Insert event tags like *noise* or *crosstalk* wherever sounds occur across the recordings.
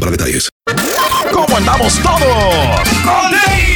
para detalles. ¿Cómo andamos todos?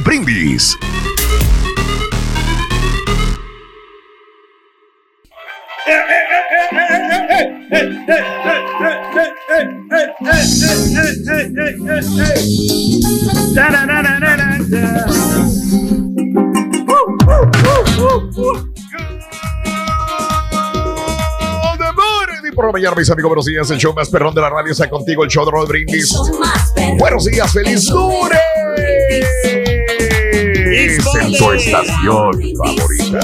Brindis. Y por la mañana, mis amigos, buenos días. El show más perrón de la radio está contigo, el show de Raúl Brindis. Buenos días, feliz lunes. En tu estación favorita.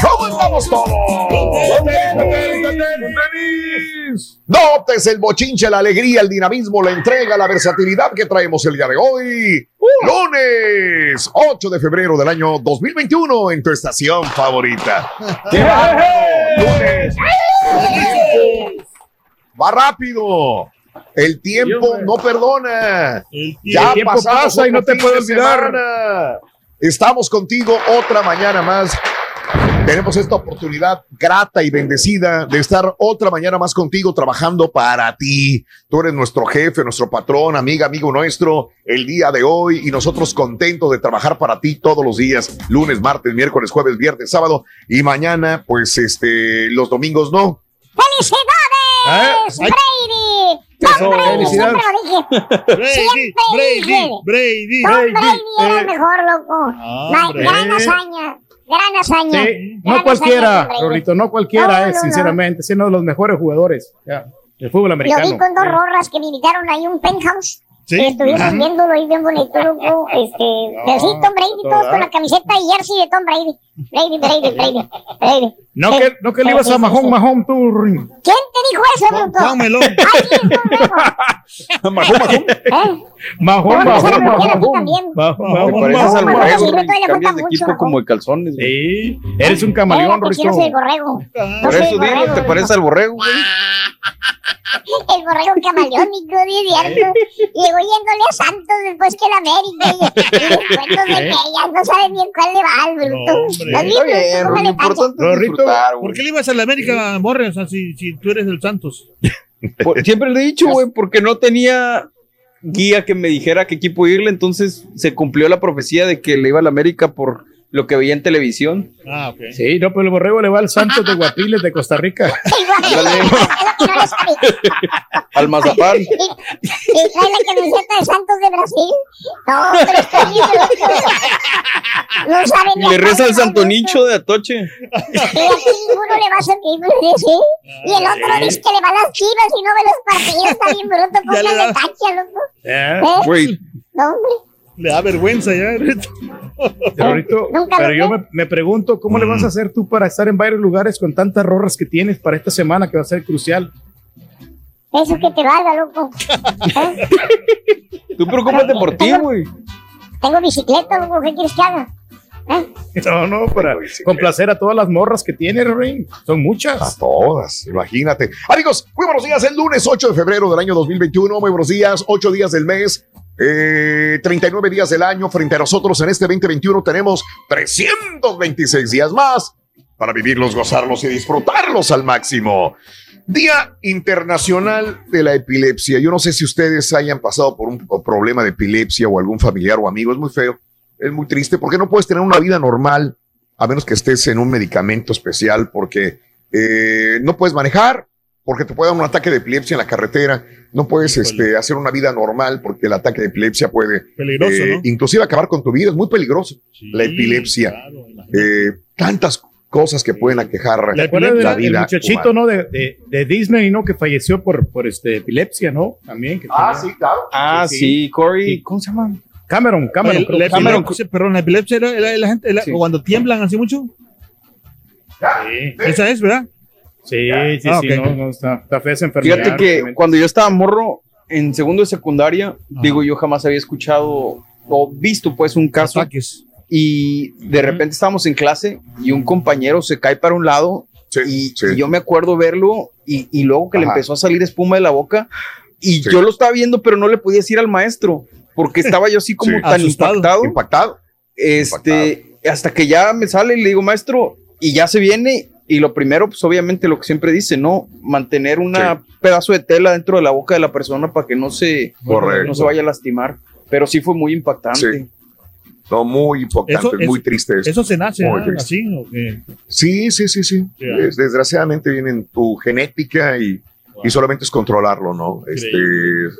¿Cómo estamos todos? Notes el bochinche, la alegría, el dinamismo, la entrega, la versatilidad que traemos el día de hoy. Lunes 8 de febrero del año 2021 en tu estación favorita. *laughs* ¡Qué! Lunes. Va rápido. El tiempo no perdona. Ya el tiempo pasa y no te puedes de olvidar. semana. Estamos contigo otra mañana más. Tenemos esta oportunidad grata y bendecida de estar otra mañana más contigo trabajando para ti. Tú eres nuestro jefe, nuestro patrón, amiga, amigo nuestro, el día de hoy y nosotros contentos de trabajar para ti todos los días, lunes, martes, miércoles, jueves, viernes, sábado y mañana, pues este, los domingos no. ¡Felicidades! ¿Eh? ¡Brady! Eso, Brady, felicidades. dije. Brady, Tom Brady. Brady era el eh, mejor, loco. Hombre. gran hazaña. Gran hazaña. Sí, Gran no cualquiera, Brady. Rolito, no cualquiera No, es, no, no. sinceramente, es uno de los mejores jugadores ya, del fútbol Lo vi americano. con dos rorras que me invitaron ahí un penthouse. Sí. Estuvimos Ajá. viéndolo ahí bien bonito, loco. Este, pero sí, Tom Brady, todos toda. con la camiseta y jersey de Tom Brady. Brady, Brady, *laughs* Brady. Brady. No, Sí, que, no que le ibas sí, a Mahón, sí. Mahón, tú. Rin. ¿Quién te dijo eso, bruto? Dámelo. Mahón, Mahón. Mahón, Mahón, Mahón. también. Mahón, pareces al Mahón. borrego, cambias de mucho, equipo ¿no? como de calzones. Sí, eres un Eh, camaleón, porque no soy el Rito. borrego. No Por eso digo, te Rito. pareces al borrego, güey. *laughs* El borrego camaleónico, divierto. Llegó yéndole a Santos después que la América. Y, y después los de ¿Eh? Mellas, no saben bien cuál le va al bruto. No. Está bien, güey. ¿por qué le ibas a la América, Morre? O sea, si, si tú eres del Santos. Por- siempre le he dicho, güey, porque no tenía guía que me dijera qué equipo irle, entonces se cumplió la profecía de que le iba a la América por lo que veía en televisión. Ah, ok. Sí, no, pero el borrego le va al Santos de Guapiles de Costa Rica. *laughs* *laughs* Al Mazapán. Y, y trae la camiseta de Santos de Brasil. No, pero está bien. No sabe *laughs* ni Le reza al Santonicho de Atoche. Y aquí ninguno le va a pues, ¿sí? Y el otro dice que le va a las chivas y no ve los partidos. Está bien bruto, póngale tacha, loco. Eh, ¿Eh? Güey, No, hombre. Le da vergüenza ya. *laughs* Ahorita- pero lo yo me, me pregunto, ¿cómo le vas a hacer tú para estar en varios lugares con tantas rorras que tienes para esta semana que va a ser crucial? Eso que te valga, loco. ¿Eh? *laughs* tú preocúpate por ti, güey. Tengo bicicleta, loco. ¿Qué quieres que haga? ¿Eh? No, no, para complacer a todas las morras que tienes, Ring. Son A muchas. todas, imagínate. Amigos, muy buenos días. El lunes 8 de febrero del año 2021. Muy buenos días. 8 días del mes. Eh, 39 días del año. Frente a nosotros en este 2021 tenemos 326 días más para vivirlos, gozarlos y disfrutarlos al máximo. Día Internacional de la Epilepsia. Yo no sé si ustedes hayan pasado por un problema de epilepsia o algún familiar o amigo. Es muy feo. Es muy triste porque no puedes tener una vida normal a menos que estés en un medicamento especial porque eh, no puedes manejar porque te puede dar un ataque de epilepsia en la carretera, no puedes este, hacer una vida normal porque el ataque de epilepsia puede Peligroso, eh, ¿no? inclusive acabar con tu vida, es muy peligroso la epilepsia. Eh, tantas cosas que pueden aquejar ¿Te acuerdas la del vida. muchachito, humana. no? De, de, de Disney, ¿no? Que falleció por, por este, epilepsia, ¿no? También. que Ah, tenía- sí, claro. Ah, Sí, sí, Corey. Sí. ¿Cómo se llama? Cameron, Cameron. La llama. epilepsia, perdón, la epilepsia era, la gente, la- Sí. cuando tiemblan así mucho. Sí, Esa es, ¿verdad? Sí, sí, Ah, sí, ok. no, no, está, está fea esa enfermedad. Fíjate que realmente. cuando yo estaba morro en segundo de secundaria, digo, yo jamás había escuchado o visto pues un caso Ataques. y de repente estábamos en clase y un compañero se cae para un lado Sí, y, sí. y yo me acuerdo verlo y, y luego que le Ajá. empezó a salir espuma de la boca y Sí. yo lo estaba viendo pero no le podía decir al maestro porque estaba yo así como Sí. tan Asustado. impactado, Impactado. este hasta que ya me sale y le digo maestro y ya se viene y lo primero pues obviamente lo que siempre dice no mantener un pedazo de tela dentro de la boca de la persona para que no se Correcto. no se vaya a lastimar pero sí fue muy impactante Sí. No, muy Eso- es muy eso- triste eso. Eso se nace, así. ¿o qué? Sí, sí, sí, sí. Es- desgraciadamente viene en tu genética y, y solamente es controlarlo, ¿no? Este,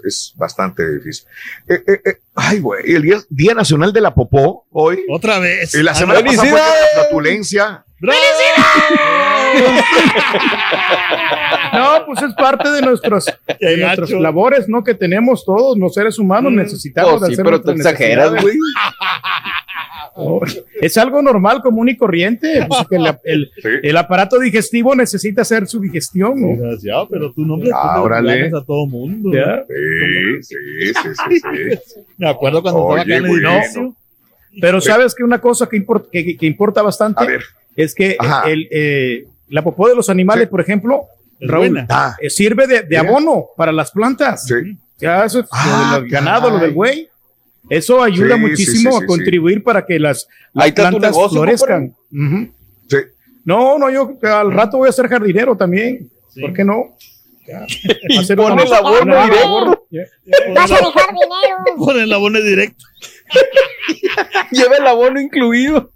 es, bastante difícil. Eh, eh, eh, ay, güey, el día, Día Nacional de la Popó, hoy. Otra vez. Y la semana pasada la flatulencia. *laughs* No, pues es parte de, nuestros, *laughs* de nuestras labores, ¿no? Que tenemos todos los seres humanos, necesitamos Oh, sí, hacer pero tú exageras güey *laughs* es algo normal, común y corriente. pues, que el, *laughs* Sí. el aparato digestivo necesita hacer su digestión. ¿no? Desgraciado, pero tu nombre Ah, ganas a todo mundo. Ya. Sí, sí, sí, sí, sí. *laughs* Me acuerdo cuando Oye, estaba acá en el bueno. edificio. Pero sabes que una cosa que, import- que, que- que importa bastante es que el, eh, la popó de los animales, Sí. por ejemplo, Es Raúl. Ah, eh, sirve de, abono para las plantas. sí. Ya, eso es Ah, lo del ganado, lo del güey. Eso ayuda Sí, muchísimo sí, sí, a contribuir para que las, plantas negocio, florezcan. No, no, yo al rato voy a ser jardinero también. ¿Por qué no? *laughs* Hacer una- el abono directo. Vas a dejar dinero. *laughs* Pon el abono directo. *laughs* lleva el abono incluido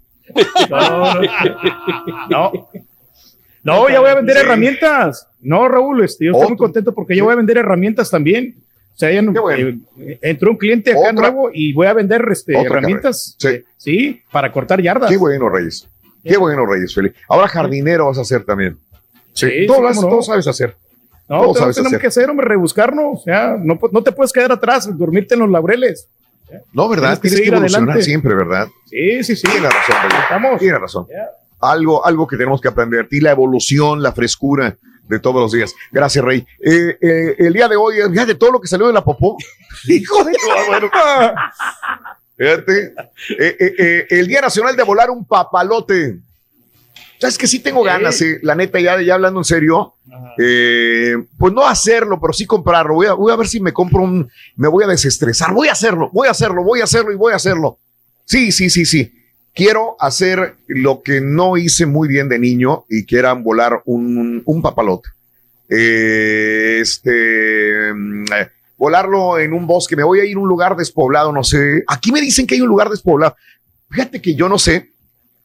No, no. No. No, ya voy a vender Sí. herramientas. No, Raúl, este, yo estoy muy contento porque yo voy a vender herramientas también. O sea, ya no- Qué bueno. eh, entró un cliente acá Otra- nuevo y voy a vender este, herramientas. carrera. Sí. Sí, para cortar yardas. Qué bueno, Reyes. Qué bueno, Reyes, Felipe. Ahora jardinero vas a hacer también. Sí, todo, lo no. todo sabes hacer. No, Todo sabes tenemos hacer. que hacer, hombre, rebuscarnos. O sea, no, no te puedes quedar atrás, dormirte en los laureles. No, ¿verdad? Tienes que Tienes que, evolucionar adelante. siempre, ¿verdad? Sí, sí, sí. Tiene razón. Tiene razón. Algo, algo que tenemos que aprender. Y la evolución, la frescura de todos los días. Gracias, Rey. Eh, eh, el día de hoy, fíjate todo lo que salió de la popó. *laughs* Hijo de tu *laughs* bueno. Fíjate. Eh, eh, eh, el Día Nacional de Volar un Papalote. ¿Sabes que sí tengo ganas, eh? La neta, ya, ya hablando en serio. eh, pues no hacerlo, pero sí comprarlo. Voy a, voy a ver si me compro un. Me voy a desestresar. Voy a hacerlo, voy a hacerlo, voy a hacerlo y voy a hacerlo. Sí, sí, sí, sí. Quiero hacer lo que no hice muy bien de niño y que era volar un, un papalote. eh, este, mm, volarlo en un bosque, me voy a ir a un lugar despoblado, no sé. Aquí me dicen que hay un lugar despoblado. Fíjate que yo no sé.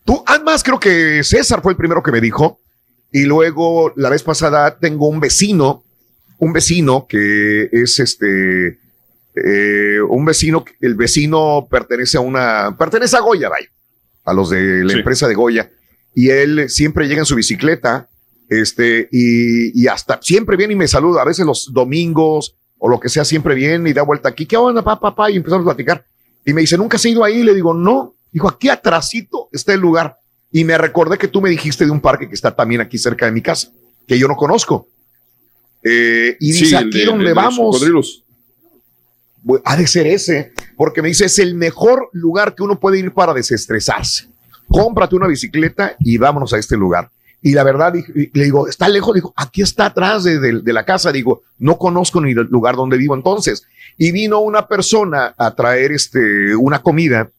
Tú, además, creo que César fue el primero que me dijo. Y luego, la vez pasada, tengo un vecino, un vecino que es este, eh, un vecino, el vecino pertenece a una, pertenece a Goya, vaya, a los de la Sí. empresa de Goya. Y él siempre llega en su bicicleta, este, y, y hasta siempre viene y me saluda, a veces los domingos o lo que sea, siempre viene y da vuelta aquí, ¿qué onda, papá, papá? Y empezamos a platicar. Y me dice, ¿nunca has ido ahí? Le digo, no. Dijo, aquí atrásito está el lugar. Y me recordé que tú me dijiste de un parque que está también aquí cerca de mi casa, que yo no conozco. Eh, y Sí, dice, aquí de- donde de vamos. Ha de ser ese, porque me dice, es el mejor lugar que uno puede ir para desestresarse. Cómprate una bicicleta y vámonos a este lugar. Y la verdad, le digo, ¿está lejos? Digo, aquí está atrás de, de- de la casa. Digo, no conozco ni el lugar donde vivo entonces. Y vino una persona a traer este, una comida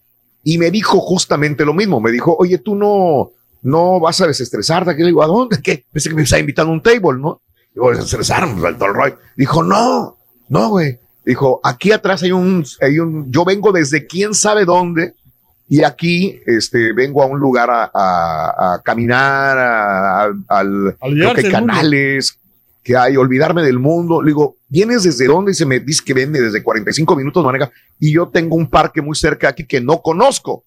y me dijo justamente lo mismo. Me dijo, oye, tú no, no vas a desestresarte. Aquí le digo, ¿a dónde? ¿Qué? Pensé que me estaba invitando a un table, ¿no? Digo, desestresarnos, al todo el. Dijo, no, no, güey. Dijo, aquí atrás hay un, hay un, yo vengo desde quién sabe dónde y aquí, este, vengo a un lugar a, a- a caminar, a, al, creo que del mundo. canales que hay, olvidarme del mundo. Le digo, ¿vienes desde dónde? Y se me dice que viene desde 45 minutos maneja y yo tengo un parque muy cerca aquí que no conozco.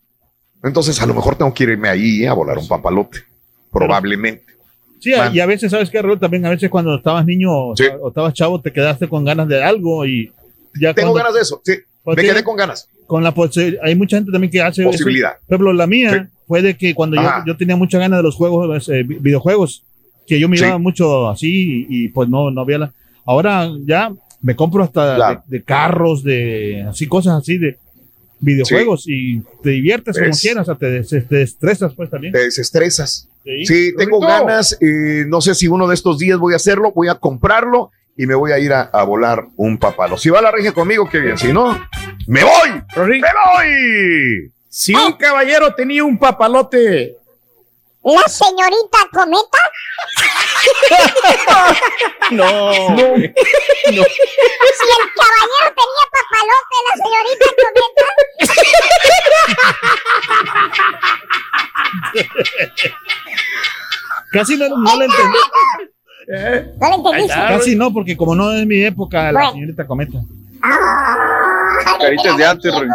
Entonces, a lo mejor tengo que irme ahí a volar un papalote. Probablemente. Sí, y a veces, ¿sabes qué, Raúl? También a veces cuando estabas niño o o estabas chavo, te quedaste con ganas de algo y ya Tengo cuando- ganas de eso. Sí, Pues me sí. quedé con ganas. con la hay mucha gente también que hace eso. Posibilidad. Por ejemplo, la mía fue de que cuando yo, yo tenía mucha ganas de los juegos, eh, vi- videojuegos, que yo miraba Sí. mucho así y, y, pues no, no había la. Ahora ya me compro hasta Claro. de, de carros, de así cosas así de videojuegos y te diviertes como quieras, o sea, te, des- te estresas pues también. Te desestresas. Sí. Sí, tengo ganas. eh, no sé si uno de estos días voy a hacerlo. Voy a comprarlo y me voy a ir a, a volar un papalo. Si va la regia conmigo, qué bien. Si no, ¡me voy! ¡Me voy! Si un caballero tenía un papalote, ¿La señorita Cometa? *laughs* No. no, Si el caballero tenía papalote, la señorita Casi no, no le entendí. ¿Eh? ¿No le entendiste? Casi no, porque como no es mi época, la señorita cometa. Caritas de antes, Roy.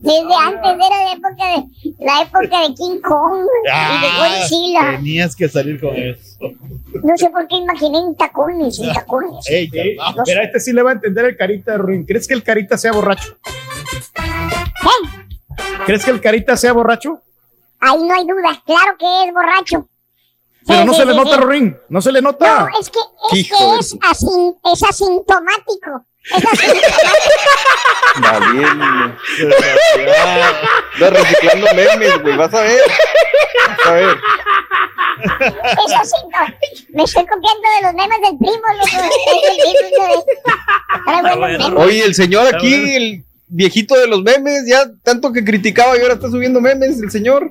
Desde antes era la época de, la época de King Kong y de Godzilla. tenías que salir con eso. No sé por qué imaginé en tacones, en tacones. Ey. No. Pero a este sí le va a entender el carita de Ruin. ¿Crees que el carita sea borracho? ¿Crees que el carita sea borracho? Ahí no hay duda, claro que es borracho. Pero Sí, no sí, se le sí, nota, sí. Ruin. No se le nota. No, es que, es, que es, asin- es asintomático. Es asintomático. Estás reciclando memes, güey. Vas a ver. Vas a ver. es asintomático. Me estoy copiando de los memes del primo. loco. De-. Oye, el señor aquí, el viejito de los memes, ya tanto que criticaba y ahora está subiendo memes, el señor.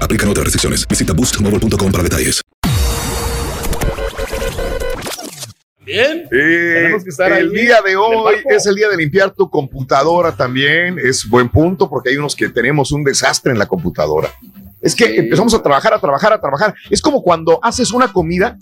Aplican otras restricciones. Visita boostmobile.com para detalles. Bien. Eh, Tenemos que estar el ahí día de hoy es el día de limpiar tu computadora también. Es buen punto porque hay unos que tenemos un desastre en la computadora. Es que empezamos a trabajar, a trabajar, a trabajar. Es como cuando haces una comida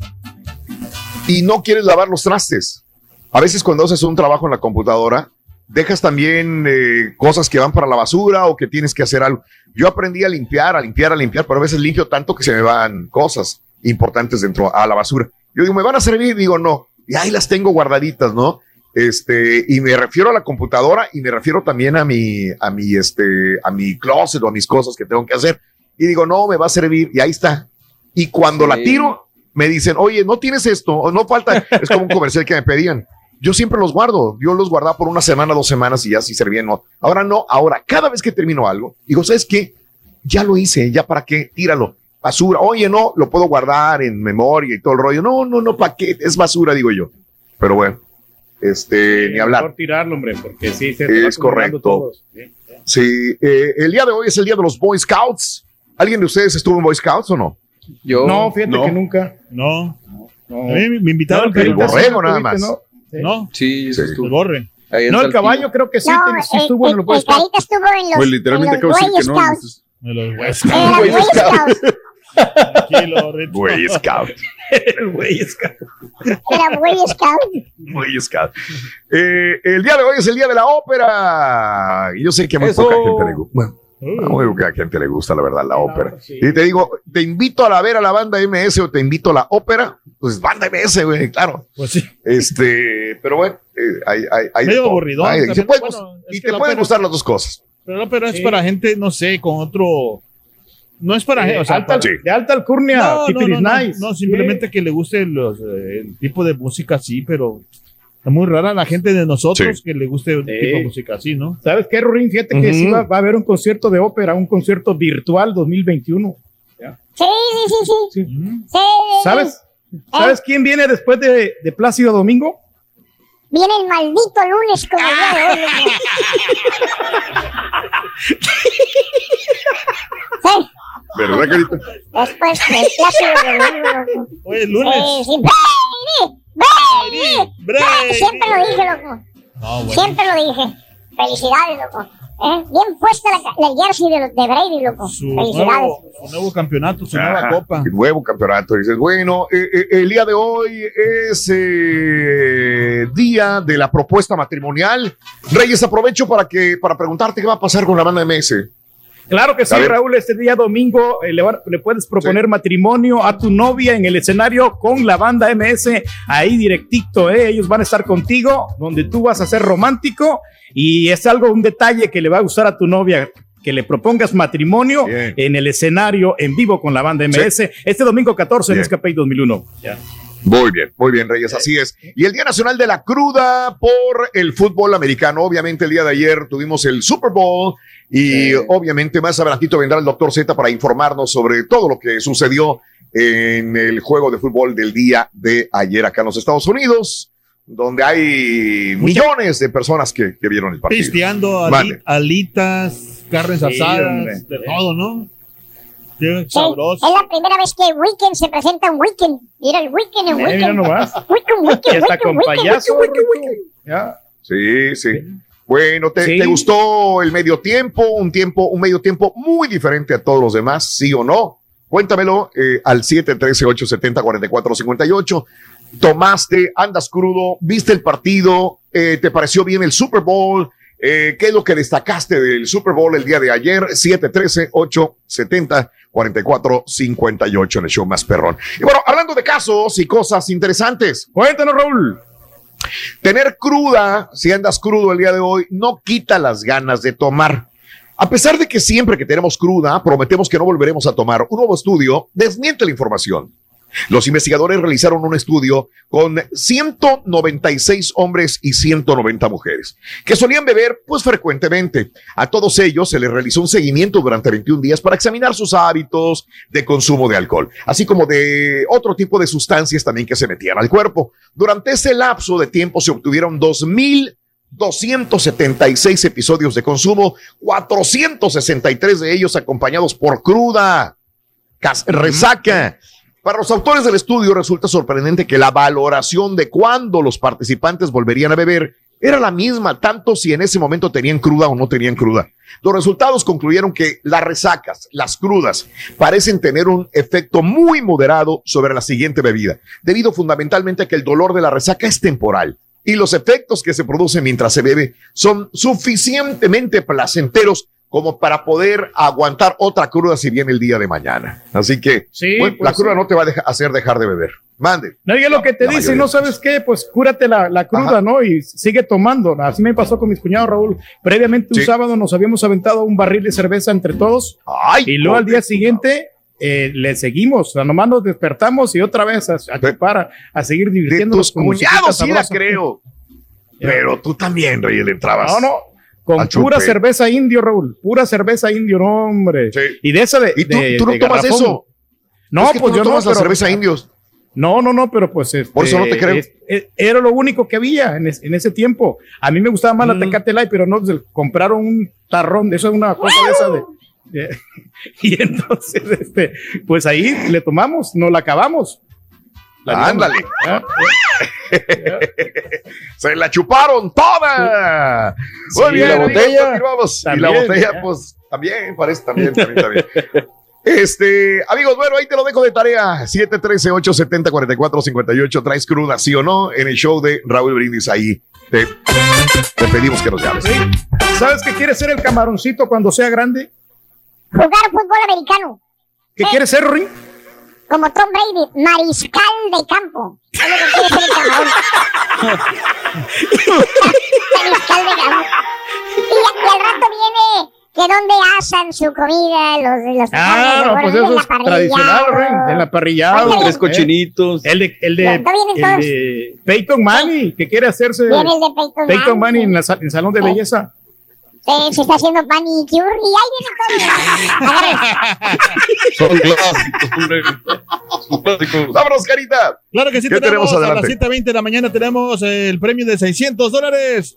y no quieres lavar los trastes. A veces cuando haces un trabajo en la computadora, dejas también eh, cosas que van para la basura o que tienes que hacer algo. Yo aprendí a limpiar, a limpiar, a limpiar, pero a veces limpio tanto que se me van cosas importantes dentro a la basura. Yo digo, ¿me van a servir? Digo, no. Y ahí las tengo guardaditas, ¿no? Este, y me refiero a la computadora y me refiero también a mi, a mi, este, a mi closet o a mis cosas que tengo que hacer. Y digo, no, me va a servir. Y ahí está. Y cuando Sí. la tiro, me dicen, oye, no tienes esto, o no falta. Es como un comercial que me pedían. Yo siempre los guardo. Yo los guardaba por una semana, dos semanas y ya si servían. No. Ahora no. Ahora, cada vez que termino algo, digo, ¿sabes qué? Ya lo hice. ¿Ya para qué? Tíralo. Basura. Oye, no, lo puedo guardar en memoria y todo el rollo. No, no, no, ¿para qué? Es basura, digo yo. Pero bueno, este, ni hablar. Mejor tirarlo, hombre, porque sí, se te Es correcto. todos. Sí, eh, el día de hoy es el día de los Boy Scouts. ¿Alguien de ustedes estuvo en Boy Scouts o no? Yo. No, fíjate que nunca. No. No. A mí me invitaron. No, pero- El borrego nada más. ¿no? No, Sí, Sí. estuvo. el borre. Ahí en No, el caballo creo que sí, No, sí el, estuvo en el, los Boy el Scouts. Estuvo en los, Pues literalmente en los Boy que no. En los Boy Scouts. Tranquilo. Boy Scout. *laughs* El Boy Scout. Era Boy Scout. Boy Scout. Eh, el día de hoy es el día de la ópera. Y yo sé que a muy Eso. poca gente le gusta. Bueno, a muy poca gente le gusta, la verdad, la ópera. Y te digo, te invito a la ver a la banda MS o te invito a la ópera. Pues banda MS, güey, claro. Pues sí. Este, pero bueno, eh, hay, hay, hay Medio aburridón Hay- también. se puede Bueno, gust- es y que te la pueden ópera- gustar las dos cosas. Pero, pero es Sí. para gente, no sé, con otro. No es para Eh, gente. O sea, alta, para- Sí. De alta alcurnia, no, no, no, no, nice. no, simplemente que le guste los, eh, el tipo de música así, pero es muy rara la gente de nosotros Sí. que le guste un Sí. tipo de música así, ¿no? ¿Sabes qué, Rurín? Fíjate que sí va, va a haber un concierto de ópera, un concierto virtual 2021. Sí, sí, sí, sí. Sí. Mm. Sí. ¿Sabes? ¿Sabes quién viene después de, de Plácido Domingo? Viene el maldito lunes como el día de hoy. *laughs* ¿Verdad, Carita? después del Plácido Domingo. Oye, el lunes. Sí, sí. Brady, Brady, Brady. Siempre lo dije, loco. No, bueno. Siempre lo dije. Felicidades, loco. ¿Eh? Bien puesta la, la jersey de, de Brady, loco. Su Felicidades. nuevo, su nuevo campeonato, su nueva copa. el nuevo campeonato. Dices, bueno, eh, eh, el día de hoy es eh, día de la propuesta matrimonial. Reyes, aprovecho para que para preguntarte qué va a pasar con la banda MS. Claro que sí. Raúl. Este día domingo eh, le, va- le puedes proponer matrimonio a tu novia en el escenario con la banda MS. Ahí directito, ¿eh? ellos van a estar contigo, donde tú vas a ser romántico. Y es algo, un detalle que le va a gustar a tu novia. Que le propongas matrimonio Bien. en el escenario en vivo con la banda MS este domingo 14 en Bien. Escape 2001. Muy bien, muy bien, Reyes, así es. Y el Día Nacional de la Cruda por el fútbol americano. Obviamente, el día de ayer tuvimos el Super Bowl y obviamente más adelantito vendrá el doctor Z para informarnos sobre todo lo que sucedió en el juego de fútbol del día de ayer acá en los Estados Unidos, donde hay millones de personas que, que vieron el partido. Pisteando ali- alitas, carnes Sí, asadas, hombre. de todo, ¿no? Qué Sí, sabroso. es la primera vez que Weekend se presenta en Weekend. Mira el Weekend en Eh, mira Weekend. nomás. *laughs* Weekend, Weekend, con Weekend, payaso. Weekend, Weekend. Ya. Sí, sí. Bueno, ¿te, Sí. te gustó el medio tiempo? Un tiempo, un medio tiempo muy diferente a todos los demás, ¿sí o no? Cuéntamelo eh, al 713-870-4458. Tomaste, andas crudo, viste el partido, eh, te pareció bien el Super Bowl, Eh, ¿Qué es lo que destacaste del Super Bowl el día de ayer? 713-870-4458 en el show más perrón. Y bueno, hablando de casos y cosas interesantes. Cuéntanos, Raúl. Tener cruda, si andas crudo el día de hoy, no quita las ganas de tomar. A pesar de que siempre que tenemos cruda, prometemos que no volveremos a tomar, un nuevo estudio desmiente la información. Los investigadores realizaron un estudio con 196 hombres y 190 mujeres que solían beber pues frecuentemente. A todos ellos se les realizó un seguimiento durante 21 días para examinar sus hábitos de consumo de alcohol, así como de otro tipo de sustancias también que se metían al cuerpo. Durante ese lapso de tiempo se obtuvieron 2.276 episodios de consumo, 463 de ellos acompañados por cruda, resaca. Para los autores del estudio resulta sorprendente que la valoración de cuándo los participantes volverían a beber era la misma, tanto si en ese momento tenían cruda o no tenían cruda. Los resultados concluyeron que las resacas, las crudas, parecen tener un efecto muy moderado sobre la siguiente bebida, debido fundamentalmente a que el dolor de la resaca es temporal y los efectos que se producen mientras se bebe son suficientemente placenteros como para poder aguantar otra cruda si viene el día de mañana. Así que bueno, pues la cruda sí. no te va a hacer dejar de beber. Mande. No, y es lo que te La dice, mayoría. no sabes qué, pues cúrate la, la cruda, ¿no? Y sigue tomando. Así me pasó con mis cuñados, Raúl. Previamente un Sí. sábado nos habíamos aventado un barril de cerveza entre todos. y luego al día siguiente eh, le seguimos. Nomás nos despertamos y otra vez a, a chupar, a, a seguir divirtiéndonos. Tus con cuñados sí la creo. *laughs* Pero tú también, Rey, le entrabas. No, no. Con pura chupe. cerveza indio, Raúl. Pura cerveza indio, no, hombre. Y de esa de. ¿Y tú- de- tú no de tomas garrafón. eso? No, Es que tú pues no yo tomas no. la pero- cerveza indios. No, no, no, pero pues. este, Por eso no te creo. es- es- era lo único que había en, es- en ese tiempo. A mí me gustaba más Mm. la Tecate Light, pero no, pues, compraron un tarrón, eso es una cosa de esa de. *laughs* de- *laughs* y entonces, este, pues ahí le tomamos, nos la acabamos. La Ándale. Se la chuparon toda. Sí, Muy bien, la amigos, botella. continuamos. y la botella, pues también, parece también, también, también. Este, amigos, bueno, ahí te lo dejo de tarea. 713-870-4458. ¿Traes cruda, sí o no? En el show de Raúl Brindis ahí. Te, te pedimos que nos llames. ¿Sabes qué quiere ser el camaroncito cuando sea grande? Jugar fútbol americano. ¿Qué quiere ser, Ring? Como Tom Brady, mariscal de campo. Es lo que quiere ser el camarón. mariscal de campo. Y, y al rato viene que dónde asan su comida los de los Ah, no, pues eso es tradicional. En la parrillada. Ándale. Tres cochinitos. El de, el de, el de Peyton Manning, que quiere hacerse Viene el de Peyton Peyton Manning, en, la en Salón de Belleza. Sí, se está haciendo manicure y ahí viene todo. Son clásicos, hombre. Son clásicos. Vámonos, Carita. Claro que sí, ¿Qué tenemos, tenemos a las adelante? 7.20 de la mañana tenemos el premio de 600 dólares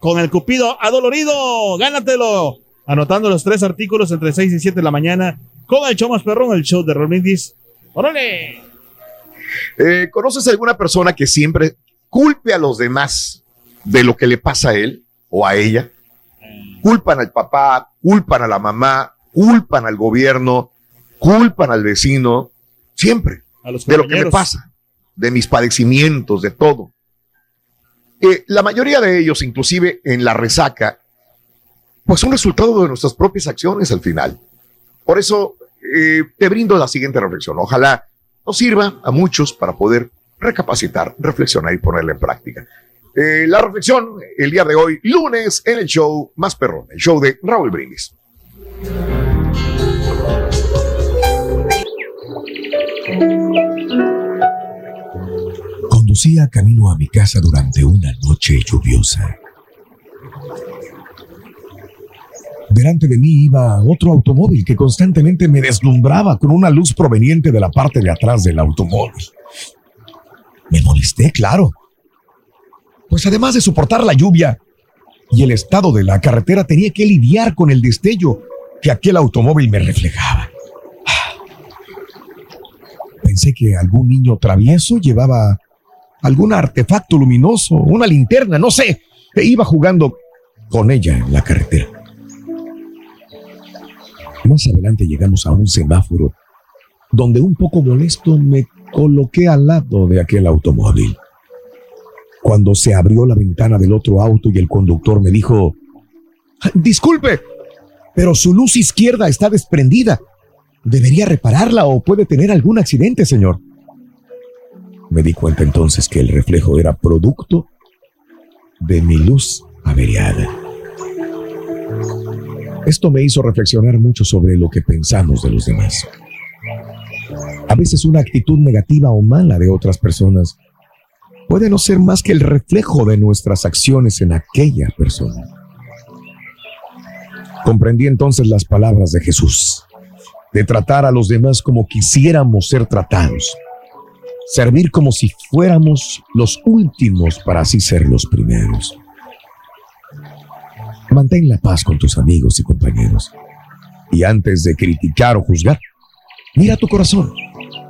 con el Cupido adolorido. Gánatelo. Anotando los tres artículos entre 6 y 7 de la mañana con el show más perrón, el show de Romindis. ¡Órale! Eh, ¿Conoces alguna persona que siempre culpe a los demás de lo que le pasa a él o a ella? Culpan al papá, culpan a la mamá, culpan al gobierno, culpan al vecino, siempre, A los de lo que me pasa, de mis padecimientos, de todo. Eh, la mayoría de ellos, inclusive en la resaca, pues son resultado de nuestras propias acciones al final. Por eso eh, te brindo la siguiente reflexión. Ojalá nos sirva a muchos para poder recapacitar, reflexionar y ponerla en práctica. Eh, la reflexión el día de hoy, lunes, en el show más perrón, el show de Raúl Brindis. Conducía camino a mi casa durante una noche lluviosa. Delante de mí iba otro automóvil que constantemente me deslumbraba con una luz proveniente de la parte de atrás del automóvil. Me molesté, claro. Pues además de soportar la lluvia y el estado de la carretera, tenía que lidiar con el destello que aquel automóvil me reflejaba. Pensé que algún niño travieso llevaba algún artefacto luminoso, una linterna, no sé, e iba jugando con ella en la carretera. Más adelante llegamos a un semáforo donde un poco molesto me coloqué al lado de aquel automóvil. Cuando se abrió la ventana del otro auto y el conductor me dijo, Disculpe, pero su luz izquierda está desprendida. Debería repararla o puede tener algún accidente, señor. Me di cuenta entonces que el reflejo era producto de mi luz averiada. Esto me hizo reflexionar mucho sobre lo que pensamos de los demás. A veces una actitud negativa o mala de otras personas puede no ser más que el reflejo de nuestras acciones en aquella persona. Comprendí entonces las palabras de Jesús, de tratar a los demás como quisiéramos ser tratados, servir como si fuéramos los últimos para así ser los primeros. Mantén la paz con tus amigos y compañeros. Y antes de criticar o juzgar, mira tu corazón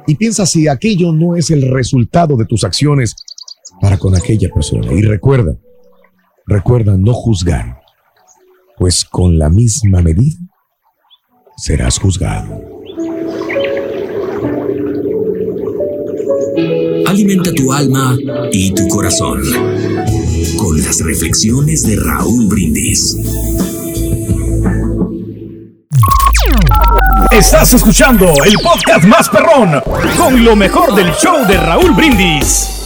y piensa si aquello no es el resultado de tus acciones para con aquella persona. Y recuerda, recuerda no juzgar, pues con la misma medida serás juzgado. Alimenta tu alma y tu corazón con las reflexiones de Raúl Brindis. Estás escuchando el podcast más perrón con lo mejor del show de Raúl Brindis.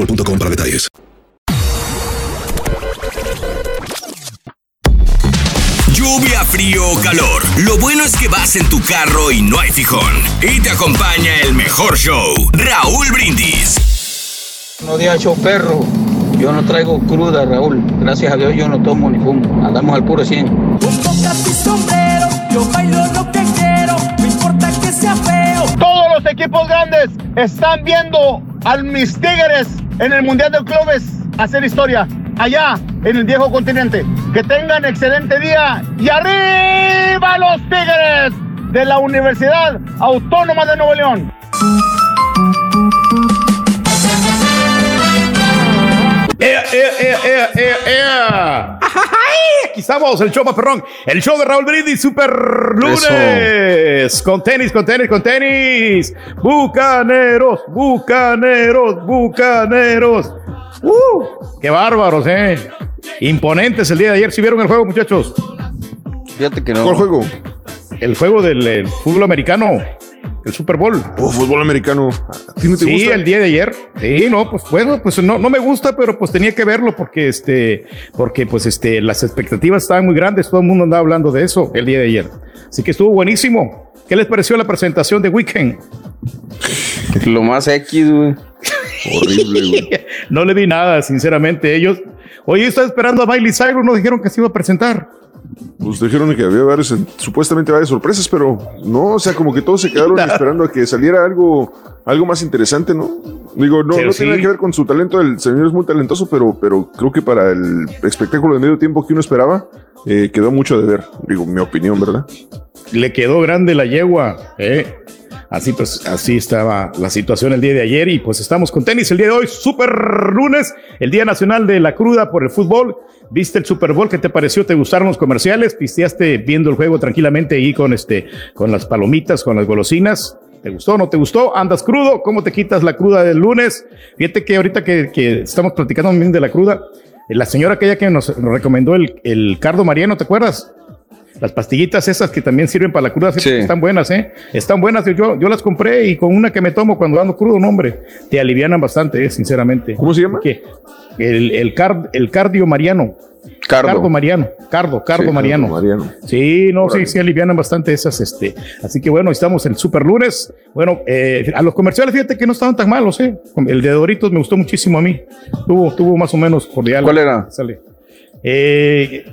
boostmobile.com para detalles. Lluvia, frío o calor. Lo bueno es que vas en tu carro y no hay fijón. Y te acompaña el mejor show, Raúl Brindis. No día show perro. Yo no traigo cruda, Raúl. Gracias a Dios yo no tomo ni fumo. Andamos al puro 100. y sombrero, yo bailo lo que equipos grandes están viendo a mis Tigres en el Mundial de Clubes hacer historia allá en el viejo continente. Que tengan excelente día y arriba los Tigres de la Universidad Autónoma de Nuevo León. ¡Ea, ea, ea, ea, ea, ea! ¡Ay! Aquí estamos, el show más perrón. El show de Raúl Brindis, Super Lunes. Con tenis, con tenis, con tenis. Bucaneros, bucaneros, bucaneros. ¡Uh! ¡Qué bárbaros, eh! Imponentes el día de ayer. ¿Sí vieron el juego, muchachos? Fíjate que no. ¿Cuál juego? El juego del eh, fútbol americano. El Super Bowl. Oh, fútbol americano. ¿A ti no te sí, gusta? el día de ayer. Sí, no, pues bueno, pues no, no me gusta, pero pues tenía que verlo porque este, porque pues este, las expectativas estaban muy grandes. Todo el mundo andaba hablando de eso el día de ayer. Así que estuvo buenísimo. ¿Qué les pareció la presentación de Weekend? *laughs* Lo más X, güey. Horrible, güey. *laughs* no le vi nada, sinceramente. Ellos, Oye, estaba esperando a Miley Cyrus, no dijeron que se iba a presentar. Pues dijeron que había varios, supuestamente varias sorpresas, pero no, o sea, como que todos se quedaron *laughs* esperando a que saliera algo, algo más interesante, ¿no? Digo, no, Pero no sí. tiene que ver con su talento, el señor es muy talentoso, pero, pero creo que para el espectáculo de medio tiempo que uno esperaba, eh, quedó mucho de ver, digo, mi opinión, ¿verdad? Le quedó grande la yegua, ¿eh? Así pues, así estaba la situación el día de ayer y pues estamos con tenis el día de hoy, super lunes, el Día Nacional de la Cruda por el fútbol. ¿Viste el Super Bowl? ¿Qué te pareció? ¿Te gustaron los comerciales? ¿Pisteaste viendo el juego tranquilamente ahí con este, con las palomitas, con las golosinas? ¿Te gustó o no te gustó? ¿Andas crudo? ¿Cómo te quitas la cruda del lunes? Fíjate que ahorita que, que estamos platicando bien de la cruda, la señora aquella que nos recomendó el, el cardo mariano, ¿te acuerdas? Las pastillitas esas que también sirven para la cruda, están buenas, ¿eh? Están buenas. Yo, yo las compré y con una que me tomo cuando ando crudo, no, hombre, te alivianan bastante, eh, sinceramente. ¿Cómo se llama? ¿Qué? El, el, car- el cardio mariano. Cardo. mariano. Cardo, cardo Sí, mariano. Cardo Mariano. Sí, no, sí, sí, alivianan bastante esas, este. Así que bueno, estamos en el super lunes. Bueno, eh, a los comerciales, fíjate que no estaban tan malos, ¿eh? El de Doritos me gustó muchísimo a mí. Tuvo, tuvo más o menos cordial. ¿Cuál era? Sale. Eh,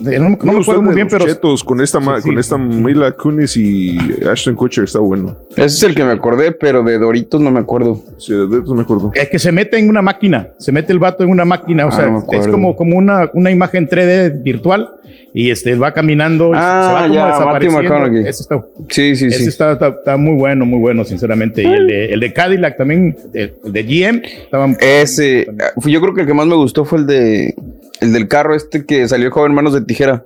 no, no me acuerdo muy bien, pero. Chetos con esta, con esta Mila Kunis y Ashton Kutcher está bueno. Ese es el que me acordé, pero de Doritos no me acuerdo. Sí, de Doritos me acuerdo. Es que se mete en una máquina, se mete el vato en una máquina, o Ah, sea, no es como, como una, una imagen 3D virtual y este va caminando y Ah, se va como ya, desapareciendo. McConaughey. Ese está, Sí, sí, ese sí. está, está- está muy bueno, muy bueno, sinceramente. Y el de, el de Cadillac también, el, el de GM, estaba Ese, ah, yo creo que el que más me gustó fue el de el del carro este que salió joven manos de tijera.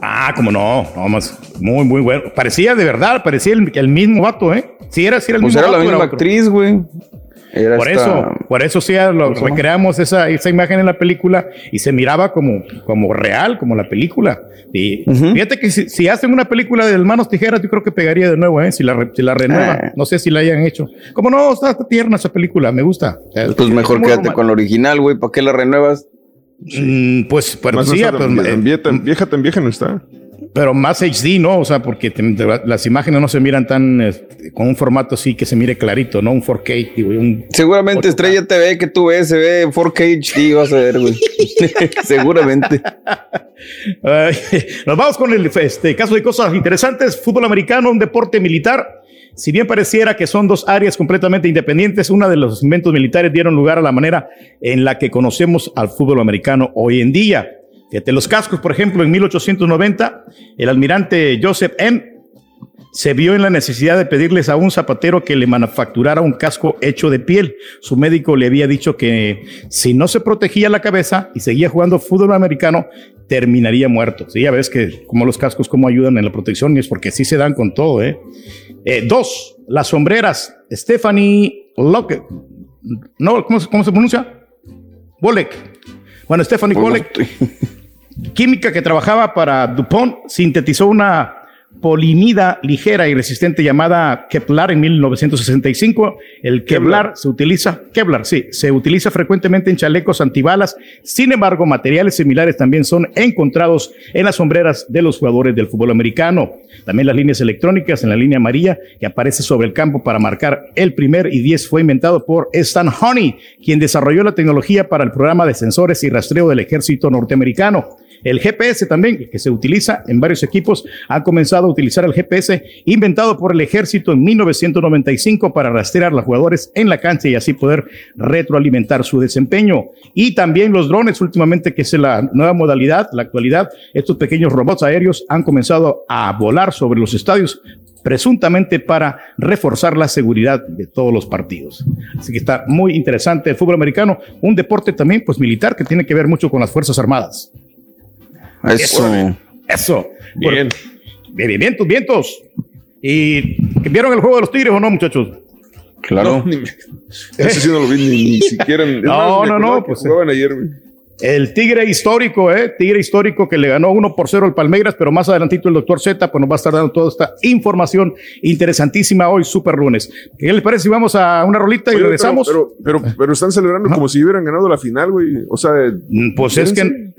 Ah, como no, no más, muy, muy bueno. Parecía de verdad, parecía el, el mismo vato, ¿eh? Si era, si era el Pues mismo era la misma actriz, güey. Era Por esta- eso, por eso sí lo, recreamos esa, esa imagen en la película y se miraba como, como real, como la película. Y fíjate que si, si hacen una película de Hermanos Tijeras, yo creo que pegaría de nuevo, ¿eh? Si la, si la renuevan. Ah. No sé si la hayan hecho. Como no, está, está tierna esa película, me gusta. Pues mejor quédate con la original, güey. ¿Para qué la renuevas? Mm, pues, pero Más no sí, está pues, tan- eh, tan vieja, tan vieja, no está. pero más HD, ¿no? O sea, porque te- te- las imágenes no se miran tan eh, con un formato así que se mire clarito, ¿no? Un 4K, digo, un Seguramente Estrella TV que tú ves se ve 4K HD, vas a ver, güey. *laughs* *laughs* Seguramente. Ay, *laughs* nos vamos con el este, caso de cosas interesantes. Fútbol americano, un deporte militar. Si bien pareciera que son dos áreas completamente independientes, una de los inventos militares dieron lugar a la manera en la que conocemos al fútbol americano hoy en día. Fíjate, los cascos, por ejemplo, en 1890, el almirante Joseph M. se vio en la necesidad de pedirles a un zapatero que le manufacturara un casco hecho de piel. Su médico le había dicho que si no se protegía la cabeza y seguía jugando fútbol americano, terminaría muerto. Sí, ya ves que como los cascos cómo ayudan en la protección y es porque sí se dan con todo, ¿eh? Eh, dos, las sombreras. Stephanie Lockett. No, ¿cómo, se- cómo se pronuncia? Bolek. Bueno, Stephanie Bolek, química que trabajaba para DuPont, sintetizó una polimida ligera y resistente llamada Kevlar en 1965. El Kevlar se utiliza, Kevlar, sí, se utiliza frecuentemente en chalecos antibalas. Sin embargo, materiales similares también son encontrados en las sombreras de los jugadores del fútbol americano. También las líneas electrónicas en la línea amarilla que aparece sobre el campo para marcar el primer y 10 fue inventado por Stan Honey, quien desarrolló la tecnología para el programa de sensores y rastreo del ejército norteamericano. El GPS también, que se utiliza en varios equipos, ha comenzado a utilizar el GPS inventado por el ejército en 1995 para rastrear a los jugadores en la cancha y así poder retroalimentar su desempeño. Y también los drones, últimamente, que es la nueva modalidad, la actualidad, estos pequeños robots aéreos han comenzado a volar sobre los estadios presuntamente para reforzar la seguridad de todos los partidos. Así que está muy interesante el fútbol americano, un deporte también pues militar que tiene que ver mucho con las Fuerzas Armadas. Eso. Eso. Bien. Bien, bien, vientos, vientos. ¿Y vieron el juego de los Tigres o no, muchachos? Claro. No, ese sí no lo vi ni, ni *laughs* siquiera. No, no, no, pues, jugaban ayer, güey. El Tigre histórico, ¿eh? Tigre histórico que le ganó 1 por 0 al Palmeiras, pero más adelantito el doctor Z pues nos va a estar dando toda esta información interesantísima hoy, super lunes. ¿Qué les parece si vamos a una rolita y Oye, regresamos? Pero, pero, pero, pero están celebrando como si hubieran ganado la final, güey. O sea, pues es que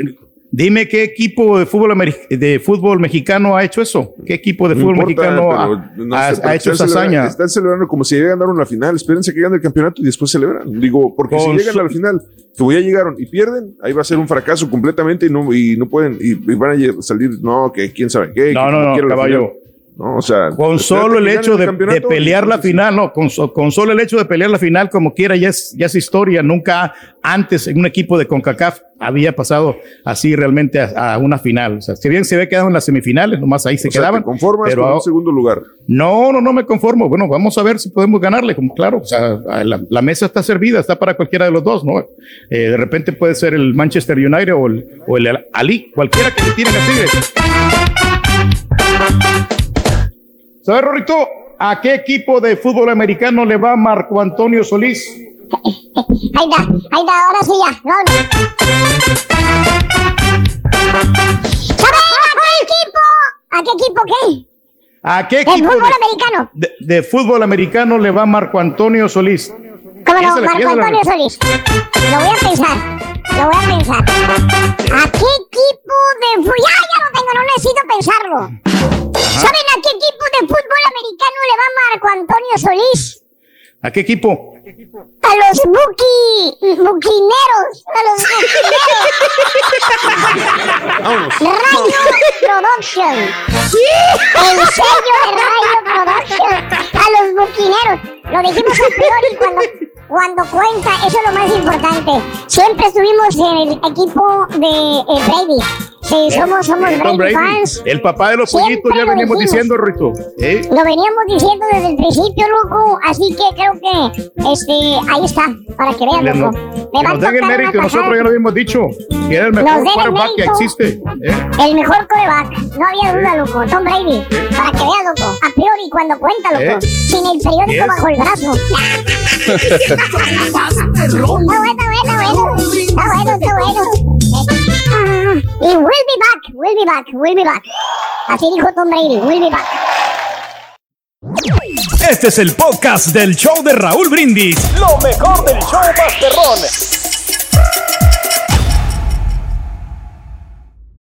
Dime qué equipo de fútbol, de fútbol mexicano ha hecho eso. ¿Qué equipo de No fútbol importa, mexicano ha, no ha- sé, ha hecho esa hazaña? Están celebrando como si llegan a una final. Espérense que ganen el campeonato y después celebran. Digo, porque Con si llegan su- a la final, que ya llegaron y pierden, ahí va a ser un fracaso completamente y no, y no pueden, y, y van a salir, no, que quién sabe qué. No, no, no, caballo. Final. No, o sea, Con solo el hecho de, pelear la final, no, con, con solo el hecho de pelear la final como quiera ya es, ya es historia. Nunca antes en un equipo de CONCACAF había pasado así realmente a, a una final. O sea, si bien se había quedado en las semifinales, nomás ahí se O sea, quedaban. te conformas pero con un segundo lugar. No, no, no me conformo. Bueno, vamos a ver si podemos ganarle. Como claro, o sea, la, la mesa está servida, está para cualquiera de los dos, ¿no? Eh, de repente puede ser el Manchester United o el, o el Ali, cualquiera que le tiren a Tigres. ¿Sabes, Rorrito? ¿A qué equipo de fútbol americano le va Marco Antonio Solís? Ahí está, ahí está, ahora sí ya. No, ¿Sabes a qué equipo? ¿A qué equipo qué? ¿A qué ¿De equipo fútbol de, americano? de- de fútbol americano le va Marco Antonio Solís? ¿Cómo no? Marco piénsale. Antonio Solís. Lo voy a pensar. Lo voy a pensar. ¿A qué equipo de fútbol? Ya, ya lo tengo, no necesito pensarlo. ¿Saben a qué equipo de fútbol americano le va Marco Antonio Solís? ¿A qué equipo? A los buki, buquineros, a los buquineros. Rayo Production. El sello de Rayo Production. A los buquineros. Lo dijimos a priori cuando, cuando cuenta, eso es lo más importante. Siempre estuvimos en el equipo de eh, Brady. Sí, somos, somos Eh, Brady, Brady, fans. El papá de los Siempre pollitos, ya lo venimos diciendo, Rito. ¿Eh? Lo veníamos diciendo desde el principio, loco. Así que creo que este, ahí está, para que vean, loco. Me que nos den el mérito, nosotros ya lo habíamos dicho, que era el mejor quarterback que existe. ¿eh? El mejor coreback, no había duda, loco. Tom Brady, para que vean, loco. A priori, cuando cuenta, loco. ¿Eh? Sin el periódico bajo el brazo. *laughs* Está bueno, está bueno, está bueno, está bueno. Ah, Y we'll be back, we'll be back, we'll be back. Así dijo Tom Brady, we'll be back. Este es el podcast del show de Raúl Brindis. Lo mejor del show Masterrón.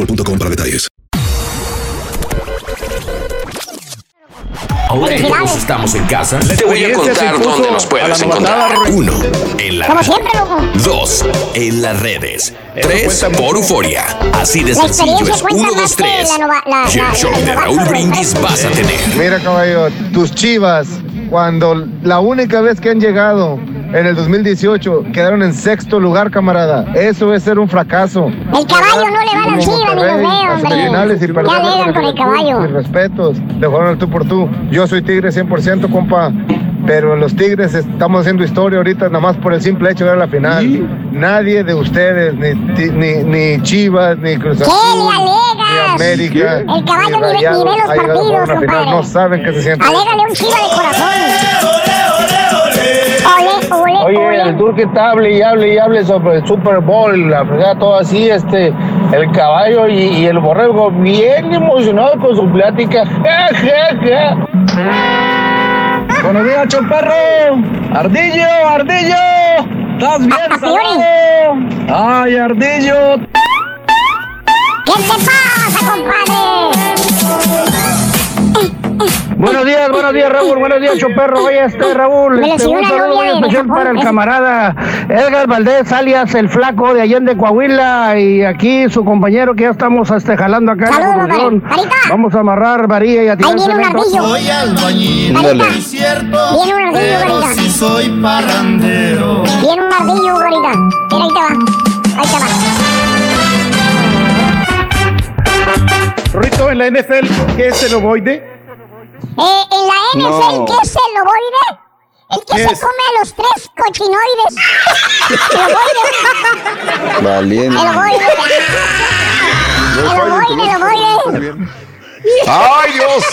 boostmobile.com para detalles. Ahora que todos estamos en casa, te voy a se contar dónde nos puedes encontrar. Uno, en la Como siempre, loco. Dos, en las redes. Tres, por euforia. Así de sencillo es. Uno, dos, tres. Y el show de Raúl Brindis vas a tener. Mira, caballo, tus chivas, cuando la única vez que han llegado en el 2018 quedaron en sexto lugar, camarada. Eso es ser un fracaso. El caballo no le va a la ni los veo, hombre. Ya por el caballo. Mis respetos. Le jugaron el tú por tú. Yo soy Tigre 100%, compa. Pero los Tigres estamos haciendo historia ahorita nada más por el simple hecho de a la final. Nadie de ustedes, ni, ti- ni, ni Chivas, ni Cruz Azul, ni América, El caballo ni ni ve- ni Rayados ve los partidos, una final. compadre. No saben qué se siente. Alégale un chiva de corazón. Ole, ole, Oye, ole. el tour que está hable y hable y hable sobre el Super Bowl, la fregada, todo así, este, el caballo y, y el borrego bien emocionado con su plática. *laughs* Ja, ja, ja. Buenos días, choperro. Ardillo, Ardillo. ¿Estás bien, salado? Ay, Ardillo. ¿Qué te pasa, compadre? Buenos días, buenos días, Raúl. Buenos días, Choperro. Oye, este Raúl. Este, un saludo muy especial para el camarada Edgar Valdés, alias el flaco de Allende, Coahuila. Y aquí su compañero que ya estamos este, jalando acá en la Saludos. Vamos a amarrar varilla y a tirar Ahí viene un ardillo. Soy albañil. Viene un ardillo, Carita. soy parrandero. Viene un ardillo, Carita. Mira, ahí te va. Ahí te va. Rito, en la NFL, ¿qué es el ovoide? Eh, en la NFL, No. ¿qué es el ovoide? El que ¿Qué se es? come a los tres cochinoides. el ovoide. Valiente. El ovoide. El ovoide, el ovoide. ¡Ay, Dios!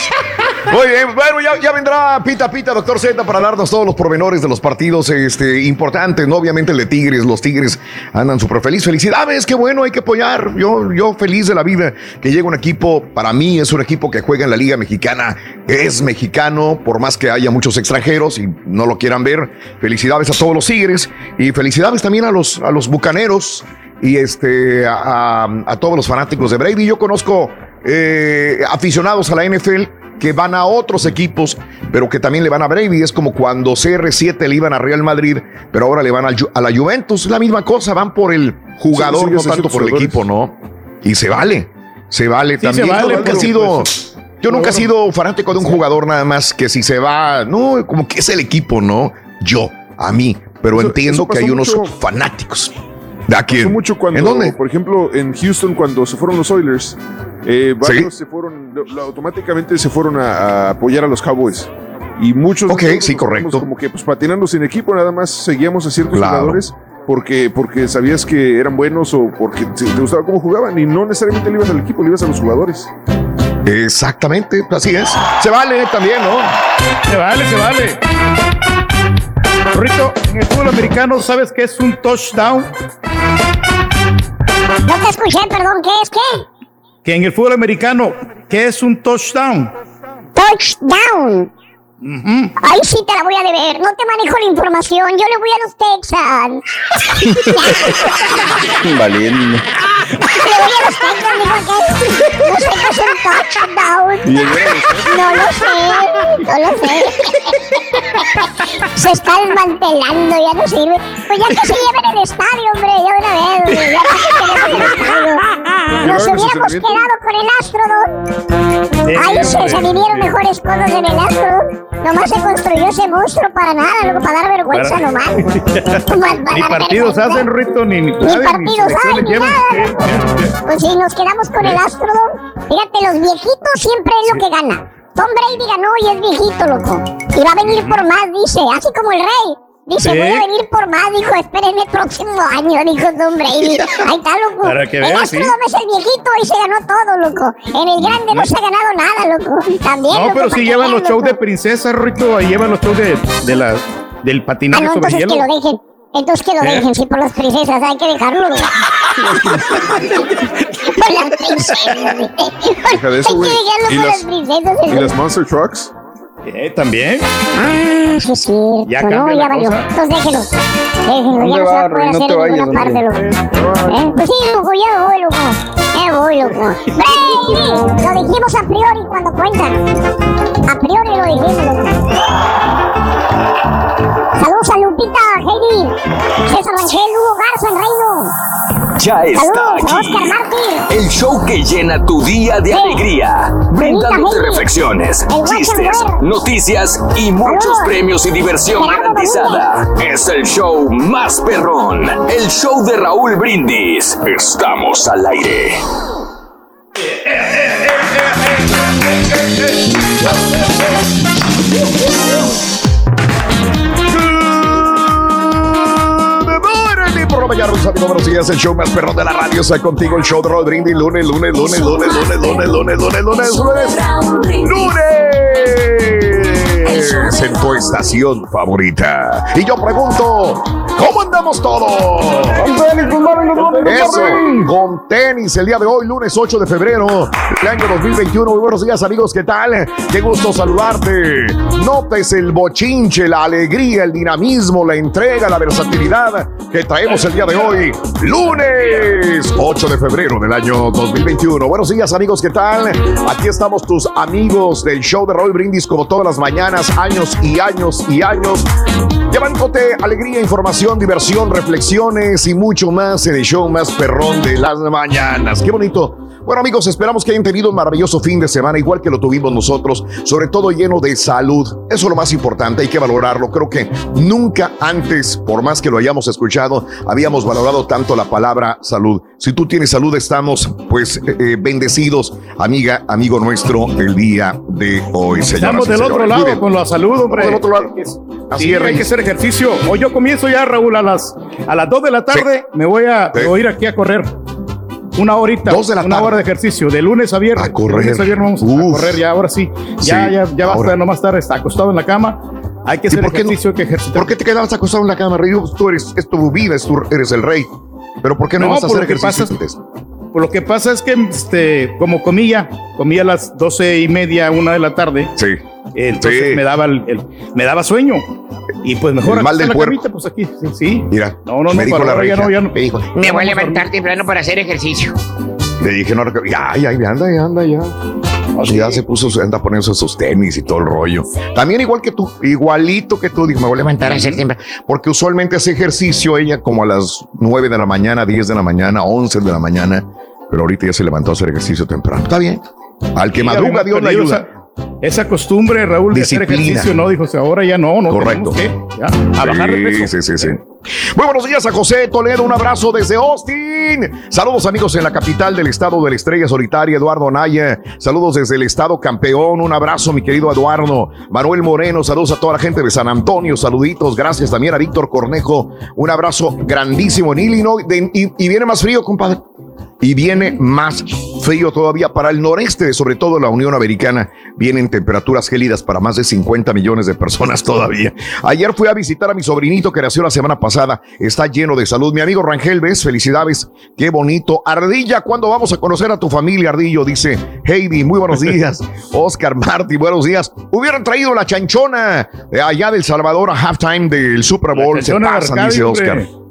Muy bien, bueno, ya, vendrá Pita Pita, doctor Z, para darnos todos los pormenores de los partidos este, importantes, ¿no? Obviamente el de Tigres, los Tigres andan súper feliz. Felicidades, qué bueno, hay que apoyar. Yo, yo feliz de la vida que llega un equipo, para mí es un equipo que juega en la Liga Mexicana, es mexicano, por más que haya muchos extranjeros y no lo quieran ver. Felicidades a todos los Tigres y felicidades también a los, a los Bucaneros y este, a, a- a todos los fanáticos de Brady. Yo conozco eh, aficionados a la NFL que van a otros equipos, pero que también le van a Brady. Es como cuando CR7 le iban a Real Madrid, pero ahora le van al a la Juventus. Es la misma cosa, van por el jugador, Sí, sí, no tanto por el equipo, ¿no? Y se vale, se vale Sí, también. se vale, nunca he pero, sido, pues, yo nunca he bueno. sido fanático de un jugador nada más que si se va, no, como que es el equipo, ¿no? Yo, a mí, pero Eso- entiendo eso que hay unos mucho- fanáticos. ¿De aquí? Pasó mucho cuando, ¿En dónde? por ejemplo, en Houston, cuando se fueron los Oilers, eh, varios se fueron, lo- lo- automáticamente se fueron a, a apoyar a los Cowboys. Y muchos. Ok, de sí, correcto. Como que, pues, patinando sin equipo, nada más seguíamos a ciertos Claro. jugadores porque, porque sabías que eran buenos o porque te te gustaba cómo jugaban y no necesariamente le ibas al equipo, le ibas a los jugadores. Exactamente, así es. Se vale también, ¿no? Se vale, se vale. Rito, en el fútbol americano, ¿sabes qué es un touchdown? No te escuché, perdón. ¿Qué es qué? Que en el fútbol americano, ¿qué es un touchdown? Touchdown. Ahí sí te la voy a deber. No te manejo la información. Yo le voy a los Texans. *laughs* Valiente. *laughs* que no sé qué es un touchdown. No lo sé, no lo sé. Se está desmantelando, ya no sirve. Pues ya que se lleven el estadio, hombre, ya una vez, ya no queremos el estadio. Nos hubiéramos quedado con el Astrodome. Sí, Ahí se, se vivieron mejores cosas en el Astrodome. Nomás se construyó ese monstruo para nada, luego para dar vergüenza nomás. *laughs* Ni partidos hacen, Rito, ni, ni, partidos hay, ni nada. Pues sí, nos quedamos con el Astrodome. Fíjate, los viejitos siempre es lo que gana. Tom Brady ganó y es viejito, loco. Y va a venir por más, dice. Así como el rey. Dice, Sí. voy a venir por más, dijo, espérenme el próximo año, *laughs* dijo Tom Brady. Ahí está, loco. Para que el sí. Astrodome es el viejito y se ganó todo, loco. En el grande no se ha ganado nada, loco. También, No, loco, pero sí llevan los shows de princesas, Rito. Ahí llevan los shows de, de la, del Ah, patinaje no, sobre entonces hielo. que lo dejen. Entonces que lo ¿Eh? dejen, sí, por las princesas, hay que dejarlo. *laughs* por las princesas. Deja de eso, Hay que dejarlo ¿Y por las- las princesas. ¿Y las Monster Trucks? Eh, también. Ah, sí, sí. Ya no, cambia ya valió. cosa. Entonces déjelo. Déjelo, ¿Dónde ya no se va va, a poder? No hacer en vayas, ninguna parte, loco. ¿Eh? Pues sí, loco, ya voy, loco. Ya voy, loco. ¡Brady! Lo dijimos a priori cuando cuentan. A priori lo dijimos, loco. Saludos a Lupita, Heidi, César Rangel, Hugo Garza, el Reino. Ya está Saludos a aquí. Oscar Martín. El show que llena tu día de alegría, brindándote reflexiones, chistes, noticias y muchos Saludos. premios y diversión Gerardo garantizada. Es el show más perrón, el show de Raúl Brindis. Estamos al aire. Por buenos días. El show más perrón de la radio está contigo. El show de Brindis. Lunes, lunes, lunes, lunes, lunes, lunes, lunes, lunes, lunes, lunes. ¡Lunes! En tu estación favorita. Y yo pregunto, ¿cómo andamos todos? Eso, con tenis el día de hoy, lunes 8 de febrero del año 2021. Muy buenos días, amigos, ¿qué tal? Qué gusto saludarte. Notes el bochinche, la alegría, el dinamismo, la entrega, la versatilidad que traemos el día de hoy, lunes 8 de febrero del año 2021. Buenos días, amigos, ¿qué tal? Aquí estamos tus amigos del show de Roy Brindis, como todas las mañanas, años y años y años. Llevándote alegría, información, diversión, reflexiones y mucho más en el show más perrón de las mañanas. Qué bonito. Bueno amigos, esperamos que hayan tenido un maravilloso fin de semana, igual que lo tuvimos nosotros, sobre todo lleno de salud. Eso es lo más importante, hay que valorarlo. Creo que nunca antes, por más que lo hayamos escuchado, habíamos valorado tanto la palabra salud. Si tú tienes salud, estamos pues eh, eh, bendecidos, amiga, amigo nuestro, el día de hoy. señoras Estamos del otro lado Miren, con la salud, hombre. del otro lado. Así Sí, es, hay que hacer ejercicio. Hoy yo comienzo ya, Raúl, a las, a las 2 de la tarde. Me voy a, me voy a ir aquí a correr. Una horita, Dos de la una tarde. hora de ejercicio, de lunes a viernes. A correr. De lunes a viernes vamos a correr ya, ahora sí. Ya, Sí, ya, ya basta de nomás estar está acostado en la cama. Hay que hacer por no? ejercicio, hay que ejercitar. ¿Por qué te quedabas acostado en la cama, Rey? Tú eres, es tu vida, es tu- eres el rey. Pero ¿por qué no, No, vas a por hacer pasa ejercicio es- antes? Pues lo que pasa es que, este, como comía, comía a las doce y media, una de la tarde. Sí. Entonces Sí. me daba el, el- me daba sueño. Y pues mejor El mal del la puerco. camita, pues aquí, sí, sí. Mira, No, no, me no, dijo para la ya regia, no, ya no. me dijo, Me voy a levantar temprano para hacer ejercicio. le dije, no, ya, ya, ya anda, ya anda, ya. Ya se puso, anda poniendo sus tenis y todo el rollo. También igual que tú, igualito que tú, dijo, me voy a levantar a hacer temprano. Porque usualmente hace ejercicio ella como a las 9 de la mañana, 10 de la mañana, 11 de la mañana. Pero ahorita ya se levantó a hacer ejercicio temprano. Está bien. Al que Sí, madruga, Dios le ayuda. Esa, costumbre, Raúl, de hacer ejercicio, no, dijo, ahora ya no, no Correcto. que, ya, a bajar de peso. Sí, sí, sí, sí. Muy buenos días a José Toledo, un abrazo desde Austin. Saludos amigos en la capital del estado de la estrella solitaria, Eduardo Naya. Saludos desde el estado campeón, un abrazo mi querido Eduardo. Manuel Moreno, saludos a toda la gente de San Antonio, saluditos. Gracias también a Víctor Cornejo, un abrazo grandísimo en Illinois. De- y, y viene más frío, compadre. Y viene más frío todavía para el noreste, sobre todo la Unión Americana. Vienen temperaturas gélidas para más de 50 millones de personas todavía. Ayer fui a visitar a mi sobrinito que nació la semana pasada. Está lleno de salud. Mi amigo Rangel, ¿ves? Felicidades. Qué bonito. Ardilla, ¿cuándo vamos a conocer a tu familia, Ardillo? Dice Heidi, muy buenos días. *laughs* Oscar Martí, buenos días. Hubieran traído la chanchona de allá del Salvador a halftime del Super Bowl. Se pasan, dice hombre.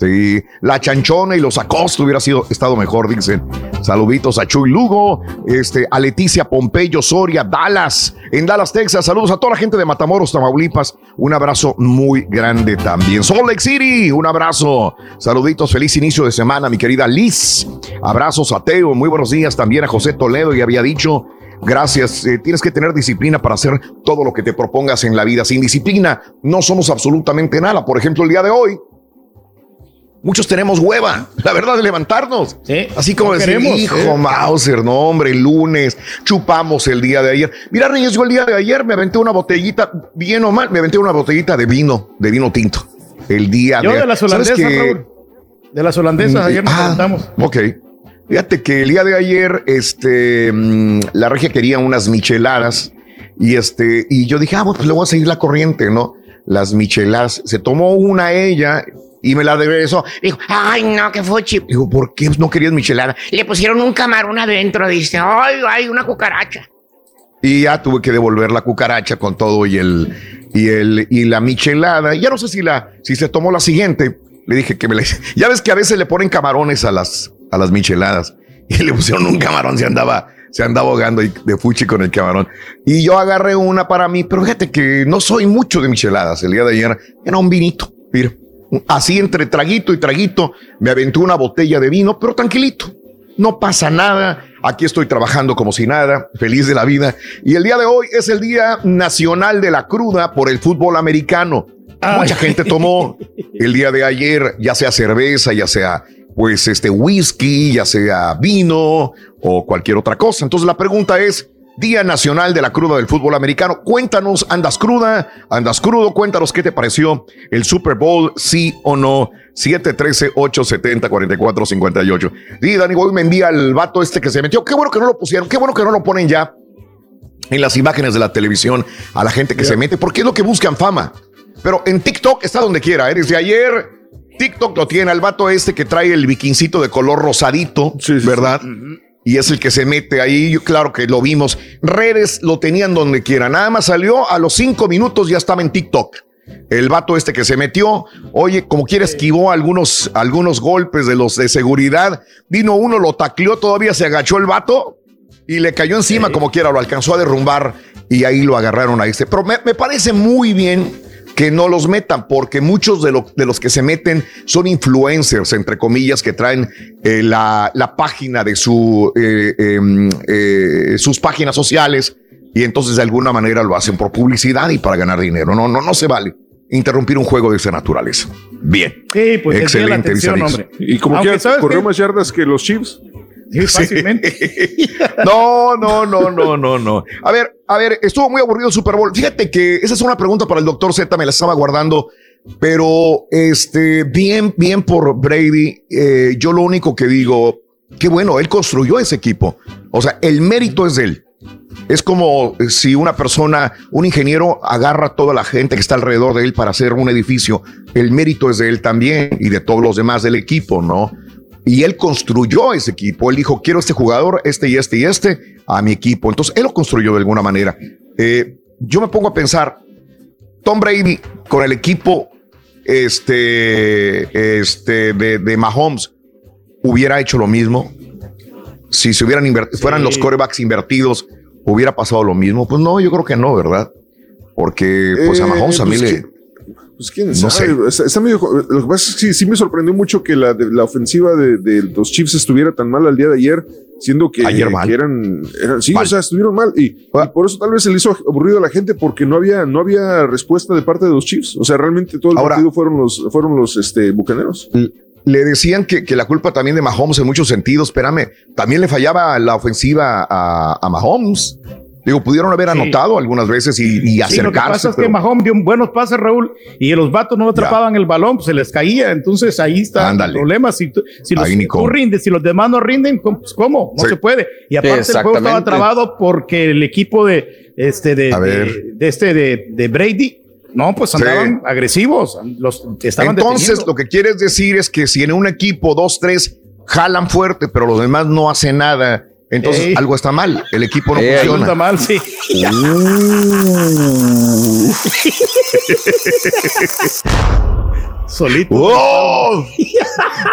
Sí, la chanchona y los Acosta hubiera sido estado mejor, dicen. Saluditos a Chuy Lugo, este, a Leticia Pompeyo Soria, Dallas, en Dallas, Texas. Saludos a toda la gente de Matamoros, Tamaulipas. Un abrazo muy grande también. Salt Lake City, un abrazo. Saluditos, feliz inicio de semana, mi querida Liz. Abrazos a Teo, muy buenos días también a José Toledo, y había dicho. Gracias. Eh, tienes que tener disciplina para hacer todo lo que te propongas en la vida. Sin disciplina no somos absolutamente nada. Por ejemplo, el día de hoy, Muchos tenemos hueva, la verdad, de levantarnos. Así como no decir, queremos, hijo, ¿eh? Mauser, no, hombre, el lunes, chupamos el día de ayer. Mira, Reyes, yo el día de ayer me aventé una botellita, bien o mal, me aventé una botellita de vino, de vino tinto. El día Yo de de las ¿Sabes holandesas? Raúl. De las holandesas, ayer nos Ah, preguntamos. Ok. Fíjate que el día de ayer, este, mm, la regia quería unas micheladas y este, y yo dije, ah, pues le voy a seguir la corriente, ¿no? Las micheladas. Se tomó una ella y me la regresó. Dijo, ay, no, qué fuchi. Digo, ¿por qué no querías michelada? Le pusieron un camarón adentro, dice, ay, ay, una cucaracha. Y ya tuve que devolver la cucaracha con todo y el, y el, y la michelada. Ya no sé si la, si se tomó la siguiente. Le dije que me la, ya ves que a veces le ponen camarones a las, a las micheladas. y le pusieron un camarón, se andaba, se andaba ahogando de fuchi con el camarón. Y yo agarré una para mí, pero fíjate que no soy mucho de micheladas. El día de ayer era un vinito, mira. Así entre traguito y traguito, me aventó una botella de vino, pero tranquilito. No pasa nada. Aquí estoy trabajando como si nada, feliz de la vida. Y el día de hoy es el Día Nacional de la Cruda por el fútbol americano. Mucha gente tomó el día de ayer, ya sea cerveza, ya sea pues este whisky, ya sea vino o cualquier otra cosa. Entonces la pregunta es, Día Nacional de la Cruda del Fútbol Americano. Cuéntanos, ¿andas cruda? ¿Andas crudo? Cuéntanos qué te pareció el Super Bowl, sí o no. 713-870-4458. Y Dani Boy me envía el vato este que se metió. Qué bueno que no lo pusieron, qué bueno que no lo ponen ya en las imágenes de la televisión a la gente que se mete, porque es lo que buscan fama. Pero en TikTok está donde quiera. Eres de ayer. TikTok lo tiene al vato este que trae el biquincito de color rosadito, ¿verdad? Y es el que se mete ahí. Yo, claro que lo vimos. Redes lo tenían donde quiera. Nada más salió a los cinco minutos, ya estaba en TikTok. El vato este que se metió, oye, como quiera esquivó algunos, algunos golpes de los de seguridad. Vino uno, lo tacleó, todavía se agachó el vato y le cayó encima como quiera, lo alcanzó a derrumbar y ahí lo agarraron a este. Pero me, me parece muy bien que no los metan, porque muchos de, de, los que se meten son influencers, entre comillas, que traen eh, la, la, página de su, eh, eh, sus páginas sociales y entonces de alguna manera lo hacen por publicidad y para ganar dinero. No, no, no se vale interrumpir un juego de esa naturaleza. Bien. Sí, pues excelente. Atención, hombre. Y como que corrió más yardas que los Chiefs. *laughs* Sí, fácilmente. *laughs* no, no, no, no, no, no. A ver, a ver, estuvo muy aburrido el Super Bowl. Fíjate que esa es una pregunta para el doctor Z, me la estaba guardando, pero este, bien, bien por Brady. Eh, yo lo único que digo, que bueno, él construyó ese equipo. O sea, el mérito es de él. Es como si una persona, un ingeniero, agarra a toda la gente que está alrededor de él para hacer un edificio. El mérito es de él también y de todos los demás del equipo, ¿no? Y él construyó ese equipo. Él dijo, quiero este jugador, este y este y este, a mi equipo. Entonces, él lo construyó de alguna manera. Eh, yo me pongo a pensar, Tom Brady con el equipo este, este, de, de Mahomes hubiera hecho lo mismo. Si se hubieran fueran los corebacks invertidos, hubiera pasado lo mismo. Pues no, yo creo que no, ¿verdad? Porque pues a Mahomes a mí pues le... Pues quién sabe. No sé. Está medio, lo que pasa es que sí, sí me sorprendió mucho que la, la ofensiva de, de, los Chiefs estuviera tan mal al día de ayer, siendo que, ayer mal. que eran, eran, sí, mal. o sea, estuvieron mal. Y, y, por eso tal vez se le hizo aburrido a la gente porque no había, no había respuesta de parte de los Chiefs. O sea, realmente todo el Ahora, partido fueron los, fueron los este, bucaneros. Le decían que, que, la culpa también de Mahomes en muchos sentidos. Espérame, también le fallaba la ofensiva a, a Mahomes. Digo, pudieron haber anotado sí. algunas veces y, y acercarse. Sí, lo que pasa es pero... que Mahomes dio buenos pases, Raúl, y los vatos no atrapaban ya. el balón, pues se les caía. Entonces ahí está Ándale. el problema. Si, tú, si los, tú rindes, si los demás no rinden, pues ¿cómo? No sí. se puede. Y aparte el juego estaba trabado porque el equipo de este de, de, de, este de, de Brady no, pues andaban agresivos. Los estaban Entonces, deteniendo. lo que quieres decir es que si en un equipo dos, tres jalan fuerte, pero los demás no hacen nada, entonces Ey. algo está mal. El equipo no Ey, funciona. Está mal, sí. Uh. Solito. ¡Oh!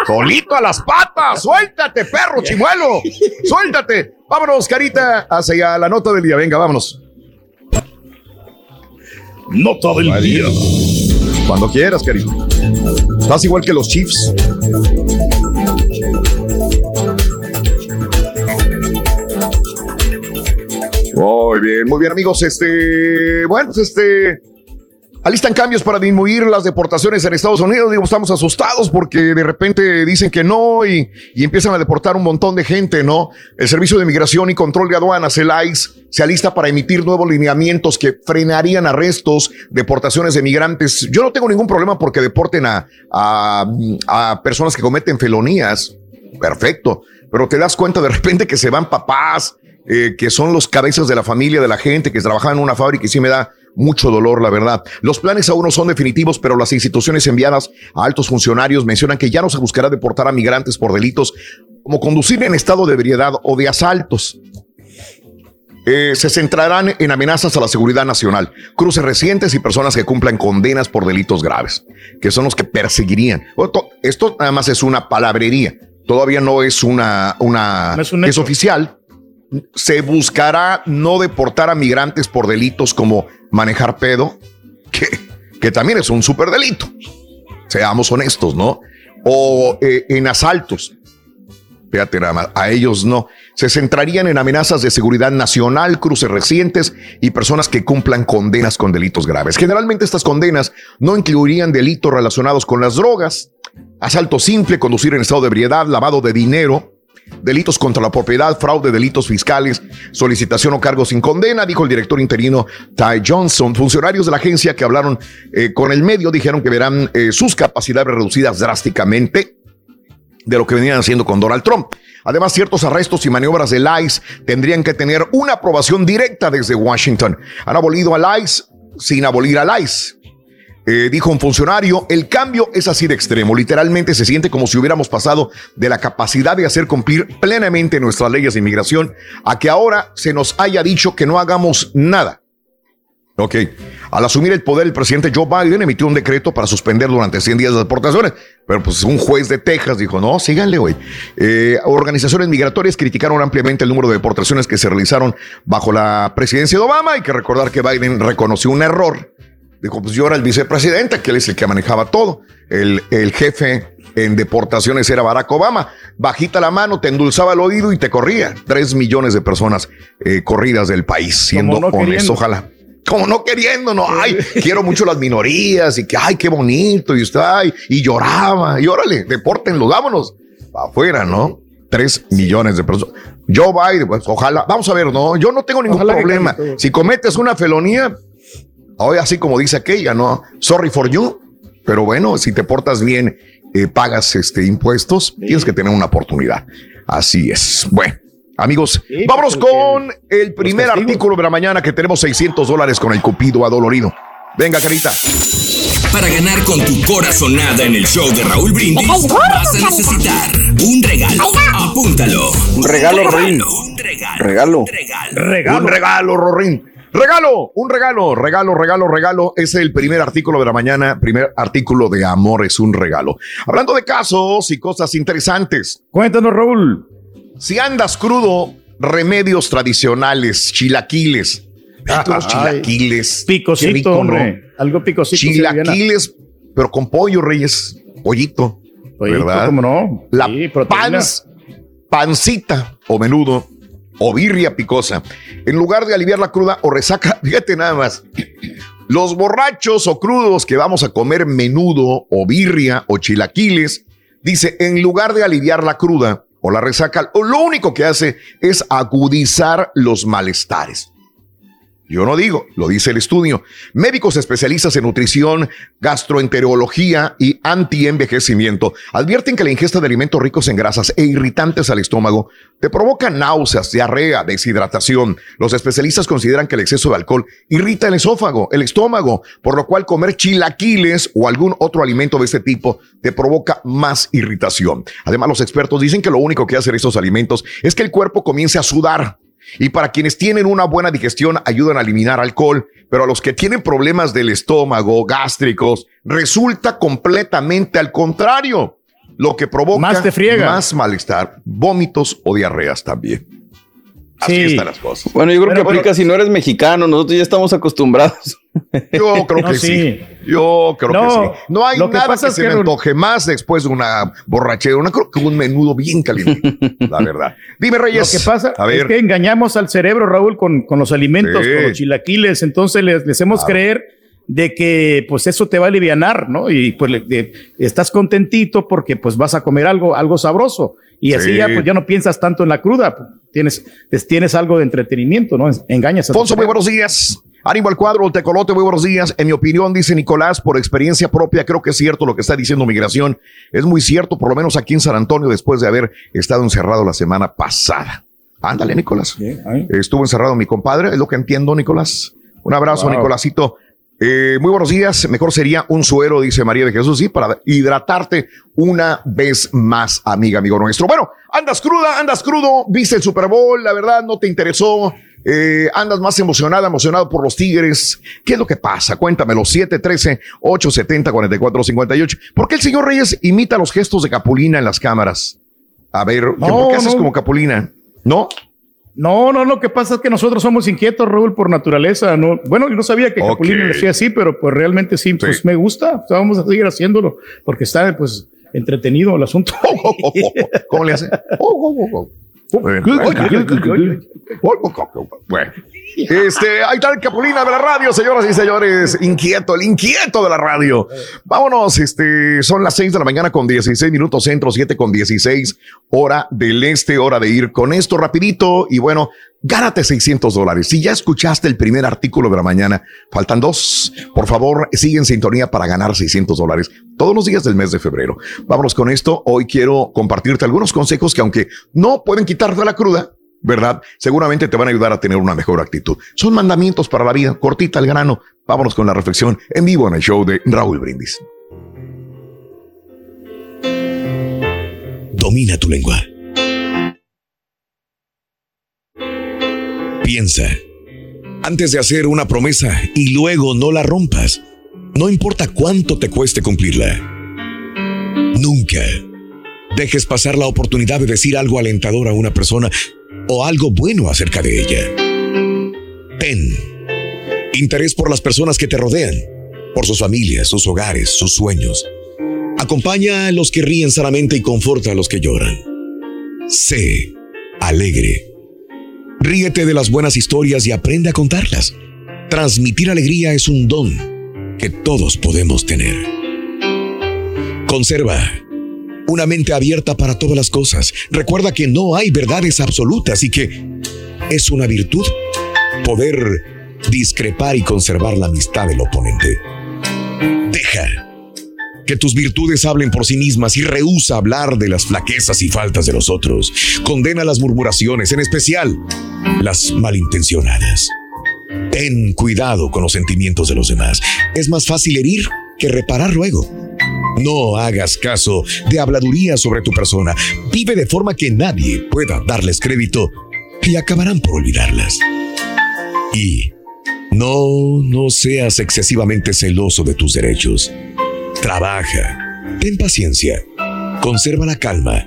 Solito a las patas. Suéltate, perro chimuelo. Suéltate. Vámonos, carita, hacia la nota del día. Venga, vámonos. Nota del día. Cuando quieras, querido. Estás igual que los Chiefs. Muy bien, muy bien, amigos. Este, bueno, pues este. Alistan cambios para disminuir las deportaciones en Estados Unidos. Digo, estamos asustados porque de repente dicen que no y, y, empiezan a deportar un montón de gente, ¿no? El Servicio de Migración y Control de Aduanas, el ICE, se alista para emitir nuevos lineamientos que frenarían arrestos, deportaciones de migrantes. Yo no tengo ningún problema porque deporten a, a, a personas que cometen felonías. Perfecto. Pero te das cuenta de repente que se van papás, eh, que son los cabezas de la familia, de la gente que trabajan en una fábrica y sí me da mucho dolor, la verdad. Los planes aún no son definitivos, pero las instituciones enviadas a altos funcionarios mencionan que ya no se buscará deportar a migrantes por delitos como conducir en estado de ebriedad o de asaltos. Eh, se centrarán en amenazas a la seguridad nacional, cruces recientes y personas que cumplan condenas por delitos graves, que son los que perseguirían. Esto nada más es una palabrería. todavía no es una, una es, oficial. Se buscará no deportar a migrantes por delitos como manejar pedo, que, que también es un super delito. Seamos honestos, ¿no? O eh, en asaltos. Nada más, a ellos no. Se centrarían en amenazas de seguridad nacional, cruces recientes y personas que cumplan condenas con delitos graves. Generalmente estas condenas no incluirían delitos relacionados con las drogas, asalto simple, conducir en estado de ebriedad, lavado de dinero, delitos contra la propiedad, fraude, delitos fiscales, solicitación o cargo sin condena, dijo el director interino Ty Johnson. Funcionarios de la agencia que hablaron eh, con el medio dijeron que verán eh, sus capacidades reducidas drásticamente de lo que venían haciendo con Donald Trump. Además, ciertos arrestos y maniobras del ICE tendrían que tener una aprobación directa desde Washington. Han abolido al ICE sin abolir al ICE. Eh, dijo un funcionario, el cambio es así de extremo. Literalmente se siente como si hubiéramos pasado de la capacidad de hacer cumplir plenamente nuestras leyes de inmigración a que ahora se nos haya dicho que no hagamos nada. Ok. Al asumir el poder, el presidente Joe Biden emitió un decreto para suspender durante 100 días las deportaciones. Pero pues un juez de Texas dijo, no, síganle hoy. Eh, organizaciones migratorias criticaron ampliamente el número de deportaciones que se realizaron bajo la presidencia de Obama. Hay que recordar que Biden reconoció un error. Dijo, pues yo era el vicepresidente, que él es el que manejaba todo. El, el jefe en deportaciones era Barack Obama. Bajita la mano, te endulzaba el oído y te corría. Tres millones de personas eh, corridas del país, siendo honesto, ojalá como no queriendo, no, ay, *laughs* quiero mucho las minorías y que, ay, qué bonito, y usted, ay, y lloraba, y órale, deportenlo, vámonos, afuera, ¿no? Tres millones de personas. Joe Biden, pues ojalá, vamos a ver, no, yo no tengo ningún problema. Si cometes una felonía, hoy así como dice aquella, ¿no? Sorry for you, pero bueno, si te portas bien, eh, pagas este impuestos, tienes que tener una oportunidad. Así es. Bueno. Amigos, vámonos con el primer artículo de la mañana que tenemos 600 dólares con el cupido adolorido. Venga, carita. Para ganar con tu corazonada en el show de Raúl Brindis, vas a necesitar un regalo. Apúntalo. Un regalo, Rorín. Un regalo. Regalo. Un regalo, Rorín. Regalo, un regalo, regalo, regalo, regalo. Es el primer artículo de la mañana, primer artículo de amor es un regalo. Hablando de casos y cosas interesantes. Cuéntanos, Raúl. Si andas crudo, remedios tradicionales, chilaquiles. Los chilaquiles. Picosito, hombre. Algo picosito. Chilaquiles, pero con pollo, Reyes. Pollito. ¿Verdad? ¿Cómo no? La pancita o menudo o birria picosa. En lugar de aliviar la cruda o resaca, *laughs* fíjate nada más. Los borrachos o crudos que vamos a comer menudo o birria o chilaquiles, dice, en lugar de aliviar la cruda, o la resaca, o lo único que hace es agudizar los malestares. Yo no digo, lo dice el estudio. Médicos especialistas en nutrición, gastroenterología y antienvejecimiento advierten que la ingesta de alimentos ricos en grasas e irritantes al estómago te provoca náuseas, diarrea, deshidratación. Los especialistas consideran que el exceso de alcohol irrita el esófago, el estómago, por lo cual comer chilaquiles o algún otro alimento de este tipo te provoca más irritación. Además, los expertos dicen que lo único que hacen estos alimentos es que el cuerpo comience a sudar y para quienes tienen una buena digestión, ayudan a eliminar alcohol, pero a los que tienen problemas del estómago, gástricos, resulta completamente al contrario, lo que provoca más, te friega. más malestar, vómitos o diarreas también. Así están las cosas. Bueno, yo creo que aplica si no eres mexicano, nosotros ya estamos acostumbrados. *laughs* Yo creo que sí. Yo creo que sí. No hay nada que, se me antoje más después de una borrachera. Una creo que un menudo bien caliente, *laughs* la verdad. Dime, Reyes. Lo que pasa es que engañamos al cerebro, Raúl, con, con los alimentos, con los chilaquiles. Entonces les, les hacemos creer de que pues eso te va a alivianar, ¿no? Y pues estás contentito porque pues vas a comer algo, algo sabroso. Y así ya pues ya no piensas tanto en la cruda, tienes, tienes algo de entretenimiento, ¿no? Engañas a Ponzo, muy buenos días. Ánimo al cuadro, Tecolote, muy buenos días. En mi opinión, dice Nicolás, por experiencia propia, creo que es cierto lo que está diciendo Migración. Es muy cierto, por lo menos aquí en San Antonio, después de haber estado encerrado la semana pasada. Ándale, Nicolás. Estuvo encerrado mi compadre, es lo que entiendo, Nicolás. Un abrazo, Nicolásito. Eh, muy buenos días. Mejor sería un suero, dice María de Jesús, sí, para hidratarte una vez más, amiga, amigo nuestro. Bueno, andas cruda, andas crudo, viste el Super Bowl, la verdad no te interesó. Eh, andas más emocionada, emocionado por los Tigres. ¿Qué es lo que pasa? Cuéntamelo. 713-870-4458. ¿Por qué el señor Reyes imita los gestos de Capulina en las cámaras? A ver, ¿qué- No, ¿por qué haces como Capulina? ¿No? No, no, lo que pasa es que nosotros somos inquietos, Raúl, por naturaleza. No, bueno, yo no sabía que Ok. Capulina lo hacía así, pero pues realmente sí, pues me gusta. O sea, vamos a seguir haciéndolo porque está pues entretenido el asunto. *laughs* ¿Cómo le hace? Bueno, *laughs* este, ahí está el Capulina de la radio, señoras y señores. Inquieto, el inquieto de la radio. Vámonos, este, son las 6 de la mañana con 16 minutos centro, 7 con 16, hora del este, hora de ir con esto rapidito. Y bueno, gánate 600 dólares. Si ya escuchaste el primer artículo de la mañana, faltan dos. Por favor, sigue en sintonía para ganar 600 dólares todos los días del mes de febrero. Vámonos con esto. Hoy quiero compartirte algunos consejos que aunque no pueden quitarte la cruda, ¿verdad? Seguramente te van a ayudar a tener una mejor actitud. Son mandamientos para la vida, cortita al grano. Vámonos con la reflexión en vivo en el show de Raúl Brindis. Domina tu lengua. Piensa. Antes de hacer una promesa y luego no la rompas, no importa cuánto te cueste cumplirla. Nunca dejes pasar la oportunidad de decir algo alentador a una persona o algo bueno acerca de ella. Ten interés por las personas que te rodean, por sus familias, sus hogares, sus sueños. Acompaña a los que ríen sanamente y conforta a los que lloran. Sé alegre. Ríete de las buenas historias y aprende a contarlas. Transmitir alegría es un don que todos podemos tener. Conserva una mente abierta para todas las cosas. Recuerda que no hay verdades absolutas y que es una virtud poder discrepar y conservar la amistad del oponente. Deja que tus virtudes hablen por sí mismas y rehúsa hablar de las flaquezas y faltas de los otros. Condena las murmuraciones, en especial las malintencionadas. Ten cuidado con los sentimientos de los demás. Es más fácil herir que reparar luego. No hagas caso de habladuría sobre tu persona. Vive de forma que nadie pueda darles crédito y acabarán por olvidarlas. Y no, no seas excesivamente celoso de tus derechos. Trabaja, ten paciencia, conserva la calma,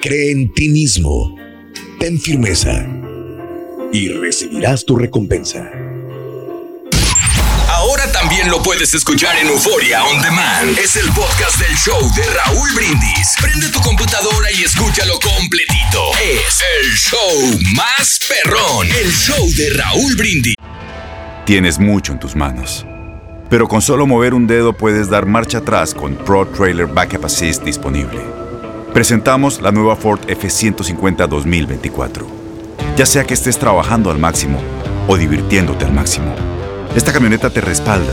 cree en ti mismo, ten firmeza y recibirás tu recompensa. También lo puedes escuchar en Euforia On Demand. Es el podcast del show de Raúl Brindis. Prende tu computadora y escúchalo completito. Es el show más perrón. El show de Raúl Brindis. Tienes mucho en tus manos. Pero con solo mover un dedo puedes dar marcha atrás con Pro Trailer Backup Assist disponible. Presentamos la nueva Ford F150 2024. Ya sea que estés trabajando al máximo o divirtiéndote al máximo, esta camioneta te respalda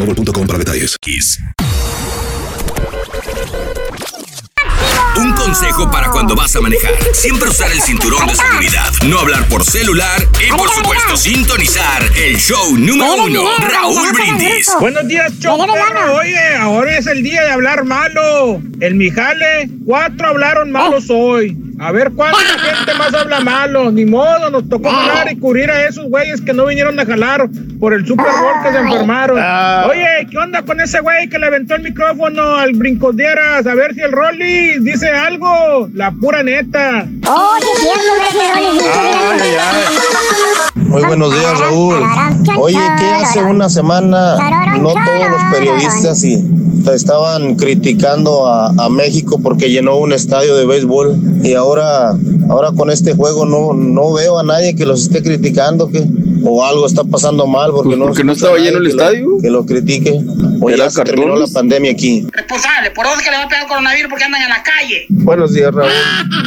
boostmobile.com para detalles. Un consejo para cuando vas a manejar. Siempre usar el cinturón de seguridad. No hablar por celular y por supuesto sintonizar el show número uno. Raúl Brindis. Buenos días, Chopper. Oye, ahora es el día de hablar malo. El Mijale, cuatro hablaron malos hoy. A ver cuánta gente más habla malo. Ni modo, nos tocó jalar y cubrir a esos güeyes que no vinieron a jalar por el Super Bowl que se enfermaron. Ah. Oye, ¿qué onda con ese güey que le aventó el micrófono al brincodieras? A ver si el Rolly dice algo. La pura neta. Oh, Rolly. Muy buenos días, Raúl. Oye, ¿qué hace una semana no todos los periodistas y estaban criticando a, a México porque llenó un estadio de béisbol y ahora, ahora con este juego no, no veo a nadie que los esté criticando que o algo está pasando mal porque no, porque no estaba lleno el que lo- estadio. que lo critique o ya se terminó la pandemia aquí. Responsable, por dónde que le va a pegar el coronavirus porque andan en la calle. Buenos días, Raúl.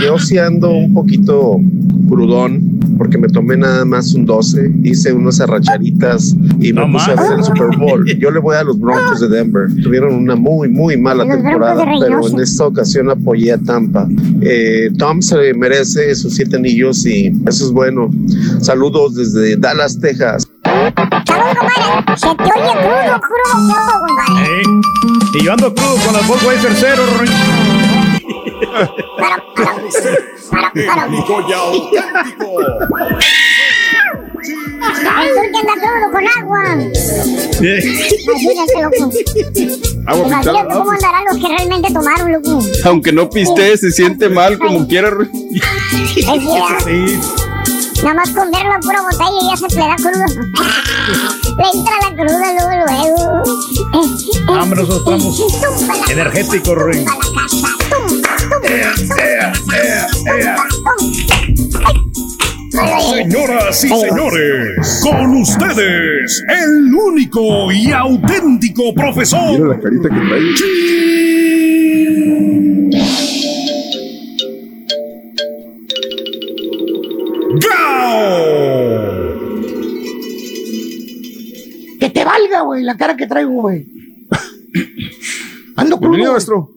Yo sí ando un poquito crudón porque me tomé nada más un 12, hice unas arracharitas y me puse a ver el Super Bowl. *laughs* Yo le voy a los Broncos de Denver. Tuvieron una muy, muy mala Los temporada, pero en esta ocasión apoyé a Tampa. Eh, Tom se merece sus siete anillos y eso es bueno. Saludos desde Dallas, Texas. Se te oye crudo, crudo, crudo, compadre. Eh, Y yo ando crudo con las Volkswagen cero. Ay, ¿por qué anda crudo con agua? Imagínate, cómo los que realmente tomaron, loco. Aunque no piste, se siente mal como quiera. Cierto. Nada más con ver la pura botella ya se le da crudo. le entra la cruda luego, luego. Hombre, nosotros estamos energéticos. Señoras y señores, con ustedes, el único y auténtico profesor. Mira la carita que trae. Que te valga, güey, la cara que traigo, güey. Ando crudo. Bienvenido, maestro.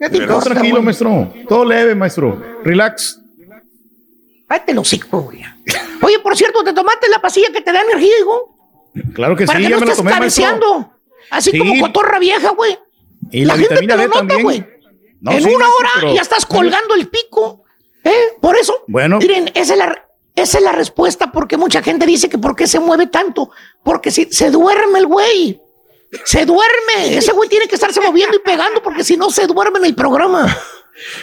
¿Qué te Todo tranquilo, maestro. Todo leve, maestro. Relax. Cállate el hocico, güey. Oye, por cierto, ¿te tomaste la pastilla que te da energía, hijo? Claro que Para sí, que ya no me tomé, maestro. cabeceando. Así Sí. como cotorra vieja, güey. Y la, gente vitamina te lo nota, güey. No, en sí, una hora pero- ya estás colgando el pico. ¿Eh? Por eso. Bueno. Miren, esa es la, esa es la respuesta porque mucha gente dice que por qué se mueve tanto. Porque si se duerme el güey. Se duerme. Ese güey tiene que estarse moviendo y pegando porque si no se duerme en el programa.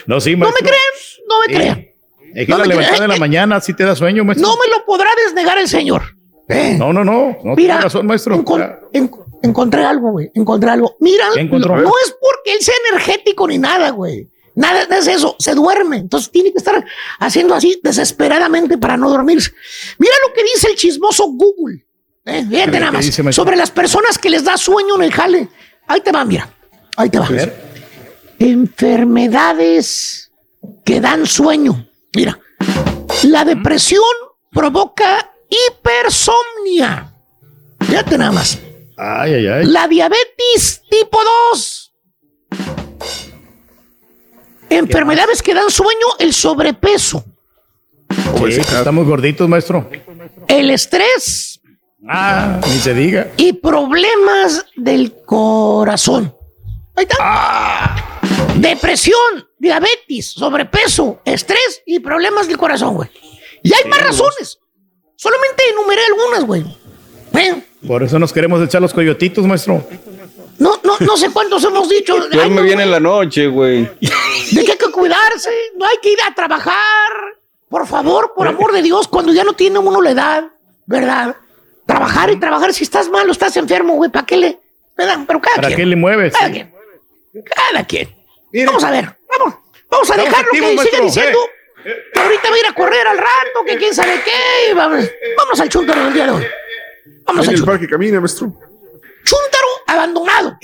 No, sí, ¿No me maestro. creen? No me Sí. crean. Es que No la levantada de la mañana sí te da sueño, maestro. No me lo podrá desnegar el señor. No, no, no. No Mira, tiene razón, maestro. encon- en- encontré algo, güey. Encontré algo. Mira, no es porque él sea energético ni nada, güey. Nada es eso. Se duerme. Entonces tiene que estar haciendo así desesperadamente para no dormirse. Mira lo que dice el chismoso Google. Eh, fíjate ¿Qué nada más. sobre las personas que les da sueño en el jale. Ahí te va, mira. Ahí te va. Enfermedades que dan sueño. Mira. La depresión provoca hipersomnia. Fíjate nada más. Ay, ay, ay. La diabetes tipo 2. Enfermedades que dan sueño, el sobrepeso, Sí, estamos gorditos, maestro. el estrés Ah, ni se diga. y problemas del corazón. Ahí está. Depresión, diabetes, sobrepeso, estrés y problemas del corazón, güey. Y hay más razones. Solamente enumeré algunas, güey. Eh, Por eso nos queremos echar los coyotitos, maestro. No, no, no sé cuántos hemos dicho. Ay, Duerme no, bien en la noche, güey. de que hay que cuidarse, no hay que ir a trabajar. Por favor, por amor de Dios, cuando ya no tiene uno la edad, ¿verdad? Trabajar y trabajar. Si estás malo, estás enfermo, güey, ¿para qué le? ¿Verdad? Pero cada ¿Para quien. qué le mueves? Cada quien. Cada quien. Vamos a ver, vamos. Vamos a Estamos dejarlo que activos, siga maestro. diciendo que ahorita va a ir a correr al rato, que quién sabe qué. Vamos, vamos al chúntaro del día de hoy. Vamos En al el parque camina, maestro. Chúntaro abandonado.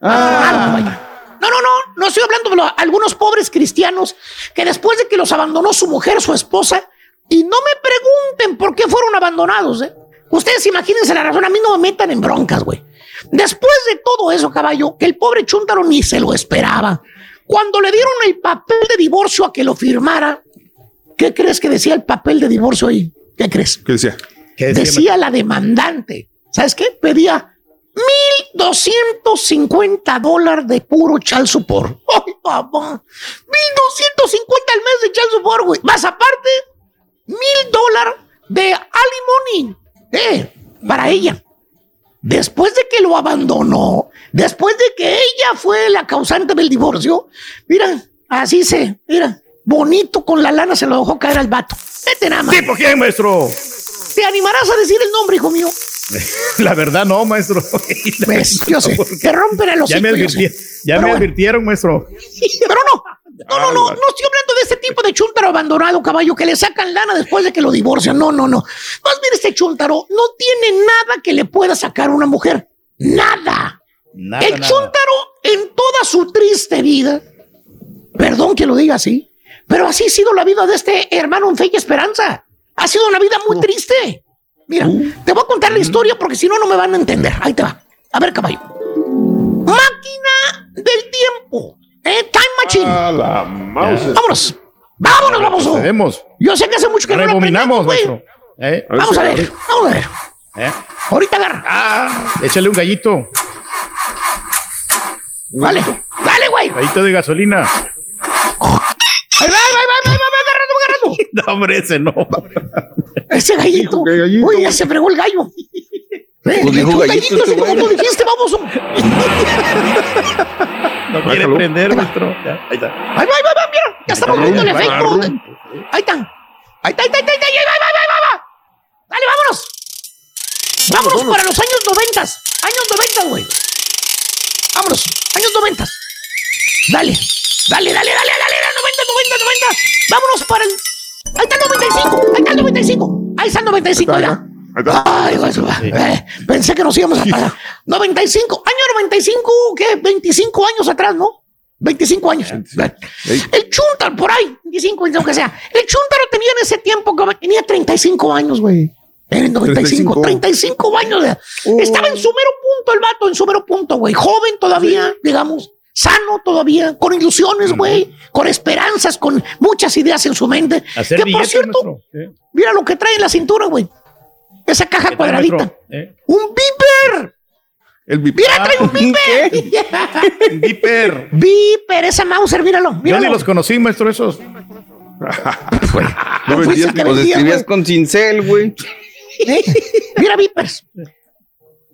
Ah. Abandonado, vaya. No, no, no, no estoy hablando de algunos pobres cristianos que después de que los abandonó su mujer, su esposa, y no me pregunten por qué fueron abandonados, ¿eh? Ustedes imagínense la razón, a mí no me metan en broncas, güey. Después de todo eso, caballo, que el pobre Chuntaro ni se lo esperaba. Cuando le dieron el papel de divorcio a que lo firmara, ¿qué crees que decía el papel de divorcio ahí? ¿Qué crees? ¿Qué decía? decía, la demandante. ¿Sabes qué? Pedía mil 1250 dólares de puro chal support. *laughs* ¡Ay, papá! 1250 al mes de chal support, güey. Más aparte, mil dólares de alimony. Eh, para ella. Después de que lo abandonó, después de que ella fue la causante del divorcio, mira, así se, mira, bonito con la lana se lo dejó caer al vato. Vete nada más. ¿Tipo quién, maestro? ¿Te animarás a decir el nombre, hijo mío? *laughs* La verdad no, maestro. Pues, yo sé, *laughs* te rompen a los Ya me, advirti- ya me bueno. advirtieron, maestro. *laughs* Pero no, no, no, no, no estoy hablando de este tipo de chuntaro abandonado, caballo, que le sacan lana después de que lo divorcian. No, no, no. Más bien este chuntaro no tiene nada que le pueda sacar a una mujer. Nada. Nada, El nada. chuntaro en toda su triste vida, perdón que lo diga así, pero así ha sido la vida de este hermano en fe y esperanza. Ha sido una vida muy triste. Mira, te voy a contar la historia porque si no, no me van a entender. Ahí te va. A ver, caballo. Máquina del tiempo. ¿Eh? Time Machine. Vámonos. Vámonos, vamos. Yo sé que hace mucho que no. ¿Eh? Vamos a ver, vamos a ver. ¿Eh? Ahorita agarra. Ah, échale un gallito. Dale, dale, güey. Gallito de gasolina. Ahí va, ahí va, ahí va, ahí va, ahí va, agarrando, agarrando. *laughs* No, hombre, ese no. Ese gallito. Uy, ya se fregó el gallo. Eh, Pues dijo un gallito este güey. tú dijiste, vamos. *laughs* *laughs* No quiere Bájalo. prender, maestro. Ya, ahí está. Ahí va, ahí va, va, mira. Ya estamos viendo el efecto. Ahí está. Ahí está, ahí está, ahí está, ahí está, ahí va, ahí va, ahí va, ahí va. Dale, vámonos. Vámonos para los años noventas. Años noventas, güey. Vámonos. Años noventas. Dale. Dale, dale, dale, dale, dale. 90, 90, 90. Vámonos para el. Ahí está el 95. Ahí está el 95. Ahí está el 95. Mira. Ay. Eh, pensé que nos íbamos a pasar. 95. Año 95, ¿qué? 25 años atrás, ¿no? 25 años. El Chuntaro, por ahí, 25, aunque que sea. El Chuntaro tenía en ese tiempo, tenía 35 años, güey. En 95, 35 años. de- Estaba en su mero punto el vato, en su mero punto, güey. Joven todavía, digamos. Sano todavía, con ilusiones, güey, con esperanzas, con muchas ideas en su mente. Hacer que por cierto. ¿Eh? mira lo que trae en la cintura, güey. Esa caja ¿Qué tal, cuadradita. ¿Eh? ¡Un viper! El ¡Mira, trae un viper! Viper. Viper, esa Mauser, míralo. Yo míralo. ni los conocí, maestro, esos. No vendías, que Pues vendía, escribías güey. con cincel, güey. *laughs* ¿Eh? Mira, Vipers.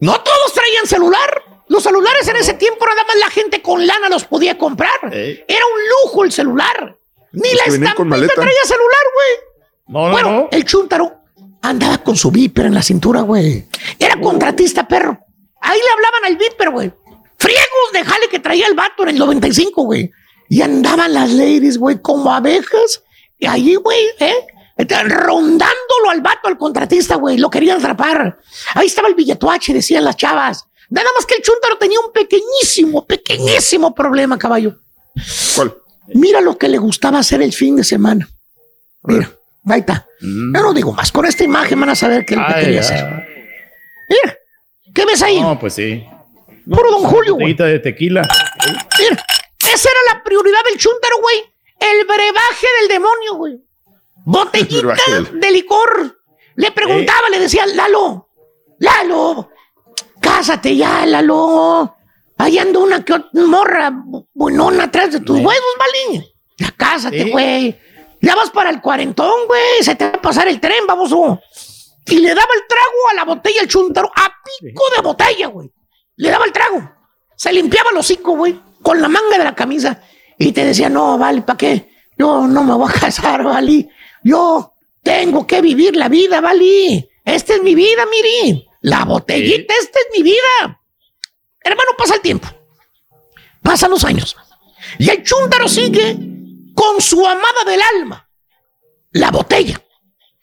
No todos traían celular. Los celulares en ese tiempo nada más la gente con lana los podía comprar. Eh. Era un lujo el celular. Ni Los la estampita traía celular, güey. No, no, bueno, no. el chúntaro andaba con su Viper en la cintura, güey. Era contratista, perro. Ahí le hablaban al Viper, güey. Friegos de jale que traía el vato en el 95, güey. Y andaban las ladies, güey, como abejas. Y ahí, güey, ¿eh? Rondándolo al vato, al contratista, güey. Lo querían atrapar. Ahí estaba el billetuache, decían las chavas. Nada más que el chúntaro tenía un pequeñísimo, pequeñísimo problema, caballo. ¿Cuál? Mira lo que le gustaba hacer el fin de semana. Mira, ahí está. Yo no digo más. Con esta imagen van a saber qué es lo que Mm. Ay, quería ay. hacer. Mira, ¿qué ves ahí? No, pues sí. Puro Don Julio, güey. Botellita de tequila. Mira, esa era la prioridad del chúntaro, güey. El brebaje del demonio, güey. Botellita de licor. Le preguntaba, le decía, Lalo, Lalo, cásate ya, Lalo. Ahí anda una que morra bu- buenona atrás de tus huevos, ¿vale? Ya cásate, güey. Ya vas para el cuarentón, güey. Se te va a pasar el tren, baboso. Y le daba el trago a la botella el chuntaro, a pico de botella, güey. Le daba el trago. Se limpiaba los hocico, güey, con la manga de la camisa. Y te decía, no, vale, ¿para qué? Yo no me voy a *laughs* casar, vale. Yo tengo que vivir la vida, vale. Esta es mi vida, mire. La botellita, esta es mi vida. Hermano, pasa el tiempo. Pasan los años. Y el chúntaro sigue con su amada del alma, la botella.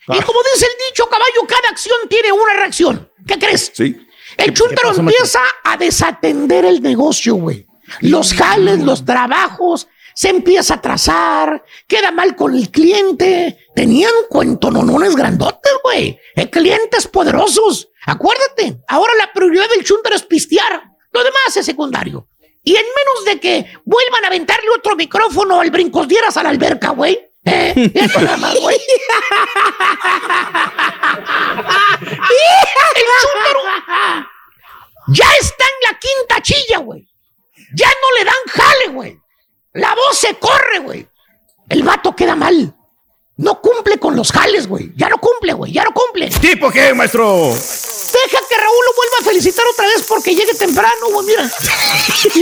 Y como dice el dicho, caballo, cada acción tiene una reacción. ¿Qué crees? Sí. El chúntaro pasó, empieza a desatender el negocio, güey. Los jales, los trabajos, se empieza a trazar, queda mal con el cliente. Tenían cuentononones grandotes, güey. Eh, clientes poderosos. Acuérdate, ahora la prioridad del chúntaro es pistear. Lo demás es secundario. Y en menos de que vuelvan a aventarle otro micrófono al brincosdieras a la alberca, güey. ¿Eh? *laughs* Eso más, güey. *laughs* El ya está en la quinta chilla, güey. Ya no le dan jale, güey. La voz se corre, güey. El vato queda mal con los jales, güey. Ya no cumple, güey. Ya no cumple. ¿Tipo qué, maestro? Deja que Raúl lo vuelva a felicitar otra vez porque llegue temprano, güey. Mira. *laughs*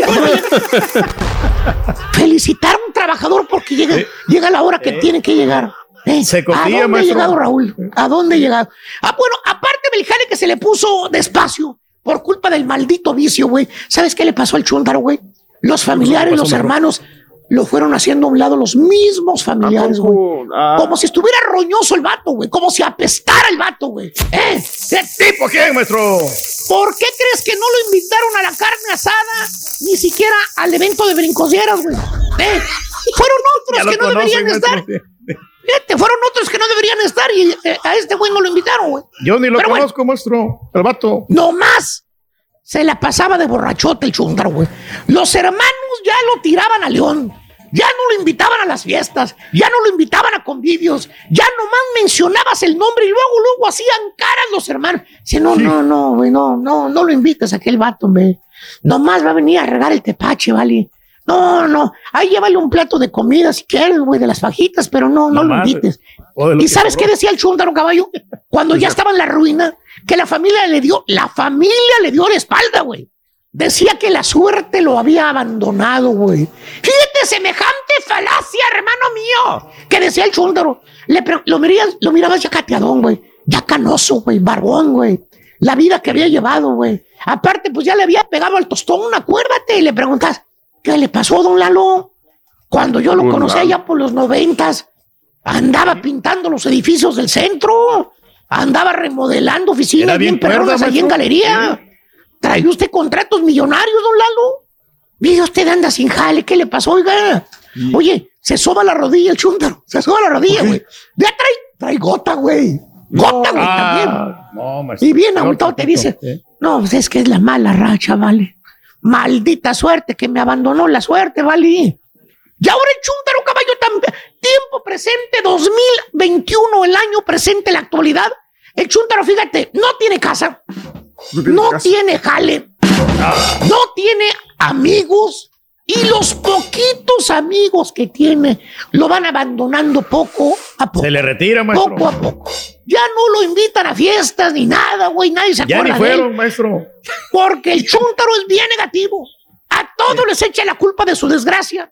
No felicitar a un trabajador porque llega, llega la hora que tiene que llegar. Eh, Se ¿A confía, dónde ha llegado Raúl? ¿A dónde ha llegado? Ah, bueno, aparte del jale que se le puso despacio por culpa del maldito vicio, güey. ¿Sabes qué le pasó al chúntaro, güey? Los familiares, los hermanos, lo fueron haciendo a un lado los mismos familiares, güey. Ah. Como si estuviera roñoso el vato, güey. Como si apestara el vato, güey. ¿Eh? ¿Qué ¿Tipo qué, maestro? ¿Por qué crees que no lo invitaron a la carne asada? Ni siquiera al evento de brincosieras, güey. ¿Eh? Fueron otros que no conocen, deberían maestro. estar. Fíjate, fueron otros que no deberían estar y eh, a este güey no lo invitaron, güey. Yo ni lo Pero bueno. conozco, maestro. El vato. No más. Se la pasaba de borrachote el chúndaro, güey. Los hermanos ya lo tiraban a León. Ya no lo invitaban a las fiestas. Ya no lo invitaban a convivios. Ya nomás mencionabas el nombre y luego, luego hacían caras los hermanos. Dice, no, no, no, güey, no, no, no lo invites a aquel vato, güey. Nomás va a venir a regar el tepache, ¿vale? No, no. Ahí llévale un plato de comida si quieres, güey, de las fajitas, pero no, no, lo invites. ¿Y que sabes qué decía el chúndaro caballo? Cuando ya estaba en la ruina, que la familia le dio, la familia le dio la espalda, güey. Decía que la suerte lo había abandonado, güey. Fíjate, semejante falacia, hermano mío. Que decía el chúndaro. Le lo, miras, lo mirabas ya cateadón, güey. Ya canoso, güey. Barbón, güey. La vida que había llevado, güey. Aparte, pues ya le había pegado al tostón, acuérdate. Y le preguntas, ¿qué le pasó, don Lalo? Cuando yo lo Don conocí allá por los noventas, andaba pintando los edificios del centro. Andaba remodelando oficinas bien bien perronas allí en galería. Trae usted contratos millonarios, don Lalo. Mire, usted anda sin jale. ¿Qué le pasó, oiga? Oye, se soba la rodilla el chúndaro. Se soba la rodilla, güey. Ya trae, trae gota, güey. Gota, güey, también. Ah, no, maestro. Y bien agotado te dice, ¿eh? no, pues es que es la mala racha, vale. Maldita suerte que me abandonó la suerte, vale. Y ahora el chúntaro caballo también. Tiempo presente 2021, el año presente, la actualidad. El chúntaro, fíjate, no tiene casa, no tiene jale, no tiene amigos y los poquitos amigos que tiene lo van abandonando poco a poco. Se le retira, maestro. Poco a poco. Ya no lo invitan a fiestas ni nada, güey. Nadie se Ya ni acuerda de él. fueron, maestro. Porque el chúntaro es bien negativo. A todos les echa la culpa de su desgracia.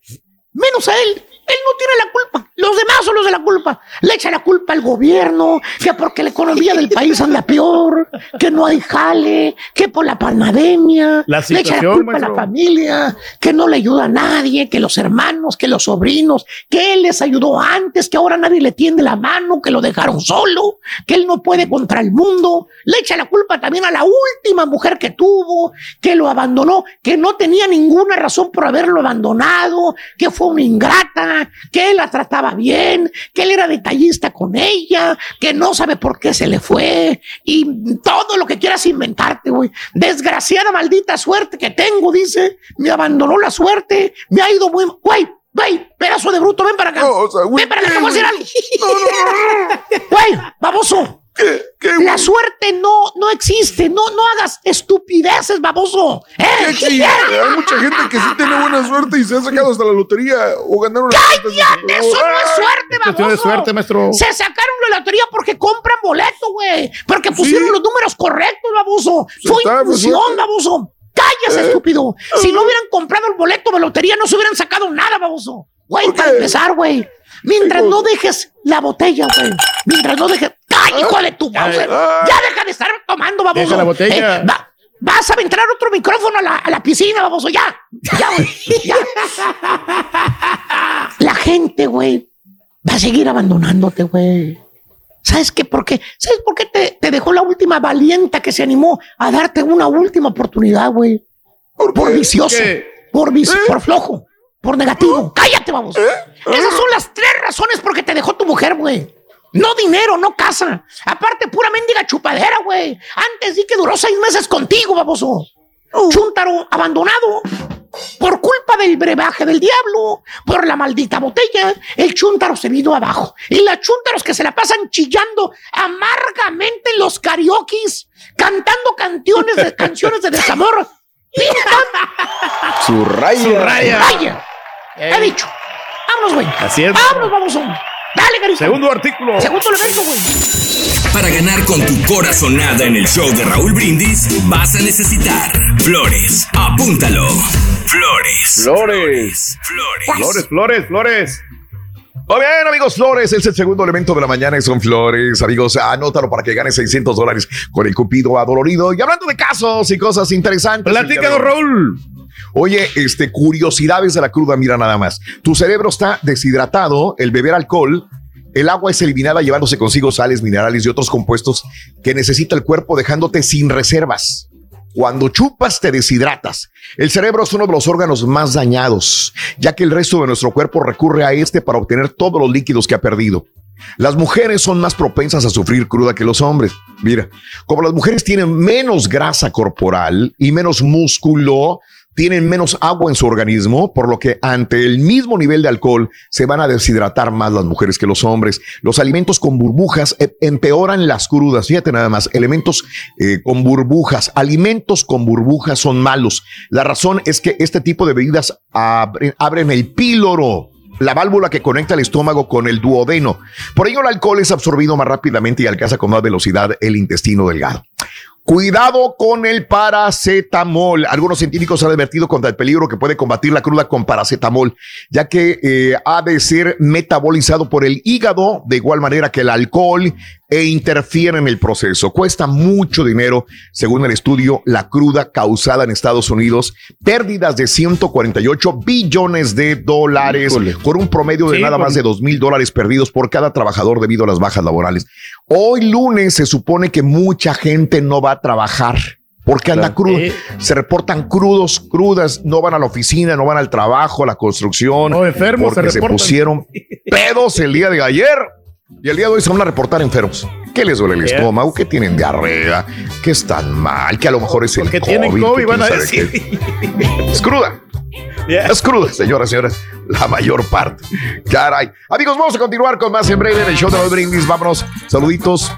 Menos a él. Él no tiene la culpa. Los demás son los de la culpa. Le echa la culpa al gobierno, que porque la economía del país anda peor, que no hay jale, que por la pandemia. La le echa la culpa a la familia, que no le ayuda a nadie, que los hermanos, que los sobrinos, que él les ayudó antes, que ahora nadie le tiende la mano, que lo dejaron solo, que él no puede contra el mundo. Le echa la culpa también a la última mujer que tuvo, que lo abandonó, que no tenía ninguna razón por haberlo abandonado, que fue una ingrata, que él la trataba bien, que él era detallista con ella, que no sabe por qué se le fue y todo lo que quieras inventarte, güey. Desgraciada maldita suerte que tengo, dice. Me abandonó la suerte, me ha ido muy... Güey, güey, pedazo de bruto, ven para acá. ven para acá, voy a decir algo. *laughs* Güey, baboso. La suerte no, no existe. No, no hagas estupideces, baboso. ¿Eh? ¿Qué ching- Hay mucha gente que sí tiene buena suerte y se ha sacado hasta la lotería o ganaron de ¡Cállate! Eso no es suerte, cuestión de baboso. suerte, maestro. Se sacaron la lotería porque compran boleto, güey. Porque pusieron los números correctos, baboso. Sí, Fue infusión, baboso. Cállese, Eh. estúpido. Si no hubieran comprado el boleto de lotería, no se hubieran sacado nada, baboso. Güey, ¿Por para empezar, güey. Mientras no dejes la botella, güey. Mientras no dejes. ¡Ay, hijo de tu! Ah. Ya deja de estar tomando, baboso. Deja la botella. Eh, va- vas a entrar otro micrófono a la, a la piscina, baboso. Ya. Ya, güey. Ya. La gente, güey, va a seguir abandonándote, güey. ¿Sabes qué? ¿Por qué? ¿Sabes por qué te, te dejó la última valienta que se animó a darte una última oportunidad, güey? Por, vicioso, por, vici- por flojo, por negativo. Cállate, vamos. Esas son las tres razones por que te dejó tu mujer, güey. No dinero, no casa. Aparte, pura mendiga chupadera, güey. Antes sí que duró seis meses contigo, baboso. Chúntaro abandonado. Por culpa del brebaje del diablo, por la maldita botella, el chúntaro se vino abajo. Y las chúntaros que se la pasan chillando amargamente en los karaokis, cantando canciones de, canciones de desamor. *laughs* Su raya. Su raya. raya. He dicho. Vámonos, güey. Así es. Vámonos, vamos. Dale, carita. Segundo artículo. Segundo elemento, güey. Para ganar con tu corazonada en el show de Raúl Brindis, vas a necesitar flores. Apúntalo. Flores. Flores. Flores, flores, flores. Muy bien, amigos, flores es el segundo elemento de la mañana y son flores. Amigos, anótalo para que ganes 600 dólares con el cupido adolorido. Y hablando de casos y cosas interesantes. Platícanos, Raúl. Oye, este, curiosidades de la cruda, mira nada más. Tu cerebro está deshidratado, el beber alcohol, el agua es eliminada llevándose consigo sales, minerales y otros compuestos que necesita el cuerpo dejándote sin reservas. Cuando chupas te deshidratas. El cerebro es uno de los órganos más dañados, ya que el resto de nuestro cuerpo recurre a este para obtener todos los líquidos que ha perdido. Las mujeres son más propensas a sufrir cruda que los hombres. Mira, como las mujeres tienen menos grasa corporal y menos músculo, tienen menos agua en su organismo, por lo que ante el mismo nivel de alcohol se van a deshidratar más las mujeres que los hombres. Los alimentos con burbujas eh, empeoran las crudas. Fíjate nada más, elementos eh, con burbujas, alimentos con burbujas son malos. La razón es que este tipo de bebidas abren, abren el píloro la válvula que conecta el estómago con el duodeno. Por ello, el alcohol es absorbido más rápidamente y alcanza con más velocidad el intestino delgado. Cuidado con el paracetamol. Algunos científicos han advertido contra el peligro que puede combatir la cruda con paracetamol, ya que eh, ha de ser metabolizado por el hígado de igual manera que el alcohol e interfiere en el proceso. Cuesta mucho dinero, según el estudio, la cruda causada en Estados Unidos, pérdidas de 148 billones de dólares, con un promedio de Sí, nada más de 2 mil dólares perdidos por cada trabajador debido a las bajas laborales. Hoy lunes se supone que mucha gente no va a trabajar. Porque anda crudo. Se reportan crudos, crudas, no van a la oficina, no van al trabajo, a la construcción. enfermos se porque se, pusieron *laughs* pedos el día de ayer. Y el día de hoy se van a reportar enfermos. ¿Qué les duele el estómago? ¿Que tienen diarrea? ¿Que están mal? ¿Que a lo mejor es el Porque COVID? tienen COVID, van a decir. qué. Es cruda. Es cruda, señoras y señores. La mayor parte. Caray. Amigos, vamos a continuar con más en breve en el show de los brindis. Vámonos. Saluditos.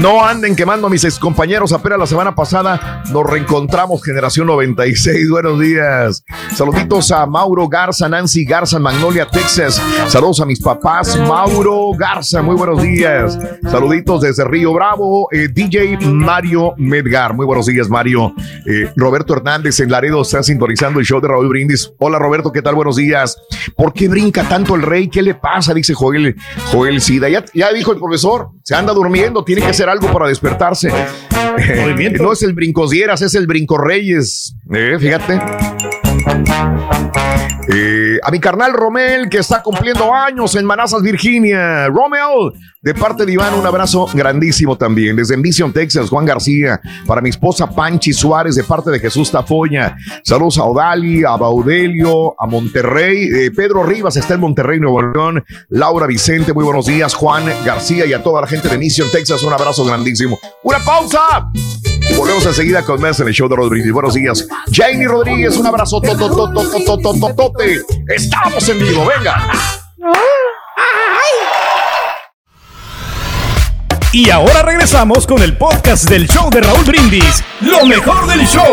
No anden quemando a mis excompañeros. Apenas la semana pasada nos reencontramos, Generación 96. Buenos días. Saluditos a Mauro Garza, Nancy Garza, Magnolia, Texas. Saludos a mis papás, Mauro Garza. Muy buenos días. Saluditos desde Río Bravo, eh, DJ Mario Medgar. Muy buenos días, Mario. Eh, Roberto Hernández en Laredo está sintonizando el show de Raúl Brindis. Hola, Roberto, ¿qué tal? Buenos días. ¿Por qué brinca tanto el rey? ¿Qué le pasa? Dice Joel, Joel Sida. Ya, ya dijo el profesor, se anda durmiendo, tiene que hacer algo para despertarse. Eh, no es el brincosieras, es el brinco reyes. Eh, fíjate. Eh, a mi carnal Romel, que está cumpliendo años en Manassas, Virginia. Romel, de parte de Iván, un abrazo grandísimo también. Desde Envision, Texas, Juan García. Para mi esposa Panchi Suárez, de parte de Jesús Tafoña. Saludos a Odali, a Baudelio, a Monterrey. Eh, Pedro Rivas está en Monterrey, Nuevo León. Laura Vicente, muy buenos días. Juan García y a toda la gente de Mission, Texas, un abrazo grandísimo. ¡Una pausa! Volvemos enseguida con más en el show de Rodríguez. Buenos días. Jamie Rodríguez, un abrazo. tototototototote. Estamos en vivo, venga. Y ahora regresamos con el podcast del show de Raúl Brindis. Lo mejor del show.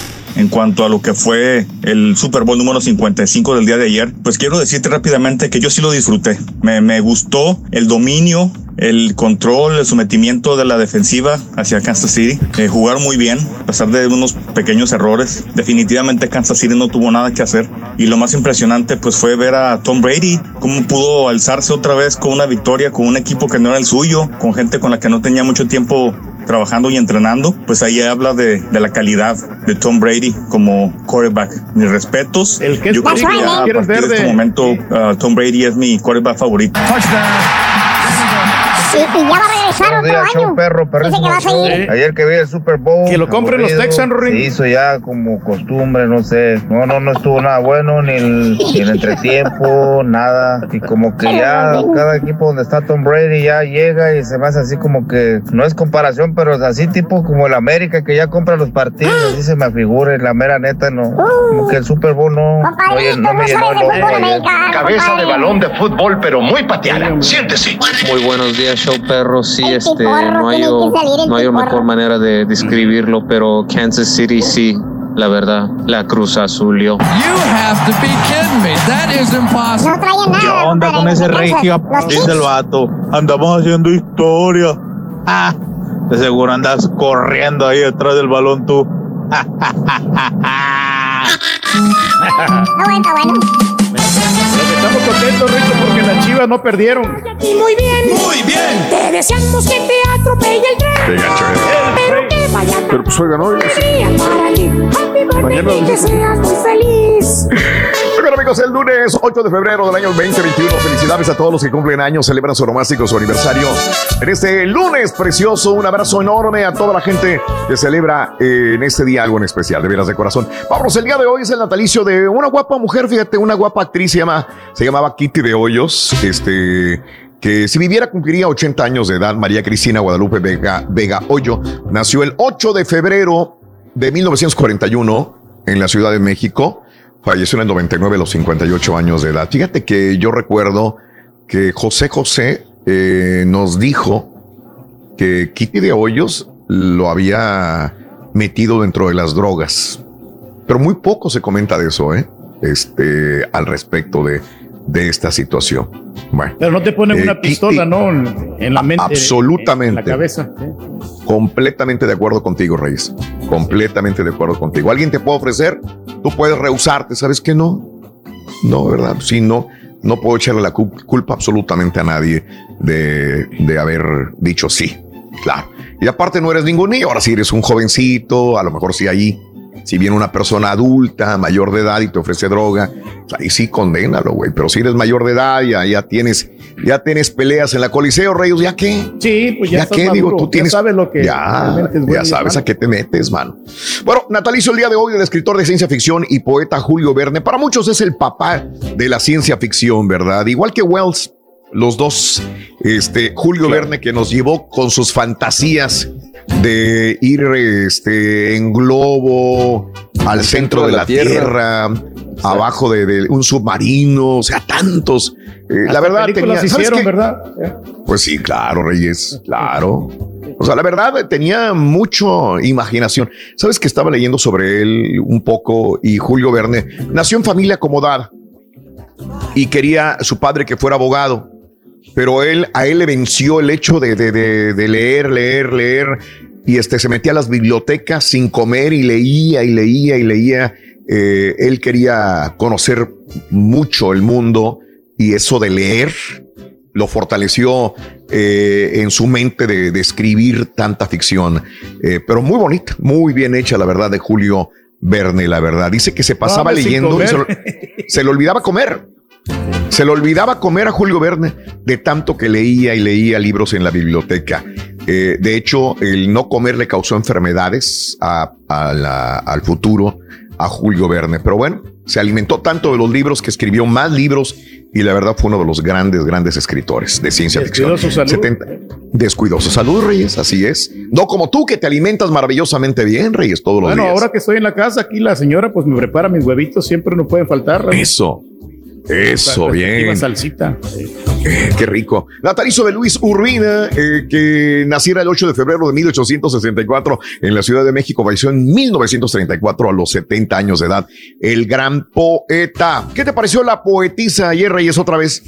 En cuanto a lo que fue el Super Bowl número 55 del día de ayer, pues quiero decirte rápidamente que yo sí lo disfruté. Me, me gustó el dominio, el control, el sometimiento de la defensiva hacia Kansas City. Eh, jugaron muy bien, a pesar de unos pequeños errores. Definitivamente Kansas City no tuvo nada que hacer. Y lo más impresionante pues fue ver a Tom Brady, cómo pudo alzarse otra vez con una victoria, con un equipo que no era el suyo, con gente con la que no tenía mucho tiempo trabajando y entrenando, pues ahí habla de, de la calidad de Tom Brady como quarterback. Mis respetos. El que es Yo creo que ya a ¿quieres partir de este verde? momento uh, Tom Brady es mi quarterback favorito. Sí, y ya va a regresar otro días, show año. perro, Dice que vas a show. ir. Ayer que vi el Super Bowl. Que lo compren los Texans, Rory. Se hizo ya como costumbre, no sé. No, no, no estuvo nada bueno, ni el, ni el entretiempo, *laughs* nada. Y como que ya cada equipo donde está Tom Brady ya llega y se me hace así como que, no es comparación, pero es así tipo como el América que ya compra los partidos, así se me figura. y La mera neta, no. Como que el Super Bowl no, no, no me llenó el ojo ayer. Cabeza de balón de fútbol, pero muy pateada. Siéntese. Muy buenos días, show perro. Sí, El este, no hay, el no hay mejor manera de describirlo, pero Kansas City sí, la verdad, la Cruz Azulió. No. ¿Qué onda con ese regio? Los Dice Chiefs. el vato. Andamos haciendo historia. Ah, de seguro andas corriendo ahí detrás del balón tú. Está *laughs* bueno, bueno. Estamos contentos, Rico, porque las chivas no perdieron. Y muy bien. Muy bien. Te deseamos que te atropelle el tren. Pero que Pero pues oigan, hoy. Mañana que seas muy feliz. Bueno amigos, el lunes 8 de febrero del año 2021. Felicidades a todos los que cumplen años, celebran su romástico, su aniversario. En este lunes precioso, un abrazo enorme a toda la gente que celebra eh, en este día algo en especial, de veras de corazón. Vamos, el día de hoy es el natalicio de una guapa mujer, fíjate, una guapa actriz, se, llama, se llamaba Kitty de Hoyos, este que si viviera cumpliría 80 años de edad. María Cristina Guadalupe Vega, Vega Hoyo nació el 8 de febrero de 1941 en la Ciudad de México. Falleció en el 99 a los 58 años de edad. Fíjate que yo recuerdo que José José eh, nos dijo que Kitty de Hoyos lo había metido dentro de las drogas. Pero muy poco se comenta de eso, ¿eh? Este, al respecto de, de esta situación. Bueno. Pero no te ponen Eh, una pistola, Kitty- ¿no? En, la mente. Absolutamente. En la cabeza. ¿eh? Completamente de acuerdo contigo, Reyes. Completamente de acuerdo contigo. Alguien te puede ofrecer, tú puedes rehusarte, ¿sabes que no? No, ¿verdad? Sí, no, no puedo echarle la cul- culpa absolutamente a nadie de, de haber dicho sí. Claro. Y aparte no eres ningún niño, ahora sí eres un jovencito, a lo mejor sí ahí. Si viene una persona adulta, mayor de edad y te ofrece droga, ahí sí condénalo, güey. Pero si eres mayor de edad, ya, ya tienes, ya tienes peleas en la Coliseo, Reyes, ¿ya qué? Sí, pues ya, ¿Ya estás qué? Digo, tú tienes. Ya sabes lo que Ya, ya sabes a qué te metes, mano. Bueno, natalicio el día de hoy del escritor de ciencia ficción y poeta Julio Verne. Para muchos es el papá de la ciencia ficción, ¿verdad? Igual que Wells, los dos. Este, Julio Verne que nos llevó con sus fantasías de ir este, en globo al centro de la, tierra, abajo de, de un submarino, o sea, tantos. Eh, la verdad tenía, ¿sabes hicieron? ¿verdad? Pues sí, claro, Reyes, claro. O sea, la verdad tenía mucho imaginación. Sabes que estaba leyendo sobre él un poco y Julio Verne nació en familia acomodada y quería su padre que fuera abogado, pero él a él le venció el hecho de, de- de- de leer, leer, leer y este se metía a las bibliotecas sin comer y leía y leía y leía. Eh, él quería conocer mucho el mundo y eso de leer lo fortaleció eh, en su mente de, de escribir tanta ficción, Eh, pero muy bonita, muy bien hecha, la verdad, de Julio Verne, la verdad. Dice que se pasaba Vamos leyendo y se, lo- se le olvidaba comer. Se le olvidaba comer a Julio Verne de tanto que leía y leía libros en la biblioteca. Eh, de hecho, el no comer le causó enfermedades a- a la- al futuro a Julio Verne. Pero bueno, se alimentó tanto de los libros que escribió más libros y la verdad fue uno de los grandes, grandes escritores de ciencia ficción. Descuidó su salud. 70 Descuidó su salud, Reyes, así es. No como tú que te alimentas maravillosamente bien, Reyes, todos los Bueno, días. ahora que estoy en la casa, aquí la señora pues me prepara mis huevitos, siempre no pueden faltar. Eso. Eso, bien. salsita. Eh, qué rico. Natalicio de Luis Urbina, eh, que naciera el 8 de febrero de 1864 en la Ciudad de México, falleció en 1934 a los 70 años de edad. El gran poeta. ¿Qué te pareció la poetisa ayer, Reyes, otra vez?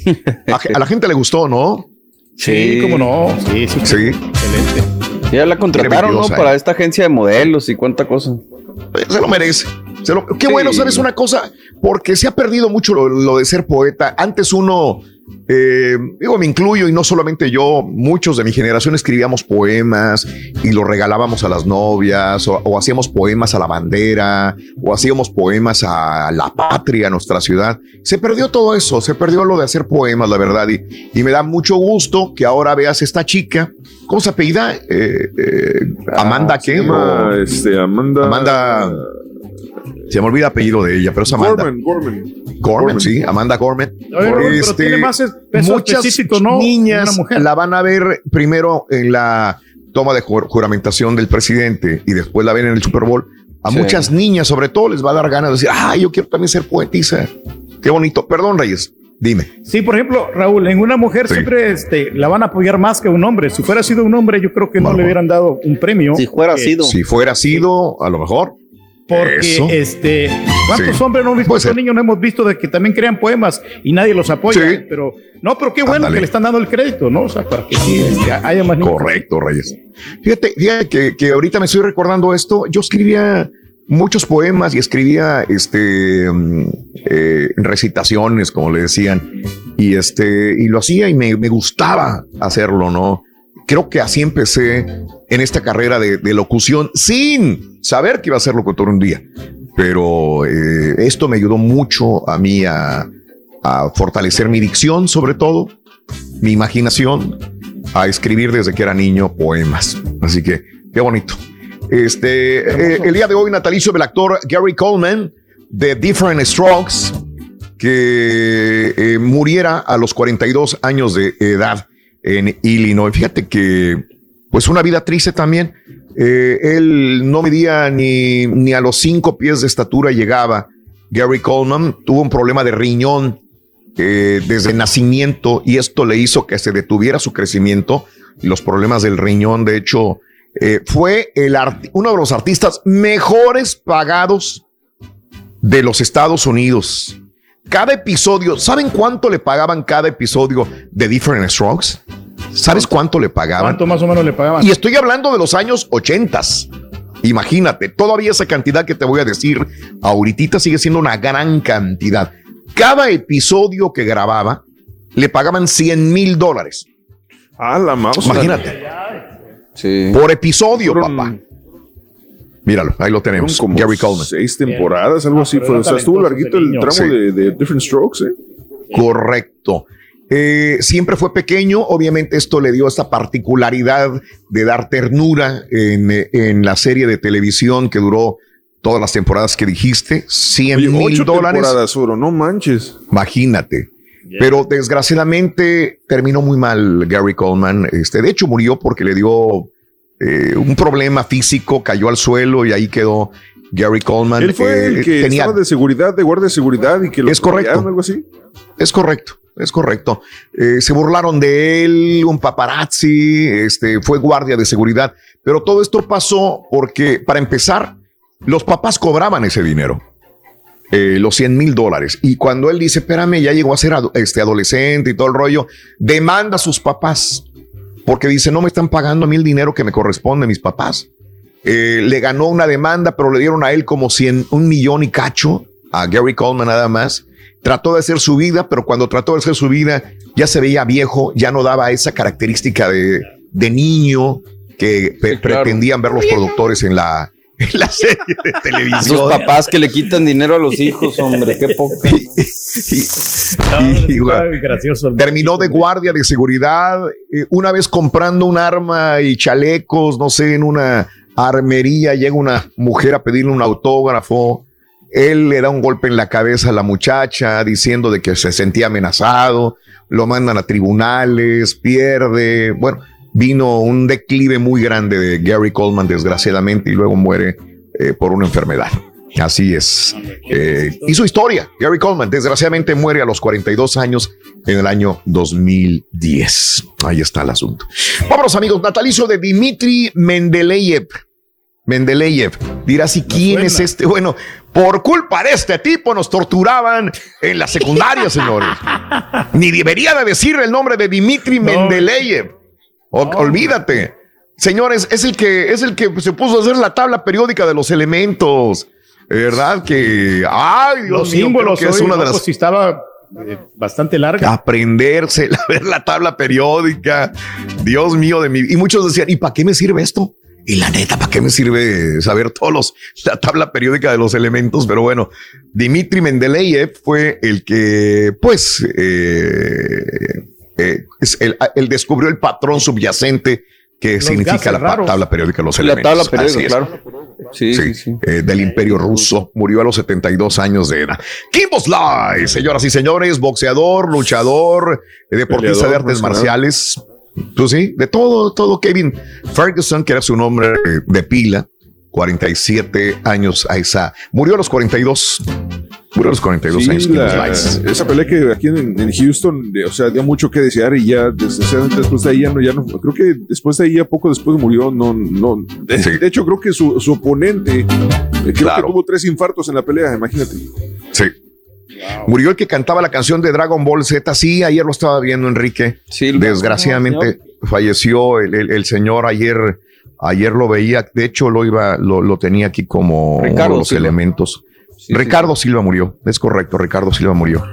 A, a la gente le gustó, ¿no? Sí, cómo no. Sí, sí. Sí. Excelente. Ya la contrataron, ¿no? Para eh. esta agencia de modelos y cuánta cosa. Se lo merece. Se lo- qué Sí. bueno, ¿sabes una cosa? Porque se ha perdido mucho lo, lo de ser poeta. Antes uno eh, digo, me incluyo y no solamente yo, muchos de mi generación escribíamos poemas y los regalábamos a las novias o, o hacíamos poemas a la bandera o hacíamos poemas a la patria, a nuestra ciudad. Se perdió todo eso, se perdió lo de hacer poemas, la verdad. Y, y me da mucho gusto que ahora veas esta chica. ¿Cómo se apellida? Eh, eh, Amanda, ¿qué? Se llama, este, Amanda. Amanda. Se me olvida el apellido de ella, pero es Amanda. Gorman, Gorman. Gorman, sí, Amanda Gorman. Oye, Robert, pero tiene más es- peso muchas específico, ¿no? niñas Una mujer. la van a ver primero en la toma de jur- juramentación del presidente y después la ven en el Super Bowl. A Sí. muchas niñas, sobre todo, les va a dar ganas de decir, ah, yo quiero también ser poetisa. Qué bonito. Perdón, Reyes. Dime. Sí, por ejemplo, Raúl, en una mujer Sí. siempre este, la van a apoyar más que un hombre. Si fuera sido un hombre, yo creo que no le hubieran dado un premio. Si fuera Eh, sido. Si fuera sido, a lo mejor. Porque, Eso. este, ¿cuántos Sí. hombres no hemos niños no hemos visto de que también crean poemas y nadie los apoya? Sí. Pero, no, pero qué bueno Ándale. que le están dando el crédito, ¿no? O sea, para que sí, este, haya más niños. Correcto, Reyes. Fíjate, fíjate que, que ahorita me estoy recordando esto. Yo escribía muchos poemas y escribía este mm, eh, recitaciones, como le decían, y este y lo hacía y me, me gustaba hacerlo, ¿no? Creo que así empecé en esta carrera de, locución sin saber que iba a ser locutor un día. Pero eh, esto me ayudó mucho a mí a, a fortalecer mi dicción, sobre todo, mi imaginación, a escribir desde que era niño poemas. Así que qué bonito. Este, eh, el día de hoy, natalicio del actor Gary Coleman de Different Strokes, que eh, muriera a los 42 años de edad en Illinois. Fíjate que, pues, una vida triste también. Eh, él no medía ni, ni a los cinco pies de estatura llegaba. Gary Coleman tuvo un problema de riñón eh, desde el nacimiento y esto le hizo que se detuviera su crecimiento los problemas del riñón. De hecho, eh, fue el uno de los artistas mejores pagados de los Estados Unidos. Cada episodio, ¿saben cuánto le pagaban cada episodio de Different Strokes? ¿Sabes cuánto le pagaban? ¿Cuánto más o menos le pagaban? Y estoy hablando de los años 80. Imagínate, todavía esa cantidad que te voy a decir ahorita sigue siendo una gran cantidad. Cada episodio que grababa le pagaban 100 mil dólares. Ah, la mouse. Imagínate. Por episodio, papá. Míralo, ahí lo tenemos. Fueron como Gary Coleman. Seis temporadas, algo así. Fue, o sea, estuvo larguito el tramo Sí. de, de Different Strokes, ¿eh? Correcto. Eh, siempre fue pequeño, obviamente esto le dio esta particularidad de dar ternura en, en la serie de televisión que duró todas las temporadas que dijiste, 100 Oye, mil ocho dólares. temporadas, Oro, no manches. Imagínate. Pero desgraciadamente terminó muy mal Gary Coleman. Este, de hecho, murió porque le dio eh, un problema físico, cayó al suelo y ahí quedó Gary Coleman. Él fue Eh, el que tenía estaba de seguridad, de guardia de seguridad y que lo Es correcto. algo así. Es correcto, es correcto. Eh, se burlaron de él, un paparazzi, este, fue guardia de seguridad, pero todo esto pasó porque, para empezar, los papás cobraban ese dinero, eh, los 100 mil dólares. Y cuando él dice, espérame, ya llegó a ser este, adolescente y todo el rollo, demanda a sus papás, porque dice, no me están pagando a mí el dinero que me corresponde a mis papás. Eh, le ganó una demanda, pero le dieron a él como 100, un millón y cacho, a Gary Coleman nada más. Trató de hacer su vida, pero cuando trató de hacer su vida ya se veía viejo, ya no daba esa característica de, de niño que pretendían ver los productores en la, *laughs* la serie de televisión. Esos papás que le quitan dinero a los hijos, hombre, qué poco. *laughs* Y, bueno, terminó de guardia de seguridad, eh, una vez comprando un arma y chalecos, no sé, en una armería, llega una mujer a pedirle un autógrafo, él le da un golpe en la cabeza a la muchacha diciendo de que se sentía amenazado, lo mandan a tribunales, pierde, bueno, vino un declive muy grande de Gary Coleman desgraciadamente y luego muere eh, por una enfermedad. Así es. Eh, hizo historia. Gary Coleman, desgraciadamente, muere a los 42 años en el año 2010. Ahí está el asunto. Vámonos, amigos. Natalicio de Dimitri Mendeleev. Mendeleev. Dirá si quién es este. Bueno, por culpa de este tipo nos torturaban en la secundaria, señores. *laughs* Ni debería de decir el nombre de Dimitri Mendeleev. O- olvídate. Señores, es el que es el que se puso a hacer la tabla periódica de los elementos. ¿Verdad? Que. Ay, Dios Los mío, símbolos, que es una no, de las. pues, si estaba eh, bastante larga. Aprenderse, *laughs* ver la tabla periódica. Dios mío de mí. Y muchos decían, ¿y para qué me sirve esto? Y la neta, ¿para qué me sirve saber todos los, la tabla periódica de los elementos? Pero bueno, Dimitri Mendeleev fue el que, pues, eh, eh, es el, él descubrió el patrón subyacente que Los significa la raros. tabla periódica de los La elementos. tabla periódica, Así es. claro. Sí, sí, sí. eh, del imperio ruso. Murió a los 72 años de edad. Kimbo Slice, señoras y señores, boxeador, luchador, eh, deportista Peleador de artes profesional. marciales. Tú sí, de todo, todo. Kevin Ferguson, que era su nombre de pila, 47 años a esa. Murió a los 42. Murió a los 42 Sí, años. La- esa pelea que aquí en, en Houston, de- o sea, dio mucho que desear y ya desgraciadamente después de ahí ya no, ya no, creo que después de ahí ya poco después murió, no, no, de, de hecho creo que su, su oponente, eh, creo que tuvo tres infartos en la pelea, imagínate. Sí. Murió el que cantaba la canción de Dragon Ball Z. Sí, ayer lo estaba viendo, Enrique. Desgraciadamente falleció el, el- el señor ayer. Ayer lo veía, de hecho lo iba, lo, lo tenía aquí como uno de los elementos. Ricardo Silva murió, es correcto, Ricardo Silva murió.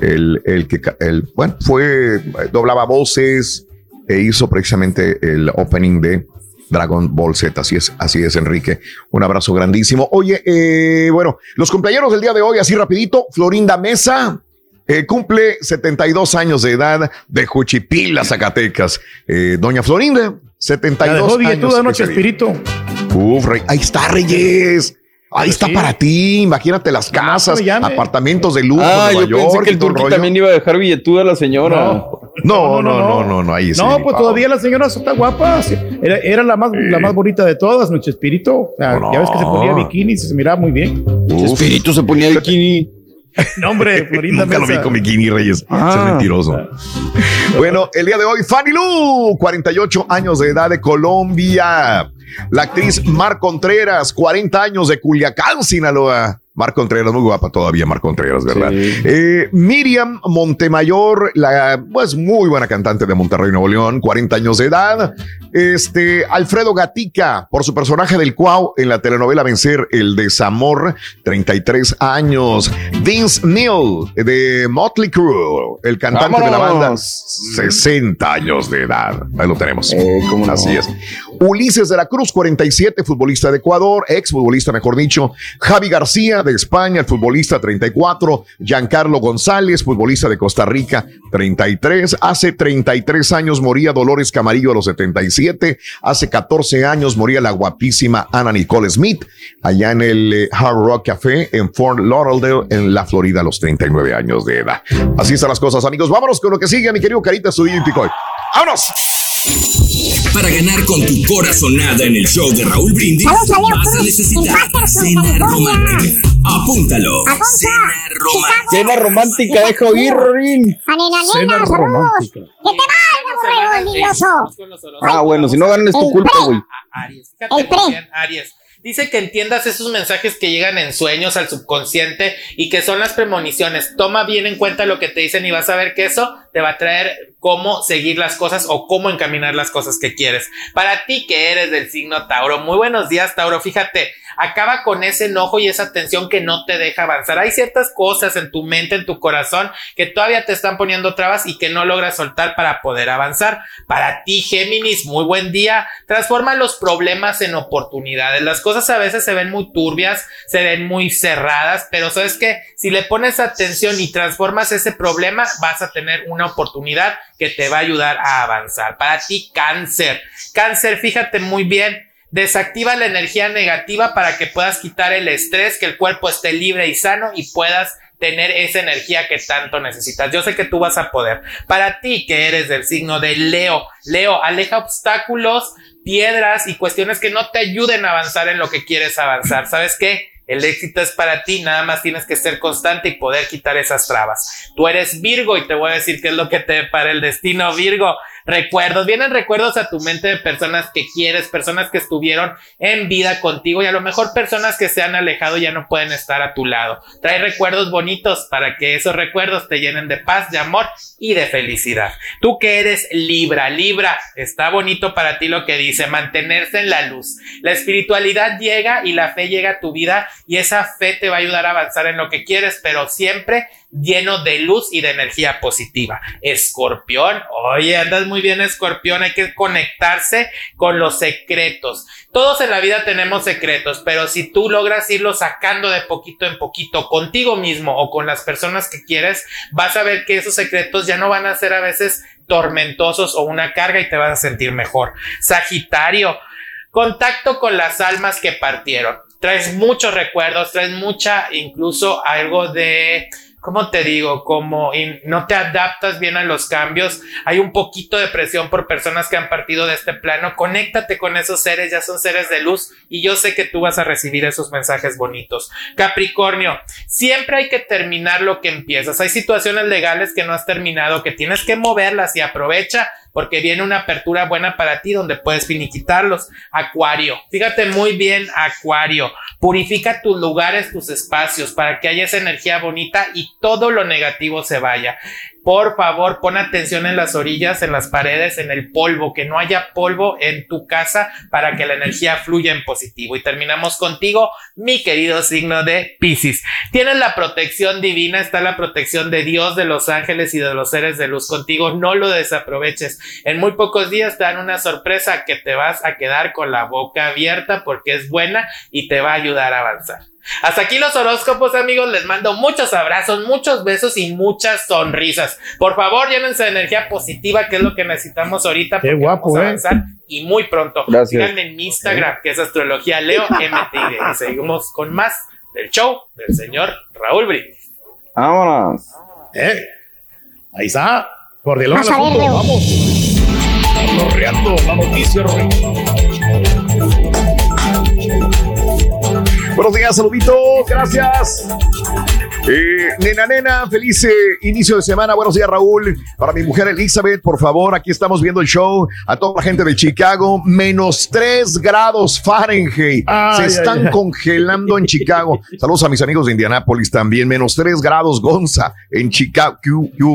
El, el que, el, bueno, fue, doblaba voces e hizo precisamente el opening de Dragon Ball Z. Así es, así es, Enrique. Un abrazo grandísimo. Oye, eh, bueno, los cumpleaños del día de hoy, así rapidito, Florinda Mesa. eh, cumple 72 años de edad de Juchipila, Zacatecas. Eh, Doña Florinda, 72 La dejó años. anoche, ese día. Espíritu. Uf, Rey, ahí está, Reyes. Ahí está para ti. Imagínate las casas, apartamentos de lujo Ah, en yo Nueva pensé York que el rollo. también iba a dejar billetuda a la señora. No, no, no, no, no, ahí. No, pues todavía la señora está guapa. Era, era la, más, la más bonita de todas, Noche Espíritu. O sea, Ya ves que se ponía bikini y se miraba muy bien. Espíritu se ponía bikini. *laughs* No, hombre, Florinda Nunca lo vi Mesa. con bikini, Reyes. Ah. Es mentiroso. Bueno, el día de hoy, Fanny Lu, 48 años de edad de Colombia. La actriz Mar Contreras, 40 años de Culiacán, Sinaloa. Mar Contreras, muy guapa todavía, Mar Contreras, ¿verdad? Eh, Miriam Montemayor, la pues muy buena cantante de Monterrey, Nuevo León, 40 años de edad. Este, Alfredo Gatica, por su personaje del Cuau en la telenovela Vencer el Desamor, 33 años. Vince Neil, de Motley Crue, el cantante de la banda, ¡Vámonos! 60 años de edad. Ahí lo tenemos. Así es. Ulises de la Cruz, 47, futbolista de Ecuador, ex futbolista, mejor dicho. Javi García de España, el futbolista 34. Giancarlo González, futbolista de Costa Rica, 33. Hace 33 años moría Dolores Camarillo a los 77. Hace 14 años moría la guapísima Ana Nicole Smith, allá en el eh, Hard Rock Café en Fort Lauderdale, en la Florida, a los 39 años de edad. Así están las cosas, amigos. Vámonos con lo que sigue, mi querido Carita Estudio Picoy. ¡Vámonos! Para ganar con tu corazonada en el show de Raúl Brindis, vas a necesitar cena romántica. Apúntalo. Cena romántica. Cena romántica, deja oír, Rin. A nena, Cena romántica. Que te vaya, borrego envidioso. Ah, bueno, si no ganan es tu culpa, güey. Aries. Fíjate Aries. Dice que entiendas esos mensajes que llegan en sueños al subconsciente y que son las premoniciones. Toma bien en cuenta lo que te dicen y vas a ver que eso te va a traer cómo seguir las cosas o cómo encaminar las cosas que quieres. Para ti que eres del signo Tauro, muy buenos días Tauro, fíjate, acaba con ese enojo y esa tensión que no te deja avanzar. Hay ciertas cosas en tu mente, en tu corazón, que todavía te están poniendo trabas y que no logras soltar para poder avanzar. Para ti Géminis, muy buen día. Transforma los problemas en oportunidades. Las cosas a veces se ven muy turbias, se ven muy cerradas, pero sabes que si le pones atención y transformas ese problema, vas a tener una oportunidad que te va a ayudar a avanzar. Para ti, cáncer. Cáncer, fíjate muy bien. Desactiva la energía negativa para que puedas quitar el estrés, que el cuerpo esté libre y sano y puedas tener esa energía que tanto necesitas. Yo sé que tú vas a poder. Para ti que eres del signo de Leo, Leo, aleja obstáculos, piedras y cuestiones que no te ayuden a avanzar en lo que quieres avanzar. ¿Sabes qué? El éxito es para ti, nada más tienes que ser constante y poder quitar esas trabas. Tú eres Virgo y te voy a decir qué es lo que te para el destino Virgo. Recuerdos, vienen recuerdos a tu mente de personas que quieres, personas que estuvieron en vida contigo y a lo mejor personas que se han alejado ya no pueden estar a tu lado. Trae recuerdos bonitos para que esos recuerdos te llenen de paz, de amor y de felicidad. Tú que eres Libra, Libra, está bonito para ti lo que dice, mantenerse en la luz. La espiritualidad llega y la fe llega a tu vida y esa fe te va a ayudar a avanzar en lo que quieres, pero siempre lleno de luz y de energía positiva. Escorpión, oye, andas muy bien, Escorpión, hay que conectarse con los secretos. Todos en la vida tenemos secretos, pero si tú logras irlo sacando de poquito en poquito contigo mismo o con las personas que quieres, vas a ver que esos secretos ya no van a ser a veces tormentosos o una carga y te vas a sentir mejor. Sagitario, contacto con las almas que partieron. Traes muchos recuerdos, traes mucha, incluso algo de ¿cómo te digo? Como no te adaptas bien a los cambios, hay un poquito de presión por personas que han partido de este plano, conéctate con esos seres, ya son seres de luz y yo sé que tú vas a recibir esos mensajes bonitos. Capricornio, siempre hay que terminar lo que empiezas. Hay situaciones legales que no has terminado, que tienes que moverlas y aprovecha porque viene una apertura buena para ti donde puedes finiquitarlos. Acuario, fíjate muy bien, Acuario, purifica tus lugares, tus espacios para que haya esa energía bonita y todo lo negativo se vaya. Por favor, pon atención en las orillas, en las paredes, en el polvo, que no haya polvo en tu casa para que la energía fluya en positivo. Y terminamos contigo, mi querido signo de Pisces. Tienes la protección divina, está la protección de Dios, de los ángeles y de los seres de luz contigo. No lo desaproveches. En muy pocos días te dan una sorpresa que te vas a quedar con la boca abierta porque es buena y te va a ayudar a avanzar. Hasta aquí los horóscopos, amigos. Les mando muchos abrazos, muchos besos y muchas sonrisas. Por favor, llévense de energía positiva, que es lo que necesitamos ahorita. Qué guapo, vamos a ¿eh? avanzar y muy pronto. Gracias. Síganme en mi Instagram, que es Astrología Leo *laughs* MTV. Y seguimos con más del show del señor Raúl Brindis. Vámonos. Eh, ahí está. Por delante ver, Leo. vamos. Correando la noticia, Rey. Buenos días, saluditos, gracias. Eh, nena, nena, feliz eh, inicio de semana. Buenos días, Raúl. Para mi mujer Elizabeth, por favor, aquí estamos viendo el show. A toda la gente de Chicago, menos 3 grados Fahrenheit. Ay, Se están ay. congelando en Chicago. Saludos a mis amigos de Indianápolis también. Menos 3 grados Gonza en Chicago.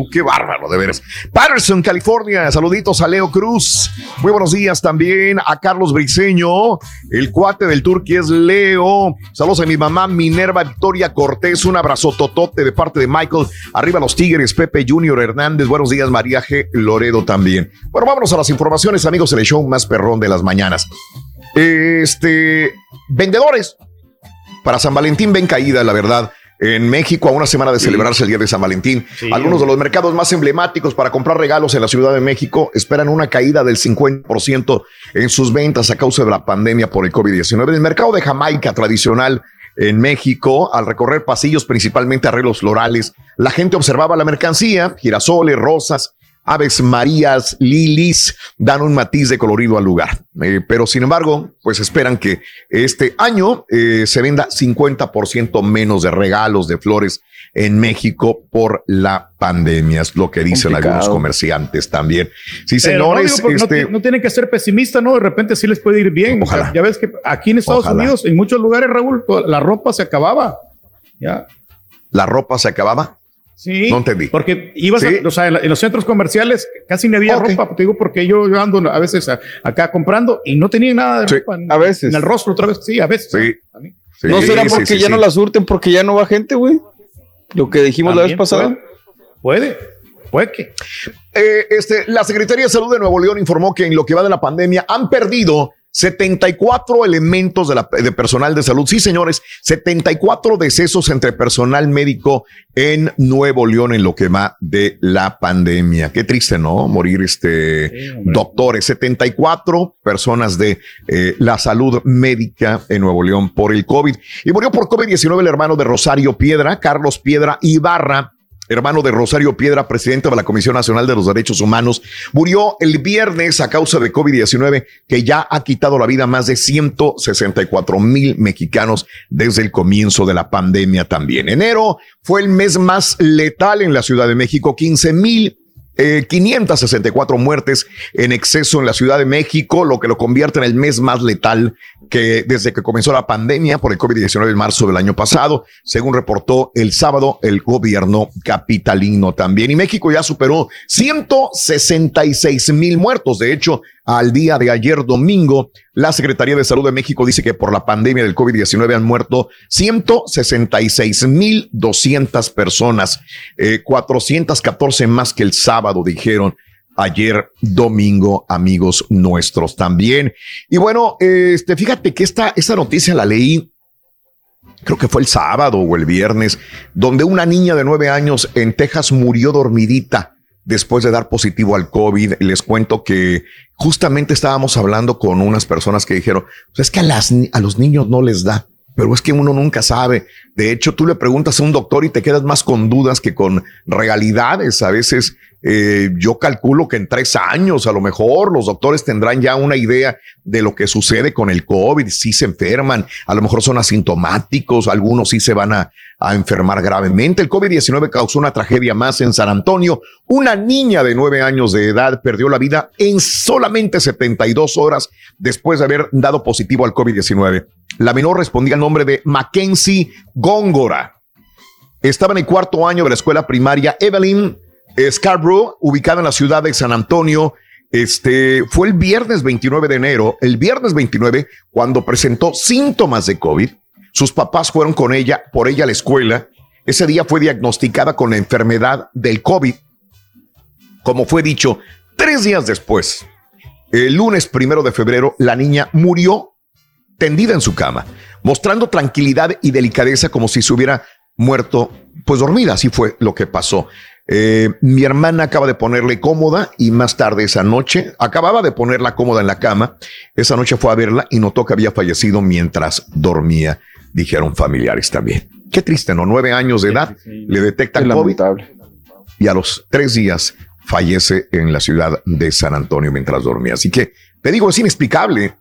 Qué, bárbaro, de veras. Patterson, California. Saluditos a Leo Cruz. Muy buenos días también a Carlos Briseño. El cuate del Turqui es Leo. Saludos a mi mamá Minerva Victoria Cortés. Un abrazo totote de parte de Michael. Arriba los Tigres, Pepe Junior Hernández. Buenos días, María G. Loredo también. Bueno, vámonos a las informaciones, amigos, en el show más perrón de las mañanas. Este, vendedores para San Valentín ven caída, la verdad. En México, a una semana de celebrarse el Día de San Valentín, algunos de los mercados más emblemáticos para comprar regalos en la Ciudad de México esperan una caída del 50% en sus ventas a causa de la pandemia por el COVID-19. El mercado de Jamaica tradicional en México, al recorrer pasillos, principalmente arreglos florales, la gente observaba la mercancía, girasoles, rosas, aves marías, lilis, dan un matiz de colorido al lugar. Eh, pero sin embargo, pues esperan que este año eh, se venda 50% menos de regalos de flores en México por la pandemia, es lo que dicen Complicado. algunos comerciantes también. Sí, Pero no, señores, digo, no este, no, tienen que ser pesimistas, ¿no? De repente sí les puede ir bien. O sea, ya ves que aquí en Estados Ojalá. Unidos, en muchos lugares, Raúl, la ropa se acababa. Ya. la ropa se acababa. Sí. No entendí. Porque ibas Sí. a, o sea, en, la- en los centros comerciales casi no había ropa. Te digo, porque yo, yo ando a veces a- acá comprando y no tenía nada de ropa. a veces. En el rostro otra vez. Sí, a veces. Sí. ¿No Sí, será sí, porque sí, ya sí. no la surten porque ya no va gente, güey? Lo que dijimos la vez pasada. Puede. Puede que. Eh, este, la Secretaría de Salud de Nuevo León informó que en lo que va de la pandemia han perdido 74 elementos de, la- de personal de salud. Sí, señores, 74 decesos entre personal médico en Nuevo León en lo que va de la pandemia. Qué triste, ¿no? Morir este doctores, 74 personas de eh, la salud médica en Nuevo León por el COVID. Y murió por COVID-19 el hermano de Rosario Piedra, Carlos Piedra Ibarra hermano de Rosario Piedra, presidente de la Comisión Nacional de los Derechos Humanos, murió el viernes a causa de COVID-19, que ya ha quitado la vida a más de 164 mil mexicanos desde el comienzo de la pandemia también. Enero fue el mes más letal en la Ciudad de México, 15 mil eh, 564 muertes en exceso en la Ciudad de México, lo que lo convierte en el mes más letal que desde que comenzó la pandemia por el COVID-19 en marzo del año pasado, según reportó el sábado el gobierno capitalino también. Y México ya superó 166 mil muertos. De hecho, al día de ayer domingo, la Secretaría de Salud de México dice que por la pandemia del COVID-19 han muerto 166.200 personas, eh, 414 más que el sábado, dijeron ayer domingo, amigos nuestros también. Y bueno, este, fíjate que esta, esta noticia la leí, creo que fue el sábado o el viernes, donde una niña de nueve años en Texas murió dormidita después de dar positivo al COVID. Les cuento que justamente estábamos hablando con unas personas que dijeron, pues es que a, las, a los niños no les da. Pero es que uno nunca sabe. De hecho, tú le preguntas a un doctor y te quedas más con dudas que con realidades. A veces eh, yo calculo que en tres años, a lo mejor, los doctores tendrán ya una idea de lo que sucede con el COVID, si se enferman, a lo mejor son asintomáticos, algunos sí se van a, a enfermar gravemente. El COVID-19 causó una tragedia más en San Antonio. Una niña de nueve años de edad perdió la vida en solamente 72 horas después de haber dado positivo al COVID-19. La menor respondía al nombre de Mackenzie Góngora. Estaba en el cuarto año de la escuela primaria Evelyn Scarborough, ubicada en la ciudad de San Antonio. Este fue el viernes 29 de enero, el viernes 29, cuando presentó síntomas de COVID. Sus papás fueron con ella, por ella a la escuela. Ese día fue diagnosticada con la enfermedad del COVID. Como fue dicho, tres días después, el lunes primero de febrero, la niña murió tendida en su cama, mostrando tranquilidad y delicadeza como si se hubiera muerto, pues dormida. Así fue lo que pasó. Eh, mi hermana acaba de ponerle cómoda y más tarde esa noche acababa de ponerla cómoda en la cama. Esa noche fue a verla y notó que había fallecido mientras dormía, dijeron familiares también. Qué triste, ¿no? Nueve años de edad, le detectan COVID y a los tres días fallece en la ciudad de San Antonio mientras dormía. Así que te digo, es inexplicable.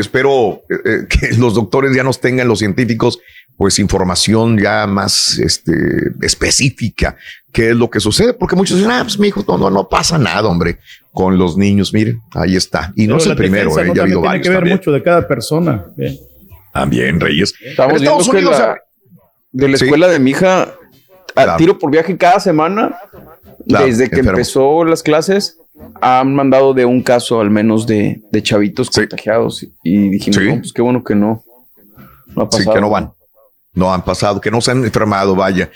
Espero eh, eh, *laughs* que los doctores ya nos tengan, los científicos, pues información ya más este, específica, qué es lo que sucede, porque muchos dicen, ah, pues mi hijo, no, no, no pasa nada, hombre, con los niños, miren, ahí está. Y no es el primero, eh, ya ha habido Tiene que ver mucho de cada persona. ¿eh? También, Reyes. Estamos viendo que la- de la escuela de mi hija, a tiro por viaje cada semana, Claro, desde que enfermo. empezó las clases, han mandado de un caso al menos de, de chavitos contagiados. Y dijimos, Sí. no, pues qué bueno que no. No ha Sí, pasado. que no van. No han pasado, que no se han enfermado, vaya.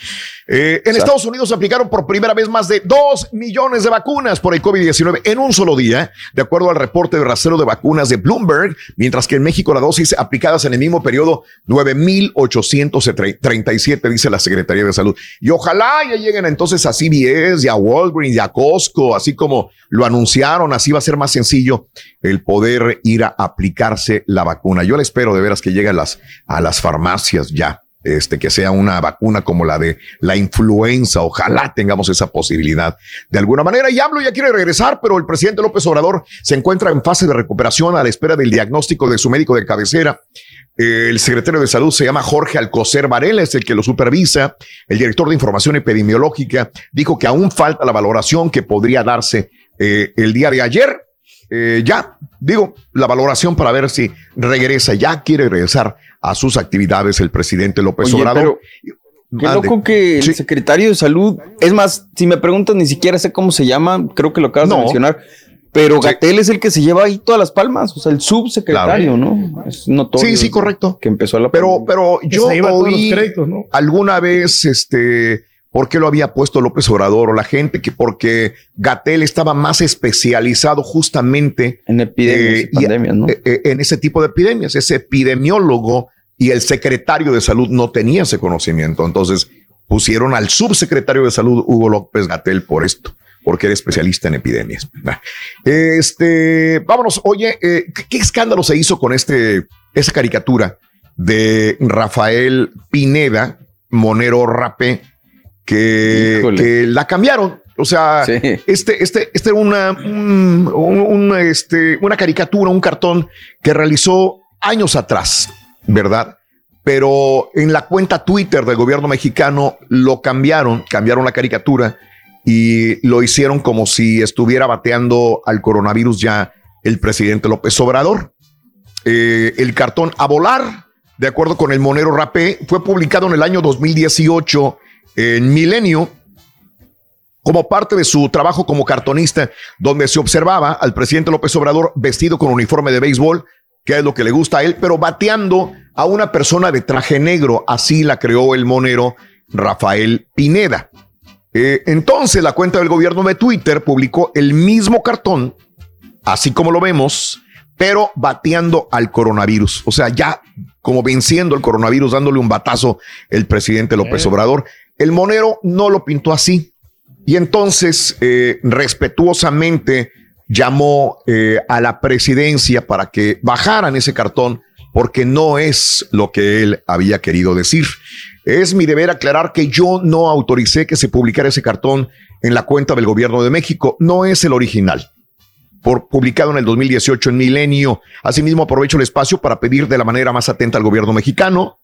Eh, en Estados Unidos aplicaron por primera vez más de 2 millones de vacunas por el COVID-19 en un solo día, de acuerdo al reporte de rastreo de vacunas de Bloomberg, mientras que en México la dosis aplicadas en el mismo periodo 9,837, dice la Secretaría de Salud. Y ojalá ya lleguen entonces a CVS y a Walgreens y a Costco, así como lo anunciaron, así va a ser más sencillo el poder ir a aplicarse la vacuna. Yo le espero de veras que llegue a las, a las farmacias ya este, que sea una vacuna como la de la influenza. Ojalá tengamos esa posibilidad de alguna manera. Y hablo, ya quiere regresar, pero el presidente López Obrador se encuentra en fase de recuperación a la espera del diagnóstico de su médico de cabecera. El secretario de Salud se llama Jorge Alcocer Varela, es el que lo supervisa. El director de Información Epidemiológica dijo que aún falta la valoración que podría darse eh, el día de ayer. Eh, ya, digo, la valoración para ver si regresa, ya quiere regresar a sus actividades el presidente López Oye, Obrador. pero Qué loco que el secretario de salud, es más, si me preguntan, ni siquiera sé cómo se llama, creo que lo acabas No. de mencionar, pero Gatel es el que se lleva ahí todas las palmas, o sea, el subsecretario, ¿no? Es notorio. Sí, sí, correcto. Que empezó la Pero, pero yo se lleva todos los oí créditos, ¿no? alguna vez, este, ¿por qué lo había puesto López Obrador o la gente? Que porque Gatel estaba más especializado justamente en epidemias y- pandemias, ¿no? eh, eh, en ese tipo de epidemias. Ese epidemiólogo y el secretario de salud no tenía ese conocimiento. Entonces pusieron al subsecretario de salud, Hugo López Gatel, por esto, porque era especialista en epidemias. Este, vámonos. Oye, eh, ¿qué, qué escándalo se hizo con este, esa caricatura de Rafael Pineda, Monero Rapé, que, la cambiaron? O sea, este, este, este era una, un- un- un, este, una caricatura, un cartón que realizó años atrás, ¿verdad? Pero en la cuenta Twitter del gobierno mexicano lo cambiaron, cambiaron la caricatura y lo hicieron como si estuviera bateando al coronavirus ya el presidente López Obrador. Eh, el cartón a volar, de acuerdo con el Monero Rapé, fue publicado en el año 2018 en Milenio como parte de su trabajo como cartonista, donde se observaba al presidente López Obrador vestido con uniforme de béisbol, que es lo que le gusta a él, pero bateando a una persona de traje negro. Así la creó el monero Rafael Pineda. Eh, entonces la cuenta del gobierno de Twitter publicó el mismo cartón, así como lo vemos, pero bateando al coronavirus. O sea, ya como venciendo el coronavirus, dándole un batazo el presidente López Obrador. El monero no lo pintó así. Y entonces, eh, respetuosamente, llamó eh, a la presidencia para que bajaran ese cartón porque no es lo que él había querido decir. Es mi deber aclarar que yo no autoricé que se publicara ese cartón en la cuenta del gobierno de México. No es el original. Por, publicado en el 2018 en Milenio. Asimismo, aprovecho el espacio para pedir de la manera más atenta al gobierno mexicano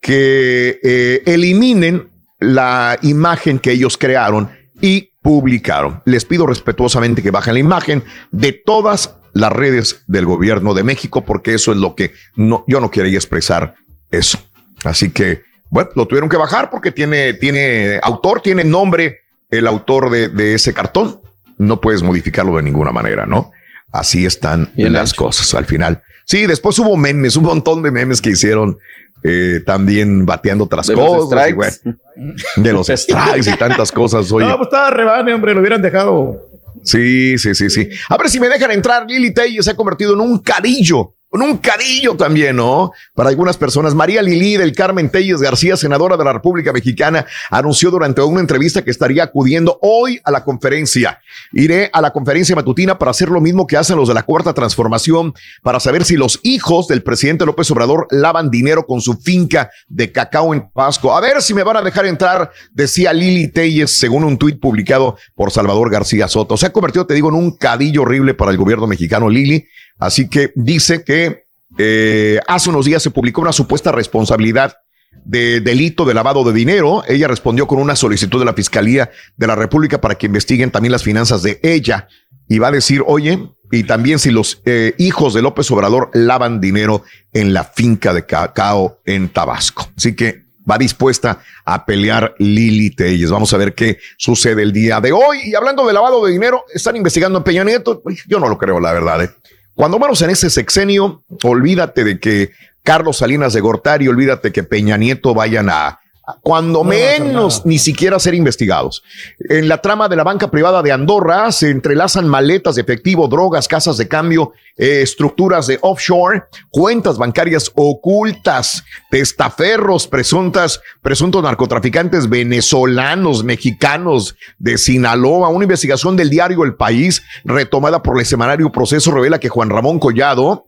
que eh, eliminen la imagen que ellos crearon y publicaron. Les pido respetuosamente que bajen la imagen de todas las redes del gobierno de México, porque eso es lo que no, yo no quería expresar eso. Así que, bueno, lo tuvieron que bajar porque tiene, tiene autor, tiene nombre el autor de, de ese cartón. No puedes modificarlo de ninguna manera, ¿no? Así están las cosas al final. Sí, después hubo memes, un montón de memes que hicieron eh, también bateando otras De los cosas. y strikes. bueno, *laughs* de los strikes y tantas cosas. Oye, No, pues estaba rebane, hombre, lo hubieran dejado. Sí, sí, sí, sí. A ver si me dejan entrar. Lili Telles se ha convertido en un cadillo. En un cadillo también, ¿no? Para algunas personas. María Lili del Carmen Telles García, senadora de la República Mexicana, anunció durante una entrevista que estaría acudiendo hoy a la conferencia. Iré a la conferencia matutina para hacer lo mismo que hacen los de la Cuarta Transformación, para saber si los hijos del presidente López Obrador lavan dinero con su finca de cacao en Pasco. A ver si me van a dejar entrar, decía Lili Telles, según un tuit publicado por Salvador García Soto. Se ha convertido, te digo, en un cadillo horrible para el gobierno mexicano, Lili. Así que dice que eh, hace unos días se publicó una supuesta responsabilidad de delito de lavado de dinero. Ella respondió con una solicitud de la Fiscalía de la República para que investiguen también las finanzas de ella. Y va a decir, oye, y también si los eh, hijos de López Obrador lavan dinero en la finca de cacao en Tabasco. Así que va dispuesta a pelear Lili Telles. Vamos a ver qué sucede el día de hoy. Y hablando de lavado de dinero, están investigando a Peña Nieto. Yo no lo creo, la verdad. ¿eh? Cuando menos en ese sexenio, olvídate de que Carlos Salinas de Gortari, olvídate que Peña Nieto vayan a, cuando menos ni siquiera ser investigados. En la trama de la banca privada de Andorra se entrelazan maletas de efectivo, drogas, casas de cambio, eh, estructuras de offshore, cuentas bancarias ocultas, testaferros, presuntas, presuntos narcotraficantes venezolanos, mexicanos de Sinaloa. Una investigación del diario El País, retomada por el semanario Proceso, revela que Juan Ramón Collado,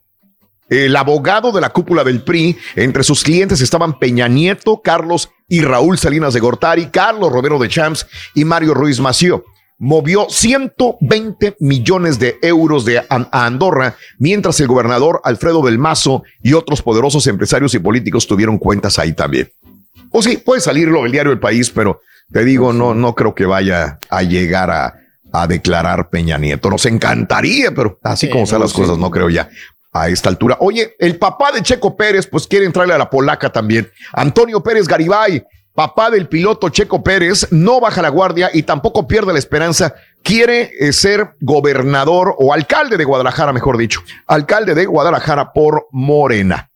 el abogado de la cúpula del PRI, entre sus clientes estaban Peña Nieto, Carlos y Raúl Salinas de Gortari, Carlos Romero de Champs y Mario Ruiz Mació. Movió 120 millones de euros de a Andorra, mientras el gobernador Alfredo del Mazo y otros poderosos empresarios y políticos tuvieron cuentas ahí también. O sí, puede salirlo el diario El País, pero te digo, no, no creo que vaya a llegar a, a declarar Peña Nieto. Nos encantaría, pero así Sí, como están no, las sí. cosas, no creo ya a esta altura. Oye, el papá de Checo Pérez, pues quiere entrarle a la polaca también. Antonio Pérez Garibay, papá del piloto Checo Pérez, no baja la guardia y tampoco pierde la esperanza. Quiere eh, ser gobernador o alcalde de Guadalajara, mejor dicho. Alcalde de Guadalajara por Morena.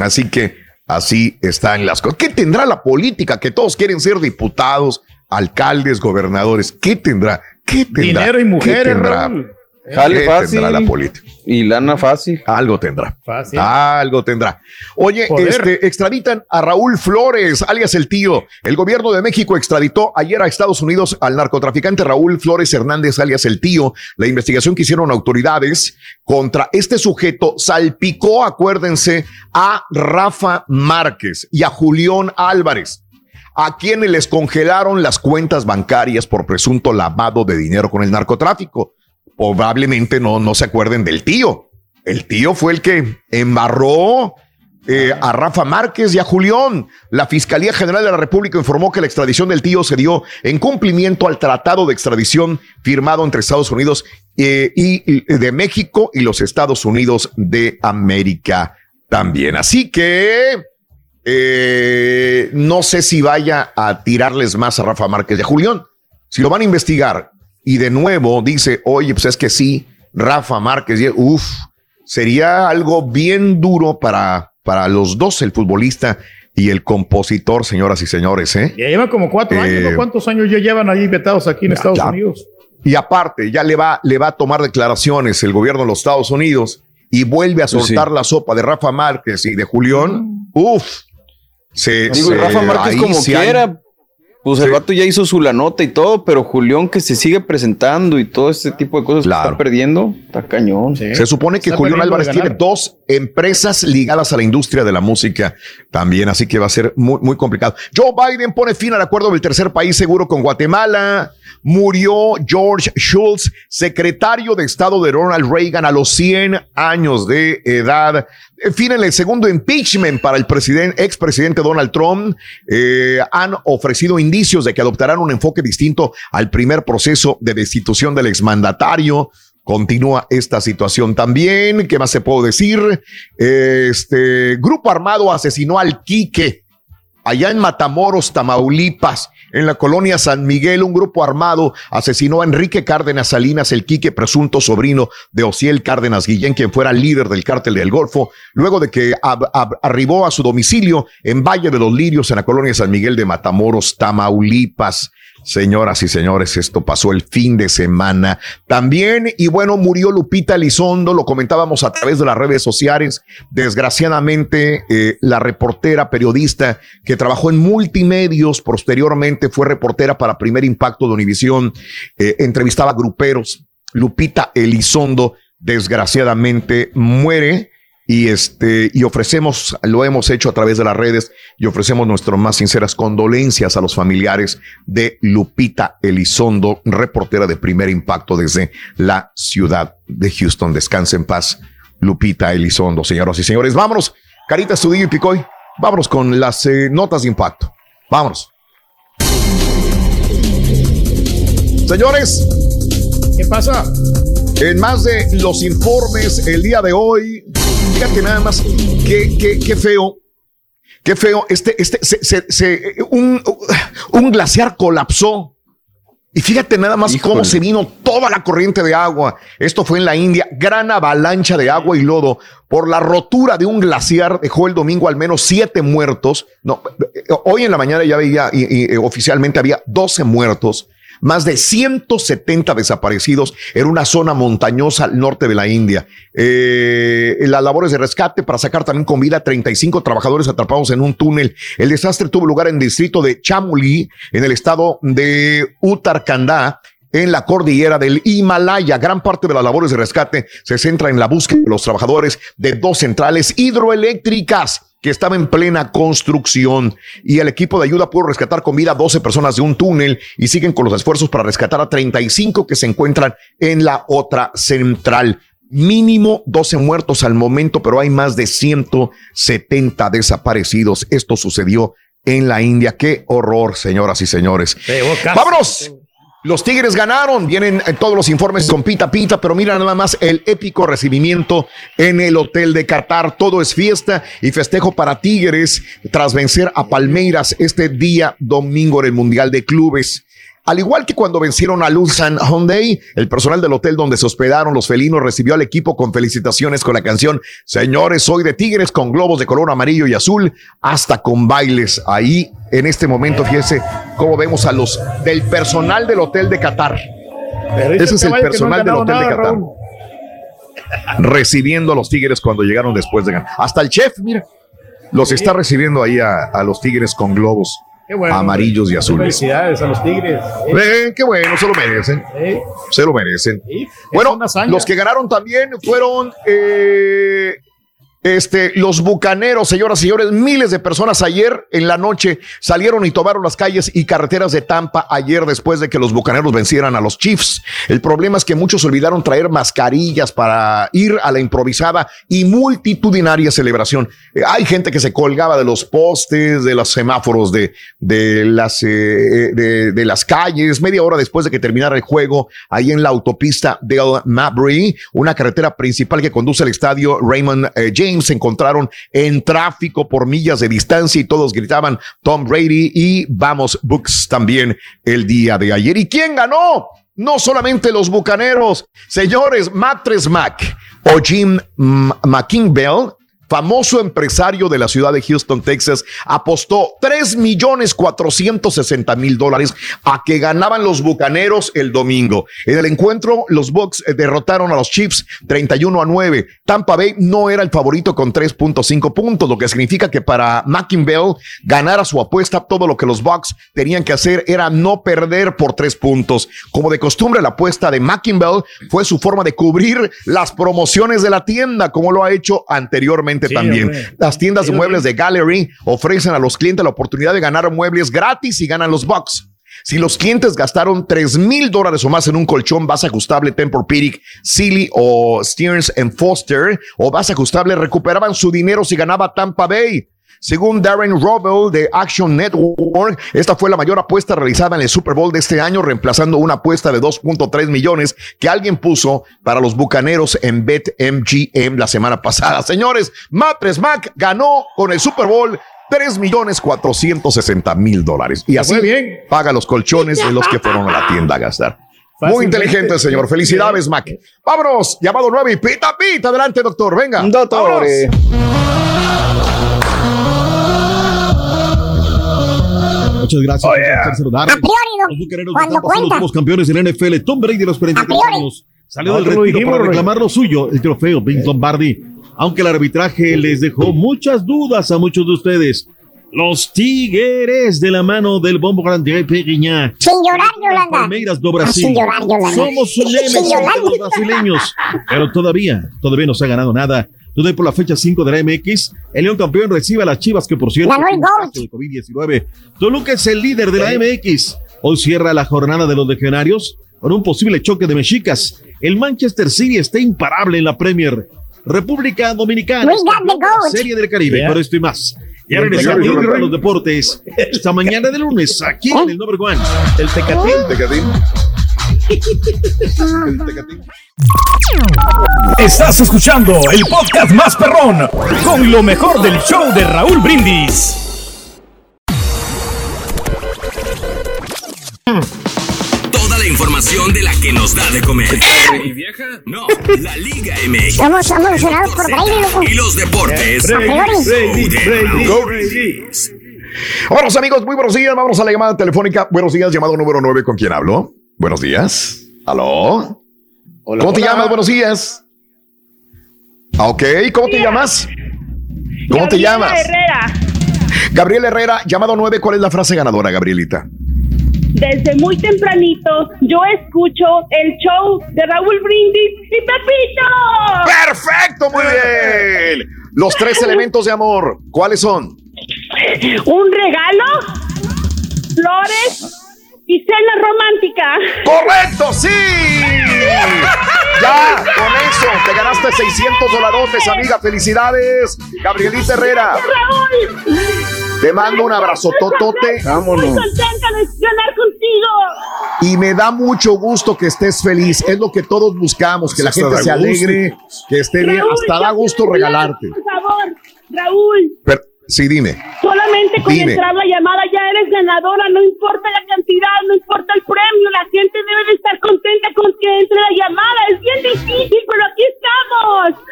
Así que así están las cosas. ¿Qué tendrá la política? Que todos quieren ser diputados, alcaldes, gobernadores. ¿Qué tendrá? ¿Qué tendrá? Dinero y ¿Qué mujeres, tendrá? Raúl. Jale ¿Qué fácil. tendrá la política? Y lana fácil. Algo tendrá. Fácil. Algo tendrá. Oye, este, extraditan a Raúl Flores, alias el tío. El gobierno de México extraditó ayer a Estados Unidos al narcotraficante Raúl Flores Hernández, alias el tío. La investigación que hicieron autoridades contra este sujeto salpicó, acuérdense, a Rafa Márquez y a Julián Álvarez a quienes les congelaron las cuentas bancarias por presunto lavado de dinero con el narcotráfico. Probablemente no, no se acuerden del tío. El tío fue el que embarró eh, a Rafa Márquez y a Julián. La Fiscalía General de la República informó que la extradición del tío se dio en cumplimiento al tratado de extradición firmado entre Estados Unidos eh, y, de México y los Estados Unidos de América también. Así que eh, no sé si vaya a tirarles más a Rafa Márquez y a Julián. si lo van a investigar y de nuevo dice, oye, pues es que sí, Rafa Márquez, uff, sería algo bien duro para, para los dos, el futbolista y el compositor, señoras y señores. ¿eh? Ya llevan como cuatro años, ¿no? Eh, ¿Cuántos años ya llevan ahí vetados aquí en Estados Unidos? Y aparte, ya le va, le va a tomar declaraciones el gobierno de los Estados Unidos y vuelve a sí. soltar la sopa de Rafa Márquez y de Julián. Uf. Se, Digo, y se- Rafa Márquez como quiera. Pues el vato ya hizo su la nota y todo, pero Julián que se sigue presentando y todo este tipo de cosas que está perdiendo, está cañón. Se supone que Está Julián Álvarez tiene dos empresas ligadas a la industria de la música también, así que va a ser muy, muy complicado. Joe Biden pone fin al acuerdo del tercer país seguro con Guatemala. Murió George Schultz, secretario de Estado de Ronald Reagan a los 100 años de edad. En fin, en el segundo impeachment para el presidente, expresidente Donald Trump, eh, han ofrecido indicios de que adoptarán un enfoque distinto al primer proceso de destitución del exmandatario. Continúa esta situación también. ¿Qué más se puedo decir? Este grupo armado asesinó al Quique allá en Matamoros, Tamaulipas. En la colonia San Miguel, un grupo armado asesinó a Enrique Cárdenas Salinas, el Quique, presunto sobrino de Ociel Cárdenas Guillén, quien fuera líder del cártel del Golfo, luego de que arribó a su domicilio en Valle de los Lirios, en la colonia San Miguel de Matamoros, Tamaulipas. Señoras y señores, esto pasó el fin de semana. También, y bueno, murió Lupita Elizondo, lo comentábamos a través de las redes sociales. Desgraciadamente, eh, la reportera, periodista que trabajó en multimedios, posteriormente fue reportera para Primer Impacto de Univisión, eh, entrevistaba gruperos. Lupita Elizondo, desgraciadamente, muere. Y este, y ofrecemos, lo hemos hecho a través de las redes y ofrecemos nuestras más sinceras condolencias a los familiares de Lupita Elizondo, reportera de primer impacto desde la ciudad de Houston. Descansa en paz, Lupita Elizondo, señoras y señores. Vámonos, Carita Estudillo y Picoy. Vámonos con las eh, notas de impacto. Vámonos. Señores, ¿qué pasa? En más de los informes el día de hoy, fíjate nada más, qué, qué, qué feo, qué feo, este, este, se, se- se- un, un glaciar colapsó. Y fíjate nada más cómo se vino toda la corriente de agua. Esto fue en la India. Gran avalancha de agua y lodo por la rotura de un glaciar dejó el domingo al menos siete muertos. No, hoy en la mañana ya veía y, y, eh, oficialmente había 12 muertos. Más de 170 desaparecidos en una zona montañosa al norte de la India. Eh, las labores de rescate para sacar también con vida a 35 trabajadores atrapados en un túnel. El desastre tuvo lugar en el distrito de Chamuli, en el estado de Uttarakhand en la cordillera del Himalaya. Gran parte de las labores de rescate se centra en la búsqueda de los trabajadores de dos centrales hidroeléctricas que estaban en plena construcción y el equipo de ayuda pudo rescatar con vida a 12 personas de un túnel y siguen con los esfuerzos para rescatar a 35 que se encuentran en la otra central. Mínimo 12 muertos al momento, pero hay más de 170 desaparecidos. Esto sucedió en la India. Qué horror, señoras y señores. ¡Vámonos! Los Tigres ganaron, vienen eh, todos los informes con pita pita, pero mira nada más el épico recibimiento en el hotel de Qatar. Todo es fiesta y festejo para Tigres tras vencer a Palmeiras este día domingo en el Mundial de Clubes. Al igual que cuando vencieron a Luzan Hyundai, el personal del hotel donde se hospedaron los felinos recibió al equipo con felicitaciones con la canción Señores, soy de Tigres con globos de color amarillo y azul, hasta con bailes. Ahí, en este momento, fíjese cómo vemos a los del personal del hotel de Qatar. Ese es el personal del hotel de Qatar. Recibiendo a los Tigres cuando llegaron después de ganar. Hasta el chef, mira, los está recibiendo ahí a, a los Tigres con globos bueno. amarillos y azules. Felicidades a los Tigres. Ven, qué bueno, se lo merecen. Eh, Se lo merecen. Bueno, los que ganaron también fueron eh, este, los bucaneros, señoras y señores. Miles de personas ayer en la noche salieron y tomaron las calles y carreteras de Tampa ayer después de que los bucaneros vencieran a los Chiefs. El problema es que muchos olvidaron traer mascarillas para ir a la improvisada y multitudinaria celebración. Eh, hay gente que se colgaba de los postes, de los semáforos de, de las, eh, de, de las calles, media hora después de que terminara el juego, ahí en la autopista del Mabry, una carretera principal que conduce al estadio Raymond eh, James Se encontraron en tráfico por millas de distancia y todos gritaban Tom Brady y vamos Bucks también el día de ayer. ¿Y quién ganó? No solamente los bucaneros, señores, Matres Mac o Jim McKinbell famoso empresario de la ciudad de Houston, Texas, apostó 3 millones 460 mil dólares a que ganaban los bucaneros el domingo. En el encuentro, los Bucks eh, derrotaron a los Chiefs 31 a 9. Tampa Bay no era el favorito con 3.5 puntos, lo que significa que para McInville ganar a su apuesta, todo lo que los Bucks tenían que hacer era no perder por 3 puntos. Como de costumbre, la apuesta de McInville fue su forma de cubrir las promociones de la tienda, como lo ha hecho anteriormente también. Las tiendas de muebles de Gallery ofrecen a los clientes la oportunidad de ganar muebles gratis y ganan los bucks. Si los clientes gastaron 3 mil dólares o más en un colchón base ajustable Tempur-Pedic, Sealy o Stearns Foster o base ajustable, recuperaban su dinero si ganaba Tampa Bay. Según Darren Robel de Action Network, esta fue la mayor apuesta realizada en el Super Bowl de este año, reemplazando una apuesta de 2.3 millones que alguien puso para los bucaneros en BetMGM la semana pasada. Señores, Matres Mac ganó con el Super Bowl 3 millones 460 mil dólares. Y así bien. paga los colchones de los que fueron a la tienda a gastar. Muy inteligente, señor. Felicidades, Mac. Vámonos, llamado 9 pita, pita. Adelante, doctor. Venga. Doctor. Muchas gracias. Los bucaneros son los nuevos campeones del NFL. Tom Brady de los 43 años salió del retiro para reclamar lo suyo, el trofeo Vince Lombardi. Aunque el arbitraje les dejó muchas dudas a muchos de ustedes. Los Tigres de la mano del bombo grande Peguiñá. Sin llorar, Yolanda. Palmeiras do Brasil. Sin llorar, Yolanda. Somos un los brasileños. Pero todavía, todavía no se ha ganado nada. Today por la fecha 5 de la MX, el León campeón recibe a las Chivas, que por cierto, de COVID-19. Toluca es el líder de la MX. Hoy cierra la jornada de los legionarios con un posible choque de mexicas. El Manchester City está imparable en la Premier. República Dominicana, We got the goat. Serie del Caribe, Yeah. por esto y más. Ya El regresamos a los deportes. Esta mañana de lunes, aquí en el Number One. El Tecatín. Tecatín. Estás escuchando el podcast más perrón con lo mejor del show de Raúl Brindis. Toda la información de la que nos da de comer. ¿Y vieja? No, la Liga MX. Somos emocionados por Brady, loco. Y los deportes. A priori. Vámonos, amigos, muy buenos días. Vamos a la llamada telefónica. Buenos días, llamado número 9. ¿Con quién hablo? Buenos días. ¿Aló? ¿Cómo te hola. llamas? Buenos días. Ah, Ok, ¿cómo te llamas? ¿Cómo te llamas? Herrera, Gabriel Herrera, llamado 9. ¿Cuál es la frase ganadora, Gabrielita? desde muy tempranito yo escucho el show de Raúl Brindis y Pepito. ¡Perfecto! Muy bien. Los tres elementos de amor, ¿cuáles son? *laughs* Un regalo, flores y cena romántica. ¡Correcto! ¡Sí! Ya, con eso te ganaste 600 dolarotes, amiga. Felicidades, Gabrielita Herrera. Raúl, Te mando un abrazo totote. muy contenta de ganar contigo. Y me da mucho gusto que estés feliz. Es lo que todos buscamos, que la gente se alegre, que esté bien. Hasta da gusto regalarte. Por favor, Raúl, sí, dime. solamente con Dime. entrar la llamada ya eres ganadora, no importa la cantidad, no importa el premio, la gente debe de estar contenta con que entre la llamada. Es bien difícil, pero aquí estamos.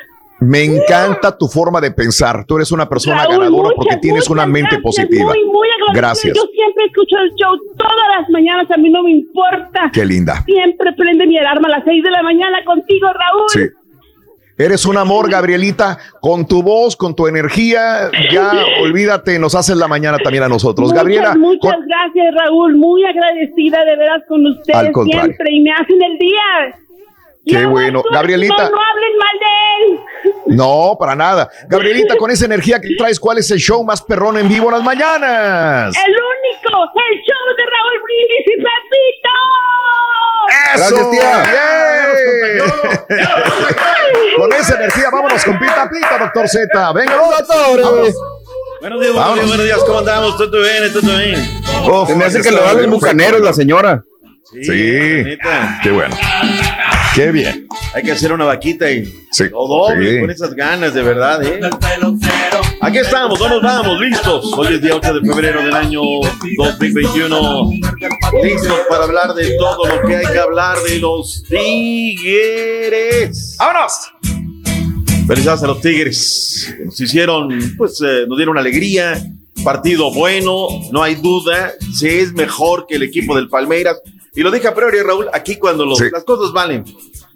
Me encanta tu forma de pensar. Tú eres una persona Raúl, ganadora porque tienes una mente gracias, positiva. Muy, muy. Gracias. Yo siempre escucho el show todas las mañanas, a mí no me importa. Qué linda. Siempre prende mi alarma a las 6 de la mañana contigo, Raúl. Sí. Eres un amor, Gabrielita, con tu voz, con tu energía. Ya *laughs* olvídate, nos haces la mañana también a nosotros. Muchas, Gabriela, muchas con- gracias, Raúl. Muy agradecida de veras con ustedes siempre y me hacen el día. Qué bueno. Gabrielita. No, no hablen mal de él. *laughs* no, para nada. Gabrielita, con esa energía que traes, ¿cuál es el show más perrón en vivo en las mañanas? El único, el show de Raúl Brindis y Pepito. ¡Eso! ¡Bien! Con esa energía, vámonos con Pita Pita, doctor Z. Venga, doctor. Buenos días, buenos días, buenos días. ¿Cómo andamos? ¿Todo bien? ¿Todo bien? Se me hace que le van los bucaneros la señora. Sí. Qué bueno. Qué bien. Hay que hacer una vaquita y Sí. lo doble Sí. con esas ganas, de verdad, ¿eh? Aquí estamos, no nos vamos, listos. Hoy es día 8 de febrero del año 2021. Listos para hablar de todo lo que hay que hablar de los Tigres. ¡Vámonos! Felicidades a los Tigres. Nos hicieron, pues, eh, nos dieron alegría. Partido bueno, no hay duda. Se es mejor que el equipo del Palmeiras. Y lo dije a priori, Raúl, aquí cuando los- las cosas valen.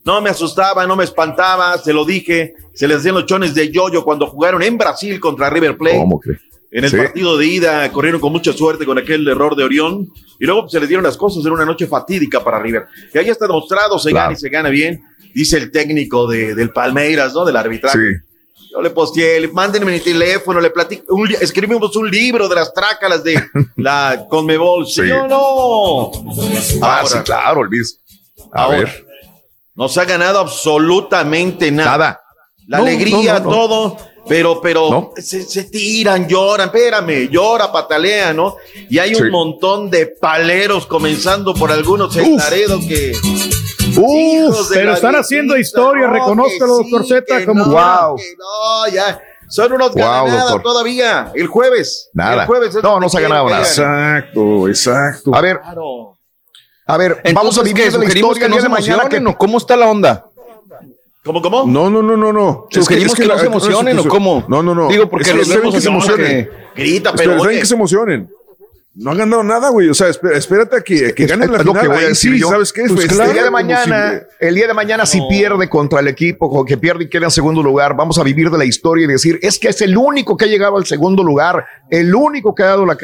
No me asustaba, no me espantaba, se lo dije. Se les hacían los chones de yoyo cuando jugaron en Brasil contra River Plate. ¿Cómo cree? En el Sí. partido de ida corrieron con mucha suerte con aquel error de Orión y luego se les dieron las cosas en una noche fatídica para River. Y ahí está demostrado, se Claro. gana y se gana bien, dice el técnico de, del Palmeiras, ¿no? Del arbitraje. Sí. Yo le posteé, le- mándenme mi teléfono, le platico, un escribimos un libro de las trácalas de *laughs* la Conmebol, ¿sí, Sí. o no? Ah, Ahora, sí, claro, Luis. A Ahora, ver. No se ha ganado absolutamente nada. Nada. La No, alegría, no, no, no. todo, pero, pero se, se tiran, lloran, espérame, llora, patalea, ¿no? Y hay un montón de paleros, comenzando por algunos en. Laredo que. Uf, Pero están haciendo historia, no, reconózcalo, sí, doctor Z, como no, que no, ya. Son unos Wow, todavía. El jueves. Nada. El jueves es No, no se ha ganado nada. hagan. Exacto, exacto. A ver, a ver, vamos a vivir la ¿Sugerimos historia que no se mañana que cómo está la onda? ¿Cómo, cómo? No, no, no, no, no. ¿Sugerimos que no se emocionen o cómo? No, no, no. Digo, porque Es que los vemos que se emocionen. que- Grita, Espera, pero oye. que se emocionen. No han ganado nada, güey. O sea, espé- espérate a que, que Es- ganen la es lo final. que voy a Ahí decir sí, yo. ¿sabes qué? Pues el día de como si- mañana, el día de mañana si pierde contra el equipo que pierde y queda en segundo lugar, vamos a vivir de la historia y decir, es que es el único que ha llegado al segundo lugar, el único que ha dado la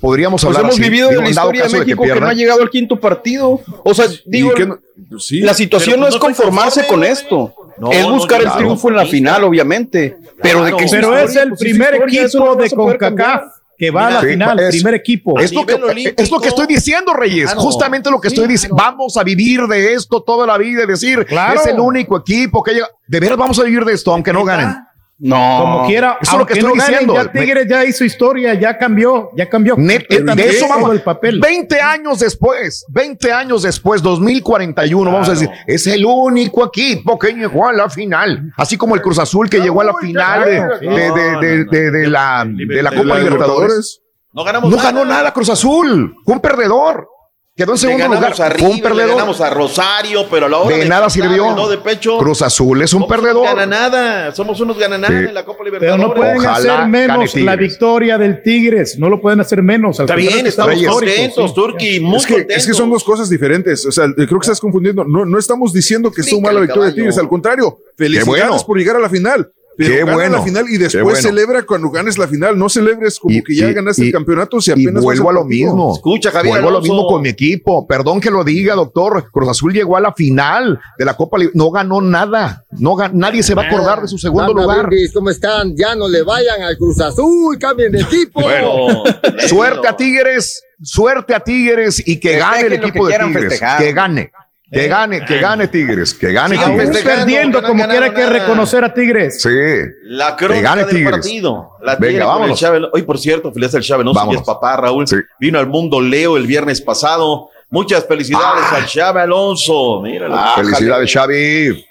podríamos Pues hablar hemos así, vivido digo, la en historia de caso de que México que, no ha llegado al quinto partido. O sea, digo, que no- pues sí. la situación no pues, es no estoy conformarse conforme, con esto. No, es no, buscar el claro. triunfo en la final, obviamente. Pero de que Pero es el pues, primer equipo de CONCACAF que va a la Sí, final, es- primer equipo. Es lo, que, es lo que estoy diciendo, Reyes. Claro. Justamente lo que estoy diciendo. Vamos a vivir de esto toda la vida y decir, Claro. es el único equipo que llega. De veras vamos a vivir de esto, aunque no ganen. No. Como quiera, Eso es lo que estoy no ganen, diciendo. ya Tigres ya hizo historia, ya cambió, ya cambió. Net- de eso vamos. el papel. 20 años después, 20 años después, 2041, vamos a decir, es el único equipo que llegó a la final. Así como el Cruz Azul que llegó a la final de, claro, de- de- de- de- de la, de la De Copa Libertadores. No ganamos No nada. ganó nada Cruz Azul, fue un perdedor. Quedó en segundo lugar, ganamos a fue un River, le perdedor. ganamos a Rosario, pero a la hora De nada sirvió. de pecho, Cruz Azul es un somos perdedor. gananada, somos unos gananada Sí. en la Copa Pero Libertadores. no pueden Ojalá hacer menos la victoria del Tigres. No lo pueden hacer menos. al Está bien, estamos histórico, contentos, sí. Turki, muy Es que, contentos. es que son dos cosas diferentes. O sea, creo que estás confundiendo. No, no estamos diciendo que estuvo mala victoria de caballo. Tigres. Al contrario, felicidades bueno. por llegar a la final. Pero Qué bueno. la final y después bueno. celebra cuando ganes la final. No celebres como Y- que ya y- ganaste y- el campeonato si Y apenas vuelvo vas a lo mismo. Escucha, Javier Vuelvo a lo mismo con mi equipo. Perdón que lo diga, doctor. Cruz Azul llegó a la final de la Copa. No ganó nada. No gan- Nadie se va a acordar de su segundo lugar. Brindis, ¿Cómo están? Ya no le vayan al Cruz Azul, cambien de equipo. Bueno, Suerte a Tigres. Suerte a Tigres y que gane el equipo que de Tigres. festejar. Que gane. Que gane, que gane Tigres. Que gane Aún Tigres. perdiendo, no como quiera que reconocer a Tigres. Sí. La Que crónica gane del Tigres. partido. La Venga, vámonos. el. Hoy, por cierto, felicidades al Chávez, no sé es papá, Raúl. Sí. Vino al mundo Leo el viernes pasado. Muchas felicidades Ah. al Chávez Alonso. Míralo. Ah, Felicidades, Xavi.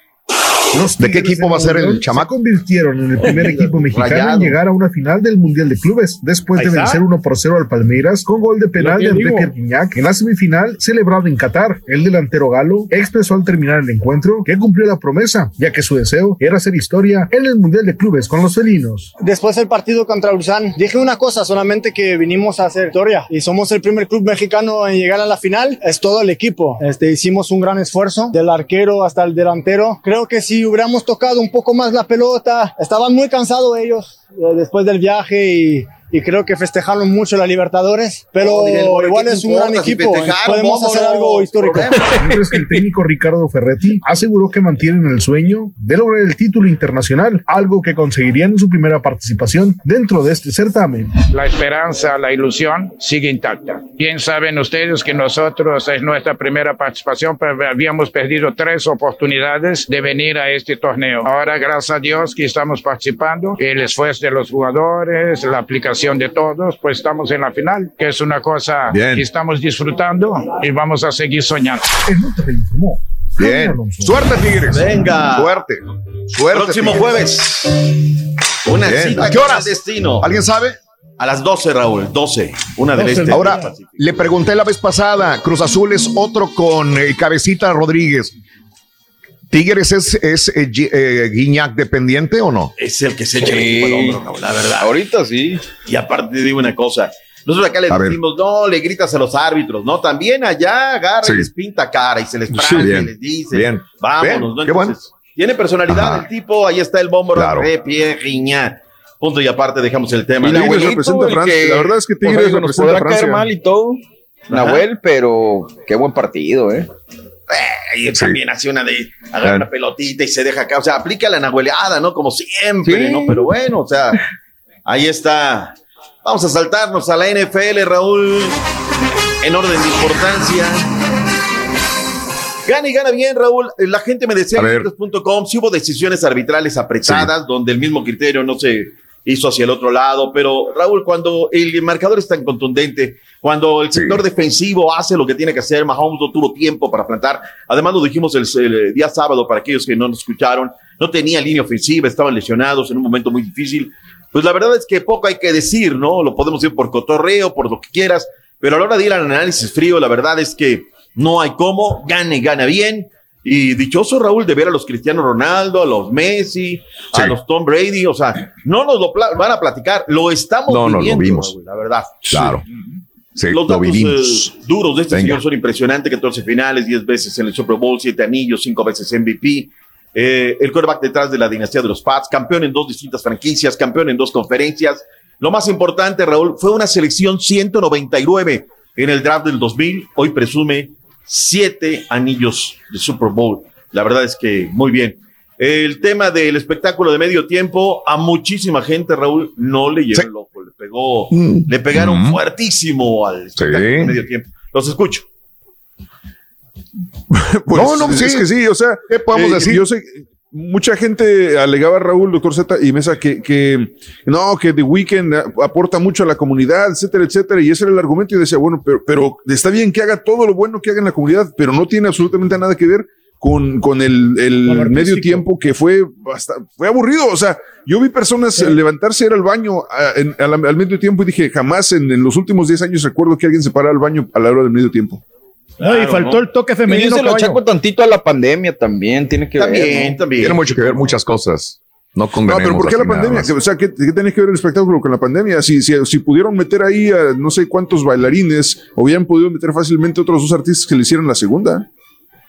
¿De qué equipo va a ser el Se chamaco? convirtieron en el primer equipo mexicano Rayado. en llegar a una final del Mundial de Clubes, después de vencer 1 por 0 al Palmeiras con gol de penal de. Becker Guiñac en la semifinal celebrada en Qatar. El delantero galo expresó al terminar el encuentro que cumplió la promesa, ya que su deseo era hacer historia en el Mundial de Clubes con los felinos. Después del partido contra Ulsan, dije una cosa, solamente que vinimos a hacer historia y somos el primer club mexicano en llegar a la final. Es todo el equipo. Este, hicimos un gran esfuerzo, del arquero hasta el delantero. Creo que hubiéramos tocado un poco más la pelota, estaban muy cansados ellos eh, después del viaje y, y creo que festejaron mucho la Libertadores, pero Oh, Miguel, ¿qué igual es un gran equipo. Podemos hacer algo histórico. Mientras que el técnico Ricardo Ferretti aseguró que mantienen el sueño de lograr el título internacional, algo que conseguirían en su primera participación dentro de este certamen. La esperanza, la ilusión sigue intacta. Bien saben ustedes que nosotros es nuestra primera participación, pero habíamos perdido tres oportunidades de venir a este torneo. Ahora, gracias a Dios que estamos participando, el esfuerzo de los jugadores, la aplicación de todos, pues estamos en la final, que es una cosa Bien. que estamos disfrutando y vamos a seguir soñando. El. Bien. Suerte, Tigres. Venga. Suerte. Suerte. Próximo Tigres. jueves. Una Bien. cita ¿A qué horas? el destino. ¿Alguien sabe? A las 12, Raúl. 12. Una del este. Ahora, le pregunté la vez pasada, Cruz Azul es otro con eh, Cabecita Rodríguez. ¿Tigres es, es eh, eh, Guiñac dependiente o no? Es el que se echa el equipo al hombro, la verdad. Ahorita sí. Y aparte te digo una cosa. Nosotros acá le decimos, no, le gritas a los árbitros, ¿no? También allá agarra Sí. y les pinta cara y se les Sí, prende, bien. les dice, Bien. vámonos, Bien, ¿no? qué bueno. Tiene personalidad Ajá. el tipo, ahí está el bombo, Claro. de pie, riña. Punto y aparte dejamos el tema. Y Tigres Nahuelito, representa a el Francia. que, La verdad es que Tigres nos representa podrá a Francia. caer mal y todo. Nahuel, pero qué buen partido, ¿eh? Y él también hace una de agarra una pelotita y se deja acá. O sea, aplica la nahueleada, ¿no? Como siempre, Sí. ¿no? Pero bueno, o sea, ahí está. Vamos a saltarnos a la NFL, Raúl. En orden de importancia. Gana y gana bien, Raúl. La gente me decía en si hubo decisiones arbitrales apretadas, donde el mismo criterio no se hizo hacia el otro lado. Pero, Raúl, cuando el marcador es tan contundente, cuando el sector defensivo hace lo que tiene que hacer, Mahomes no tuvo tiempo para plantar. Además, lo dijimos el, el día sábado para aquellos que no nos escucharon. No tenía línea ofensiva, estaban lesionados en un momento muy difícil. Pues la verdad es que poco hay que decir, ¿no? Lo podemos decir por cotorreo, por lo que quieras. Pero a la hora de ir al análisis frío, la verdad es que no hay cómo, gane, gana bien. Y dichoso Raúl de ver a los Cristiano Ronaldo, a los Messi, a los Tom Brady, o sea, no nos lo van a platicar, lo estamos No, no, lo vimos. Raúl, la verdad. Claro. Sí, Los lo datos eh, duros de este Venga. señor son impresionantes, 14 finales, 10 veces en el Super Bowl, 7 anillos, 5 veces MVP. Eh, el quarterback detrás de la dinastía de los Pats, campeón en dos distintas franquicias, campeón en dos conferencias. Lo más importante, Raúl, fue una selección 199 en el draft del 2000. Hoy presume 7 anillos de Super Bowl. La verdad es que muy bien. El tema del espectáculo de medio tiempo, a muchísima gente, Raúl, no le llegó el ojo, le pegó, Mm. le pegaron Mm. fuertísimo al espectáculo de medio tiempo. Los escucho. *laughs* Pues, No, no, es sí. que sí, o sea, ¿Qué podemos eh, decir? Yo sé, mucha gente alegaba a Raúl, doctor Z y Mesa, que, que no, que The Weeknd aporta mucho a la comunidad, etcétera, etcétera, y ese era el argumento. Y decía, bueno, pero, pero está bien que haga todo lo bueno que haga en la comunidad, pero no tiene absolutamente nada que ver con, con el, el medio tiempo que fue basta- fue aburrido. O sea, yo vi personas levantarse a ir al baño a- en- a la- al medio tiempo y dije, jamás en, en los últimos 10 años recuerdo que alguien se parara al baño a la hora del medio tiempo. No, y faltó el toque Y femenino. yo se lo achaco tantito a la pandemia también, tiene que ver. ¿no? Tiene mucho que ver muchas cosas. No No, condenemos pero ¿por qué la pandemia? O sea, ¿qué, qué tiene que ver el espectáculo con la pandemia? Si, si, si pudieron meter ahí a no sé cuántos bailarines, hubieran podido meter fácilmente otros dos artistas que le hicieran la segunda.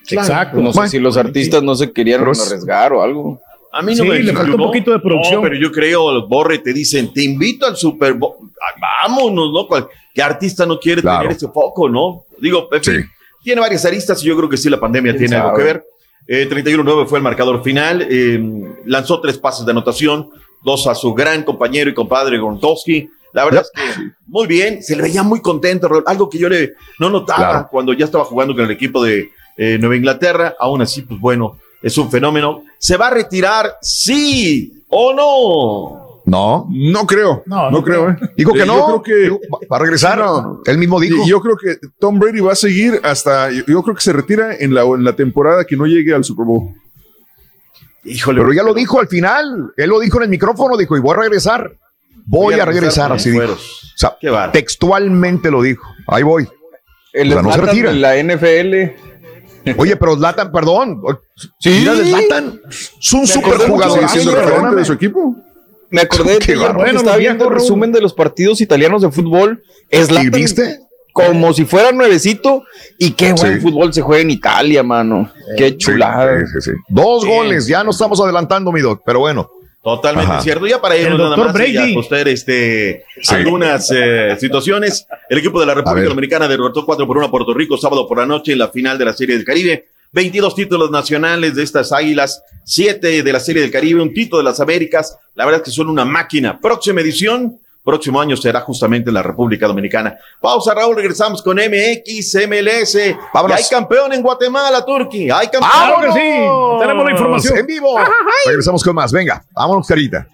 Exacto. No sé si los artistas no se querían Pero es- arriesgar o algo. A mí no Sí, me le faltó un poquito de producción. No, pero yo creo, Borre, te dicen, te invito al Super Bowl. Ah, Vámonos, ¿no? ¿Qué artista no quiere Claro. tener ese foco, no? Digo, fin, Sí. Tiene varias aristas y yo creo que sí la pandemia ¿Quién tiene algo que ver. Eh, 31-9 fue el marcador final. eh, lanzó tres pases de anotación, dos a su gran compañero y compadre Gronkowski. La verdad es que muy bien, se le veía muy contento, algo que yo le no notaba Claro. cuando ya estaba jugando con el equipo de eh, Nueva Inglaterra. Aún así, pues bueno, es un fenómeno. ¿Se va a retirar? Sí o no. No, No creo. No, No, no creo, ¿eh? dijo que Eh, no. Yo creo que. Dijo, va- a regresar. No. Él mismo dijo. Y yo creo que Tom Brady va a seguir hasta. Yo, yo creo que se retira en la, en la temporada que no llegue al Super Bowl. Híjole. pero ya lo dijo al final. Él lo dijo en el micrófono. Dijo, y voy a regresar. Voy a regresar. Así dijo. O sea, textualmente lo dijo. Ahí voy. El O sea, no se retira. de la NFL. Oye, pero Zlatan, perdón. Sí. Mira, Zlatan es un Me super acordé mucho jugador. de de su equipo. Me acordé *laughs* de ti porque estaba viendo Raúl. resumen de los partidos italianos de fútbol. Es ¿Y viste? como si fuera nuevecito. Y qué buen Sí. fútbol se juega en Italia, mano. Qué chulada. sí, sí, sí. Dos Sí. goles. Ya no estamos adelantando, mi doc. Pero bueno. Totalmente Ajá. cierto. Ya para irnos El nada más y Brady. ajustar este, Sí. algunas eh, situaciones. El equipo de la República. Dominicana derrotó 4 por 1 a Puerto Rico sábado por la noche en la final de la Serie del Caribe. 22 títulos nacionales de estas águilas, 7 de la Serie del Caribe, un título de las Américas. La verdad es que son una máquina. Próxima edición, próximo año será justamente en la República Dominicana. Pausa, Raúl, regresamos con MX, MLS. Y hay campeón en Guatemala, Turquí. Hay campeón. ¡Vámonos! Tenemos la información. En vivo. Regresamos con más. Venga, vámonos, carita.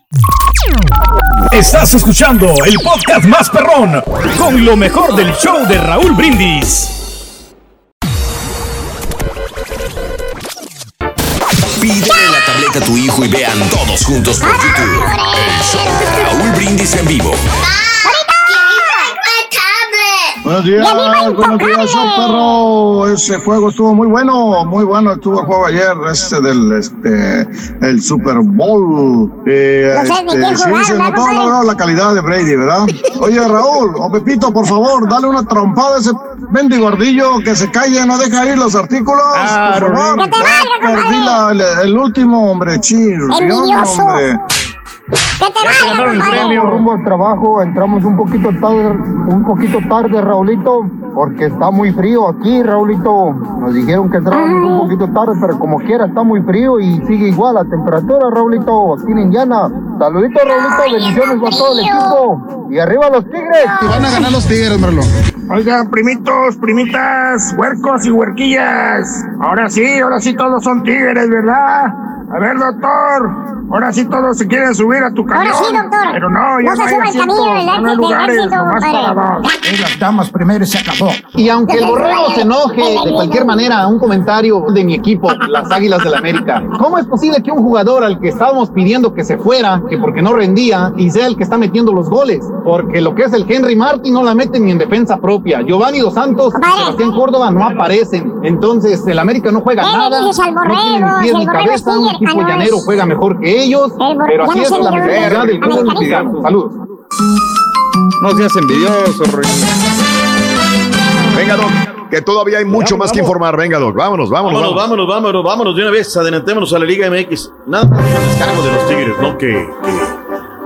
Estás escuchando el podcast más perrón con lo mejor del show de Raúl Brindis. Pídele la tableta a tu hijo y vean todos juntos por YouTube. El show de Raúl Brindis en vivo. Buenos días, buenos días, perro. Ese juego estuvo muy bueno, muy bueno estuvo el juego ayer, este del este el Super Bowl. Eh, No sé este, sí, se ¿verdad, notó la calidad de Brady, ¿verdad? *laughs* Oye, Raúl, o Pepito, por favor, dale una trompada a ese bendigordillo que se calle, no deja ir los artículos. Claro, por favor. Te valga, perdí la- el, el último, hombre, chirrión, hombre. Te vaya, compadre. rumbo al trabajo, entramos un poquito tarde, un poquito tarde, Raulito, porque está muy frío aquí, Raulito. Nos dijeron que entramos un poquito tarde, pero como quiera está muy frío y sigue igual la temperatura, Raulito, aquí en Indiana. Saluditos, Raulito, bendiciones para todo el equipo. Y arriba los Tigres. Y van a ganar los Tigres, Marlon. Oigan, primitos, primitas, huercos y huerquillas. Ahora sí, ahora sí todos son tigres, ¿verdad? A ver, doctor. Ahora sí todos se quieren subir a tu camión. Ahora sí, doctor. Pero no, ya No no, se hay el ya no hay lugares, éxito, nomás para dos. las damas primero y se acabó. Y aunque el borrego se enoje de cualquier manera, un comentario de mi equipo, las Águilas del la América. ¿Cómo es posible que un jugador al que estábamos pidiendo que se fuera, que porque no rendía, y sea el que está metiendo los goles? Porque lo que es el Henry Martin no la mete ni en defensa propia. Giovanni Dos Santos, Sebastián Córdoba no aparecen. Entonces, el América no juega ¿Qué le nada. no tiene pies ni cabeza. Un equipo llanero juega mejor que ellos. Pero así es la mentalidad del club americanista. mexicano. Saludos. No seas envidioso, Rey. Venga, Doc, que todavía hay mucho más que informar. Venga, Doc, vámonos, vámonos. Vámonos, vámonos, vámonos, vámonos de una vez, adelantémonos a la Liga MX. Nada más el descargo de los Tigres, ¿no? Que, que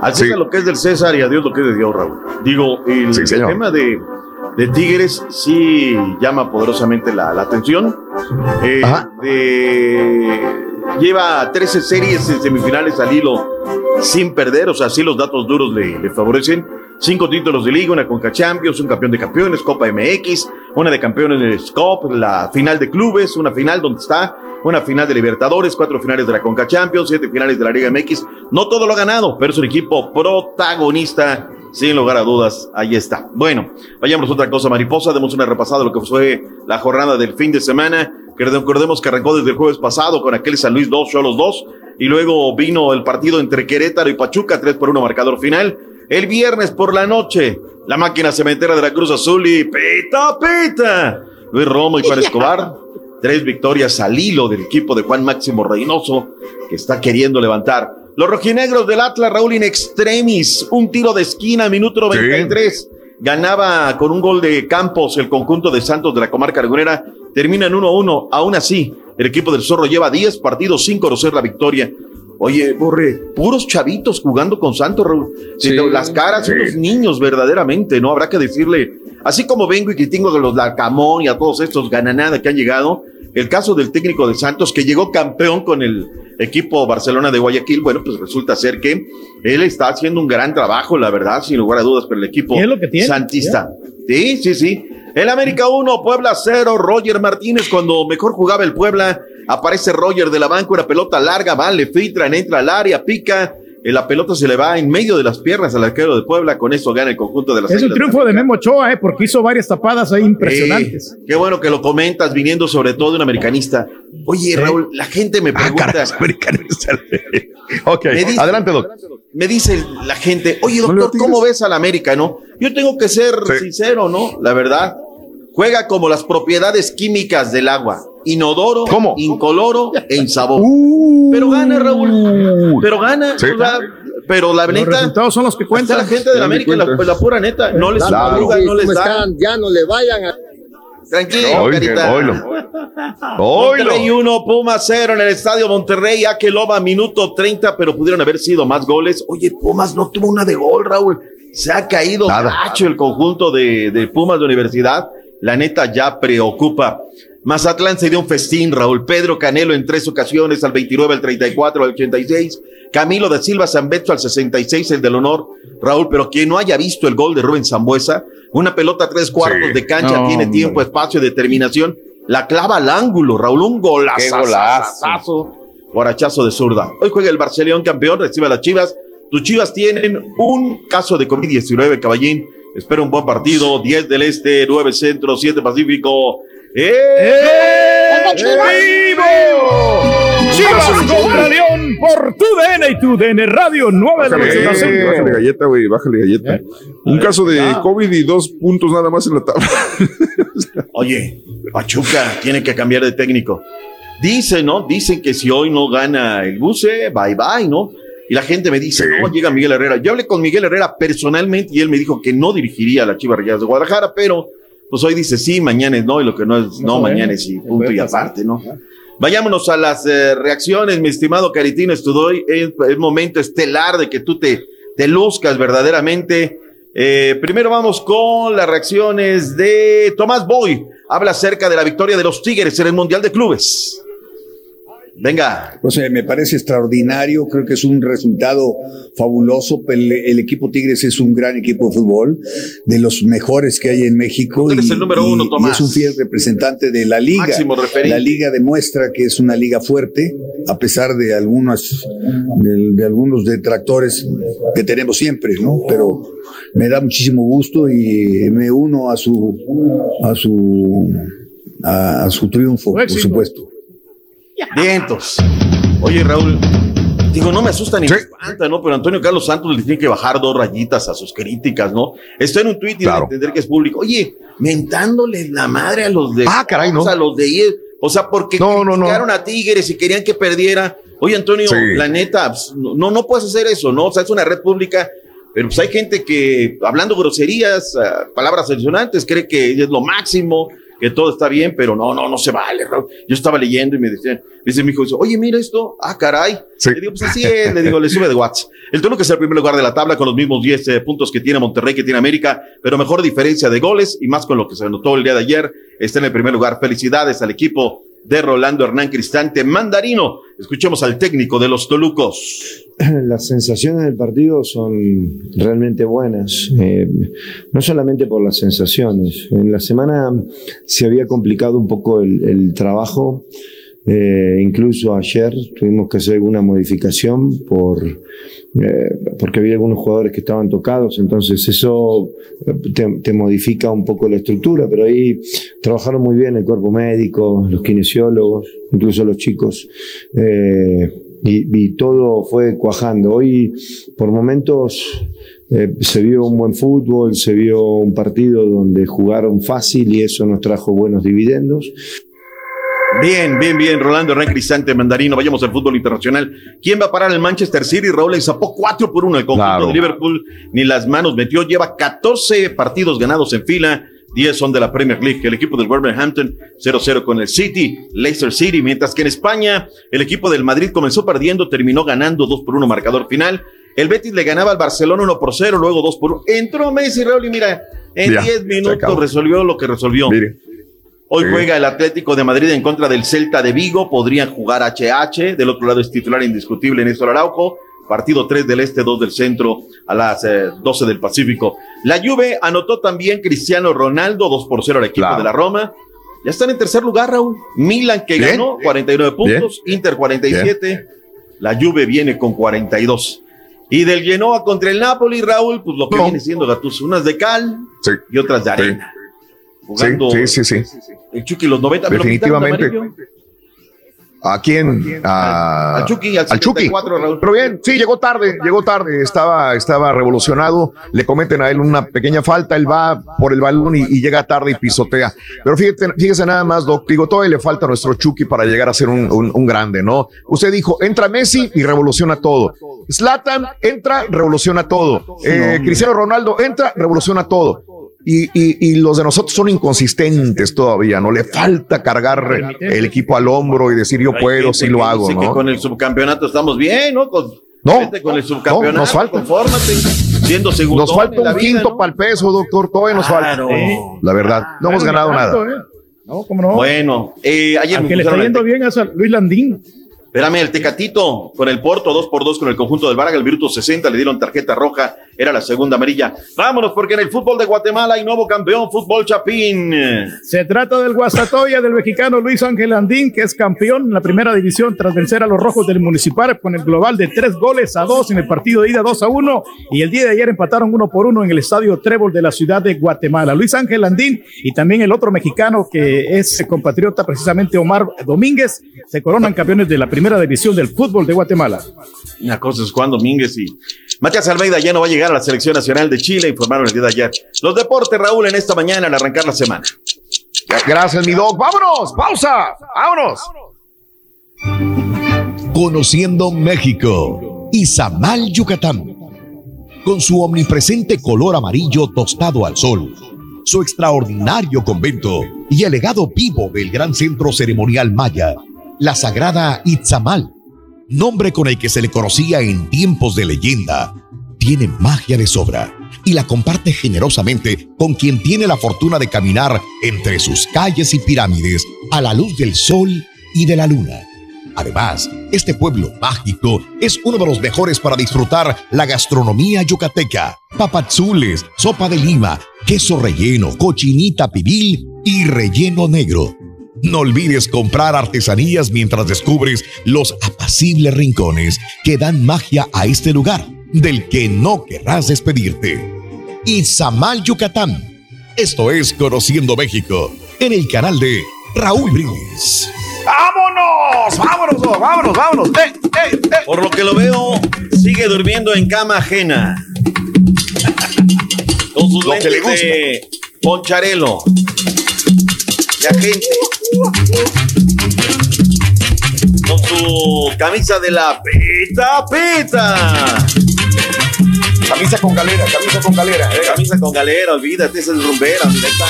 al César lo que es del César y a Dios lo que es de Dios, Raúl. Digo, el, Sí, el señor. tema de, de Tigres sí llama poderosamente la, la atención. Eh, de- lleva 13 series en semifinales al hilo sin perder, o sea, sí los datos duros le, le favorecen. Cinco títulos de liga, una Conca Champions, un campeón de campeones, Copa MX, una de campeones de Scop, la final de clubes, una final donde está, una final de Libertadores, cuatro finales de la Conca Champions, siete finales de la Liga MX. No todo lo ha ganado, pero es un equipo protagonista, sin lugar a dudas. Ahí está. Bueno, vayamos a otra cosa, mariposa. Demos una repasada de lo que fue la jornada del fin de semana. Que recordemos que arrancó desde el jueves pasado con aquel San Luis 2, los 2. Y luego vino el partido entre Querétaro y Pachuca, 3 por 1 marcador final. El viernes por la noche, la máquina cementera de la Cruz Azul y pita, pita. Luis Romo y Juan *laughs* Escobar. Tres victorias al hilo del equipo de Juan Máximo Reynoso, que está queriendo levantar. Los rojinegros del Atlas, Raúl in extremis, un tiro de esquina, minuto 93. Ganaba con un gol de Campos el conjunto de Santos de la comarca lagunera. Termina en 1-1. Aún así, el equipo del Zorro lleva 10 partidos sin conocer la victoria. Oye, Borre, puros chavitos jugando con Santos, Raúl. Sí, las caras, sí. unos niños verdaderamente, ¿no? Habrá que decirle, así como vengo y critico de los Larcamón y a todos estos gananada que han llegado, el caso del técnico de Santos que llegó campeón con el equipo Barcelona de Guayaquil, bueno, pues resulta ser que él está haciendo un gran trabajo, la verdad, sin lugar a dudas, pero el equipo ¿Y es lo que tiene? santista. Sí, sí, sí. El América 1, Puebla 0, Roger Martínez cuando mejor jugaba el Puebla, aparece Roger de la banca, una pelota larga, va, le filtran, entra al área, pica, la pelota se le va en medio de las piernas al arquero de Puebla, con eso gana el conjunto de las Es un triunfo de Memo Ochoa, eh, porque hizo varias tapadas ahí impresionantes. Qué bueno que lo comentas, viniendo sobre todo de un americanista. Oye, Raúl, la gente me pregunta. *laughs* ok, Me dice- adelante, Doc. Me dice la gente, oye, doctor, ¿cómo ves al América, no? Yo tengo que ser sincero, ¿no? La verdad, juega como las propiedades químicas del agua. Inodoro, incoloro e insabor. pero gana, Raúl. Pero gana. Sí. o sea, pero la Los neta. resultados son los que cuentan. La gente de la América, la, la pura neta, no les Claro. madruga, no les ¿Cómo da. están? Ya no le vayan a... Tranquilo, Oilo, carita. oilo. Monterrey 1, Puma 0 en el estadio Monterrey, Akeloba, minuto 30, pero pudieron haber sido más goles. Oye, Pumas no tuvo una de gol, Raúl. Se ha caído gacho el conjunto de, de Pumas de Universidad. La neta ya preocupa. Mazatlán se dio un festín, Raúl Pedro Canelo en tres ocasiones, al 29, al 34, al 86. Camilo de Silva Zambeto al 66, el del honor. Raúl, pero quien no haya visto el gol de Rubén Zambuesa, una pelota a tres cuartos de cancha, No, tiene hombre. tiempo, espacio, determinación, la clava al ángulo, Raúl, un golazo. Golazo. Guarachazo de zurda. Hoy juega el Barcelona campeón, recibe a las Chivas. Tus Chivas tienen un caso de COVID-19, caballín. Espera un buen partido. 10 del Este, 9 Centro, 7 Pacífico. ¡Eh! ¡Vivo! Chivas contra León por tu DN y tu DN Radio 9 de la Bájale, noche. eh, bájale galleta, güey, bájale galleta. Un caso de Ah. COVID y dos puntos nada más en la tabla. *laughs* Oye, Pachuca tiene que cambiar de técnico. Dicen, ¿no? Dicen que si hoy no gana el Buce, bye bye, ¿no? Y la gente me dice, no, llega Miguel Herrera. Yo hablé con Miguel Herrera personalmente y él me dijo que no dirigiría a la Chivas Rayadas de Guadalajara, pero pues hoy dice sí, mañana es no, y lo que no es no, mañana es sí, punto y aparte, ¿no? Vayámonos a las eh, reacciones, mi estimado Caritino Estudoy. Es el momento estelar de que tú te, te luzcas verdaderamente. Eh, primero vamos con las reacciones de Tomás Boy. Habla acerca de la victoria de los Tigres en el Mundial de Clubes. Venga. Pues eh, me parece extraordinario, creo que es un resultado fabuloso. El, el equipo Tigres es un gran equipo de fútbol, de los mejores que hay en México. Eres el número uno, y Tomás. es un fiel representante de la liga. Máximo referente. La liga demuestra que es una liga fuerte, a pesar de algunas, de, de algunos detractores que tenemos siempre, ¿no? Pero me da muchísimo gusto y me uno a su, a su, a, a su triunfo, por supuesto. Vientos. Oye, Raúl, digo, no me asusta ni me espanta, ¿no? Pero Antonio Carlos Santos le tiene que bajar dos rayitas a sus críticas, ¿no? Está en un tuit y debe entender que es público. Oye, mentándole la madre a los de. Ah, caray, ¿no? A los de IE. O sea, porque criticaron a Tigres y querían que perdiera. Oye, Antonio, Sí. la neta, pues, no, no puedes hacer eso, ¿no? O sea, es una red pública. Pero pues hay gente que, hablando groserías, ah, palabras altisonantes, cree que es lo máximo, que todo está bien, pero no, no, no se vale. Raúl. Yo estaba leyendo y me decía, dice mi hijo, dice, oye, mira esto, ah, caray. Le digo, pues así es, le digo, le sube de watts. El Toluca es el primer lugar de la tabla con los mismos 10 eh, puntos que tiene Monterrey, que tiene América, pero mejor diferencia de goles y más con lo que se anotó el día de ayer. Está en el primer lugar. Felicidades al equipo de Rolando Hernán Cristante Mandarino. Escuchemos al técnico de los Tolucos. *clears throat* Las sensaciones del partido son realmente buenas, eh, no solamente por las sensaciones. En la semana se había complicado un poco el, el trabajo, eh, incluso ayer tuvimos que hacer alguna modificación por, eh, porque había algunos jugadores que estaban tocados, entonces eso eh, te, modifica un poco la estructura, pero ahí trabajaron muy bien el cuerpo médico, los kinesiólogos, incluso los chicos. eh, y, y todo fue cuajando. Hoy, por momentos, eh, se vio un buen fútbol, se vio un partido donde jugaron fácil y eso nos trajo buenos dividendos. Bien, bien, bien. Rolando Hernán Cristante Mandarino. Vayamos al fútbol internacional. ¿Quién va a parar el Manchester City? Raúl le zapó 4 por 1 el conjunto Claro. de Liverpool. Ni las manos metió. Lleva 14 partidos ganados en fila. 10 son de la Premier League. El equipo del Wolverhampton 0-0 con el City, Leicester City. Mientras que en España, el equipo del Madrid comenzó perdiendo, terminó ganando 2 por 1 marcador final. El Betis le ganaba al Barcelona 1 por 0, luego 2 por 1. Entró Messi, Raúl, y mira, en Ya, 10 se minutos resolvió lo que resolvió. Hoy Sí. juega el Atlético de Madrid en contra del Celta de Vigo. Podrían jugar HH. Del otro lado es titular indiscutible Néstor Araujo. Partido 3 del Este, 2 del Centro a las eh, 12 del Pacífico. La Juve anotó también Cristiano Ronaldo 2 por 0 al equipo de la Roma. Ya están en tercer lugar, Raúl. Milan que Bien. ganó 49 puntos. Inter 47. La Juve viene con 42. Y del Genoa contra el Napoli, Raúl, pues lo que viene siendo Gattuso. Unas de cal y otras de arena. Jugando Sí, sí, sí, sí. el Chucky los 90. ¿me lo pintaron de Definitivamente. ¿A quién? A- Al Chucky, al al Chucky. 74, Raúl. Pero bien, sí, llegó tarde, llegó tarde, estaba, estaba revolucionado. Le cometen a él una pequeña falta, él va por el balón y, y llega tarde y pisotea. Pero fíjate, fíjese nada más, Doc, digo, todavía le falta a nuestro Chucky para llegar a ser un, un- un grande, ¿no? Usted dijo, entra Messi y revoluciona todo. Zlatan entra, revoluciona todo. Eh, Cristiano Ronaldo entra, revoluciona todo. Y, y- y los de nosotros son inconsistentes todavía, ¿no? Le falta cargar el equipo al hombro y decir yo puedo, gente sí lo hago, dice que ¿no? con el subcampeonato estamos bien, ¿no? Con, No, con el subcampeonato, no, nos falta. Confórmate, siendo segundo. Nos falta un quinto para el peso, doctor. Todavía nos falta. Claro. La verdad, no hemos ganado nada. No, ¿cómo no? Bueno, eh, ayer me que le está yendo bien a Luis Landín. Espérame, el Tecatito con el Porto, dos por dos con el conjunto del Baraga, el Virtus 60, le dieron tarjeta roja, era la segunda amarilla. Vámonos, porque en el fútbol de Guatemala hay nuevo campeón, Fútbol Chapín. Se trata del Guastatoya del mexicano Luis Ángel Andín, que es campeón en la primera división tras vencer a los rojos del municipal con el global de tres goles a dos en el partido de ida 2 a 1. Y el día de ayer empataron uno por uno en el estadio Trébol de la ciudad de Guatemala. Luis Ángel Andín y también el otro mexicano que es compatriota, precisamente Omar Domínguez, se coronan campeones de la primera división del fútbol de Guatemala. Una cosa es Juan Domínguez y Matías Almeida ya no va a llegar a la selección nacional de Chile, informaron el día de ayer. Los deportes, Raúl, en esta mañana al arrancar la semana. Gracias, mi dog. Vámonos, pausa, vámonos. Conociendo México. Izamal, Yucatán. Con su omnipresente color amarillo tostado al sol, su extraordinario convento y el legado vivo del gran centro ceremonial maya, la sagrada Itzamal, nombre con el que se le conocía en tiempos de leyenda, tiene magia de sobra y la comparte generosamente con quien tiene la fortuna de caminar entre sus calles y pirámides a la luz del sol y de la luna. Además, este pueblo mágico es uno de los mejores para disfrutar la gastronomía yucateca. Papazules, sopa de lima, queso relleno, cochinita pibil y relleno negro. No olvides comprar artesanías mientras descubres los apacibles rincones que dan magia a este lugar, del que no querrás despedirte. Izamal, Yucatán. Esto es Conociendo México, en el canal de Raúl Brindis. ¡Vámonos! ¡Vámonos, dog! vámonos, vámonos! ¡Eh, eh, eh! Por lo que lo veo, sigue durmiendo en cama ajena. Con sus Lo que le de poncharelo. De agente. Su camisa de la peta peta. Camisa con galera, camisa con galera. Eh, camisa con galera, olvídate, es rumbera, mira, está.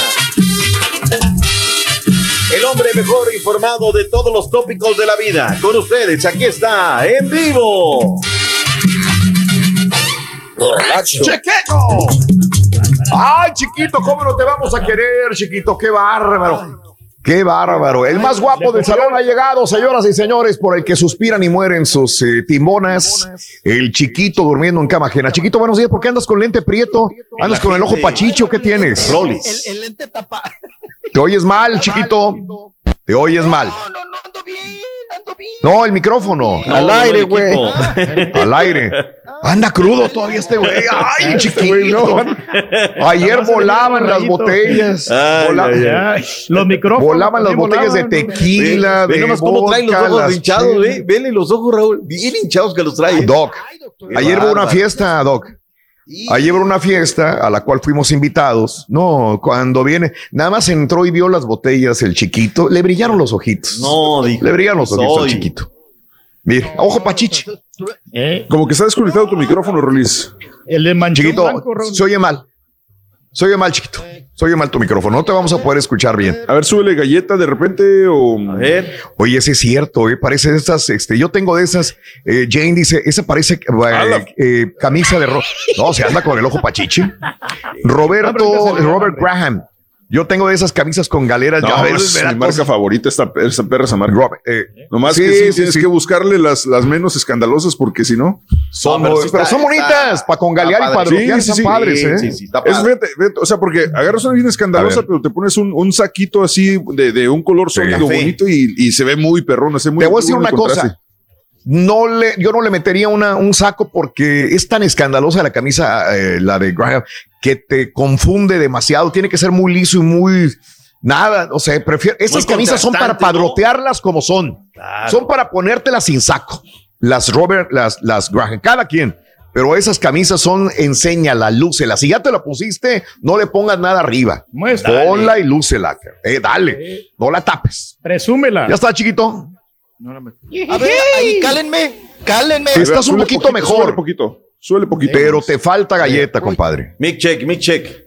El hombre mejor informado de todos los tópicos de la vida. Con ustedes, aquí está, en vivo. ¡Chequeco! ¡Ay, chiquito, cómo no te vamos a querer, chiquito! ¡Qué bárbaro! ¡Qué bárbaro! El más guapo del salón ha llegado, señoras y señores, por el que suspiran y mueren sus eh, timonas. El chiquito durmiendo en cama ajena. Chiquito, buenos días. ¿Por qué andas con lente prieto? ¿Andas con el ojo pachicho? ¿Qué tienes? El lente tapa. ¿Te oyes mal, chiquito? ¿Te oyes mal? No, el micrófono. No, Al no, aire, el güey. *laughs* equipo. Al aire. Anda crudo todavía este güey. Ay, chiquito. Ayer volaban las botellas. Ay, Volaban- ay, ay. Los micrófonos. Volaban las botellas de tequila, Ve de nomás cómo traen los ojos hinchados, ve. Vele los ojos, Raúl. Bien hinchados que los trae. Doc, Qué ayer hubo una fiesta, Doc. Ayer hubo una fiesta a la cual fuimos invitados. No, cuando viene, nada más entró y vio las botellas el chiquito, le brillaron los ojitos. No, dijo. Le brillaron los ojitos al chiquito. Mire, ojo pachiche. Como que está desconectado tu micrófono, Rolis. El de manchón Chiquito, blanco, se oye mal. Se oye mal, chiquito. Se oye mal tu micrófono. No te vamos a poder escuchar bien. A ver, súbele galleta de repente o. A ver. Oye, ese es cierto, eh, parece de estas, este, yo tengo de esas, eh, Jane dice, esa parece eh, eh, camisa de rojo. No, se anda con el ojo pachiche. *laughs* Roberto, Robert Graham. Yo tengo de esas camisas con galeras. No, ya ves, es mi marca favorita, esta, esa perra, esa marca. Robert, eh, Nomás sí, que sí, sí, tienes sí. que buscarle las, las menos escandalosas porque si no. son, No, pero pero, sí está- son bonitas, para con galear y para Sí, sí, están sí. padres, Sí, ¿eh? sí, sí, está Es, padre. fíjate, fíjate, o sea, porque agarras una bien escandalosa, pero te pones un, un saquito así de, de un color sólido bonito y, y se ve muy perrón. Se ve muy Te voy a decir una contraste. No le, yo no le metería una, un saco porque es tan escandalosa la camisa, eh, la de Graham, que te confunde demasiado. Tiene que ser muy liso y muy nada. O sea, prefiero. Esas camisas son para padrotearlas como son. Claro. Son para ponértelas sin saco. Las Robert, las, las Graham, cada quien. Pero esas camisas son, enséñala, lúcela. Si ya te la pusiste, no le pongas nada arriba. Muestra. Ponla y lúcela. Eh, dale. No la tapes. Presúmela. Ya está, chiquito. *laughs* A ver, ahí, cálenme, cálenme. Estás un poquito mejor. Súbele poquito. Súbele poquito. Pero te falta galleta, compadre. Mic check, mic check.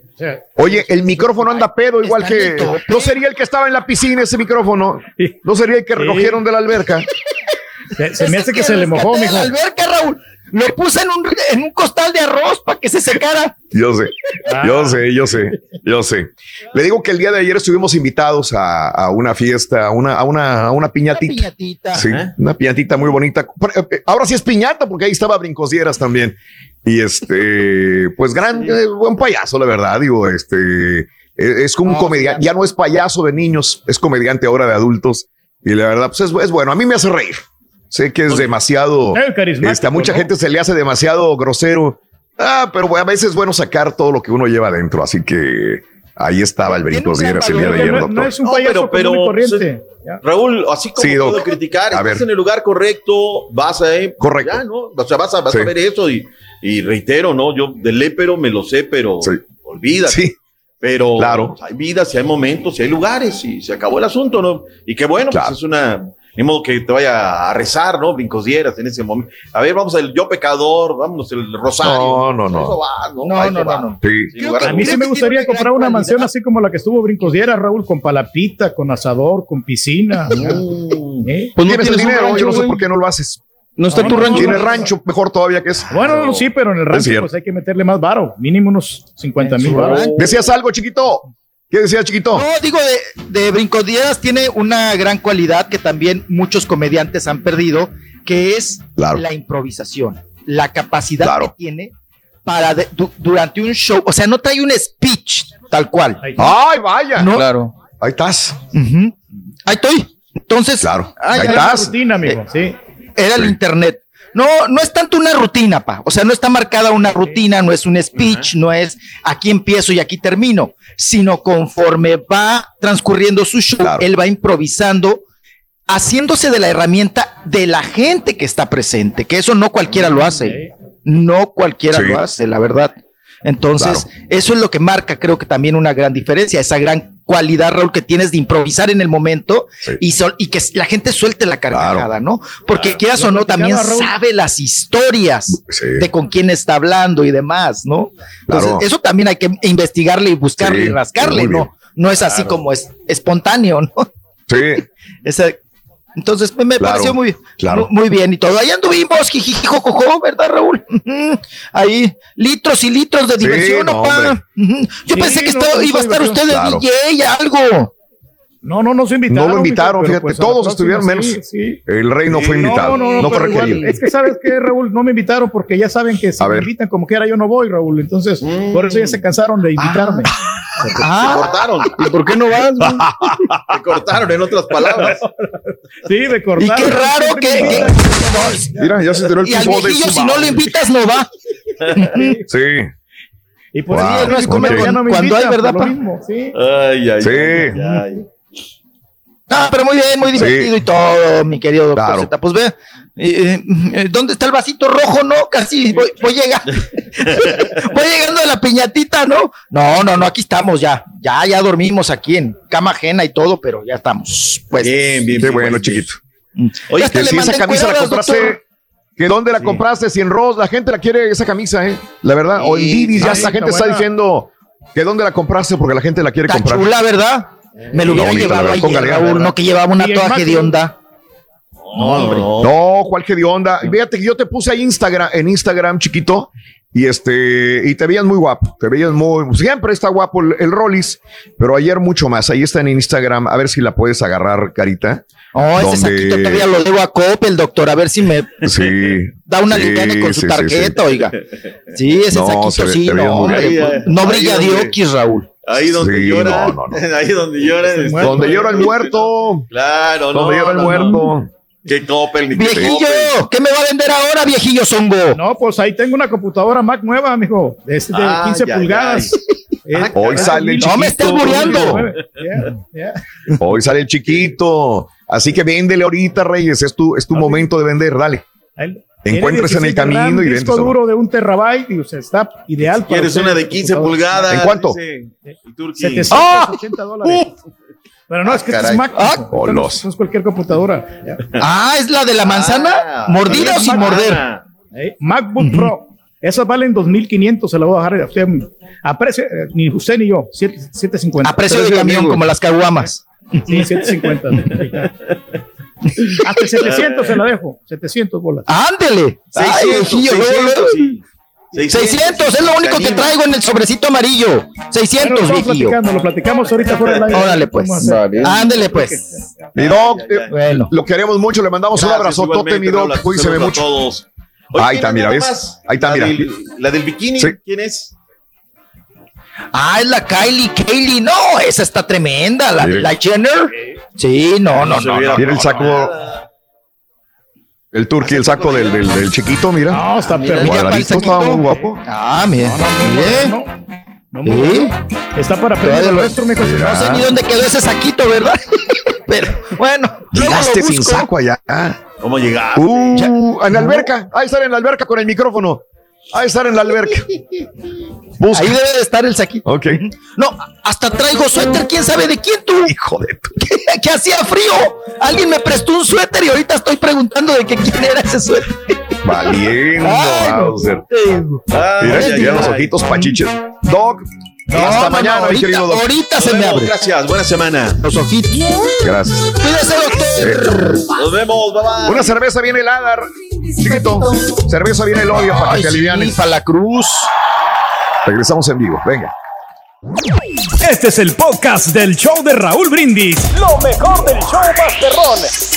Oye, el micrófono anda pedo igual que. ¿No sería el que estaba en la piscina ese micrófono? ¿No sería el que recogieron de la alberca? *laughs* Se, se me hace que se le mojó, mijo. alberca, Raúl. Lo puse en un, en un costal de arroz para que se secara. Yo sé, yo sé, yo sé, yo sé. Le digo que el día de ayer estuvimos invitados a, a una fiesta, a una, a una, a una piñatita. piñatita. Sí, una piñatita muy bonita. Pero, eh, Ahora sí es piñata porque ahí estaba Brincosieras también. Y este, pues gran, eh, buen payaso, la verdad. Digo, este, eh, es como un comediante, ya no es payaso de niños, es comediante ahora de adultos. Y la verdad, pues es, es bueno. A mí me hace reír. Sé que es demasiado. Es carismático, este, a mucha ¿no? gente se le hace demasiado grosero. Ah, pero a veces es bueno sacar todo lo que uno lleva adentro. Así que ahí estaba el Brincosieras el día de ayer, No, doctor. no es un payaso pero- común y pero, corriente. Raúl, así como Sí, Doc. puedo criticar, A estás ver. en el lugar correcto, vas a, eh, Correcto. ya, ¿no? O sea, vas a, vas Sí. a ver eso y, y reitero, ¿no? Yo del lépero me lo sé, pero olvídate. Sí. Pero Claro. hay vidas y hay momentos y hay lugares y se acabó el asunto, ¿no? Y qué bueno, pues es una, ni modo que te vaya a rezar, ¿no? Brincosieras en ese momento. A ver, vamos al yo pecador, vámonos el rosario. No, no, no. Eso va, ¿no? No, A eso no, no, no. Sí. A mí sí me gustaría comprar una mansión así como la que estuvo Brincosiera, Raúl, con palapita, con asador, con piscina. *laughs* ¿Eh? Pues no tienes, un dinero, rancho, yo no sé por qué no lo haces. No está tu rancho. Tienes rancho, mejor todavía que es. Bueno, no, sí, pero en el rancho pues hay que meterle más varo, mínimo unos 50 mil varos. ¿Decías algo, chiquito? ¿Qué decías, chiquito? No, digo, de, de Brincodieras tiene una gran cualidad que también muchos comediantes han perdido, que es Claro. la improvisación, la capacidad Claro. que tiene para de- du- durante un show, o sea, no trae un speech tal cual. ¡Ay, vaya! No. Claro. Ahí estás. Ahí estoy. Entonces, Claro. ay, Ahí estás. Rutina, amigo, sí. era el internet. No, no es tanto una rutina, pa. O sea, no está marcada una rutina, no es un speech, no es aquí empiezo y aquí termino, sino conforme va transcurriendo su show, él va improvisando, haciéndose de la herramienta de la gente que está presente, que eso no cualquiera lo hace. No cualquiera Sí. lo hace, la verdad. Entonces, eso es lo que marca, creo que también una gran diferencia, esa gran cualidad, Raúl, que tienes de improvisar en el momento y, sol- y que la gente suelte la carcajada, ¿no? Porque quieras o no, también Raúl. sabe las historias Sí. de con quién está hablando y demás, ¿no? Entonces, Claro. eso también hay que investigarle y buscarle Sí, y rascarle. ¿no? No es así como es espontáneo, ¿no? Sí. *laughs* Esa- entonces me, me Claro, pareció muy, claro. muy, muy bien y todo. Ahí anduvimos, jijijijojojo, ¿verdad, Raúl? Ahí, litros y litros de Sí, diversión, no. Ujú. Yo Sí, pensé que no, estaba- iba a estar usted de Claro. DJ, algo. No, no nos invitaron. No lo invitaron, fíjate, pues todos próxima estuvieron menos. sí, sí. El rey no fue invitado, no, fue pero igual, requerido. es que sabes que Raúl no me invitaron porque ya saben que si A me ver. invitan como quiera yo no voy, Raúl. Entonces, por eso ya se cansaron de invitarme. Se cortaron. *laughs* ¿Y por qué no vas? Se *laughs* cortaron, en otras palabras. *laughs* Sí, me Y cortaron. qué raro que, que- Mira, ya se enteró el y al tipo de su si no lo invitas no va. Sí. Y por Wow, eso no es con- no me cuando hay, ¿verdad, lo mismo, sí. Ay, ay, Sí. ay, ay. Ah, pero muy bien, muy divertido y todo, mi querido doctor Claro. Z. Pues ve, eh, eh, ¿dónde está el vasito rojo? No, casi voy, voy llegando. *laughs* voy llegando a la piñatita, ¿no? No, no, no, aquí estamos ya. Ya, ya dormimos aquí en cama ajena y todo, pero ya estamos. Pues, Bien, bien, Qué bueno, bien. chiquito. Oye, Que si esa camisa la compraste, que dónde la compraste, si en Ross, la gente la quiere esa camisa, ¿eh? La verdad, o en Sí, Didis, ya la gente está diciendo que dónde la compraste porque la gente la quiere Está comprar. chula, ¿verdad? Me lo hubiera llevado ayer, póngale, Raúl, ¿verdad? no que llevaba una toda de onda. No, hombre. No. No, ¿cuál que de onda? Fíjate que yo te puse ahí Instagram, en Instagram, chiquito, y este, y te veías muy guapo, te veías muy, siempre está guapo el, el Rollis, pero ayer mucho más. Ahí está en Instagram, a ver si la puedes agarrar, carita. Oh, ese Donde- saquito todavía lo debo a Coppel, doctor, a ver si me Sí. *laughs* da una sí, con su sí, tarjeta, sí. oiga. Sí, ese No, saquito ve- sí, no, hombre, no brilla Diokis, Raúl. *laughs* Ahí donde Sí, llora. no, no, no. Ahí donde llora. este, muerto. Donde llora el muerto, Claro, no. donde llora el no, no. muerto. Que Coppel, ni Viejillo, Coppel. ¿qué me va a vender ahora, viejillo zongo? No, pues ahí tengo una computadora Mac nueva, amigo. Es de Ah, 15 ya, pulgadas. Ah, *laughs* Hoy caray. sale el No me estés chiquito. ya. Hoy sale el chiquito. Así que véndele ahorita, Reyes. Es tu, es tu momento de vender. Dale. Encuentres en el 17 RAM, camino y disco véndeselo. duro de un terabyte y o sea, está ideal. para Quieres una de 15 computadora. pulgadas. ¿En cuánto? dice Turqui. 780 dólares. Pero no, es que este es Mac. Ah, oh, no, los. no es cualquier computadora. Ya. Ah, ¿es la de la manzana? Ah, ¿Mordida o sin morder? Ah, Eh, MacBook Pro. Esas valen 2.500, se la voy a dejar a usted, a precio, eh, ni usted ni yo, 7- 750. A precio de camión, como las caguamas. Sí, 750. *laughs* Hasta *laughs* 700 se la dejo. 700 bolas. Ándele. Ay, 600, viejillo, luego, 600, luego. sí. 600, es lo único que traigo en el sobrecito amarillo. 600, Bueno, lo viejillo. platicamos ahorita fuera del aire. Órale, pues. Ándele, pues. Mi Doc, eh, lo queremos mucho, le mandamos un Gracias, abrazotote, mi Doc. Cuídense a mucho. todos. Oye, Ahí está, mira, ¿ves? Ahí está, La mira. del- la del bikini, Sí. ¿quién es? Ah, es la Kylie, Kylie. No, esa está tremenda. La, Mire. la Jenner. Sí, no, no, no. no. Mira el saco. El turqui, el saco del, del, del chiquito, mira. No, está Mira, el Cuadradito, estaba muy guapo. Ah, mira. No, Sí. bueno. Está para pedir nuestro, mijo. No sé ni dónde quedó ese saquito, ¿verdad? *laughs* Pero bueno, Llegaste sin saco allá. ¿Cómo llegaste? Uh, en la alberca. Ahí estar en la alberca con el micrófono. Ahí estar en la alberca. *laughs* Busca. Ahí debe de estar el saquito. Ok. No, hasta traigo suéter, quién sabe de quién tú. Hijo de. ¿Qué, *laughs* qué hacía frío? Alguien me prestó un suéter y ahorita estoy preguntando de que quién era ese suéter. Valiendo, Ay, no. Bowser. Ay, Mira, mira ay. los ojitos pachiches. Doc, No, hasta no, mañana, ahorita, querido ahorita se me abre. Gracias, buena semana. Los ojitos. Gracias. Cuídese, doctor. Nos vemos, bye bye. Una cerveza viene helada, chiquito. Cerveza viene el odio para que te alivianes. para la cruz. Regresamos en vivo. Venga. Este es el podcast del show de Raúl Brindis. Lo mejor del show Masterrón.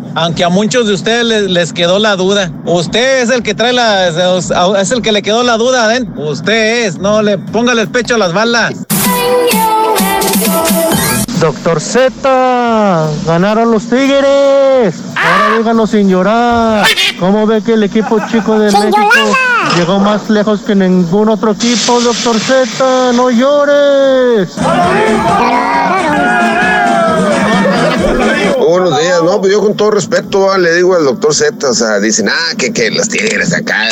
aunque a muchos de ustedes les, les quedó la duda. Usted es el que trae la, es el que le quedó la duda adentro. Usted es, no le póngale el pecho a las balas. Doctor Z, ganaron los Tigres. Ahora díganos sin llorar. ¿Cómo ve que el equipo chico de México Yolanda. llegó más lejos que ningún otro equipo, doctor Z? No llores. Buenos días, no, pues yo con todo respeto le digo al doctor Z, o sea, dicen, ah, que, que los tigres acá,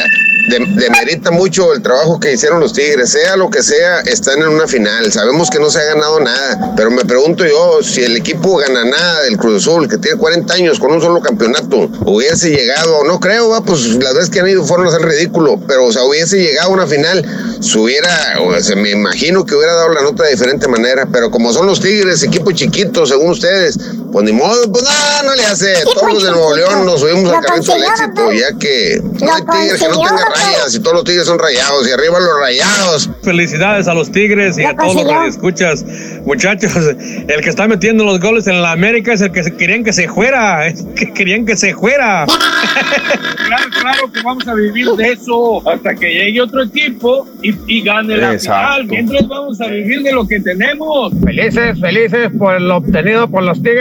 de- demerita mucho el trabajo que hicieron los tigres, sea lo que sea, están en una final, sabemos que no se ha ganado nada, pero me pregunto yo, si el equipo gana nada del Cruz Azul, que tiene 40 años con un solo campeonato, hubiese llegado, no creo, va, pues las veces que han ido fueron a hacer ridículo, pero o sea, hubiese llegado a una final, se hubiera, o sea, me imagino que hubiera dado la nota de diferente manera, pero como son los tigres, equipo chiquito, según ustedes, pues ni modo, pues no, no le hace. Todos los de Nuevo León nos subimos al carrito del éxito, ya que no hay tigres que no doctor. rayas, y todos los tigres son rayados, y arriba los rayados. Felicidades a los Tigres y a todos los que escuchas. Muchachos, el que está metiendo los goles en la América es el que querían que se fuera, es que querían que se fuera. *laughs* Claro, claro que vamos a vivir de eso hasta que llegue otro equipo y, y gane la Exacto. final. Mientras vamos a vivir de lo que tenemos. Felices, felices por lo obtenido por los Tigres.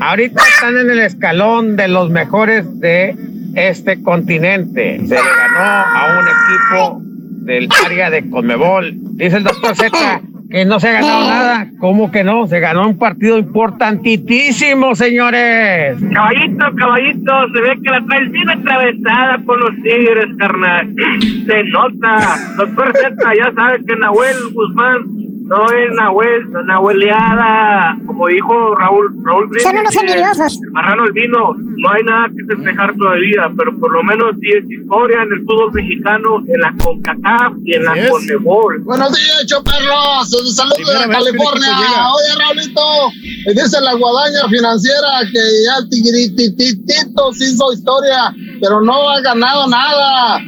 Ahorita están en el escalón de los mejores de este continente. Se le ganó a un equipo del área de Conmebol. Dice el doctor Z que no se ha ganado nada. ¿Cómo que no? Se ganó un partido importantísimo, señores. Caballito, caballito, se ve que la traes bien atravesada por los tigres, carnal. Se nota. Doctor Z, ya sabe que Nahuel Guzmán no es Nahuel, Nahueleada. Como dijo Raúl, Raúl Son unos Brindis, envidiosos. el Marrano Albino, no hay nada que festejar todavía, pero por lo menos sí es historia en el fútbol mexicano, en la CONCACAF y en la Yes. CONMEBOL. Buenos días, choperros. Saludos de un California. Oye, Raulito, me dice la guadaña financiera que ya el Tigrititito se hizo historia, pero no ha ganado nada.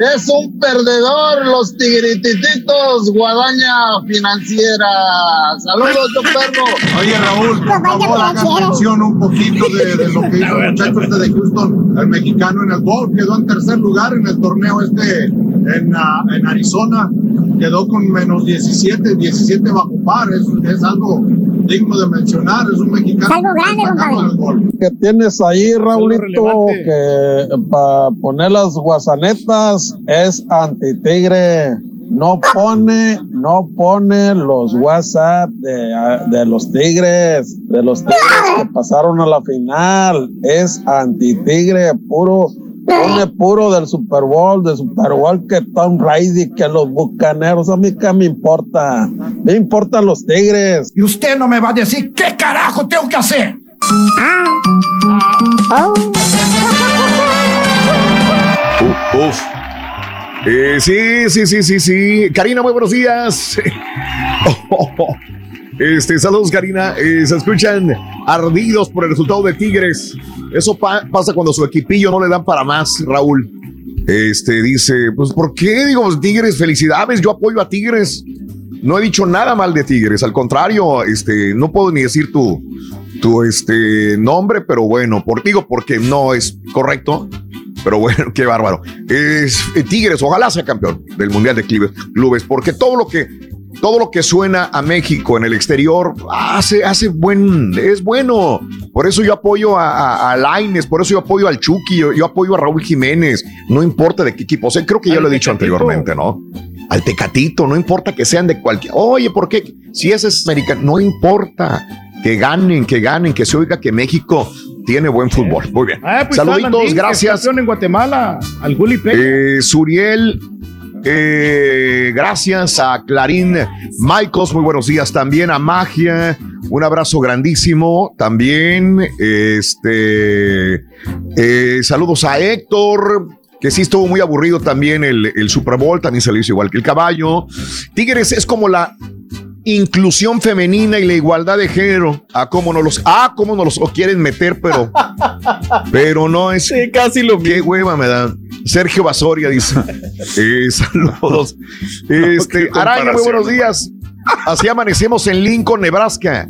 Es un perdedor, los tigritititos, guadaña financiera. Saludos, choperro. Oye, Raúl, por favor, hagan mención un poquito de, de lo que hizo el muchacho este de Houston, el mexicano en el golf. Quedó en tercer lugar en el torneo este en, ah, en Arizona. Quedó con menos 17, 17 bajo par. Es, es algo digno de mencionar. Es un mexicano Algo grande, que tienes ahí, Raulito, que para poner las guasanetas es anti-tigre. no pone, no pone los WhatsApp de, de los Tigres, de los Tigres que pasaron a la final. Es anti-tigre, puro, pone puro del Super Bowl, del Super Bowl que Tom Brady, que los bucaneros. A mí qué me importa. Me importan los Tigres. Y usted no me va a decir qué carajo tengo que hacer. Uf. Eh, sí, sí, sí, sí, sí. Karina, muy buenos días. *laughs* Este, saludos, Karina. Eh, se escuchan ardidos por el resultado de Tigres. Eso pa- pasa cuando su equipillo no le dan para más, Raúl. Este dice, pues, ¿por qué? Digo, Tigres, felicidades. Yo apoyo a Tigres. No he dicho nada mal de Tigres. Al contrario, este, no puedo ni decir tu, tu este, nombre, pero bueno, por digo, porque no es correcto. Pero bueno, *laughs* qué bárbaro. Es eh, Tigres, ojalá sea campeón del Mundial de Clubes, porque todo lo que todo lo que suena a México en el exterior hace, hace buen, es bueno. Por eso yo apoyo a, a, a por eso yo apoyo al Chucky, yo, yo apoyo a Raúl Jiménez, no importa de qué equipo, o sea, creo que ya lo he dicho Tecatito. anteriormente, ¿no? Al Tecatito, no importa que sean de cualquier. Oye, ¿por qué? Si ese es americano, no importa. Que ganen, que ganen, que se oiga que México tiene buen fútbol. Muy bien. Ah, pues Saluditos, gracias. en Guatemala, al. Eh, Suriel, eh, gracias a Clarín Michaels, muy buenos días también a Magia, un abrazo grandísimo también. Este, eh, saludos a Héctor. Que sí estuvo muy aburrido también el, el Super Bowl, también se lo hizo igual que el caballo. Tigres es como la inclusión femenina y la igualdad de género. Ah, cómo no los, ah, cómo no los quieren meter, pero *laughs* pero no es. casi lo Qué hueva me da. Sergio Basoria dice. *laughs* Eh, saludos. Este, Araña, muy buenos días. Así amanecemos en Lincoln, Nebraska.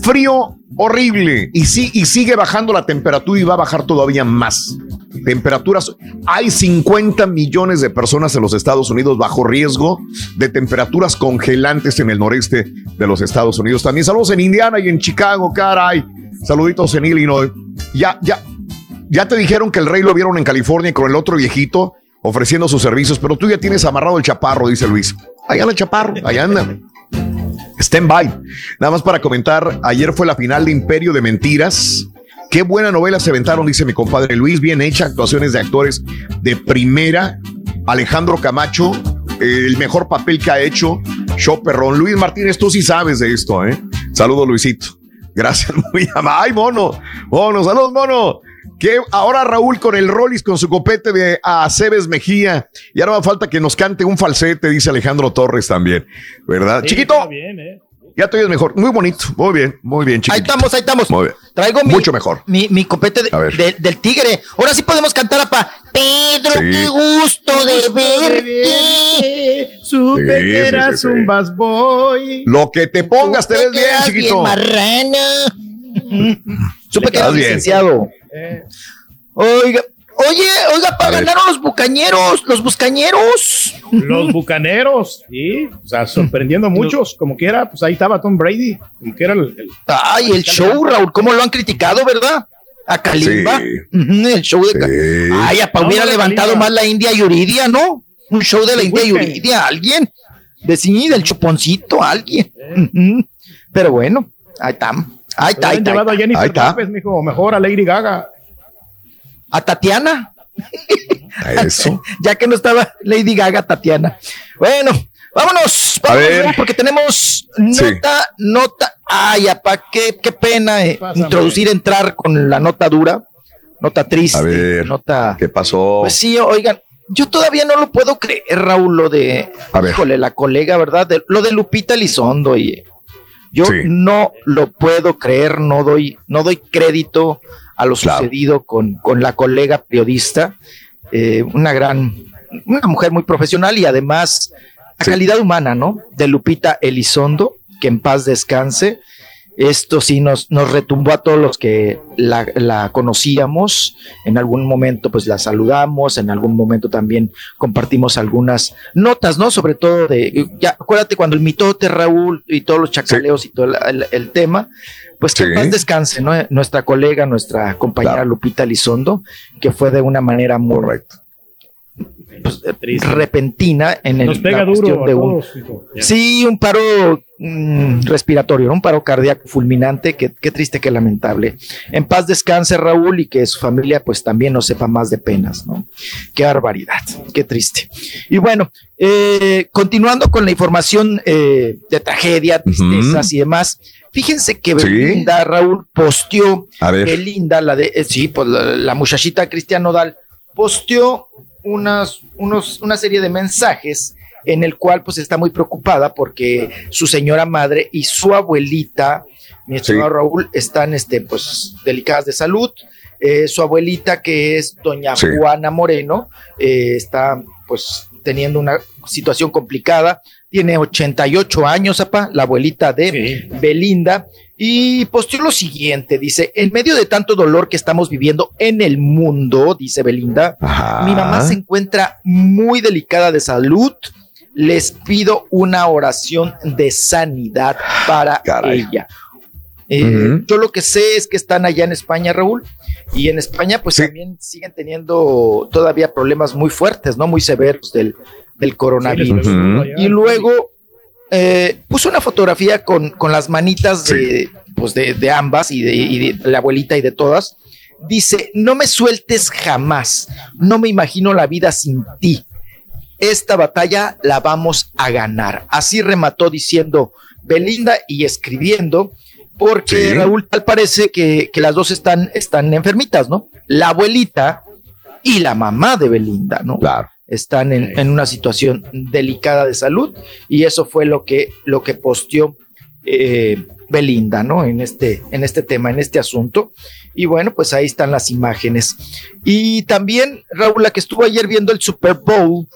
Frío horrible. Y, sí, y sigue bajando la temperatura y va a bajar todavía más. Temperaturas. Hay 50 millones de personas en los Estados Unidos bajo riesgo de temperaturas congelantes en el noreste de los Estados Unidos. También saludos en Indiana y en Chicago, caray. Saluditos en Illinois. Ya, ya, ya te dijeron que el rey lo vieron en California con el otro viejito ofreciendo sus servicios, pero tú ya tienes amarrado el chaparro, dice Luis. Allá anda el chaparro, allá anda. Stand by. Nada más para comentar, ayer fue la final de Imperio de Mentiras. Qué buena novela se aventaron, dice mi compadre Luis. Bien hecha, actuaciones de actores de primera. Alejandro Camacho, el mejor papel que ha hecho. Show. Luis Martínez, tú sí sabes de esto, ¿eh? Saludos, Luisito. Gracias, *laughs* muy amable. ¡Ay, mono! Mono, saludos, mono. Que ahora Raúl con el Rollis con su copete de Aceves Mejía. Y ahora va falta que nos cante un falsete, dice Alejandro Torres también. ¿Verdad? Sí, Chiquito, está bien, ¿eh? ya te oyes mejor. Muy bonito. Muy bien, muy bien, chiquito. Ahí estamos, ahí estamos. Muy bien. Traigo mi, Mucho mejor. mi, mi copete de- A ver. de- del tigre. Ahora sí podemos cantar, apa. Pedro, Sí. qué gusto de verte. Supe Sí, que eras sí, sí. un bad boy. Lo que te pongas te ves bien, chiquito. marrana. Supe que eras bien. Oiga, oye, oiga, para ganaron los bucañeros, los buscañeros. Los bucaneros, sí, o sea, sorprendiendo a muchos, como quiera, pues ahí estaba Tom Brady, como que era el, el- Ay, el show, Raúl, cómo lo han criticado, ¿verdad? A Kalimba. Sí. El show de. Sí. Ay, apa, No, hubiera levantado Kalimba. más la India Yuridia, ¿no? Un show de la India. Yuridia, alguien. De sí, del chuponcito, alguien. Pero bueno, ahí está. Ahí está, ahí llevado a ahí. Jennifer Ahí está. López, mijo, mejor a Lady Gaga. A Tatiana. *laughs* Eso. *laughs* ya que no estaba Lady Gaga, Tatiana. Bueno, vámonos. A vámonos, ver. porque tenemos Sí. nota, nota. Ay, apa, qué, qué pena eh, Pásame. introducir, entrar con la nota dura, nota triste, A ver. nota. ¿Qué pasó? Pues sí, oigan, yo todavía no lo puedo creer, Raúl, lo de, A ver. híjole, la colega, ¿verdad? De- lo de Lupita Elizondo, oye. Yo Sí. no lo puedo creer, no doy, no doy crédito a lo Claro. sucedido con, con la colega periodista, eh, una gran, una mujer muy profesional y además a Sí. calidad humana, ¿no? De Lupita Elizondo, que en paz descanse. Esto sí nos, nos retumbó a todos los que la, la conocíamos. En algún momento, pues la saludamos. En algún momento también compartimos algunas notas, ¿no? Sobre todo de, ya, acuérdate cuando el mitote Raúl y todos los chacaleos y todo el, el- el tema, pues que Sí. paz descanse, ¿no? Nuestra colega, nuestra compañera Claro. Lupita Elizondo, que fue de una manera muy, Correcto. Pues, repentina en el Nos pega cuestión de un- todos. Sí, un paro mm, respiratorio, ¿no? un paro cardíaco fulminante, qué, qué triste, qué lamentable. En paz descanse Raúl y que su familia pues también no sepa más de penas, ¿no? Qué barbaridad, qué triste. Y bueno, eh, continuando con la información eh, de tragedia, tristezas y demás, fíjense que Sí. Belinda, Raúl, posteó, A ver. Belinda, la de, eh, sí, pues la, la muchachita Cristian Nodal, posteó unas, unos, una serie de mensajes en el cual pues está muy preocupada porque su señora madre y su abuelita, mi estimado Raúl, están este, pues delicadas de salud. Eh, su abuelita, que es doña Sí. Juana Moreno, eh, está pues teniendo una situación complicada. Tiene 88 años, apa, la abuelita de Belinda. Y posteó lo siguiente, dice, en medio de tanto dolor que estamos viviendo en el mundo, dice Belinda, mi mamá se encuentra muy delicada de salud. Les pido una oración de sanidad para ella. Eh. Yo lo que sé es que están allá en España, Raúl, y en España pues también siguen teniendo todavía problemas muy fuertes, ¿no? Muy severos del, del coronavirus. Y luego eh, puso una fotografía con, con las manitas de, pues de, de ambas y de, y de la abuelita y de todas. Dice, no me sueltes jamás, no me imagino la vida sin ti. Esta batalla la vamos a ganar. Así remató diciendo Belinda y escribiendo, porque Sí. Raúl, tal parece que, que las dos están, están enfermitas, ¿no? La abuelita y la mamá de Belinda, ¿no? Claro. Están en, en una situación delicada de salud y eso fue lo que, lo que posteó eh, Belinda, ¿no? En este, en este tema, en este asunto. Y bueno, pues ahí están las imágenes. Y también, Raúl, la que estuvo ayer viendo el Super Bowl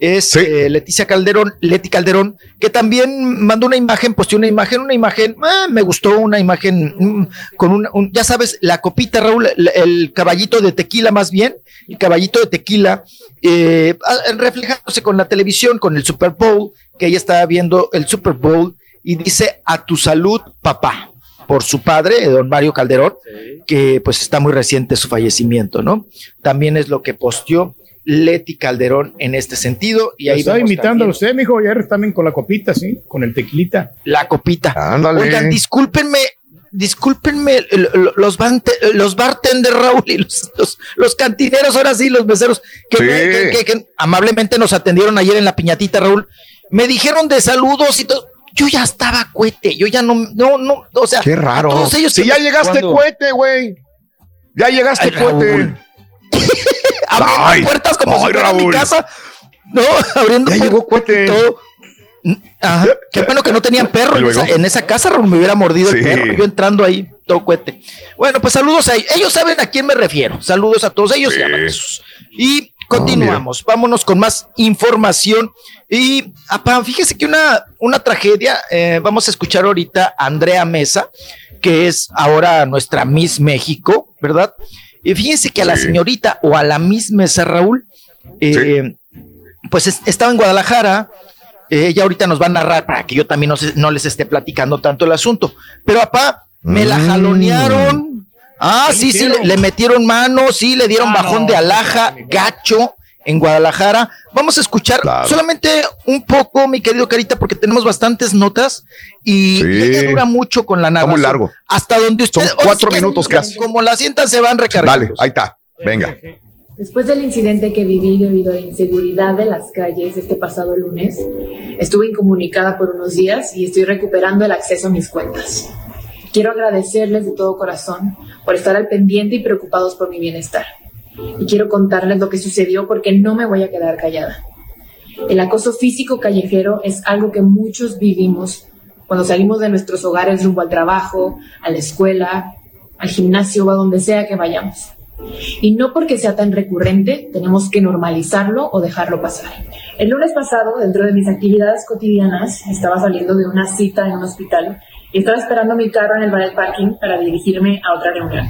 es eh, Leticia Calderón, Leti Calderón, que también mandó una imagen, posteó una imagen, una imagen, ah, me gustó una imagen mm, con un, un- ya sabes, la copita, Raúl, el, el caballito de tequila más bien, el caballito de tequila, eh, reflejándose con la televisión, con el Super Bowl, que ella estaba viendo el Super Bowl y dice a tu salud, papá, por su padre, don Mario Calderón, que pues está muy reciente su fallecimiento, ¿no? También es lo que posteó Leti Calderón en este sentido. Y ahí estaba vemos imitando a también usted, mijo, ayer también con la copita, sí, con el tequilita. la copita. Ándale. Oigan, discúlpenme, discúlpenme los, bante- los bartenders, Raúl, y los, los, los cantineros, ahora sí, los meseros, que, Sí. me- que- que- que amablemente nos atendieron ayer en la piñatita, Raúl. Me dijeron de saludos y todo. Yo ya estaba cohete, yo ya no, no, no, o sea, Qué a raro. todos ellos si ya llegaste ¿Cuándo? cohete, güey. Ya llegaste Ay, cohete. *laughs* abriendo Ay, puertas como si fuera mi casa. No, abriendo Ya llegó y todo. Ajá. Qué bueno que no tenían perro ¿Y en esa, en esa casa, me hubiera mordido Sí. el perro. Yo entrando ahí, todo cohete. Bueno, pues saludos a ellos. Ellos saben a quién me refiero. Saludos a todos ellos y abrazos. Y continuamos. Vámonos con más información. Y, apá, fíjese que una, una tragedia, eh, vamos a escuchar ahorita a Andrea Mesa, que es ahora nuestra Miss México, ¿verdad? Y fíjense que a la señorita o a la Miss Mesa, Raúl, eh, pues es- estaba en Guadalajara. eh, ella ahorita nos va a narrar para que yo también no, se- no les esté platicando tanto el asunto. Pero, apá, me la Mm. jalonearon. Ah, ¿Qué sí, sí, le, metieron mano, sí, le dieron Ah, bajón no, de alhaja, gacho en Guadalajara. Vamos a escuchar Claro. solamente un poco, mi querido Carita, porque tenemos bastantes notas y, Sí. ella dura mucho con la Está narración. muy largo. Hasta donde usted. Son cuatro sí que minutos casi. Como la sientan, se van recargando. Dale, ahí está. Venga. Después del incidente que viví debido a la inseguridad de las calles este pasado lunes, estuve incomunicada por unos días y estoy recuperando el acceso a mis cuentas. Quiero agradecerles de todo corazón por estar al pendiente y preocupados por mi bienestar. Y quiero contarles lo que sucedió porque no me voy a quedar callada. El acoso físico callejero es algo que muchos vivimos cuando salimos de nuestros hogares rumbo al trabajo, a la escuela, al gimnasio o a donde sea que vayamos. Y no porque sea tan recurrente, tenemos que normalizarlo o dejarlo pasar. El lunes pasado, dentro de mis actividades cotidianas, estaba saliendo de una cita en un hospital y estaba esperando mi carro en el ballet parking para dirigirme a otra reunión.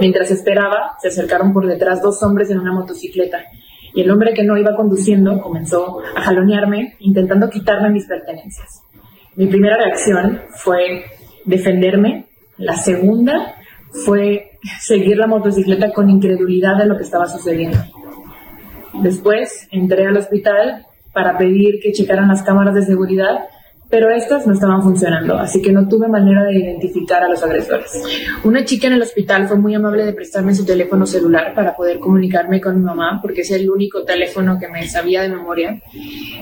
Mientras esperaba, se acercaron por detrás dos hombres en una motocicleta y el hombre que no iba conduciendo comenzó a jalonearme, intentando quitarme mis pertenencias. Mi primera reacción fue defenderme, la segunda fue seguir la motocicleta con incredulidad de lo que estaba sucediendo. Después entré al hospital para pedir que checaran las cámaras de seguridad, pero estas no estaban funcionando, así que no tuve manera de identificar a los agresores. Una chica en el hospital fue muy amable de prestarme su teléfono celular para poder comunicarme con mi mamá, porque es el único teléfono que me sabía de memoria,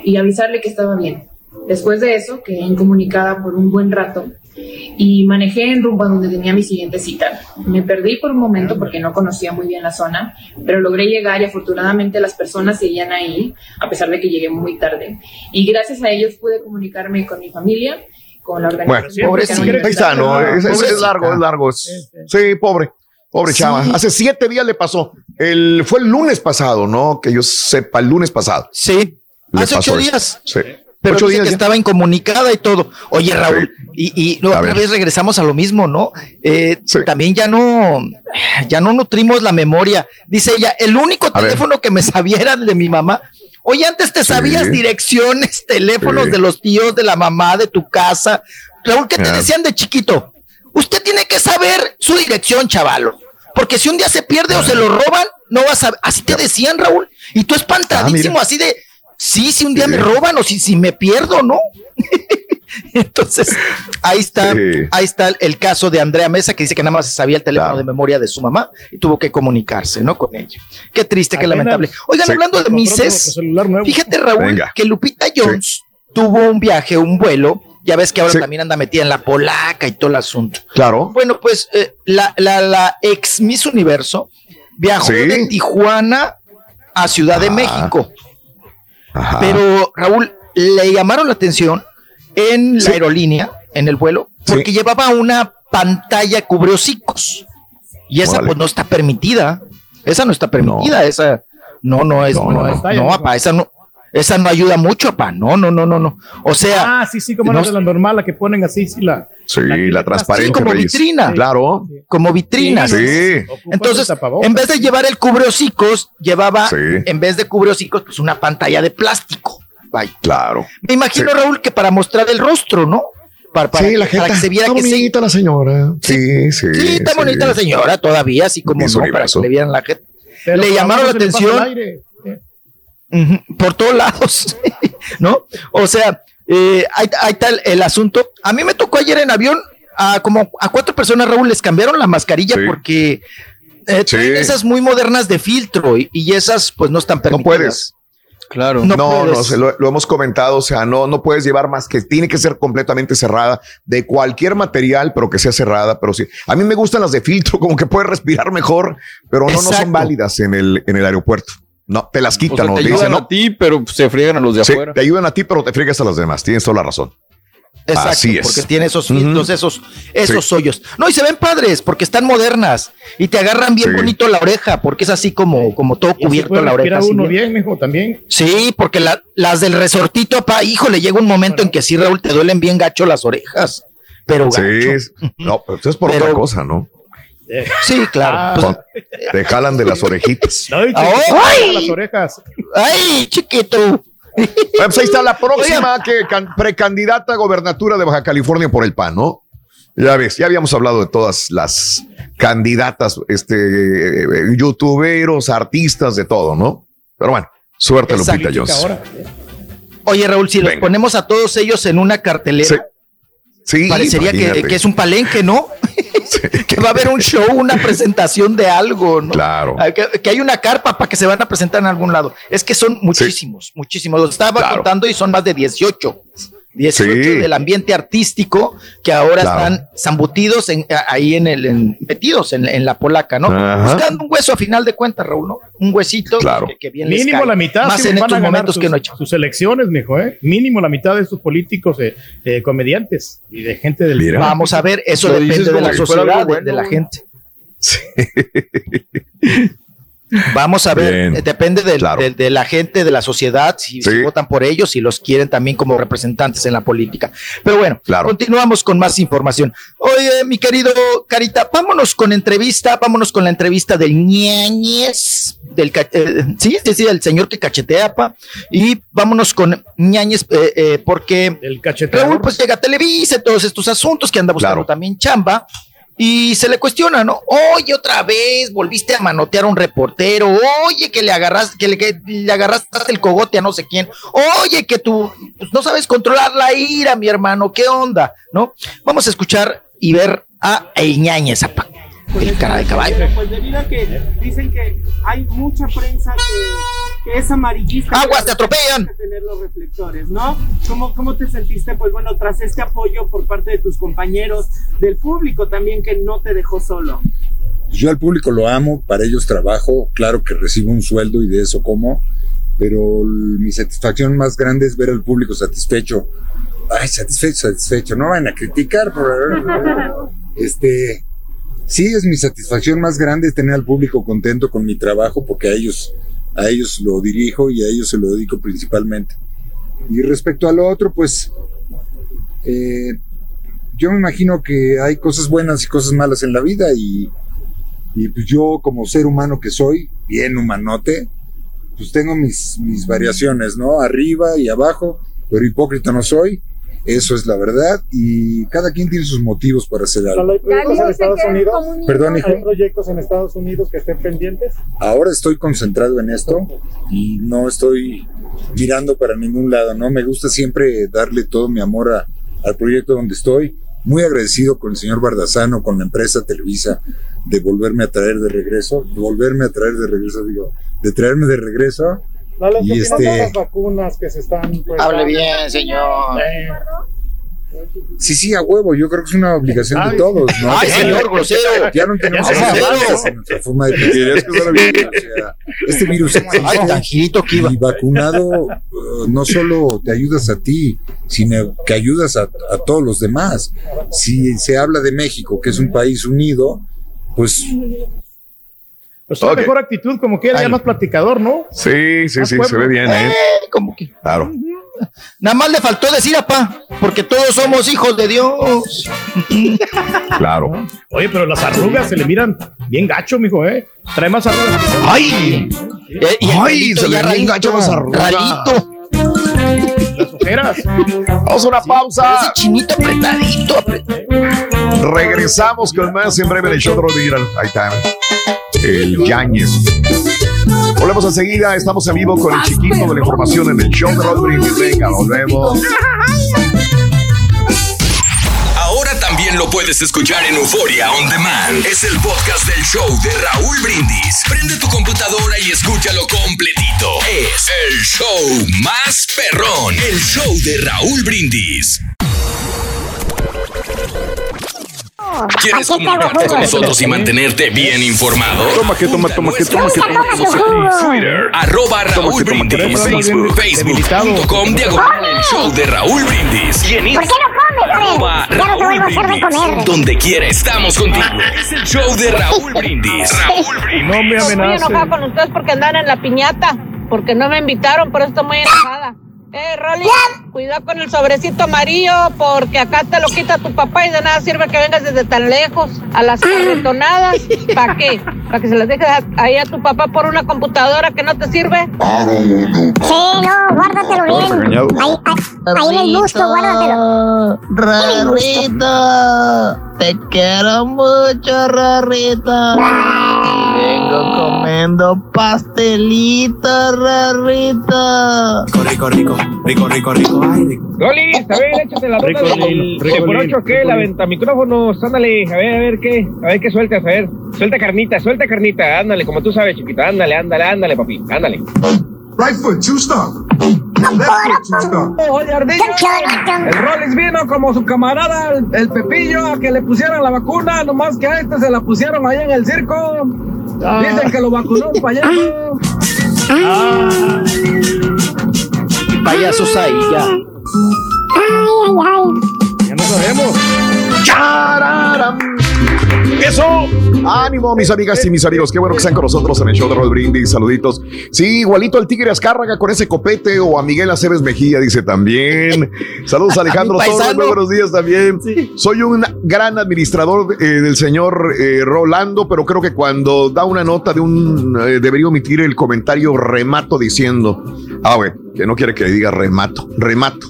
y avisarle que estaba bien. Después de eso, quedé incomunicada por un buen rato y manejé en rumbo a donde tenía mi siguiente cita. Me perdí por un momento porque no conocía muy bien la zona, pero logré llegar y afortunadamente las personas seguían ahí, a pesar de que llegué muy tarde. Y gracias a ellos pude comunicarme con mi familia, con la Bueno, organización. pobrecito. porque no Ahí está, ¿no? Es, es- es Pobrecita. largo, es largo. es- Sí, pobre. Pobre Sí. chava. Hace siete días le pasó. El, fue el lunes pasado, ¿no? Que yo sepa, el lunes pasado. Sí. Le Hace ocho eso. días. Sí. Pero Ocho dice días que ya. estaba incomunicada y todo. Oye, Raúl, y, y otra vez regresamos a lo mismo, ¿no? Eh, También ya no, ya no nutrimos la memoria. Dice ella, el único teléfono que me sabía era el de mi mamá. Oye, antes te sabías direcciones, *laughs* teléfonos de los tíos, de la mamá, de tu casa. Raúl, ¿qué te Ah. decían de chiquito? Usted tiene que saber su dirección, chavalo. Porque si un día se pierde o se lo roban, no vas a. Así te decían, Raúl. Y tú espantadísimo, mira. así de, sí, si un día me roban o si, si me pierdo, ¿no? *laughs* Entonces, ahí está, ahí está el caso de Andrea Mesa, que dice que nada más sabía el teléfono de memoria de su mamá y tuvo que comunicarse, ¿no? Con ella. Qué triste, qué Apenas- lamentable. Oigan, Sí. hablando de Mises, fíjate, Raúl, Venga. que Lupita Jones tuvo un viaje, un vuelo. Ya ves que ahora también anda metida en la polaca y todo el asunto. Claro. Bueno, pues eh, la, la, la ex Miss Universo viajó Sí. de Tijuana a Ciudad de Ah. México. Ajá. Pero Raúl, le llamaron la atención en la aerolínea, en el vuelo, porque llevaba una pantalla cubriocicos. Y esa Órale. pues no está permitida. Esa no está permitida, esa no, no es, no, no, no. no, esa no, esa no ayuda mucho, apá. No, no, no, no, no. O sea, Ah, sí, sí, como no- no, de la normal, la que ponen así, sí, la. Sí, la, transparencia. Sí, como Reyes. vitrina. Claro. como vitrinas. Sí. Entonces, en vez de llevar el cubreocicos, llevaba, Sí. en vez de cubreocicos, pues una pantalla de plástico. Vaya. Claro. Me imagino, Sí. Raúl, que para mostrar el rostro, ¿no? Para, para- sí, la para gente. que se viera está que sí. bonita la señora. Sí, sí. Sí, está bonita la señora todavía, así como no, para que le vieran la gente. Pero le llamaron la atención por todos lados, *laughs* ¿no? O sea, eh, ahí, ahí está el, el asunto. A mí me tocó ayer en avión, a como a cuatro personas, Raúl, les cambiaron la mascarilla Sí. porque eh, Sí. esas muy modernas de filtro y, y esas pues no están No permitidas. puedes. Claro. No No, no, se lo, lo hemos comentado, o sea, no, no puedes llevar más que tiene que ser completamente cerrada de cualquier material, pero que sea cerrada, pero sí. A mí me gustan las de filtro, *laughs* como que puedes respirar mejor, pero no, no son válidas en el, en el aeropuerto. No, te las O quitan, sea, ¿no? te Te ayudan dicen, a no, ti, pero se friegan a los de sí, afuera. te ayudan a ti, pero te friegas a los demás. Tienes toda la razón. Exacto, Así es. porque tiene esos filtros, esos, esos Sí. hoyos. No, y se ven padres porque están modernas y te agarran bien Sí. bonito la oreja porque es así como, como todo Y cubierto puede la oreja. uno bien. bien, mijo, también. Sí, porque la- las del resortito, pa, híjole, llega un momento en que sí, Raúl, te duelen bien gacho las orejas. Pero Sí, gacho. es- no, pero eso es por Pero- otra cosa, ¿no? Sí, claro. Pues, Te jalan de las orejitas. Ay, ¡Ay! chiquito, las orejas. ¡Ay, chiquito! Pues ahí está la próxima que can- precandidata a gobernatura de Baja California por el PAN, ¿no? Ya ves, ya habíamos hablado de todas las candidatas, este, youtuberos, artistas, de todo, ¿no? Pero bueno, suerte Exacto. Lupita Jones. Ahora. Oye, Raúl, si los ponemos a todos ellos en una cartelera, Sí. Sí, parecería que es un palenque, ¿no? *laughs* que va a haber un show, una presentación de algo, ¿no? Claro. Ah, Que, que hay una carpa para que se van a presentar en algún lado. Es que son muchísimos, muchísimos. Lo estaba Claro. contando y son más de 18. 18 Sí. del ambiente artístico que ahora Claro. están zambutidos en, ahí en el, en- metidos en, en la polaca, ¿no? Ajá. Buscando un hueso a final de cuentas, Raúl, ¿no? Un huesito Claro. que, que bien Mínimo la mitad Más sí en estos momentos sus, que no echan. sus elecciones, mijo, ¿eh? Mínimo la mitad de estos políticos, eh, eh, comediantes y de gente del. Mira. Vamos a ver, eso depende de la sociedad, de- bueno, de la gente. *laughs* Vamos a ver, Bien. depende del- Claro. de, de la gente, de la sociedad, si, votan por ellos, si los quieren también como representantes en la política. Pero bueno, Claro. continuamos con más información. Oye, mi querido Carita, vámonos con entrevista, vámonos con la entrevista del ñañez, del, eh, sí, sí, sí, el señor que cachetea, pa, y vámonos con ñañez, eh, eh, porque El. Raúl pues llega a Televisa, todos estos asuntos que anda buscando Claro. también chamba. Y se le cuestiona, ¿no? Oye, otra vez volviste a manotear a un reportero, oye, que le agarraste, que le, que le agarraste el cogote a no sé quién, oye, que tú pues, no sabes controlar la ira, mi hermano, ¿qué onda? ¿No? Vamos a escuchar y ver a El Ñañez, apa, el cara de caballo. Pues debido a que dicen que hay mucha prensa que, que es amarillista. ¡Aguas, te atropellan! que tener los reflectores, ¿no? ¿Cómo, ¿Cómo te sentiste, pues bueno, tras este apoyo por parte de tus compañeros, del público también que no te dejó solo? Yo al público lo amo, para ellos trabajo, claro que recibo un sueldo y de eso como, pero mi satisfacción más grande es ver al público satisfecho. Ay, satisfecho, satisfecho, no van a criticar, por *laughs* este, sí es mi satisfacción más grande tener al público contento con mi trabajo porque a ellos, a ellos lo dirijo y a ellos se lo dedico principalmente. Y respecto a lo otro, pues, eh, yo me imagino que hay cosas buenas y cosas malas en la vida y, y pues yo como ser humano que soy, bien humanote, pues tengo mis, mis variaciones, ¿no? Arriba y abajo, pero hipócrita no soy. Eso es la verdad y cada quien tiene sus motivos para hacer algo. ¿Hay proyectos en Estados Unidos? Perdón, hijo. ¿Hay proyectos en Estados Unidos que estén pendientes? Ahora estoy concentrado en esto y no estoy mirando para ningún lado, ¿no? Me gusta siempre darle todo mi amor a- al proyecto donde estoy. Muy agradecido con el señor Bardazano, con la empresa Televisa, de volverme a traer de regreso, de volverme a traer de regreso, digo, de traerme de regreso. ¿Qué Y opinas de este, las vacunas que se están... pues, Hable bien, señor. Eh, sí, sí, a huevo, yo creo que es una obligación de Ay, todos, ¿no? ay, señor grosero. Ya no tenemos grosero. en nuestra forma de pensar. Este virus existe. Ay, tan girito que iba. Y vacunado uh, no solo te ayudas a ti, sino que ayudas a, a todos los demás. Si se habla de México, que es un país unido, pues Pues una mejor actitud, como que era ya más platicador, ¿no? Sí, sí, sí, se ve bien, ¿eh? Eh, como que. Claro. Nada más le faltó decir, apá, porque todos somos hijos de Dios. *laughs* Claro. Oye, pero las arrugas se le miran bien gacho, mijo, ¿eh? Trae más arrugas. ¡Ay! Eh, y Ay, se le ralito, gachas las arrugas. Las ojeras. Vamos a una pausa. Ese chinito apretadito, apretadito. Regresamos con más en breve en el show de Rodríguez. Ahí está. El Yañez. Volvemos enseguida. Estamos en vivo con el chiquito de la información en el show de Rodríguez. Venga, volvemos. Ahora también lo puedes escuchar en Euforia On Demand. Es el podcast del show de Raúl Brindis. Prende tu computadora y escúchalo completito. Es el show más perrón. El show de Raúl Brindis. ¿Quieres comunicarte con nosotros y mantenerte bien informado? Toma que toma, toma que toma que toma. Twitter, arroba Raúl Brindis, Facebook, facebook.com, diagonal el show de Raúl Brindis. Y en ¿Por qué no comes, Arroba de comer. Donde quiera estamos contigo. Es el show de Raúl Brindis. Raúl Brindis. No me Estoy enojada con ustedes porque andan en la piñata, porque no me invitaron, por eso estoy muy enojada. Eh, Rolly, cuidado con el sobrecito amarillo, porque acá te lo quita tu papá y de nada sirve que vengas desde tan lejos a las carretonadas. *laughs* ¿Para qué? ¿Para que se las dejes ahí a tu papá por una computadora que no te sirve? Sí, no, guárdatelo bien. Ahí, ahí, ahí en el busto, guárdatelo. Rarito, te quiero mucho, Rarito. Vengo comiendo pastelitos, Rarito. Rico, rico, rico, rico, rico, ay, rico. Loli, a ver, échate la ronda de por ocho, ¿qué? La venta micrófonos, ándale, a ver, a ver qué, a ver qué sueltas, a ver. Suelta carnita, suelta carnita, ándale, como tú sabes, chiquita, ándale, ándale, ándale, papi, ándale. Right foot, two stop. El Rollins vino como su camarada, el, el Pepillo, a que le pusieran la vacuna, nomás que a este se la pusieron allá en el circo. Dicen que lo vacunó un payaso. Payasos ahí, ya. Ay, ay, ay. Ya no sabemos. ¡Chararam! Eso, ánimo, mis amigas y mis amigos. Qué bueno que están con nosotros en el show de Rod Brindis. Saluditos. Sí, igualito al Tigre Azcárraga con ese copete o a Miguel Aceves Mejía, dice también. Saludos *laughs* a Alejandro Torres. Muy buenos días también. Soy un gran administrador eh, del señor eh, Rolando, pero creo que cuando da una nota de un. eh, debería omitir el comentario remato diciendo. Ah, güey, que no quiere que diga remato. Remato.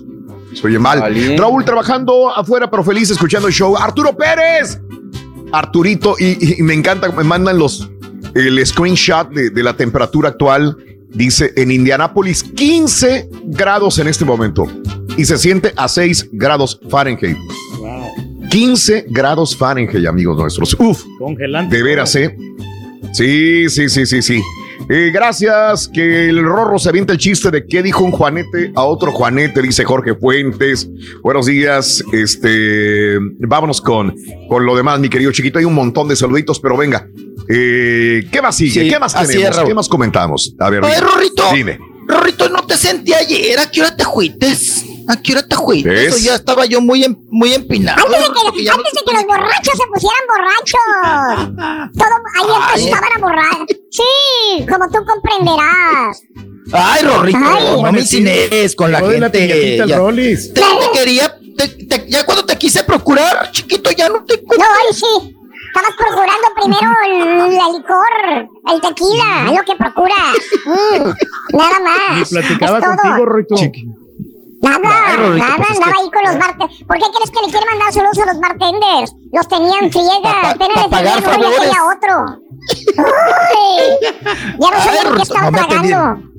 Se oye mal. Vale. Raúl trabajando afuera, pero feliz escuchando el show. Arturo Pérez. Arturito, y, y me encanta, me mandan los el screenshot de, de la temperatura actual. Dice en Indianápolis 15 grados en este momento y se siente a 6 grados Fahrenheit. 15 grados Fahrenheit, amigos nuestros. Uf, Congelante. de veras, ¿eh? Sí, sí, sí, sí, sí. Eh, gracias, que el Rorro se avienta el chiste de qué dijo un Juanete a otro Juanete, dice Jorge Fuentes. Buenos días, este, vámonos con, con lo demás, mi querido chiquito. Hay un montón de saluditos, pero venga. Eh, ¿Qué más sigue? Sí, ¿Qué más tenemos? es. ¿Qué más comentamos? A ver, Oye. Rorrito. Dime. Rorrito, no te sentí ayer. ¿A qué hora te fuites? ¿A qué hora te fuites? ¿Ves? O ya estaba yo muy, em- muy empinado. Antes de que, no- de los borrachos se pusieran borrachos. Todo ahí Ay. empezaban a borrar. Sí, como tú comprenderás. Ay, Rorrito, Ay. no me incines con la la gente. piñatita el ya, te, te quería, te- te- ya cuando te quise procurar, chiquito, ya no te... No, ahí sí. Estabas procurando primero el, el licor, el tequila, es lo que procuras. Mm, nada más. platicaba es todo. contigo, Rorrito. Nada, Ay, nada, pues es andaba que- ahí con los bartenders. ¿Por qué crees que le quiere mandar saludos a los bartenders? Los tenían *laughs* friega, apenas pa les uno y quería otro. *laughs* Ay, ya no ni qué estaba no me atendieron. tragando.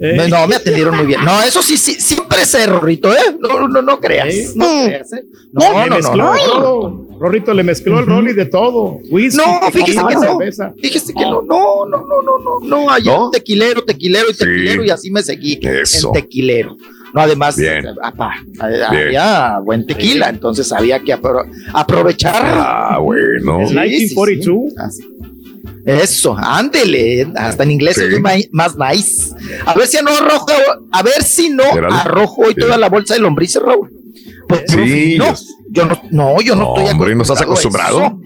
Eh, No, me atendieron muy bien. No, eso sí, sí siempre es Rorrito, ¿eh? No, no, no creas. ¿Eh? No Mm. creas, ¿eh? No, no, no, mezcló no. todo. Rorrito le mezcló el Rollis de todo. Whisky, No, fíjese que no. Fíjese que no, no, no, no, no, no, no, allá ¿No? tequilero, tequilero y Sí. tequilero y así me seguí. Eso. En tequilero. No, además, Bien. apa, Bien. había buen tequila, entonces había que apro- aprovechar. Ah, bueno. El 1942. Así. Eso, ándele, hasta en inglés Sí. es más nice. A ver si no arrojo, a ver si no arrojo hoy Sí. toda la bolsa de lombrices, Raúl. Pues, Sí, no, yo- no, no, yo no, No, estoy hombre, ¿no estás acostumbrado? eso.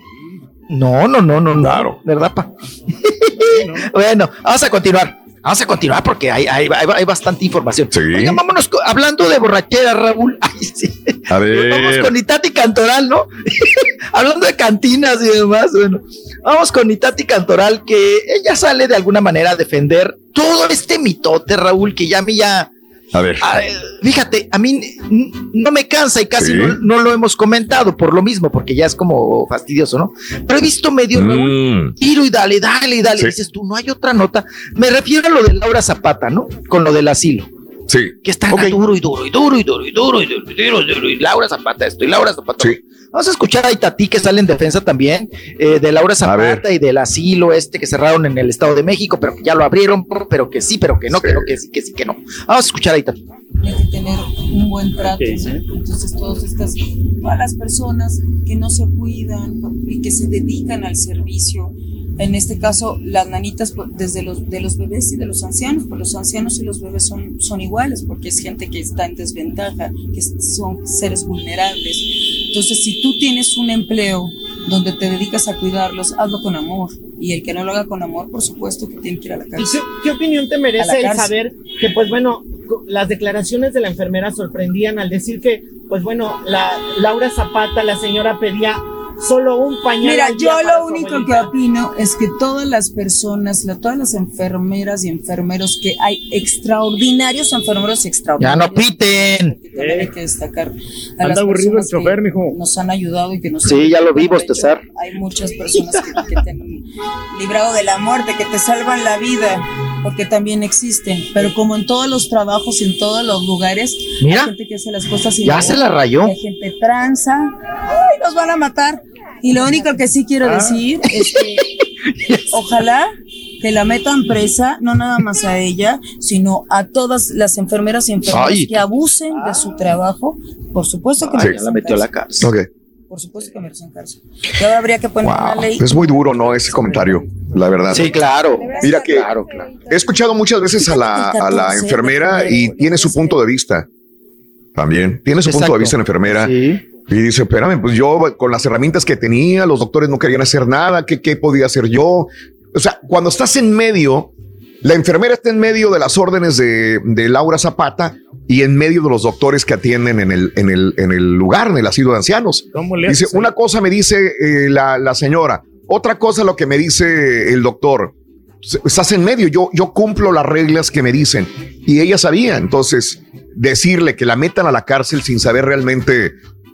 No, no, no, no, no. Claro. ¿Verdad, pa? *laughs* bueno, vamos a continuar. Vamos a continuar porque hay, hay, hay, hay bastante información. Sí. Oigan, vámonos hablando de borrachera, Raúl. *laughs* Ay, sí. A Vamos ver. con Itati Cantoral, ¿no? *laughs* Hablando de cantinas y demás, bueno. Vamos con Itati Cantoral, que ella sale de alguna manera a defender todo este mitote, Raúl, que ya a mí ya. A ver. Ah, fíjate, a mí no me cansa y casi Sí. no, no lo hemos comentado por lo mismo, porque ya es como fastidioso, ¿no? Pero he visto medio Mm, tiro y dale, dale, dale. Sí. Dices tú, no hay otra nota. Me refiero a lo de Laura Zapata, ¿no? Con lo del asilo sí. que está Ok. duro y duro y duro y duro y duro y duro y duro y duro y Laura Zapata esto y Laura Zapata. Sí. Vamos a escuchar a Itatí que sale en defensa también eh, de Laura Zapata y del asilo este que cerraron en el Estado de México, pero que ya lo abrieron, pero que sí, pero que no, que no, que sí, que sí, que no. Vamos a escuchar a Itatí. Tiene que tener un buen trato. ¿Qué dice? Entonces, todas estas, todas las personas que no se cuidan y que se dedican al servicio, en este caso, las nanitas pues, desde los, de los bebés y de los ancianos, pues los ancianos y los bebés son, son iguales, porque es gente que está en desventaja, que son seres vulnerables. Entonces, si tú tienes un empleo donde te dedicas a cuidarlos, hazlo con amor. Y el que no lo haga con amor, por supuesto que tiene que ir a la ¿Y cárcel. qué, qué opinión te merece el cárcel. saber que, pues bueno, las declaraciones de la enfermera sorprendían al decir que, pues bueno, la Laura Zapata, la señora pedía solo un pañal. Mira, yo lo único que opino es que todas las personas, la- todas las enfermeras y enfermeros que hay extraordinarios enfermeros y Ya extraordinarios. no piten. que hay que destacar a Anda las aburrido el chofer, mijo. nos han ayudado y que nos Sí, ya lo vi, bostezar. Hay muchas personas que, que te han librado de la muerte, que te salvan la vida, porque también existen. Pero como en todos los trabajos y en todos los lugares, Mira, hay gente que hace las cosas sin ya se la rayó. Hay gente tranza, ¡ay, nos van a matar! Y lo único que sí quiero Ah. decir es que *laughs* ojalá que la metan presa, no nada más a ella, sino a todas las enfermeras y enfermeros Ay. que abusen de su trabajo. Por supuesto que Ay, ya la metió a la cárcel. Por supuesto que merecen cárcel. Y ahora habría que poner una ley. Es muy duro, ¿no? Ese comentario, la verdad. Sí, claro. Mira que Claro, claro. he escuchado muchas veces a la, a la enfermera y tiene su punto de vista. También tiene su punto de vista la enfermera. Sí. Y dice, espérame, pues yo con las herramientas que tenía, los doctores no querían hacer nada, ¿qué, qué podía hacer yo? O sea, cuando estás en medio, la enfermera está en medio de las órdenes de, de Laura Zapata y en medio de los doctores que atienden en el, en el, en el lugar, en el asilo de ancianos. ¿Cómo le Dice, una cosa me dice eh, la, la señora, otra cosa lo que me dice el doctor. Estás en medio, yo, yo cumplo las reglas que me dicen. Y ella sabía, entonces, decirle que la metan a la cárcel sin saber realmente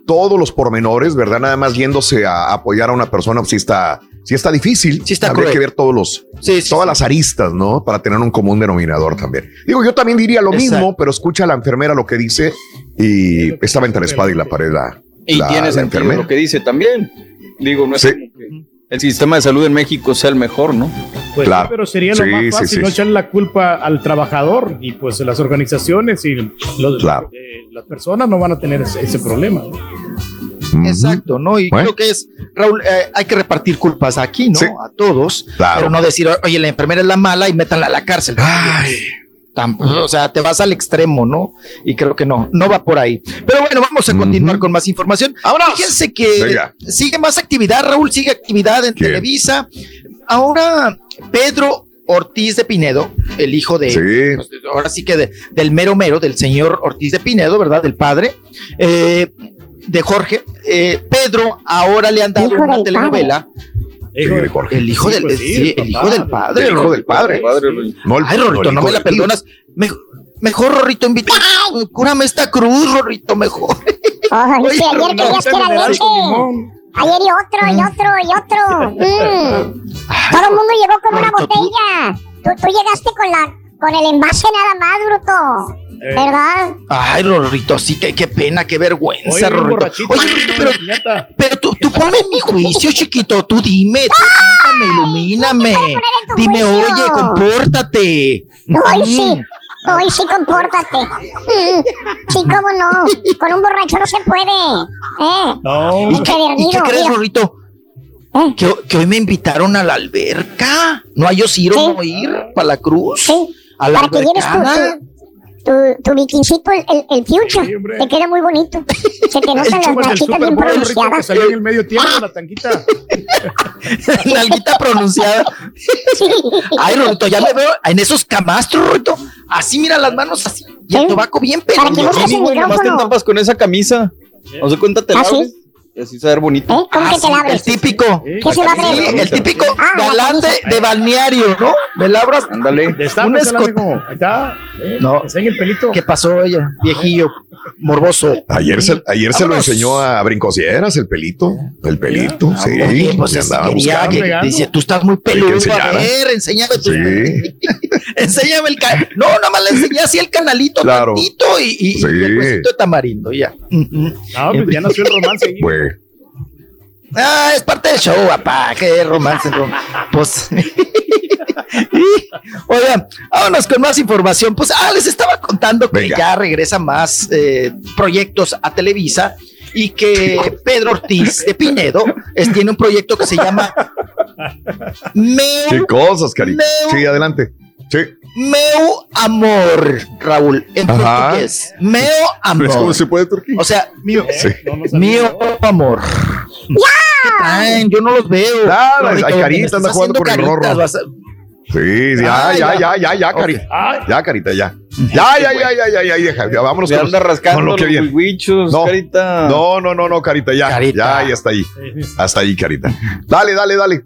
todos los pormenores, ¿verdad? Nada más yéndose a apoyar a una persona, pues sí está, sí está difícil. Sí está Habría cruel. que ver todos los, todas las aristas, ¿no? Para tener un común denominador también. Digo, yo también diría lo Exacto. mismo, pero escucha a la enfermera lo que dice y estaba entre la espada y la pared la, Y la- tiene la sentido enfermera. lo que dice también. Digo, no es Sí. como que el sistema de salud en México sea el mejor, ¿no? Pues sí, pero sería lo Sí, más fácil sí. no echarle la culpa al trabajador y pues las organizaciones y los- eh, las personas no van a tener ese, ese problema. Exacto, ¿no? Y creo que es, Raúl, eh, hay que repartir culpas aquí, ¿no? A todos, pero no decir, oye, la enfermera es la mala y métanla a la cárcel. Tampoco, o sea, te vas al extremo, ¿no? Y creo que no, no va por ahí. Pero bueno, vamos a continuar con más información. Fíjense que Venga. sigue más actividad, Raúl, sigue actividad en Televisa. Ahora, Pedro Ortiz de Pinedo, el hijo de, pues, ahora sí que de- del mero mero, del señor Ortiz de Pinedo, ¿verdad? Del padre, eh, de Jorge. Eh, Pedro ahora le han dado una telenovela. Hijo de Jorge. El hijo del, pues sí, el hijo del padre. El hijo del padre. Ay, Rorrito, no me la perdonas. Me- mejor, Rorrito, invita. Cúrame esta cruz, Rorrito, mejor. Ay, Oye, ayer no, que era leche. Ayer y otro, y otro, y otro. Mm. Todo el mundo llegó con una botella. Tú, tú llegaste con la con el envase nada más, bruto. Eh. ¿Verdad? Ay, Rorrito, sí, que qué pena, qué vergüenza, Oye, Rorrito. Oye, Rorrito, pero, pero tú, tú ponme en mi juicio, chiquito. Tú dime, tú cuéntame, ilumíname. Dime, oye, compórtate. Hoy sí. Hoy sí, compórtate. Mm. Sí, cómo no. Con un borracho no se puede. ¿Eh? No. ¿Y qué, y qué crees, mira. Rorrito? Que, que hoy me invitaron a la alberca. ¿No hay ir o no ir para la cruz? A la Para que lleves tu, tu, tu, tu bikincito, el, el, el future. te queda muy bonito. *laughs* Se te notan las Super bien pronunciadas. salió en el medio tiempo, la tanquita. Nalguita *laughs* pronunciada. Ay, Rorrito, ya me veo en esos camastros, Rorrito. Así, mira las manos así. Y el tobaco bien Para que peludo. busques el Nomás te micrófono. tapas con esa camisa. No se cuenta, te la ¿Ah, sí? Así se ver bonito. ¿Cómo que te la abres? El típico. ¿Qué se va a abrir? Sí, el típico Ah, galán de, de balneario, ¿no? Me labras. Ándale. Un escote. Está. Eh, No. Enseña el pelito. ¿Qué pasó ella? Viejillo, morboso. Ayer se, ayer se lo enseñó a Brincosieras, el pelito. El pelito, sí. Oye, pues es- andaba quería buscando. que- dice, tú estás muy peludo. A ¿eh? ver, enséñame tu. Sí. *laughs* enséñame el canal. No, nada más le enseñé así el canalito Claro. tantito y, y, y Sí. el huesito de tamarindo, ya. No, pues ya nació el romance. ahí. Ah, es parte del show, papá. Qué romance. rom- Pues. *laughs* Oigan, vámonos con más información. Pues, ah, les estaba contando que ya regresa más eh, proyectos a Televisa y que Pedro Ortiz de Pinedo es- tiene un proyecto que se llama Qué cosas, Carita. Meu. Sí, adelante. Sí. Meu Amor, Raúl, en Ajá. portugués. Meu Amor. ¿Cómo se puede turquí? O sea, mío, Sí. mío amor. ¿Qué? Yo no los veo. Rorrito, hay me carita, estás anda jugando con el caritas, rorro. Sí, ya, Ah, ya, ya. ya, ya, ya, Carita. Ya, Carita, ya. Ya, ya, ya, ya, ya, ya, deja, ya, vámonos con, anda rascando lo que viene. No, Carita. no, no, no, no, Carita, ya, ya, ya está ahí. Hasta ahí, Carita. Dale, dale, dale.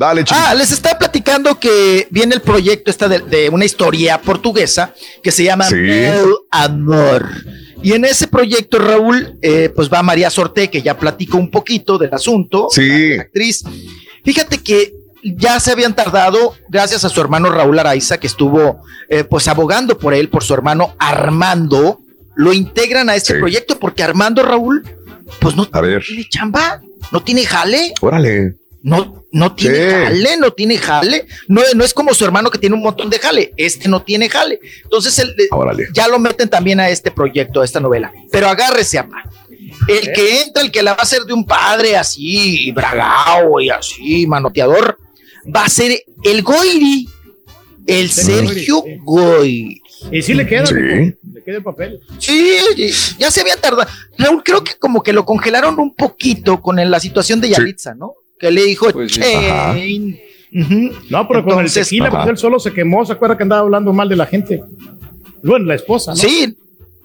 Dale, chico. Ah, les estaba platicando que viene el proyecto esta de, de una historia portuguesa que se llama Sí. Meu Amor. Y en ese proyecto, Raúl, eh, pues va María Sorte, que ya platicó un poquito del asunto. Sí. la actriz. Fíjate que ya se habían tardado, gracias a su hermano Raúl Araiza, que estuvo eh, pues abogando por él, por su hermano Armando, lo integran a este proyecto porque Armando Raúl, pues no A ver. tiene chamba, no tiene jale. Órale. No, no tiene Sí. jale, no tiene jale. No, no es como su hermano que tiene un montón de jale. Este no tiene jale. Entonces él, eh, Órale. ya lo meten también a este proyecto, a esta novela. Pero agárrese, apa. El que entra, el que la va a hacer de un padre así, bragao y así, manoteador, va a ser el Goiri, el Sergio Goy. Y sí le queda. Sí. mijo, Le queda el papel. Sí, ya se había tardado. Raúl, creo que como que lo congelaron un poquito con la situación de Yalitza, ¿no? Que le dijo, "Chain". Ujú. No, pero con el Entonces, tequila, ajá. pues él solo se quemó. ¿Se acuerda que andaba hablando mal de la gente? Bueno, la esposa, ¿no? Sí.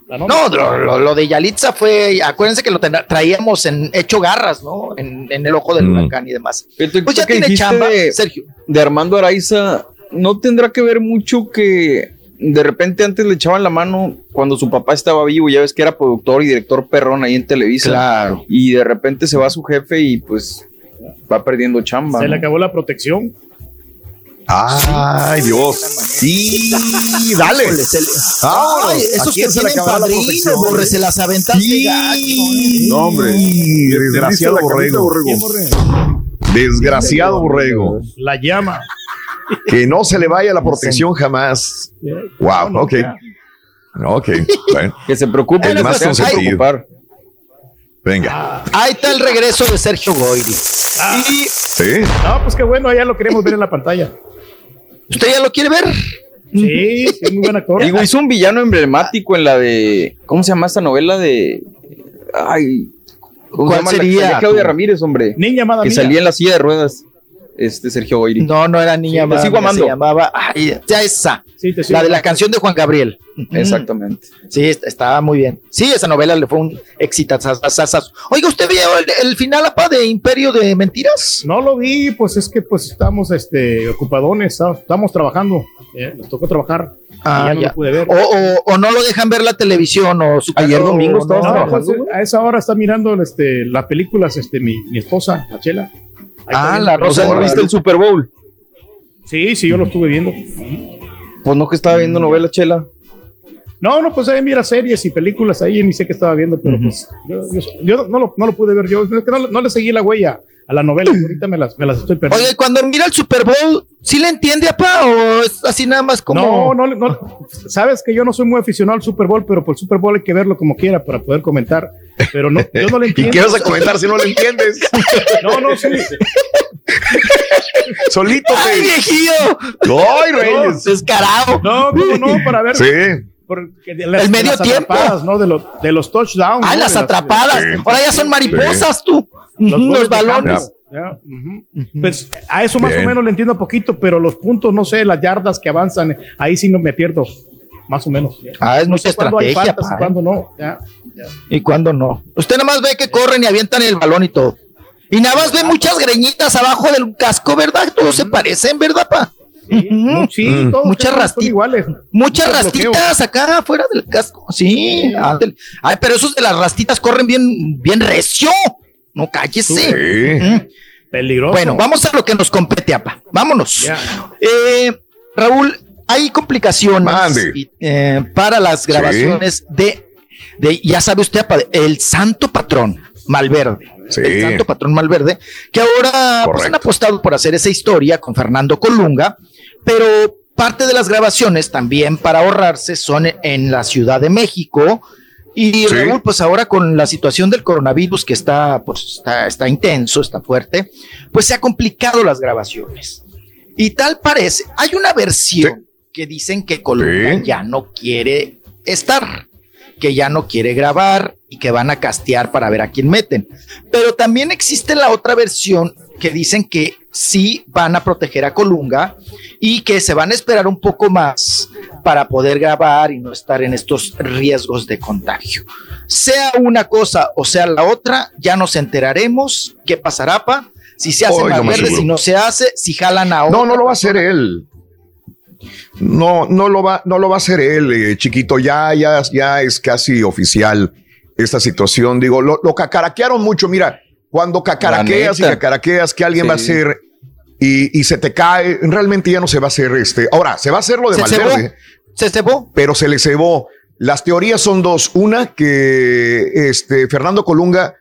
No, lo, lo- lo de Yalitza fue, acuérdense que lo ten- traíamos en hecho garras, ¿no? En, en el ojo del huracán y demás. Pues ya ¿Qué tiene chamba, de, Sergio. de Armando Araiza, ¿no tendrá que ver mucho que de repente antes le echaban la mano cuando su papá estaba vivo, ya ves que era productor y director perrón ahí en Televisa. Claro. Y de repente se va su jefe y pues va perdiendo chamba. Se le acabó la protección. Ay, Dios. Sí, dale. Ay, ¿A esos que se le tienen padrinos, borre, se las aventaste gacho. No, hombre. Desgraciado borrego. Desgraciado borrego. La llama. Que no se le vaya la protección jamás. Wow, ok. Ok, bueno. Que se preocupe, El que más se preocupar. Venga. Ahí está el regreso de Sergio Goyri. Y Sí. No, pues qué bueno, ya lo queremos ver en la pantalla. ¿Usted ya lo quiere ver? Sí, es muy buen actor. Digo, hizo un villano emblemático en la de. ¿Cómo se llama esta novela de. Ay. ¿Cómo ¿Cuál se llama? La- sería? Claudia Ramírez, hombre. Niña amada Que mía. salía en la silla de ruedas. Este Sergio Goyri. No, no era niña Sí, te amada, sigo amando. Se llamaba. Ay, ya esa. Sí, te sigo La de la canción de Juan Gabriel. Exactamente. Sí, est- estaba muy bien. Sí, esa novela le fue un éxito. Oiga, ¿usted vio el, el final, apa, de Imperio de Mentiras? No lo vi, pues es que pues estamos este, ocupadones, ¿sabes? estamos trabajando. eh, nos tocó trabajar. Ah, ya no ya. lo pude ver. O, o- o no lo dejan ver la televisión o su Ayer domingo no, trabajando, pues, a esa hora está mirando este, las películas este, mi, mi esposa, la Chela. Ahí está Ah, la O películas. sea, ¿no viste el Super Bowl? Sí, sí, yo lo estuve viendo. Pues no que estaba viendo novela, Chela. No, no, pues ahí mira series y películas ahí, ni sé qué estaba viendo, pero pues yo, yo- yo no, lo, no lo pude ver yo, es que no, no le seguí la huella a la novela, ahorita me las, me las estoy perdiendo. Y cuando mira el Super Bowl, ¿sí le entiende, apa? ¿O es así nada más como.? No, no, no, sabes que yo no soy muy aficionado al Super Bowl, pero por el Super Bowl hay que verlo como quiera para poder comentar. Pero no, yo no le *laughs* ¿Y entiendo. qué vas a comentar si no lo entiendes? No, no, sí. *laughs* Solito ¡Ay, viejillo! ¡Ay, Reyes! Descarado. No, no, no, para ver. Sí. Porque de las- El medio de las tiempo. atrapadas, ¿no? De los, de los touchdowns. ¡Ay, ¿no? las atrapadas! Sí. Ahora ya son mariposas, tú. Los, balones. Pues a eso más Bien. o menos le entiendo poquito, pero los puntos, no sé, las yardas que avanzan, ahí sí no me pierdo. Más o menos. Ah, es No mucha estrategia, faltas ¿eh? cuándo no. Ya, ya. ¿Y cuándo no? Usted nada más ve que corren y avientan el balón y todo. Y nada más ve muchas greñitas abajo del casco, ¿verdad? Todos se parecen, ¿verdad, pa? Sí, Mm. todos Muchas rastitas. iguales. Muchas Mucho bloqueo. rastitas acá afuera del casco. Sí. ándale. Ay, pero esos de las rastitas corren bien, bien recio. No cállese. Sí. Peligroso. Bueno, vamos a lo que nos compete, apa. Vámonos. Eh, Raúl, hay complicaciones y, eh, para las grabaciones de, de, ya sabe usted, apa, el santo patrón Malverde. Sí. El santo patrón Malverde, que ahora pues, han apostado por hacer esa historia con Fernando Colunga, pero parte de las grabaciones también para ahorrarse son en la Ciudad de México. Y Sí. Raúl, pues ahora con la situación del coronavirus que está, pues está, está intenso, está fuerte, pues se ha complicado las grabaciones. Y tal parece, hay una versión que dicen que Sí. ya no quiere estar, que ya no quiere grabar y que van a castear para ver a quién meten. Pero también existe la otra versión que dicen que sí van a proteger a Colunga y que se van a esperar un poco más para poder grabar y no estar en estos riesgos de contagio. Sea una cosa o sea la otra, ya nos enteraremos qué pasará, pa. Si se hace más verde, si no se hace, si jalan a No, otra no lo va a hacer él. No, no lo va, no lo va a hacer él, eh, chiquito. Ya, ya, ya es casi oficial esta situación. Digo, lo, lo cacaraquearon mucho. Mira, cuando cacaraqueas y cacaraqueas que alguien Sí. va a hacer y, y se te cae, realmente ya no se va a hacer este. Ahora, se va a hacer lo de cebó. Se cebó. pero se le cebó. Las teorías son dos. Una, que este Fernando Colunga,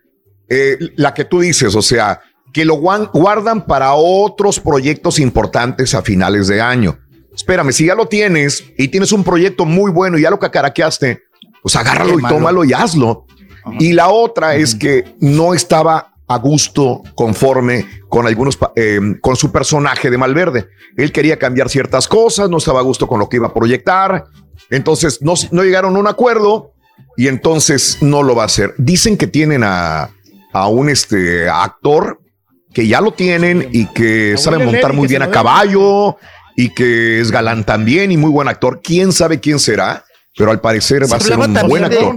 eh, la que tú dices, o sea, que lo guardan para otros proyectos importantes a finales de año. Espérame, si ya lo tienes y tienes un proyecto muy bueno y ya lo cacaraqueaste, pues agárralo y tómalo y hazlo. Y la otra es que no estaba a gusto, conforme con algunos, eh, con su personaje de Malverde. Él quería cambiar ciertas cosas, no estaba a gusto con lo que iba a proyectar. Entonces no, no llegaron a un acuerdo y entonces no lo va a hacer. Dicen que tienen a, a un este, actor que ya lo tienen y que sabe montar muy bien a caballo y que es galán también y muy buen actor. ¿Quién sabe quién será? Pero al parecer va a Se ser un buen actor.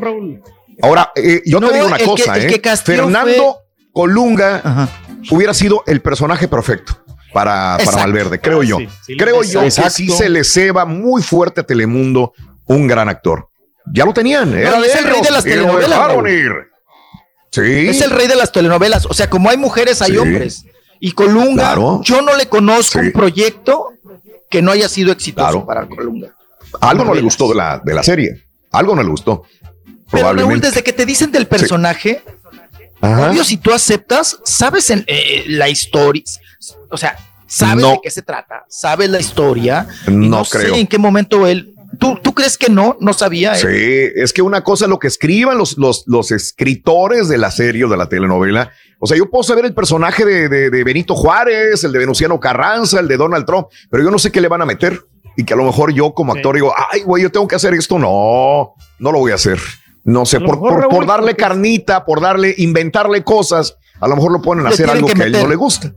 Ahora, eh, yo No, te digo una que- cosa, ¿eh? que casteó Fernando Colunga Ajá. hubiera sido el personaje perfecto para, para. Valverde, creo yo. sí, sí, creo yo exacto. que sí se le ceba muy fuerte a Telemundo un gran actor. Ya lo tenían, era No, de es el rey de las telenovelas. Sí. Es el rey de las telenovelas. O sea, como hay mujeres, hay Sí. hombres. Y Colunga, Claro. yo no le conozco un proyecto que no haya sido exitoso para Colunga. Algo no le gustó de la, de la serie. Algo no le gustó. Pero Raúl, Probablemente. desde que te dicen del personaje, Ajá. obvio, si tú aceptas, sabes en, eh, la historia, o sea, sabes No. de qué se trata, sabes la historia. No sé en qué momento él. ¿Tú, tú crees que no? No sabía. él? Sí, es que una cosa es lo que escriban los, los, los escritores de la serie o de la telenovela. O sea, yo puedo saber el personaje de, de- de Benito Juárez, el de Venustiano Carranza, el de Donald Trump, pero yo no sé qué le van a meter. Y que a lo mejor yo como actor digo, ay, güey, yo tengo que hacer esto. No, no lo voy a hacer. No sé, por, por, Raúl, por darle carnita, por darle, inventarle cosas, a lo mejor lo ponen a Le hacer algo que que, a él no le gusta.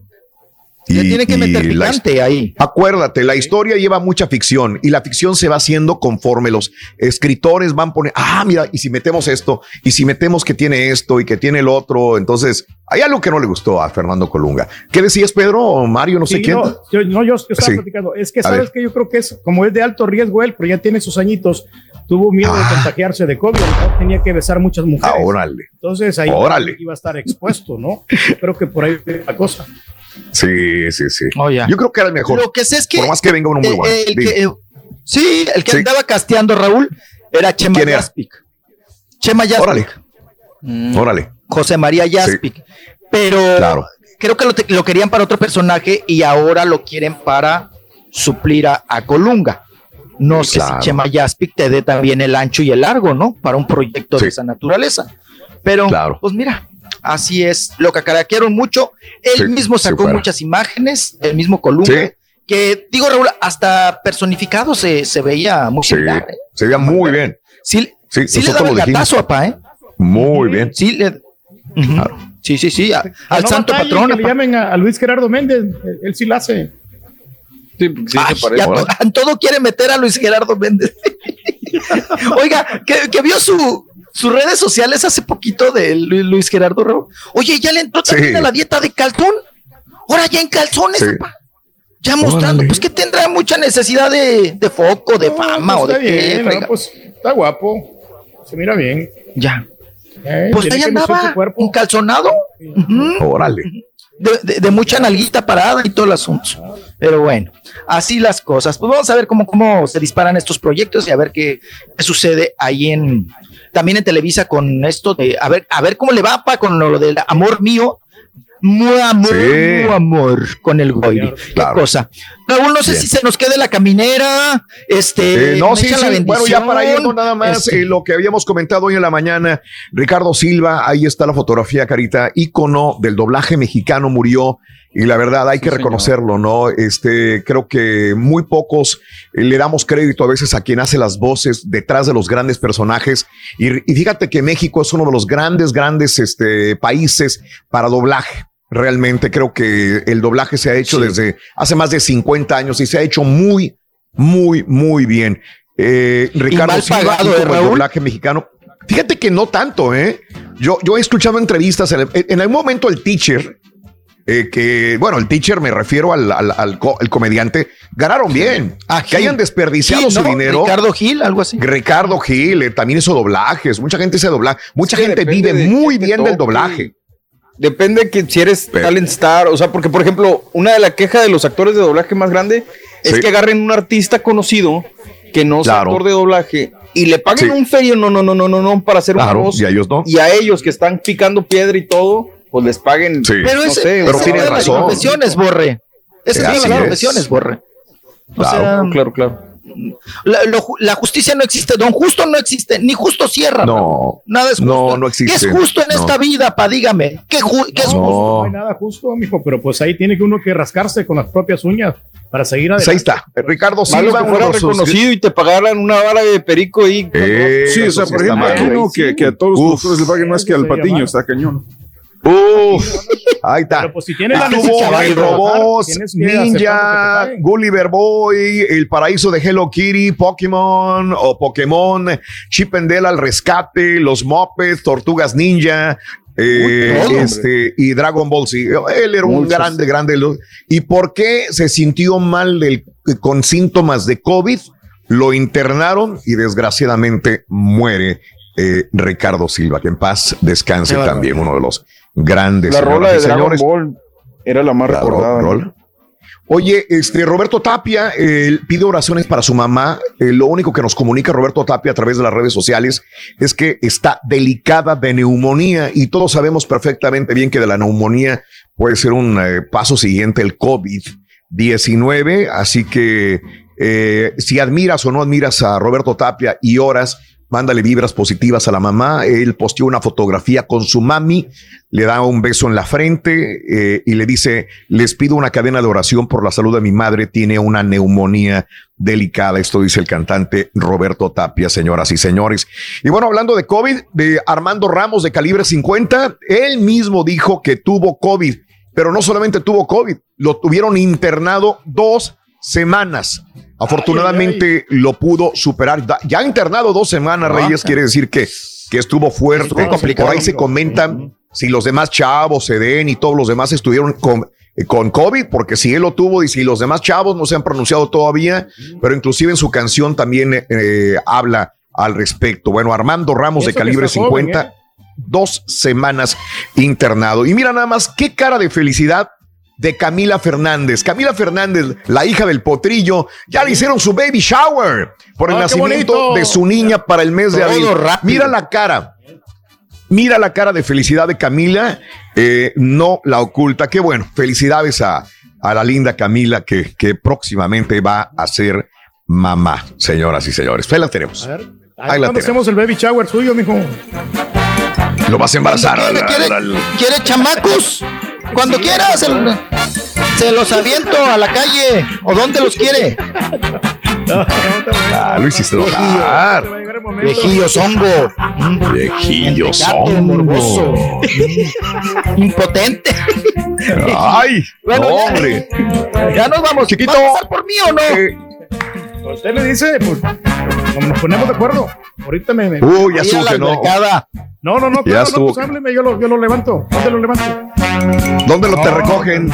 Le tiene que meter la picante ahí. Acuérdate, la historia lleva mucha ficción y la ficción se va haciendo conforme los escritores van poniendo, ah, mira, y si metemos esto, y si metemos que tiene esto y que tiene el otro, entonces hay algo que no le gustó a Fernando Colunga. ¿Qué decías, Pedro o Mario? No sé quién. no, yo, no, yo estaba Sí. platicando. Es que sabes que yo creo que es como es de alto riesgo él, pero ya tiene sus añitos. Tuvo miedo Ah. de contagiarse de COVID, ¿no? tenía que besar muchas mujeres. Ah, órale. Entonces ahí Órale. iba a estar expuesto, ¿no? Creo que por ahí la cosa. Sí, sí, sí. Oh. Yo creo que era el mejor. Lo que sé es que. Por más que venga uno muy eh, bueno. el que, eh, sí, el que Sí. andaba casteando Raúl era Chema ¿Quién era? Yaspic. Chema Yaspic. Órale. Mm. Órale. José María Yaspic. Pero Claro. creo que lo, te- lo querían para otro personaje y ahora lo quieren para suplir a, a Colunga. No sé Claro. si Chema Yaspic te dé también el ancho y el largo, ¿no? Para un proyecto de esa naturaleza. Pero, pues mira, así es. Lo cacaraquearon mucho. Él Sí, mismo sacó muchas imágenes, el mismo Colunga. Sí. Que digo, Raúl, hasta personificado se, se veía muy Sí, similar, ¿eh? se veía muy bien. Sí, Sí, sí le nosotros daba lo el gatazo, papá, ¿eh? Muy bien. Sí, le- sí, sí, sí. a- al no santo patrón. Que le llamen a, a Luis Gerardo Méndez, él, él sí la hace. Sí, Ay, ya to- en todo quiere meter a Luis Gerardo Méndez. *laughs* Oiga, que, que vio su, sus redes sociales hace poquito de Lu- Luis Gerardo Raúl. Oye, ya le entró también Sí. a la dieta de calzón. Ahora ya en calzones, Sí. Ya mostrando, pues que tendrá mucha necesidad de, de foco, de fama pues o de está qué. bien, frega. no, pues está guapo. Se mira bien. Ya. Eh, Pues ahí andaba, su cuerpo. encalzonado. Ujú. De, de- de mucha nalguita parada y todo el asunto. Pero bueno, así las cosas. Pues vamos a ver cómo, cómo se disparan estos proyectos y a ver qué, qué sucede ahí en también en Televisa con esto de a ver, a ver cómo le va pa, con lo del amor mío. Muy amor, Sí. muy amor con el Goiri. Qué cosa. Raúl, no sé Bien. si se nos quede la caminera. Este, Eh, no, sí. Bueno, ya para irnos nada más, Este, eh, lo que habíamos comentado hoy en la mañana, Ricardo Silva, ahí está la fotografía, Carita, ícono del doblaje mexicano, murió. Y la verdad hay que reconocerlo, ¿no? Este, creo que muy pocos eh, le damos crédito a veces a quien hace las voces detrás de los grandes personajes. Y, y fíjate que México es uno de los grandes, grandes este, países para doblaje. Realmente creo que el doblaje se ha hecho desde hace más de 50 años y se ha hecho muy, muy, muy bien. Eh, Ricardo mal Silva, pagado, ¿eh, el doblaje mexicano. Fíjate que no tanto, ¿eh? Yo, yo he escuchado entrevistas, en, en algún momento el teacher, eh, que, bueno, el teacher me refiero al, al, al co- el comediante, ganaron bien. que hayan desperdiciado Gil, su ¿no? dinero. Ricardo Gil, algo así. Ricardo Gil, eh, también hizo doblajes. Mucha gente hace doblaje. Mucha gente vive muy bien del doblaje. Depende que si eres talent star, o sea, porque por ejemplo, una de las quejas de los actores de doblaje más grande es Sí. que agarren un artista conocido que no sea Claro. actor de doblaje y le paguen Sí. un ferio, no, no, no, no, no, no, para hacer Claro, voz. y a ellos no. Y a ellos que están picando piedra y todo, pues les paguen. Pero no ese, sé, ese o sea, es una de las profesiones, Borre. Esa es de las es. profesiones, Borre. O Claro, sea, claro, claro. La, lo ju- la justicia no existe, don justo no existe, ni justo cierra. No, Nada es justo. no, no existe. ¿Qué es justo en No. esta vida, pa? Dígame. ¿Qué, ju- qué es No, justo? no hay nada justo, mijo, pero pues ahí tiene que uno que rascarse con las propias uñas para seguir Pues adelante. ahí está. Ricardo Malo Silva, uno fuera reconocido y te pagaran una vara de perico y Eh, Sí, o sea, por ejemplo, aquí no, que, que a todos los Uf. productores le paguen más que al patiño, está cañón. Uf, ahí está. Pero pues si tienes la Estuvo necesidad de el trabajar, robot, tienes que aceptar lo que te Ninja. Gulliver Boy, El Paraíso de Hello Kitty, Pokémon o Pokémon, Chip and Dale al rescate, Los Muppets, Tortugas Ninja, eh, Uy, este, y Dragon Ball Z. Él era un Muchos. grande, grande. ¿Y por qué se sintió mal del- con síntomas de COVID? Lo internaron y desgraciadamente muere eh, Ricardo Silva, que en paz descanse también, uno de los grandes. La rola de Dragon señores. Ball era la más La recordada. rola. Oye, este Roberto Tapia eh, pide oraciones para su mamá. Eh, lo único que nos comunica Roberto Tapia a través de las redes sociales es que está delicada de neumonía y todos sabemos perfectamente bien que de la neumonía puede ser un eh, paso siguiente el COVID-19. Así que eh, si admiras o no admiras a Roberto Tapia y oras, mándale vibras positivas a la mamá. Él posteó una fotografía con su mami, le da un beso en la frente eh, y le dice, les pido una cadena de oración por la salud de mi madre, tiene una neumonía delicada. Esto dice el cantante Roberto Tapia, señoras y señores. Y bueno, hablando de COVID, de Armando Ramos de calibre 50, él mismo dijo que tuvo COVID, pero no solamente tuvo COVID, lo tuvieron internado dos semanas. Afortunadamente lo pudo superar. Ya internado dos semanas, Ah, Reyes, quiere decir que, que estuvo fuerte. Estuvo complicado. Por ahí se comentan si los demás chavos, Eden y todos los demás estuvieron con, eh, con COVID, porque si él lo tuvo y si los demás chavos no se han pronunciado todavía, pero inclusive en su canción también eh, eh, habla al respecto. Bueno, Armando Ramos de calibre está joven, 50 ¿eh? dos semanas internado. Y mira nada más qué cara de felicidad de Camila Fernández. Camila Fernández, la hija del potrillo, ya le hicieron su baby shower por el Ah, nacimiento de su niña para el mes de abril. Mira la cara. Mira la cara de felicidad de Camila, eh, no la oculta. Qué bueno, felicidades a, a la linda Camila que, que próximamente va a ser mamá, señoras y señores. Ahí la tenemos. A ver, Ahí la ¿cuándo tenemos. hacemos el baby shower suyo, mijo? Lo vas a embarazar. ¿Quiere, la- quiere- la- la- quiere chamacos? Cuando quiera, se, se los aviento a la calle. ¿O dónde los quiere? Ah, lo hiciste enojar. Viejillo zongo. Viejillo Gato zongo. morboso. Impotente. Ay, Bueno, no, ya. hombre. Ya nos vamos. Chiquito. ¿Va a pasar por mí o no? Eh, Usted le dice, pues, como nos ponemos de acuerdo. Ahorita me. me- Uy, ya estuvo que no. No, no, no, Ya claro, no, pues hábleme, yo lo, yo lo levanto. ¿Dónde lo levanto? ¿Dónde lo te No. recogen?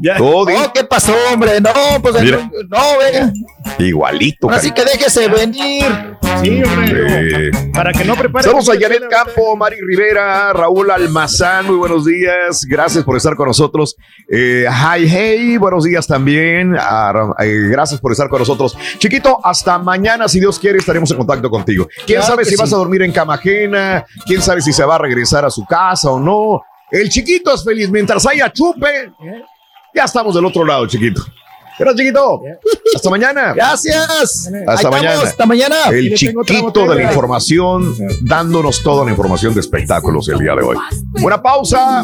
Ya. No, ¿qué pasó, hombre? No, pues Mira. no, venga. Igualito. Así que déjese venir. Sí, hombre. Eh, Para que no prepare. Saludos a Janet Campo, Mari Rivera, Raúl Almazán, muy buenos días, gracias por estar con nosotros. Eh, hi, hey, buenos días también, Ah, eh, gracias por estar con nosotros. Chiquito, hasta mañana, si Dios quiere, estaremos en contacto contigo. ¿Quién Claro sabe si vas a dormir en cama ajena? ¿Quién sabe si se va a regresar a su casa o no? El chiquito es feliz, mientras haya chupe, ya estamos del otro lado, chiquito. Gracias, chiquito. Hasta mañana. Gracias. Hasta Ahí mañana. Hasta mañana. El chiquito de la información, dándonos toda la información de espectáculos el día de hoy. Una pausa.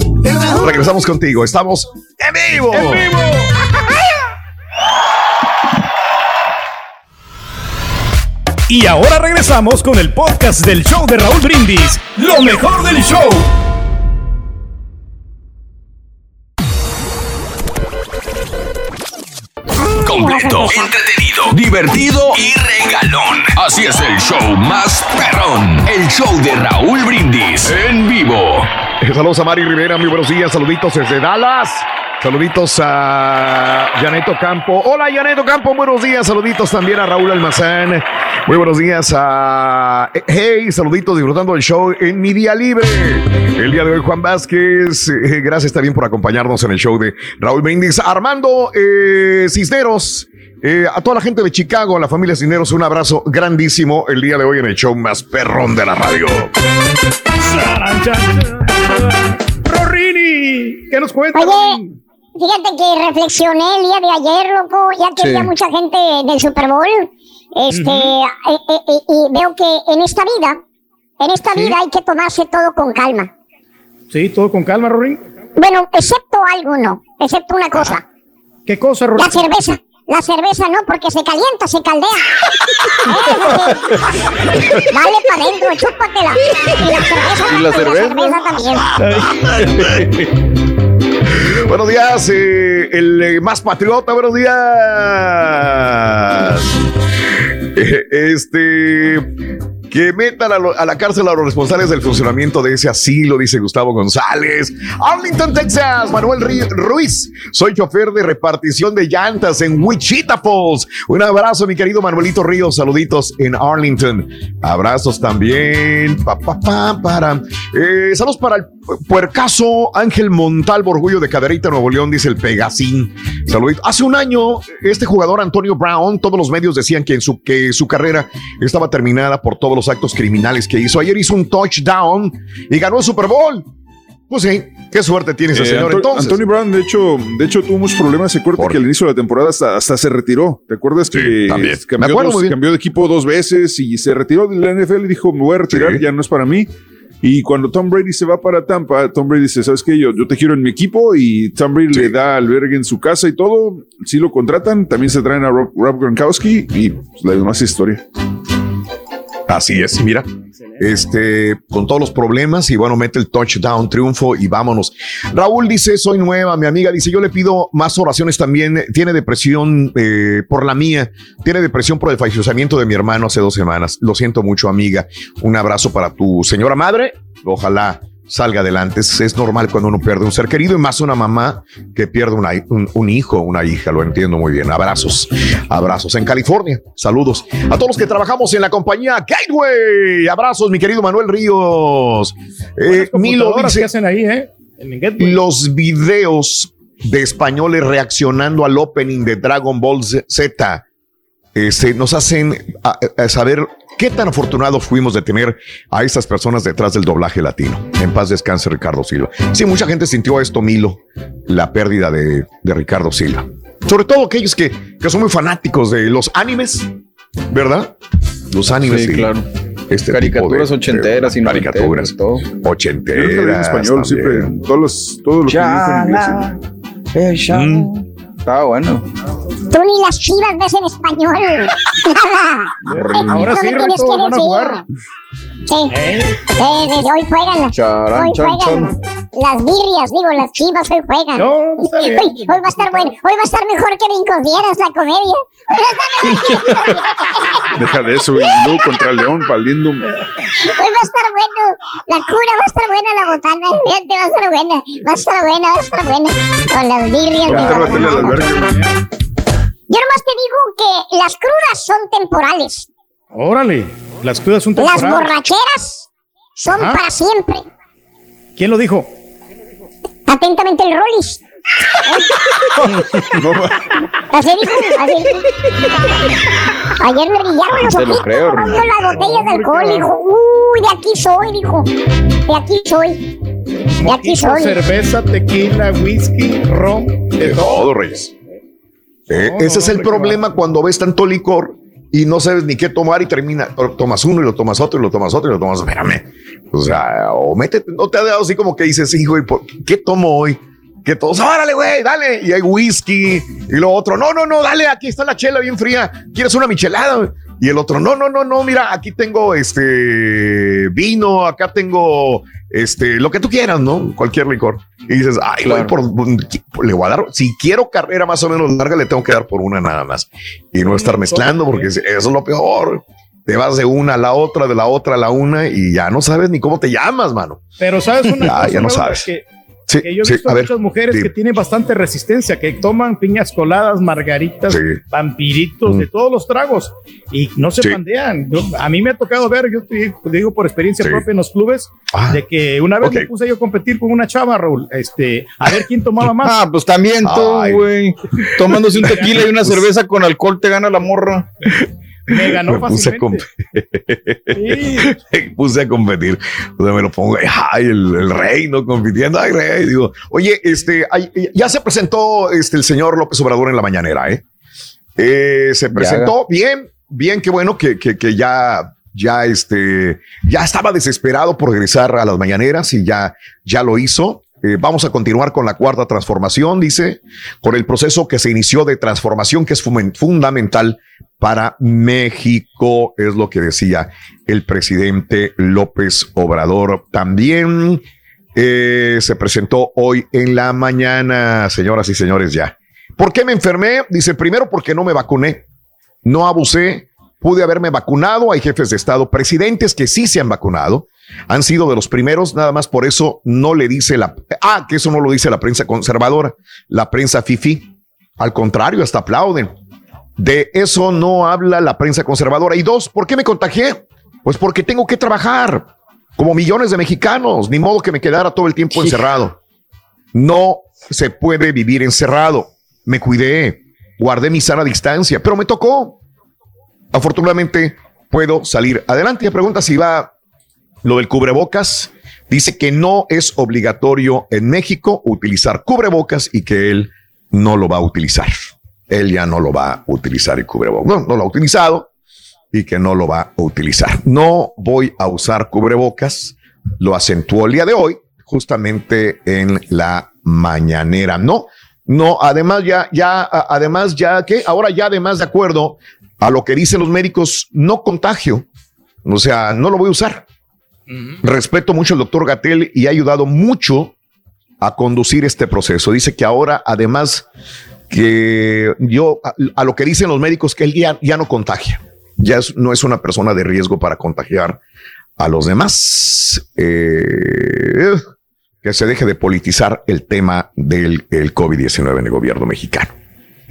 Regresamos contigo. Estamos en vivo. ¡En vivo! Y ahora regresamos con el podcast del show de Raúl Brindis. Lo mejor del show. Completo, entretenido, divertido y regalón. Así es el show más perrón. El show de Raúl Brindis en vivo. Eh, Saludos a Mari Rivera, muy buenos días. Saluditos desde Dallas. Saluditos a Janeto Campo. Hola, Janeto Campo, buenos días. Saluditos también a Raúl Almazán. Muy buenos días a. Hey, saluditos disfrutando del show en mi día libre. El día de hoy, Juan Vázquez. eh, gracias también por acompañarnos en el show de Raúl Brindis. Armando eh, Cisneros. eh, a toda la gente de Chicago, a la familia Cisneros, un abrazo grandísimo el día de hoy en el show más perrón de la radio. Rorini, ¿qué nos cuenta? Oye, fíjate que reflexioné el día de ayer, loco, ya que Sí. había mucha gente del Super Bowl. Este, eh, eh, eh, y veo que en esta vida, en esta vida hay que tomarse todo con calma. Sí, todo con calma, Rorín. Bueno, excepto algo no, excepto una cosa. ¿Qué cosa, Rorín? La cerveza. La cerveza no, porque se calienta, se caldea. *laughs* Eh, Dale para adentro, chúpatela. Y la cerveza, ¿Y la cerveza? también. Buenos días, eh, el eh, más patriota, buenos días. Eh, Este, Que metan a, la cárcel a los responsables del funcionamiento de ese asilo, dice Gustavo González. Arlington, Texas, Manuel Ruiz. Soy chofer de repartición de llantas en Wichita Falls. Un abrazo, mi querido Manuelito Ríos. Saluditos en Arlington. Abrazos también. Pa, pa, pa, para. Saludos para el puercaso Ángel Montalvo, orgullo de Caderita, Nuevo León, dice el Pegasín. Saludito. Hace un año, este jugador Antonio Brown, todos los medios decían que, en su, que su carrera estaba terminada por todos los actos criminales que hizo. Ayer hizo un touchdown y ganó el Super Bowl. Pues sí, qué suerte tiene ese Eh, señor Anto- entonces. Antonio Brown, de hecho, de hecho tuvo muchos problemas. Se acuerda que al inicio de la temporada hasta, hasta se retiró. ¿Te acuerdas que también. Cambió, dos- cambió de equipo dos veces y se retiró de la NFL y dijo, me voy a retirar, ya no es para mí. Y cuando Tom Brady se va para Tampa, Tom Brady dice, ¿sabes qué? Yo, yo te quiero en mi equipo y Tom Brady le da albergue en su casa y todo. Si lo contratan, también se traen a Rob, Rob Gronkowski y pues, la demás historia. Así es, mira. Este, con todos los problemas y bueno, mete el touchdown, triunfo y vámonos. Raúl dice, soy nueva, mi amiga dice, yo le pido más oraciones también, tiene depresión eh, por la mía, tiene depresión por el fallecimiento de mi hermano hace dos semanas. Lo siento mucho, amiga. Un abrazo para tu señora madre, ojalá salga adelante. Es, es normal cuando uno pierde un ser querido y más una mamá que pierde una- un, un hijo, una hija, lo entiendo muy bien. Abrazos, abrazos. En California, saludos a todos los que trabajamos en la compañía Gateway. Abrazos, mi querido Manuel Ríos. Eh, Milo dice, hacen ahí, ¿eh? En los videos de españoles reaccionando al opening de Dragon Ball Z este, nos hacen a- a saber qué tan afortunados fuimos de tener a estas personas detrás del doblaje latino. En paz descanse Ricardo Silva. Sí, mucha gente sintió esto, Milo, la pérdida de, de Ricardo Silva. Sobre todo aquellos que, que son muy fanáticos de los animes, ¿verdad? Los animes. Sí, y claro. Este Caricaturas de- ochenteras y caricaturas todo. Ochenteras. en español, siempre, también. todos los, todo lo que Ya, dicen en inglés. Mm. Estaba bueno. Tú ni las chivas ves en español. *laughs* Nada. Ahora sí, que van a jugar. Sí. Sí, hoy juegan las, Charán, hoy chan, juegan las birrias, digo, las chivas hoy juegan. No, está bien. hoy, hoy va a estar bueno, hoy va a estar mejor que Brincos Dieras, la comedia. *laughs* Deja de eso, luego contra León, valiendo. Hoy va a estar bueno, la cura va a estar buena, la botana, fíjate, va a estar buena, va a estar buena, va a estar buena. Con las birrias. Vamos a digo, batirle al albergue. Yo nomás te digo que las crudas son temporales. Órale, las crudas son Las temporales. borracheras son Ajá. para siempre. ¿Quién lo dijo? Atentamente el Rollis. *laughs* Así dijo, así dijo. Ayer me brillaron los Te lo ojitos creo, tomando las botellas de alcohol. Dijo, uy, de aquí soy, dijo. De aquí soy. De aquí soy. cerveza, tequila, whisky, ron, de De todo. todo, Reyes. Eh, No, ese no, es el problema cuando ves tanto licor y no sabes ni qué tomar y termina, to- tomas uno y lo tomas otro y lo tomas otro y lo tomas, espérame. O sea, o métete, no te ha dado así como que dices, hijo, ¿y por- ¿qué tomo hoy? Que todos, órale, güey, dale. Y hay whisky y lo otro, no, no, no, dale, aquí está la chela bien fría. ¿Quieres una michelada? Y el otro, no, no, no, no, mira, aquí tengo este vino, acá tengo este, lo que tú quieras, ¿no? Cualquier licor. Y dices, ay, güey, por, por- le voy a dar, si quiero carrera más o menos larga, le tengo que dar por una nada más. Y no estar mezclando, porque eso es lo peor. Te vas de una a la otra, de la otra a la una, y ya no sabes ni cómo te llamas, mano. Pero sabes una Ya, *laughs* cosa, ya no sabes. Que, Sí, que yo he sí, visto a ver, muchas mujeres dime. que tienen bastante resistencia, que toman piñas coladas, margaritas, vampiritos, de todos los tragos y no se Mm. Pandean. Yo- a mí me ha tocado ver, yo te digo por experiencia propia en los clubes, Ah, de que una vez ok. me puse yo a competir con una chava, Raúl, este, a ver quién tomaba más. Ah, pues también tú, güey. Tomándose un *laughs* tequila y una cerveza con alcohol te gana la morra. Me ganó me puse a, comp- me *laughs* puse a competir. O sea, me lo pongo, ay, el, el rey, ¿no? Compitiendo, ay, rey. Digo, oye, este, ay, ya se presentó este, el señor López Obrador en la mañanera, ¿eh? Eh, se presentó bien, bien, qué bueno que, que, que ya, ya, este, ya estaba desesperado por regresar a las mañaneras y ya, ya lo hizo. Eh, vamos a continuar con la cuarta transformación, dice, con el proceso que se inició de transformación que es fundamental para México, es lo que decía el presidente López Obrador. También eh, se presentó hoy en la mañana, señoras y señores, ya. ¿Por qué me enfermé? Dice, primero porque no me vacuné, no abusé pude haberme vacunado. Hay jefes de Estado, presidentes que sí se han vacunado. Han sido de los primeros, nada más por eso no le dice la... Ah, que eso no lo dice la prensa conservadora, la prensa fifi. Al contrario, hasta aplauden. De eso no habla la prensa conservadora. Y dos, ¿por qué me contagié? Pues porque tengo que trabajar, como millones de mexicanos, ni modo que me quedara todo el tiempo encerrado. No se puede vivir encerrado. Me cuidé, guardé mi sana distancia, pero me tocó. Afortunadamente puedo salir adelante. Y pregunta si va lo del cubrebocas. Dice que no es obligatorio en México utilizar cubrebocas y que él no lo va a utilizar. Él ya no lo va a utilizar el cubrebocas. No, no lo ha utilizado y que no lo va a utilizar. No voy a usar cubrebocas. Lo acentuó el día de hoy, justamente en la mañanera. No, no, además ya, ya, además ya que ahora ya además de acuerdo a lo que dicen los médicos, no contagio. O sea, no lo voy a usar. Respeto mucho al doctor Gatel y ha ayudado mucho a conducir este proceso. Dice que ahora, además, que yo, a, a lo que dicen los médicos, que él ya, ya no contagia. Ya es- no es una persona de riesgo para contagiar a los demás. Eh, que se deje de politizar el tema del el COVID-19 en el gobierno mexicano.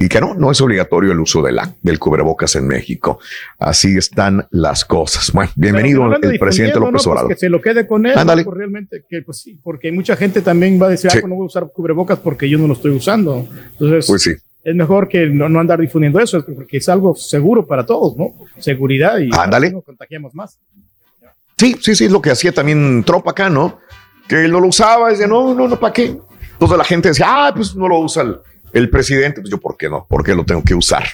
Y que no, no es obligatorio el uso de la, del cubrebocas en México. Así están las cosas. Bueno, bienvenido el presidente López ¿no? Pues Obrador. que se lo quede con él. Pues realmente, que, pues, sí, porque mucha gente también va a decir, Sí. ah, pues no voy a usar cubrebocas porque yo no lo estoy usando. Entonces, Pues sí. es mejor que no, no andar difundiendo eso, porque es algo seguro para todos, ¿no? Seguridad y no contagiamos más. Sí, sí, sí, es lo que hacía también Trump acá, ¿no? Que él no lo usaba, decía, no, no, no, ¿para qué? Entonces la gente decía, ah, pues no lo usa el, el presidente. Pues yo, ¿por qué no? ¿Por qué lo tengo que usar?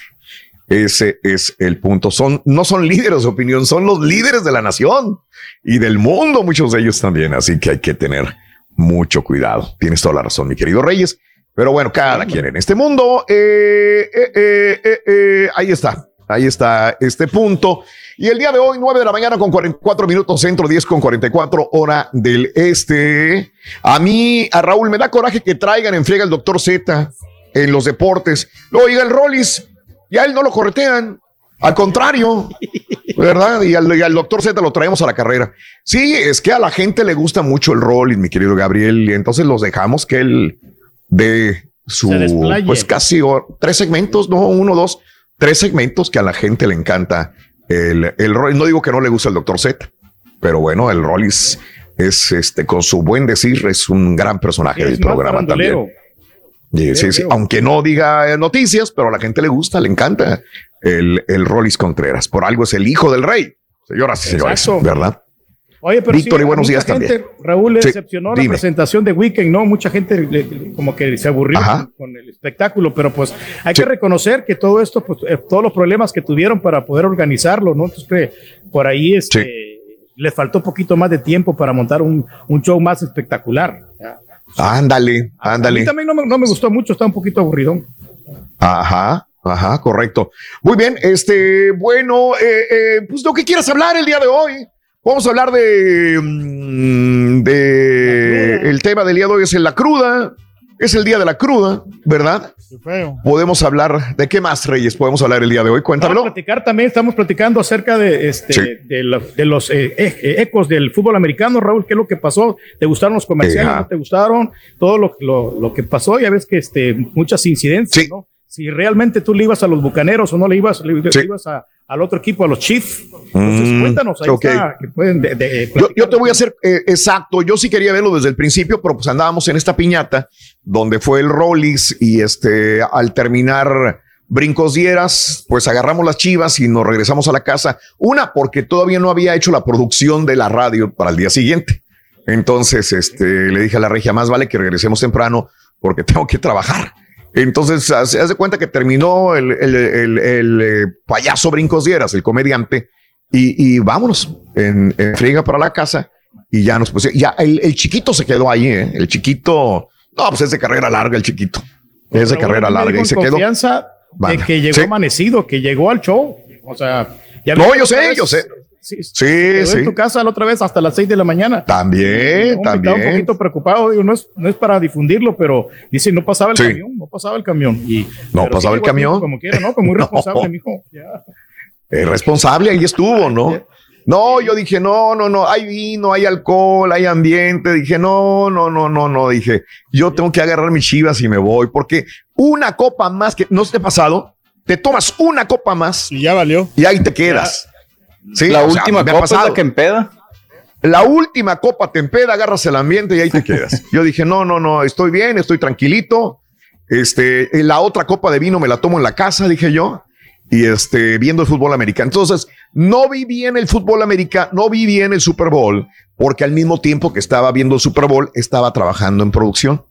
Ese es el punto. Son, no son líderes de opinión, son los líderes de la nación y del mundo, muchos de ellos también. Así que hay que tener mucho cuidado. Tienes toda la razón, mi querido Reyes. Pero bueno, cada quien en este mundo. eh, eh, eh, eh, eh, ahí está. Ahí está este punto. Y el día de hoy, 9 de la mañana con 44 minutos, centro 10 con 44 hora del este. A mí, a Raúl, me da coraje que traigan en friega el doctor Z en los deportes. Luego llega el Rollis, ya él no lo corretean. Al contrario, ¿verdad? Y al, y al doctor Z lo traemos a la carrera. Sí, es que a la gente le gusta mucho el Rollis, mi querido Gabriel, y entonces los dejamos que él de su, pues casi tres segmentos, no, uno, dos, tres segmentos que a la gente le encanta el, el Rollis. No digo que no le gusta el doctor Z, pero bueno, el Rollis es este, con su buen decir, es un gran personaje del Es programa también. Y sí, sí, aunque no diga eh, noticias, pero a la gente le gusta, le encanta el, el Rollis Contreras. Por algo es el hijo del rey, señoras y señores. ¿verdad? Oye, pero Víctor, sí, y buenos días gente, también. Raúl le decepcionó la presentación de Weekend, ¿no? Mucha gente le- le- como que se aburrió con, con el espectáculo, pero pues hay que reconocer que todo esto, pues eh, todos los problemas que tuvieron para poder organizarlo, ¿no? Entonces, que por ahí este, les faltó un poquito más de tiempo para montar un, un show más espectacular. Ándale, A ándale. mí también no me, no me gustó mucho, está un poquito aburridón. Ajá, ajá, correcto. Muy bien, este, bueno, eh, eh, pues lo que quieras hablar el día de hoy. Vamos a hablar de, mm, de el tema del día de hoy es en la cruda. Es el día de la cruda, ¿verdad? Podemos hablar de qué más, Reyes. Podemos hablar el día de hoy. Cuéntamelo. Vamos a platicar también, estamos platicando acerca de, este, Sí. de, lo- de los eh, eh, eh, ecos del fútbol americano, Raúl, ¿qué es lo que pasó? ¿Te gustaron los comerciales? ¿No te gustaron? Todo lo, lo, lo que pasó, ya ves que este, muchas incidencias, ¿no? Si realmente tú le ibas a los bucaneros o no le ibas, le, le ibas a- al otro equipo, a los Chiefs. Entonces, Mm, cuéntanos, ahí está, que pueden de- de- Yo, yo te voy a hacer eh, exacto. Yo sí quería verlo desde el principio, pero pues andábamos en esta piñata donde fue el Rollis y este al terminar brincos dieras, pues agarramos las chivas y nos regresamos a la casa. Una porque todavía no había hecho la producción de la radio para el día siguiente. Entonces, este le dije a la regia más vale que regresemos temprano porque *laughs* tengo que trabajar. Entonces, haz de cuenta que terminó el, el- el- el, eh, payaso Brincos Dieras, el comediante, y, y vámonos en, en friega para la casa y ya nos pusimos. Ya el, chiquito se quedó ahí, ¿eh? El chiquito, no, pues es de carrera larga el chiquito. Es de carrera larga y se quedó. confianza de que llegó Sí. amanecido, que llegó al show. O sea, ya No, yo sé, yo sé. Sí, Sí, en tu casa la otra vez hasta las 6 de la mañana. También, No, me Estaba un también. poquito preocupado, digo, no es, no es para difundirlo, pero dice, no pasaba el Sí. camión, no pasaba el camión. Y, No pasaba sí el camión. Como quiera, ¿no? Como muy *laughs* No. responsable, mijo. Ya. eh, responsable, ahí estuvo, ¿no? *laughs* No, yo dije, no, no, no, hay vino, hay alcohol, hay ambiente. Dije, no, no, no, no, no. Dije, yo tengo que agarrar mis chivas y me voy, porque una copa más que no te ha pasado, te tomas una copa más y ya valió. Y ahí te quedas. Sí, La sea, última copa es pasado. la que empeda. La última copa te empeda, agarras el ambiente y ahí te quedas. *laughs* Yo dije, no, no, no, estoy bien, estoy tranquilito. Este, la otra copa de vino me la tomo en la casa, dije yo, y este, viendo el fútbol americano. Entonces, no vi bien el fútbol americano, no vi bien el Super Bowl, porque al mismo tiempo que estaba viendo el Super Bowl, estaba trabajando en producción.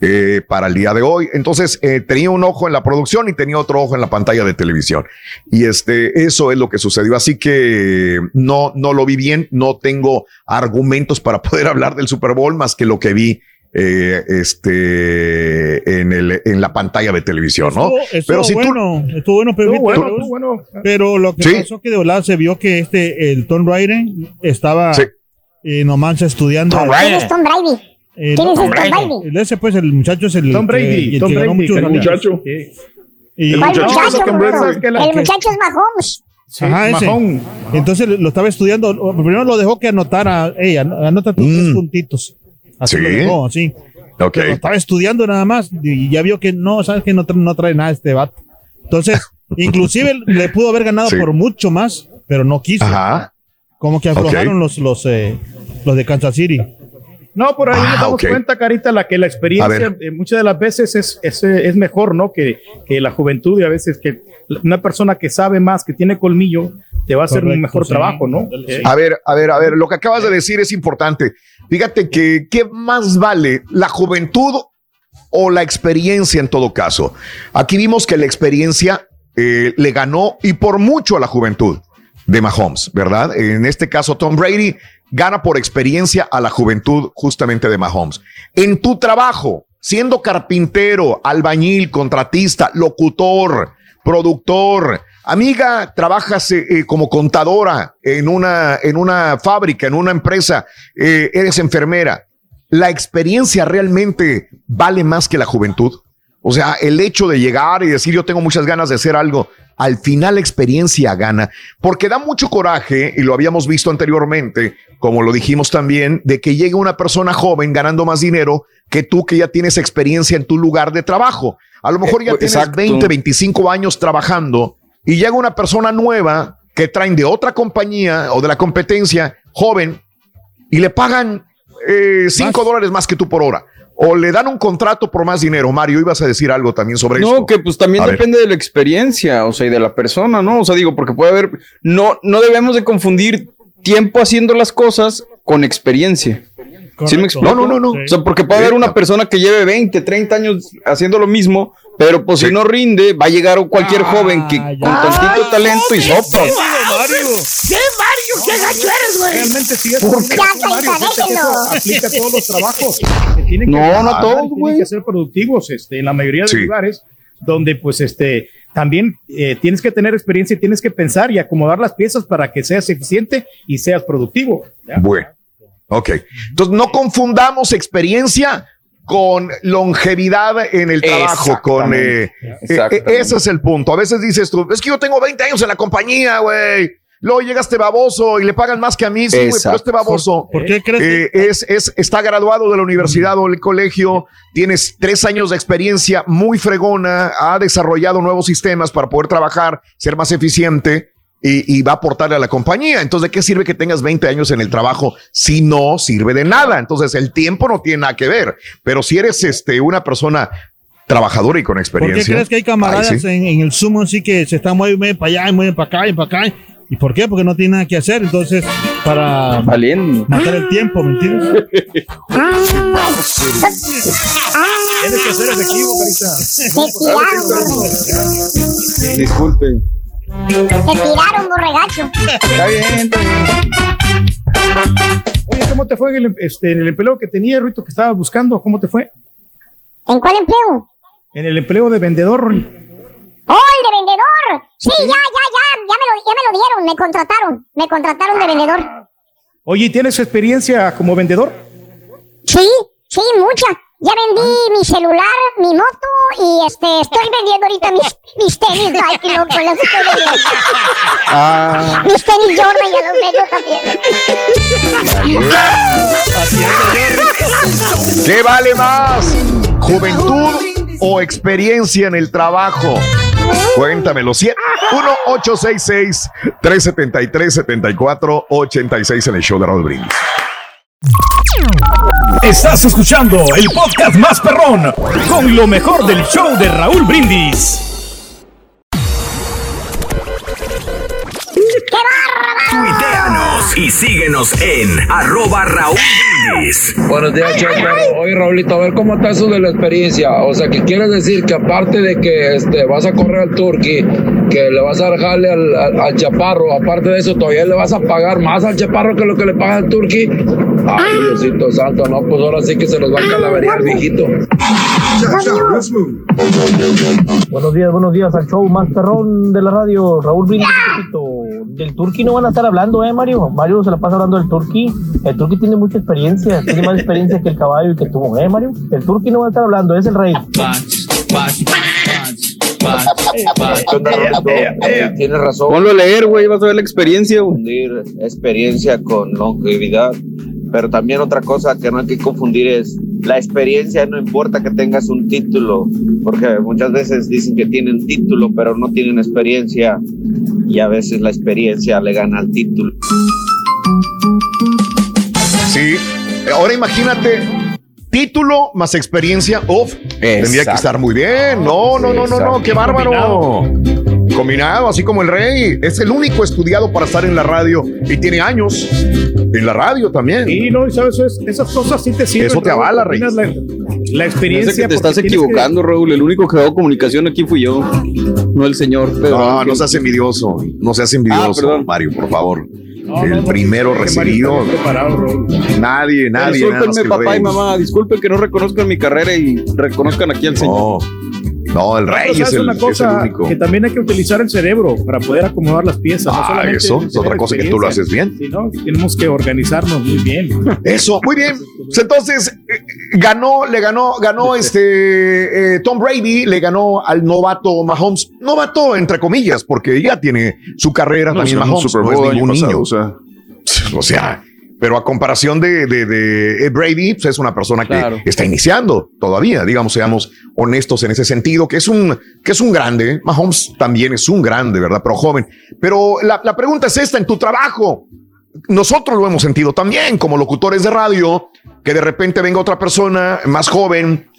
Eh, para el día de hoy. Entonces, eh, tenía un ojo en la producción y tenía otro ojo en la pantalla de televisión. Y este, eso es lo que sucedió. Así que no, no lo vi bien. No tengo argumentos para *laughs* poder hablar del Super Bowl más que lo que vi. eh, este en el en la pantalla de televisión, ¿no? Estuvo Pero si tú bueno, estuvo bueno, pero, Estuvo bueno, estuvo bueno. pero lo que Sí. pasó que de volada se vio que este, el Tom Raider estaba eh, nomás estudiando. ¿Quién es Tom Brady? Eh, ¿Quién es Tom el Tom Brady. El ese, pues, el muchacho es el. Tom que- Brady, el Tom que ganó Brady, muchos el muchacho. Y- ¿Cuál No, muchacho? Tom Brady. El muchacho es Mahomes. Ajá, ese. Mahomes. Entonces lo estaba estudiando. Primero lo dejó que anotara. Ella, anota tus tres puntitos. Así Mm. Sí. lo dejó, así. Lo estaba estudiando nada más y ya vio que no, sabes que no, tra- no trae nada este vato. Entonces, *laughs* inclusive le pudo haber ganado Sí. por mucho más, pero no quiso. Ajá. Como que aflojaron los, los, eh, los de Kansas City. No, por ahí Ah, nos damos cuenta, Carita, la que la experiencia eh, muchas de las veces es, es, eh, es mejor, ¿no? Que, que la juventud y a veces que una persona que sabe más, que tiene colmillo, te va a hacer un mejor sí. trabajo, ¿no? Eh, A ver, a ver, a ver, lo que acabas de decir es importante. Fíjate que, ¿qué más vale? ¿La juventud o la experiencia en todo caso? Aquí vimos que la experiencia eh, le ganó y por mucho a la juventud de Mahomes, ¿verdad? En este caso, Tom Brady gana por experiencia a la juventud justamente de Mahomes. En tu trabajo, siendo carpintero, albañil, contratista, locutor, productor, amiga, trabajas eh, eh, como contadora en una, en una fábrica, en una empresa, eh, eres enfermera. La experiencia realmente vale más que la juventud. O sea, el hecho de llegar y decir yo tengo muchas ganas de hacer algo, al final la experiencia gana, porque da mucho coraje, y lo habíamos visto anteriormente, como lo dijimos también, de que llegue una persona joven ganando más dinero que tú que ya tienes experiencia en tu lugar de trabajo. A lo mejor ya Eh, tienes exacto. 20, 25 años trabajando y llega una persona nueva que traen de otra compañía o de la competencia, joven, y le pagan 5 dólares más que tú por hora. O le dan un contrato por más dinero. Mario, ibas a decir algo también sobre eso. No, que pues también A ver. depende de la experiencia, o sea, y de la persona, ¿no? O sea, digo, porque puede haber, no, no debemos de confundir tiempo haciendo las cosas con experiencia. ¿Sí me explico? No, no, no, no. O sea, porque puede haber una persona que lleve 20, 30 años haciendo lo mismo, pero pues si no rinde, va a llegar cualquier joven que con tantito talento y sopa. ¡Qué Mario! ¡Qué gacho eres, güey! Realmente sí es ¿Por qué? Mario, aplica a todos los trabajos. que tienen que No, no trabajar todos, y Tienen que ser productivos, este, en la mayoría de Sí. lugares donde, pues, este, también eh, tienes que tener experiencia y tienes que pensar y acomodar las piezas para que seas eficiente y seas productivo. ¿ya? Bueno, ok. Entonces no confundamos experiencia con longevidad en el trabajo, con eh, eh, Exactamente. ese es el punto. A veces dices tú, es que yo tengo 20 años en la compañía, güey. Luego llega este baboso y le pagan más que a mí, sí, güey, pero este baboso ¿Por qué crees eh, es, es, está graduado de la universidad o el colegio, tienes tres años de experiencia muy fregona, ha desarrollado nuevos sistemas para poder trabajar, ser más eficiente y, y va a aportarle a la compañía. Entonces, ¿de qué sirve que tengas 20 años en el trabajo si no sirve de nada? Entonces, el tiempo no tiene nada que ver, pero si eres este, una persona trabajadora y con ¿Por experiencia. qué crees que hay camaradas Ay, sí. en, en el sumo así que se están moviendo para allá y mueven para acá y para acá? ¿Y por qué? Porque no tienen nada que hacer. Entonces, para matar el tiempo, ¿me entiendes? Tienes que ser efectivo, Carita. Disculpen. Te tiraron, borregacho. Está bien, está bien. Oye, ¿cómo te fue en el, este, en el empleo que tenía, Ruito, que estabas buscando? ¿Cómo te fue? ¿En cuál empleo? En el empleo de vendedor. ¡Oh, el de vendedor! Sí, ya, ya, ya, ya me, lo, ya me lo dieron, me contrataron, me contrataron de vendedor. Oye, ¿y ¿tienes experiencia como vendedor? Sí, sí, mucha. Ya vendí mi celular, mi moto y este estoy vendiendo ahorita mis, mis tenis Nike, loco, los estoy vendiendo. Ah. Mis tenis Jordan ya los vendo también. ¿Qué vale más? ¿Juventud o experiencia en el trabajo? Cuéntamelo. 1-866-373-7486 en el show de Raúl Brindis. Estás escuchando el podcast más perrón con lo mejor del show de Raúl Brindis. Tuiteanos y síguenos en arroba Raúl Brindis. Buenos días, Checo. Oye, Raulito, a ver cómo está eso de la experiencia. O sea, que quieres decir que aparte de que este, vas a correr al Turqui, que le vas a dejarle al, al- al Chaparro, aparte de eso, todavía le vas a pagar más al Chaparro que lo que le paga al Turqui. Ay, Diosito santo, no, pues ahora sí que se los va a calaverear, viejito. Buenos días, buenos días al show más perrón de la radio, Raúl Brindis. Del Turqui no van a estar hablando, ¿eh, Mario? Mario se la pasa hablando del Turqui. El Turqui tiene mucha experiencia, tiene más experiencia que el caballo y que tú, ¿eh, Mario? El Turqui no va a estar hablando, es el rey. Tienes razón. Ponlo a leer, güey, vas a ver la experiencia, güey. Experiencia con longevidad. Pero también otra cosa que no hay que confundir es la experiencia, no importa que tengas un título, porque muchas veces dicen que tienen título, pero no tienen experiencia, y a veces la experiencia le gana al título. Sí. Ahora imagínate, título más experiencia. Uf, tendría que estar muy bien. No, no, no, no, no, qué bárbaro. Combinado. así como el rey. Es el único estudiado para estar en la radio y tiene años en la radio también. Y no, y sabes, Es- esas cosas sí te sirven. Eso te Raúl, avala, Rey. La, la Parece experiencia. que te estás tienes que- equivocando, Raúl. El único que hago comunicación aquí fui yo, no el señor. Pedro No, no seas envidioso. No seas envidioso, Ah, perdón. Mario, por favor. No, el no, no, primero recibido. Nadie, nadie. el papá y mamá. Disculpen que no reconozcan mi carrera y reconozcan aquí al señor. No, el Pero rey es el, una es el cosa, único. que también hay que utilizar el cerebro para poder acomodar las piezas. Ah, eso es otra cosa que tú lo haces bien. Sí, ¿no? Tenemos que organizarnos muy bien. Eso, muy bien. Pues Entonces, eh, ganó, le ganó, ganó *laughs* este eh, Tom Brady, le ganó al novato Mahomes. Novato, entre comillas, porque ya tiene su carrera No, también Mahomes. No es ningún niño. pasado, o sea. *laughs* pero a comparación de, de- de, eh, Brady, pues es una persona que está iniciando todavía, digamos, seamos honestos en ese sentido, que es un, que es un grande. Mahomes también es un grande, ¿verdad? Pero joven. Pero la, la pregunta es esta, en tu trabajo, nosotros lo hemos sentido también como locutores de radio, que de repente venga otra persona más joven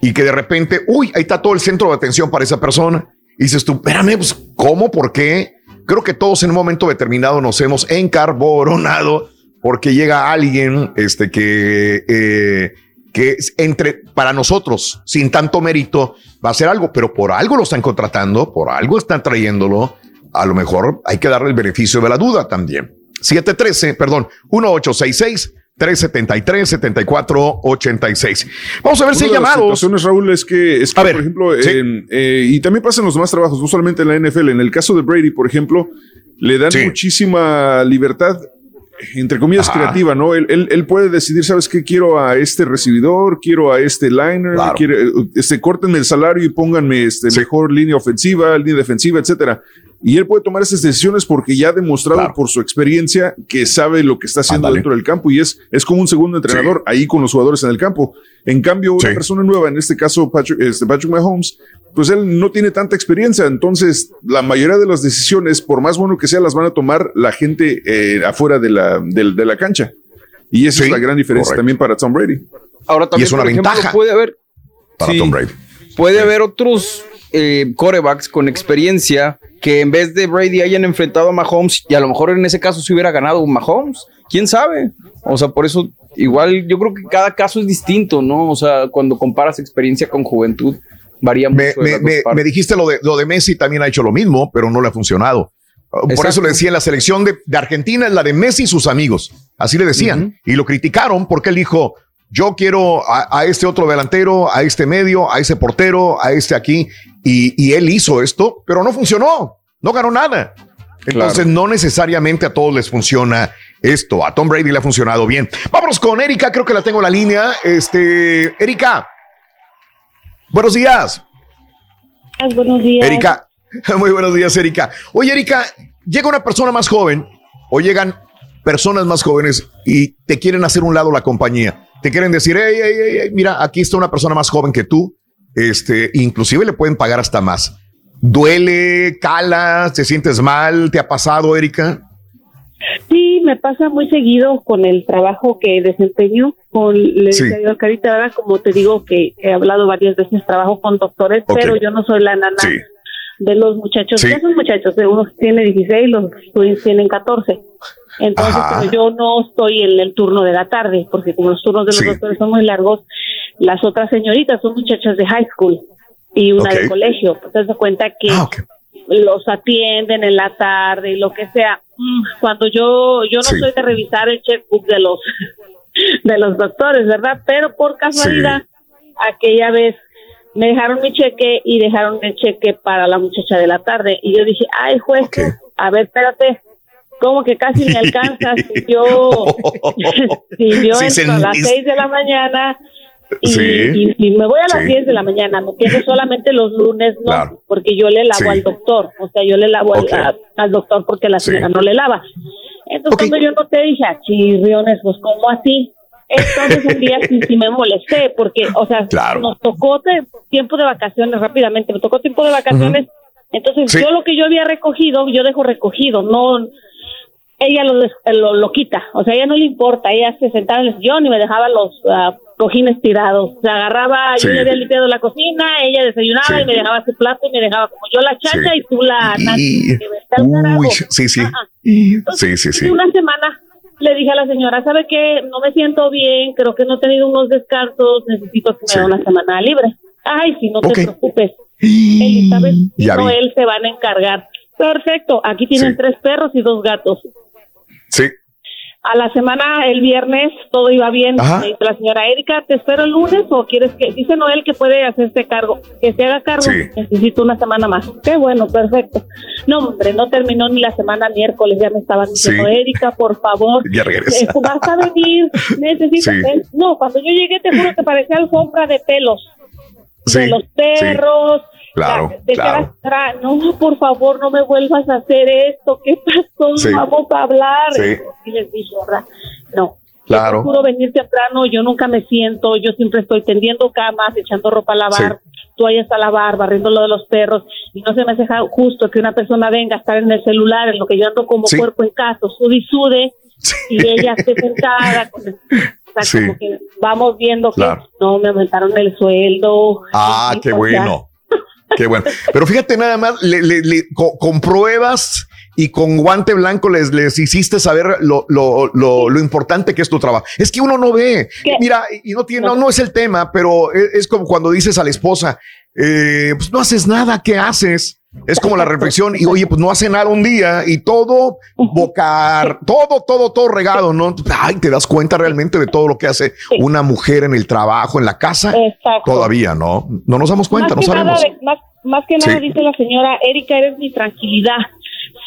y que de repente, uy, ahí está todo el centro de atención para esa persona. Y dices tú, espérame, pues, ¿cómo? ¿Por qué? Creo que todos en un momento determinado nos hemos encarboronado porque llega alguien este, que, eh, que es entre, para nosotros, sin tanto mérito, va a hacer algo, pero por algo lo están contratando, por algo están trayéndolo. A lo mejor hay que darle el beneficio de la duda también. 713, perdón, 1866 373 7486. Vamos a ver si hay de las llamados. situaciones, Raúl, es que, es que, por ejemplo, eh, y también pasa en los demás trabajos, no solamente en la NFL. En el caso de Brady, por ejemplo, le dan muchísima libertad, entre comillas, Ajá. creativa, ¿no? Él, él, él puede decidir, ¿sabes qué? Quiero a este recibidor, quiero a este liner, quiero, este, córtenme el salario y pónganme este, mejor línea ofensiva, línea defensiva, etcétera. Y él puede tomar esas decisiones porque ya ha demostrado por su experiencia que sabe lo que está haciendo dentro del campo y es, es como un segundo entrenador ahí con los jugadores en el campo. En cambio, una persona nueva, en este caso Patrick, este Patrick Mahomes, pues él no tiene tanta experiencia. Entonces, la mayoría de las decisiones, por más bueno que sea, las van a tomar la gente eh, afuera de la, de, la cancha. Y esa es la gran diferencia correcto. también para Tom Brady. Ahora también, es una por ejemplo, ventaja puede haber para sí, Tom Brady. Puede haber otros eh, corebacks con experiencia que en vez de Brady hayan enfrentado a Mahomes y a lo mejor en ese caso se hubiera ganado Mahomes. ¿Quién sabe? O sea, por eso igual yo creo que cada caso es distinto, ¿no? O sea, cuando comparas experiencia con juventud varía mucho. me, dijiste lo de, lo de Messi, también ha hecho lo mismo, pero no le ha funcionado. Por Exacto. eso le decía, la selección de, de Argentina es la de Messi y sus amigos. Así le decían. Y lo criticaron porque él dijo, yo quiero a, a este otro delantero, a este medio, a ese portero, a este aquí. Y, y él hizo esto, pero no funcionó. No ganó nada. Entonces no necesariamente a todos les funciona esto. A Tom Brady le ha funcionado bien. Vámonos con Erika, creo que la tengo en la línea. Este, Erika. Buenos días. Buenos días. Erika, *laughs* muy buenos días, Erika. Oye, Erika, llega una persona más joven o llegan personas más jóvenes y te quieren hacer un lado la compañía. Te quieren decir, hey, hey, hey, hey, mira, aquí está una persona más joven que tú. Este, inclusive le pueden pagar hasta más. ¿Duele, cala, te sientes mal? ¿Te ha pasado, Erika? Sí, me pasa muy seguido con el trabajo que desempeño. Con, yo a Carita, ahora como te digo que he hablado varias veces, trabajo con doctores, pero yo no soy la nana de los muchachos. Ya son muchachos, uno tiene 16, los tienen 14. Entonces, pero yo no estoy en el turno de la tarde, porque como los turnos de los doctores son muy largos, las otras señoritas son muchachas de high school y una de colegio. Entonces, se cuenta que los atienden en la tarde y lo que sea. Mm, cuando yo, yo no soy de revisar el checkbook de los, *laughs* de los doctores, ¿verdad? Pero por casualidad, aquella vez me dejaron mi cheque y dejaron el cheque para la muchacha de la tarde. Y yo dije, ay, juez, a ver, espérate, como que casi me *laughs* alcanza si yo, si yo entro a las seis de la mañana y, y, me voy a las diez de la mañana, me quedo solamente los lunes, no, porque yo le lavo al doctor, o sea, yo le lavo al, doctor porque la señora no le lava. Entonces, cuando yo no te dije, ah, chirriones, pues, ¿cómo así? Entonces un día sí, sí, me molesté porque, o sea, nos tocó tiempo de vacaciones rápidamente, me tocó tiempo de vacaciones. Entonces yo lo que yo había recogido, yo dejo recogido, no, ella lo, lo, quita, o sea, ella no le importa, ella se sentaba en el sillón y me dejaba los uh, cojines tirados, se agarraba, yo le había limpiado la cocina, ella desayunaba y me dejaba su plato y me dejaba como yo la chacha y tú la... Uy, sí, sí. sí, sí, sí. Una semana le dije a la señora, ¿sabe qué? No me siento bien, creo que no he tenido unos descansos, necesito que me dé una semana libre. Ay, si no te preocupes. Elizabeth y Noel se van a encargar. Perfecto, aquí tienen tres perros y dos gatos. A la semana, el viernes, todo iba bien. Me dice la señora Erika, ¿te espero el lunes o quieres que, dice Noel que puede hacerse cargo, que se haga cargo? Necesito una semana más. Qué bueno, perfecto. No, hombre, no terminó ni la semana miércoles, ya me estaban diciendo, Erika, por favor. Ya regresa. Eh, vas a venir, necesito. No, cuando yo llegué, te juro que parecía alfombra de pelos. De los perros. Claro, claro. no, por favor, no me vuelvas a hacer esto. ¿Qué pasó? Vamos a hablar. Y les dije, no. Claro. Yo venir temprano, yo nunca me siento, yo siempre estoy tendiendo camas, echando ropa a lavar, toallas a lavar, barriendo lo de los perros, y no se me hace justo que una persona venga a estar en el celular, en lo que yo ando como cuerpo en caso, sude y sude, y ella esté sentada con *laughs* como que vamos viendo que no me aumentaron el sueldo. Ah, qué bueno. Qué bueno. Pero fíjate nada más, le, con, pruebas y con guante blanco les, les hiciste saber lo, lo, lo, importante que es tu trabajo. Es que uno no ve. Mira, y no tiene, no, es el tema, pero es, como cuando dices a la esposa, eh, pues no haces nada, ¿qué haces? Es como la reflexión y oye, pues no hace nada un día y todo bocar, *laughs* todo, todo, todo regado, ¿no? Ay, te das cuenta realmente de todo lo que hace una mujer en el trabajo, en la casa. Todavía, ¿no? No nos damos cuenta, no sabemos. más, que nada dice la señora, Erika, eres mi tranquilidad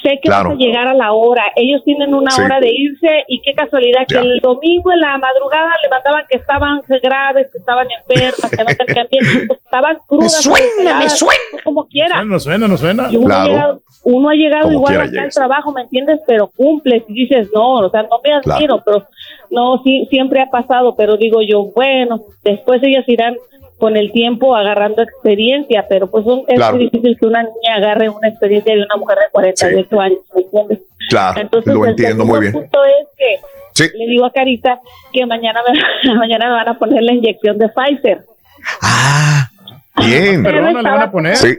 sé que vas a llegar a la hora. Ellos tienen una hora de irse y qué casualidad que el domingo en la madrugada le mandaban que estaban graves, que estaban enfermas, que no tenían bien, *laughs* estaban crudas. Me suena, me suena. Como quiera. Nos suena, nos suena. Uno, ha llegado, uno ha llegado igual acá al trabajo, ¿me entiendes? Pero cumple y dices, no, o sea, no me admiro, pero no, sí, siempre ha pasado, pero digo yo, bueno, después ellas irán con el tiempo agarrando experiencia, pero pues es muy difícil que una niña agarre una experiencia de una mujer de 48 años, ¿me entiendes? Claro, Entonces, lo entiendo muy bien. Punto es que le digo a Carita que mañana me, *laughs* mañana me van a poner la inyección de Pfizer. Ah, bien. Pero no le van a poner. Sí.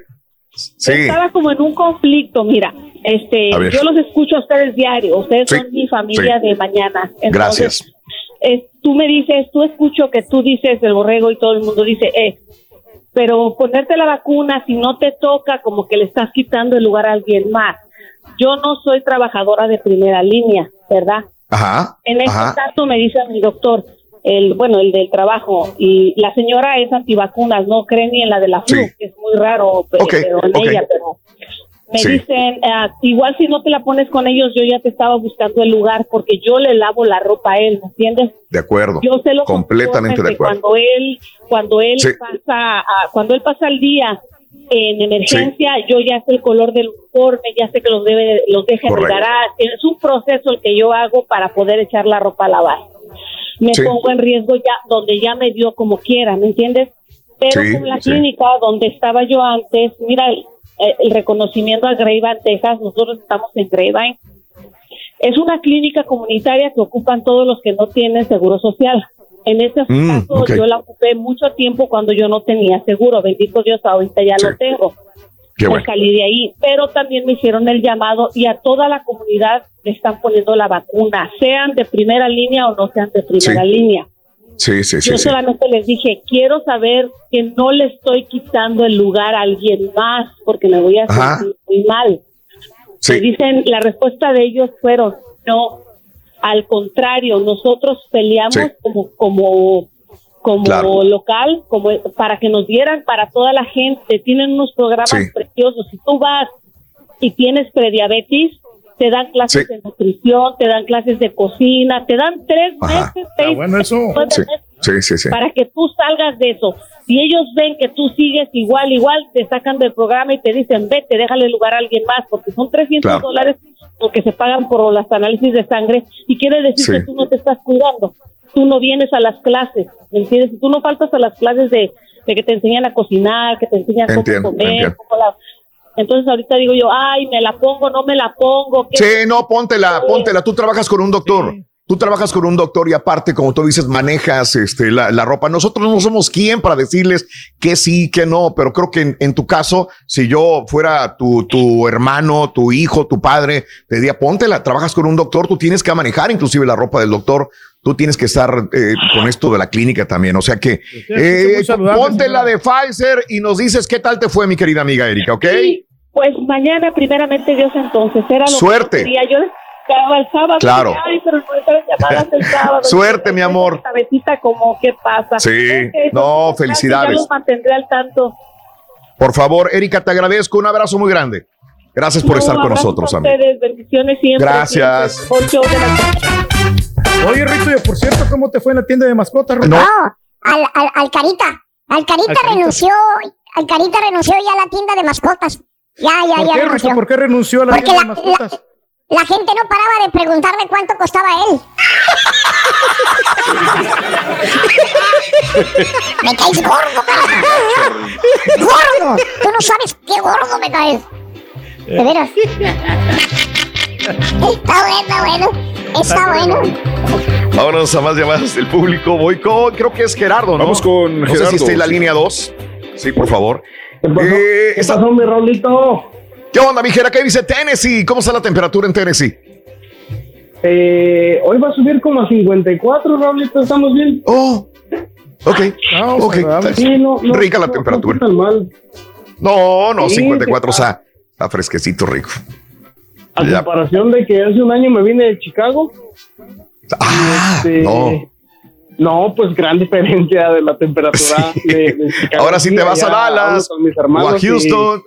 Sí. Estaba como en un conflicto, mira, este, yo los escucho a ustedes diario, ustedes son mi familia de mañana. Gracias tú me dices, tú escucho que tú dices el borrego y todo el mundo dice, eh, pero ponerte la vacuna si no te toca como que le estás quitando el lugar a alguien más. Yo no soy trabajadora de primera línea, ¿verdad? Ajá. En este caso me dice mi doctor, el bueno, el del trabajo y la señora es antivacunas, no cree ni en la de la flu, que es muy raro, pero, en ella, pero Me Sí. dicen, ah, igual si no te la pones con ellos, yo ya te estaba buscando el lugar porque yo le lavo la ropa a él, ¿me entiendes? De acuerdo. Yo sé lo Completamente de acuerdo. Cuando él, cuando él Sí. pasa, cuando él pasa el día en emergencia, yo ya sé el color del uniforme, ya sé que los debe, los deja en el. Es un proceso el que yo hago para poder echar la ropa a lavar. Me pongo en riesgo ya, donde ya me dio como quiera, ¿me entiendes? Pero con la clínica donde estaba yo antes, mira, el, el reconocimiento a Grapevine, Texas, nosotros estamos en Grapevine. Es una clínica comunitaria que ocupan todos los que no tienen seguro social. En este Mm, caso, yo la ocupé mucho tiempo cuando yo no tenía seguro. Bendito Dios, ahorita ya lo tengo. Qué bueno. salí de ahí. Pero también me hicieron el llamado y a toda la comunidad le están poniendo la vacuna, sean de primera línea o no sean de primera Sí. línea. Sí, sí, sí. Yo sí. solamente les dije, quiero saber que no le estoy quitando el lugar a alguien más porque me voy a Ajá. sentir muy mal. Sí. Me dicen, la respuesta de ellos fueron, no, al contrario, nosotros peleamos Sí. como, como, como Claro. local, como para que nos dieran para toda la gente. Tienen unos programas Sí. preciosos. Si tú vas y tienes prediabetes, te dan clases Sí. de nutrición, te dan clases de cocina, te dan tres Ajá. meses, seis bueno eso. nueve Sí, meses sí, sí. sí. para que tú salgas de eso. Si ellos ven que tú sigues igual, igual, te sacan del programa y te dicen, vete, déjale lugar a alguien más, porque son 300 Claro. dólares lo que se pagan por las análisis de sangre y quiere decir Sí. que tú no te estás cuidando. Tú no vienes a las clases, ¿me entiendes? Tú no faltas a las clases de, de que te enseñan a cocinar, que te enseñan Entiendo, cómo comer, cómo la- Entonces ahorita digo yo, ay, me la pongo, no me la pongo. ¿qué- Sí, no, póntela, póntela. Tú trabajas con un doctor. Tú trabajas con un doctor y aparte, como tú dices, manejas este, la, la ropa. Nosotros no somos quien para decirles que sí, que no, pero creo que en, en tu caso, si yo fuera tu, tu hermano, tu hijo, tu padre, te diría, póntela, trabajas con un doctor, tú tienes que manejar inclusive la ropa del doctor. Tú tienes que estar eh, con esto de la clínica también. O sea que eh, muy saludable, ponte la señora. de Pfizer y nos dices qué tal te fue, mi querida amiga Erika, ¿ok? Sí, pues mañana, primeramente Dios, entonces. Era lo Suerte. Que yo el sábado. Claro. Ay, pero no entraron llamadas el *laughs* sábado. Suerte, mi amor. Cabecita, como, ¿qué pasa? Sí. No, felicidades. Ya los mantendré al tanto. Por favor, Erika, te agradezco. Un abrazo muy grande. Gracias por No, estar con nosotros, a amigo. ustedes, bendiciones siempre. Gracias. siempre. Oye, Rito, y por cierto, ¿cómo te fue en la tienda de mascotas, Rito? No, al, al, al Carita. Al Carita Al Carita. renunció. Al Carita renunció ya a la tienda de mascotas. Ya, ya, ¿Por ya qué, renunció. ¿Por qué renunció a la Porque de la- mascotas? La gente no paraba de preguntarme cuánto costaba él. *laughs* me caes gordo, cara. Gordo. Tú no sabes qué gordo me caes. De veras. *laughs* Está bueno, está bueno. Está bueno. Vámonos a más llamadas del público. Voy con, creo que es Gerardo, ¿no? Vamos con No sé si Gerardo, está en la sí. línea 2. Sí, por favor. ¿Qué pasó, Eh, ¿Qué pasó, mi Raulito? ¿Qué onda, mi Gera? ¿Qué dice Tennessee? ¿Cómo está la temperatura en Tennessee? Eh, hoy va a subir como a 54, Raulito, ¿estamos bien? Oh, ok. Ah, ok. Sí, no, no, Rica la no, temperatura. No, mal. No, no, Sí, 54, o sea, está fresquecito, rico. A Ya. comparación de que hace un año me vine de Chicago. Ah, este, no. No, pues gran diferencia de la temperatura de. Ahora sí te vas a Dallas o a y- Houston.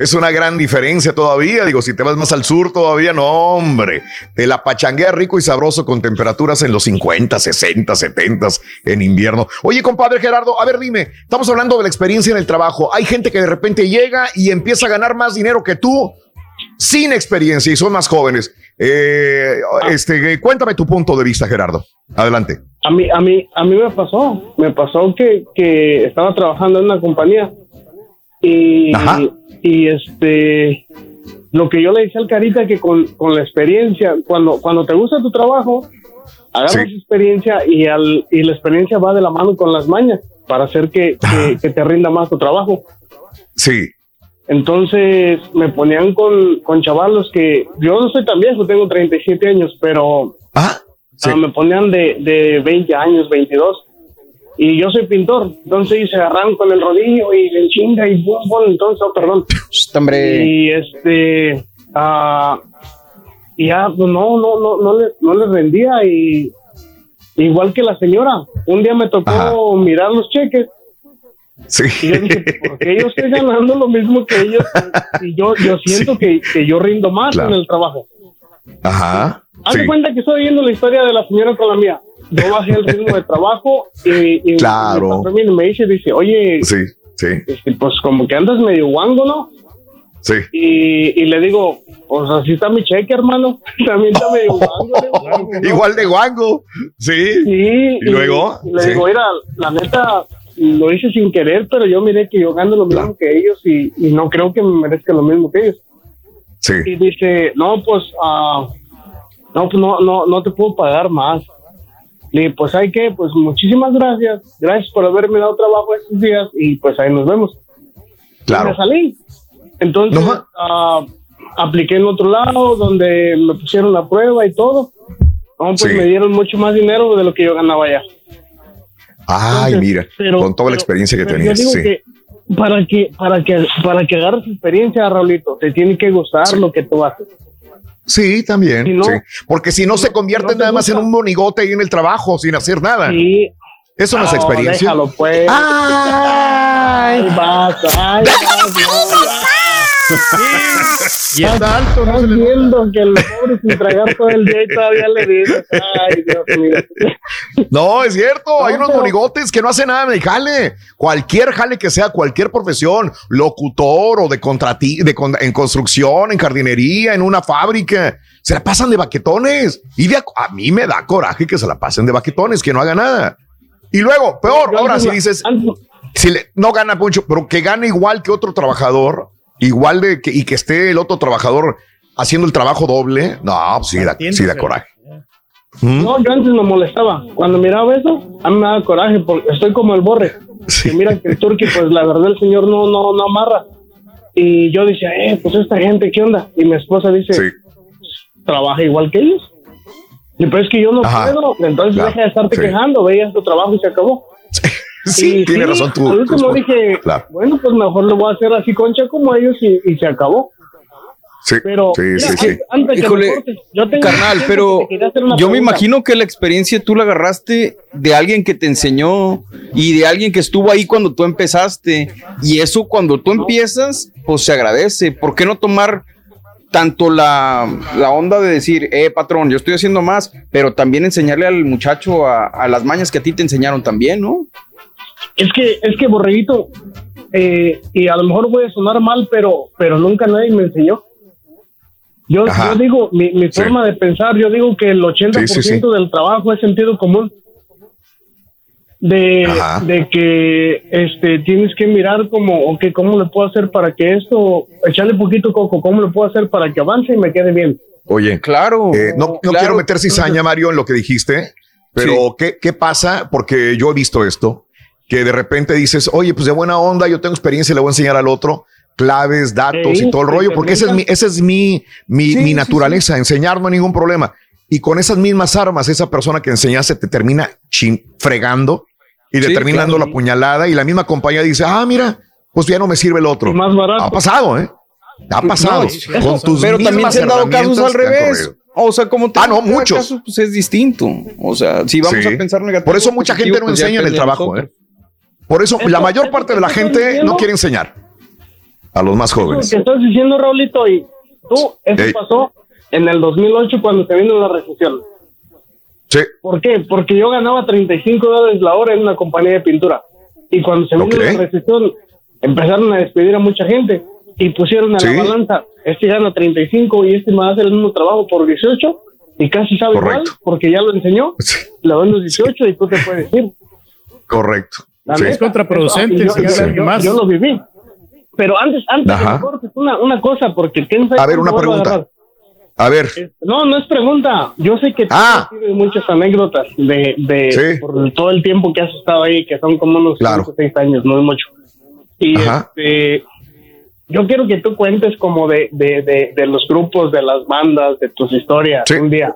Es una gran diferencia todavía. Digo, si te vas más al sur todavía, no, hombre. Te la pachanguea rico y sabroso con temperaturas en los 50, 60, 70 en invierno. Oye, compadre Gerardo, a ver, dime, estamos hablando de la experiencia en el trabajo. Hay gente que de repente llega y empieza a ganar más dinero que tú sin experiencia y son más jóvenes. Eh, este, cuéntame tu punto de vista, Gerardo. Adelante. A mí, a mí, a mí me pasó, me pasó que, que estaba trabajando en una compañía y, y este, lo que yo le decía al Carita que con, con la experiencia, cuando, cuando te gusta tu trabajo, agarras experiencia y, al, y la experiencia va de la mano con las mañas para hacer que, que, que te rinda más tu trabajo. Sí. Entonces me ponían con, con chavalos que yo no soy tan viejo, tengo 37 años, pero ah, me ponían de, de 20 años, 22. Y yo soy pintor, entonces se agarraron con el rodillo y le chinga y bum, bum, entonces, oh, perdón. hombre. Y este, ah, y ya, pues no, no, no, no le, no le rendía y igual que la señora, un día me tocó mirar los cheques Sí. Y yo dije, ¿por qué yo estoy ganando lo mismo que ellos? Y yo, yo siento que, que yo rindo más Claro. en el trabajo. Ajá. Haz Sí. cuenta que estoy viendo la historia de la señora con la mía. Yo bajé el ritmo de trabajo y, y Claro. mi me dice, dice, oye, Sí, sí, este, pues como que andas medio guango, ¿no? sí. Y, y le digo, pues así está mi cheque, hermano. *laughs* También está medio guango. Igual de guango. Sí. Sí. ¿Y luego? y le Sí. digo, mira, la neta, lo hice sin querer, pero yo miré que yo gano lo mismo que ellos y, no creo que me merezca lo mismo que ellos. Sí. Y dice, no, pues, ah, no, pues no, no, no te puedo pagar más. Le dije, pues hay que, pues muchísimas gracias. Gracias por haberme dado trabajo estos días y pues ahí nos vemos. Claro. Y me salí. Entonces, ah, apliqué en otro lado donde me pusieron la prueba y todo. No, pues Sí. me dieron mucho más dinero de lo que yo ganaba allá. Ay, Entonces, mira, pero- con toda la pero- experiencia que tenías. Sí. que para que, para que, para que agarres experiencia, Raulito, te tiene que gustar lo que tú haces. Sí, también. Si no- sí. Porque si no se convierte nada más en un monigote ahí en el trabajo sin hacer nada. Sí. Eso no es No, experiencia. déjalo, pues. Ay, vas, ay, vas, *laughs* Y está alto, Estás viendo que el pobre sin tragar todo el día y todavía le dices, ay, Dios mío. *laughs* No, es cierto. Hay No, unos pero- monigotes que no hacen nada el jale. Cualquier jale que sea, cualquier profesión, locutor o de contrati de con- en construcción, en jardinería, en una fábrica, se la pasan de baquetones. Y de a, a mí me da coraje que se la pasen de baquetones, que no haga nada. Y luego, peor, ahora si dices, si le- no gana mucho, pero que gane igual que otro trabajador, igual de que, y que esté el otro trabajador haciendo el trabajo doble, no, pues sí da, sí da coraje. ¿Mm? No, yo antes me molestaba. Cuando miraba eso, a mí me daba coraje porque estoy como el borre. Que mira que el turqui, pues la verdad el señor no, no, no amarra. Y yo decía, eh, pues esta gente, ¿qué onda? Y mi esposa dice, trabaja igual que ellos. Y pues es que yo no Ajá. puedo, entonces Claro, deja de estarte sí. quejando, veías tu trabajo y se acabó. Sí, Y tiene razón tú. Al tu último dije, Claro. bueno, pues mejor lo voy a hacer así concha como ellos y, y se acabó. Sí, Pero, sí, mira, sí, sí. antes- Híjole, cortes, yo tengo carnal, pero que yo me imagino que la experiencia tú la agarraste de alguien que te enseñó y de alguien que estuvo ahí cuando tú empezaste. Y eso cuando tú empiezas, pues se agradece. ¿Por qué no tomar tanto la, la onda de decir, eh, patrón, yo estoy haciendo más, pero también enseñarle al muchacho a, a las mañas que a ti te enseñaron también, ¿no? Es que, es que Borreguito, eh, y a lo mejor voy a sonar mal, pero, pero nunca nadie me enseñó. Yo, yo digo, mi, mi Sí. forma de pensar, yo digo que el 80% Sí, sí, sí. del trabajo es sentido común. De, de que este tienes que mirar como, ok, ¿cómo le puedo hacer para que esto, echarle poquito coco, cómo le puedo hacer para que avance y me quede bien? Oye, claro. eh, no, no claro. quiero meter cizaña, Mario, en lo que dijiste, pero ¿qué, ¿qué pasa? Porque yo he visto esto, que de repente dices, oye, pues de buena onda, yo tengo experiencia y le voy a enseñar al otro claves, datos Sí, y todo el sí, rollo, te porque esa es mi, esa es mi, mi, Sí, mi sí, naturaleza, enseñar no hay ningún problema. Y con esas mismas armas, esa persona que enseñaste te termina chin- fregando y te Sí, termina claro. dando la puñalada y la misma compañía dice, ah, mira, pues ya no me sirve el otro. Más barato. Ha pasado, ¿eh? Ha pasado. No, con tus pero también se han dado casos al te revés. O sea, como Ah, no, muchos. caso, pues es distinto. O sea, si vamos Sí. a pensar negativo. Por eso mucha gente no pues enseña en el trabajo. ¿eh? Por eso la mayor eso parte de la gente diciendo- no quiere enseñar a los más jóvenes. que estás diciendo, Raulito, y tú, eso Ey. pasó en el 2008 cuando se vino la recesión. Sí. ¿Por qué? Porque yo ganaba 35 dólares la hora en una compañía de pintura. Y cuando se vino Ok. la recesión, empezaron a despedir a mucha gente y pusieron a Sí. la balanza, este gana 35 y este me va a hacer el mismo trabajo por 18 y casi sabe igual Correcto. porque ya lo enseñó, le doy los 18 y tú te puedes ir. Correcto. Sí. Es contraproducente, eso- sí, yo, yo- yo- más. yo lo viví. Pero antes, antes Ajá. cortes, una, una cosa, porque A ver, una a pregunta. A ver, No, no es pregunta. Yo sé que tú Ah. tienes muchas anécdotas de, de Sí. por todo el tiempo que has estado ahí, que son como unos Claro. 5 o 6 años, no es mucho. Y Ajá. este, yo quiero que tú cuentes como de, de, de, de los grupos, de las bandas, de tus historias Sí. un día.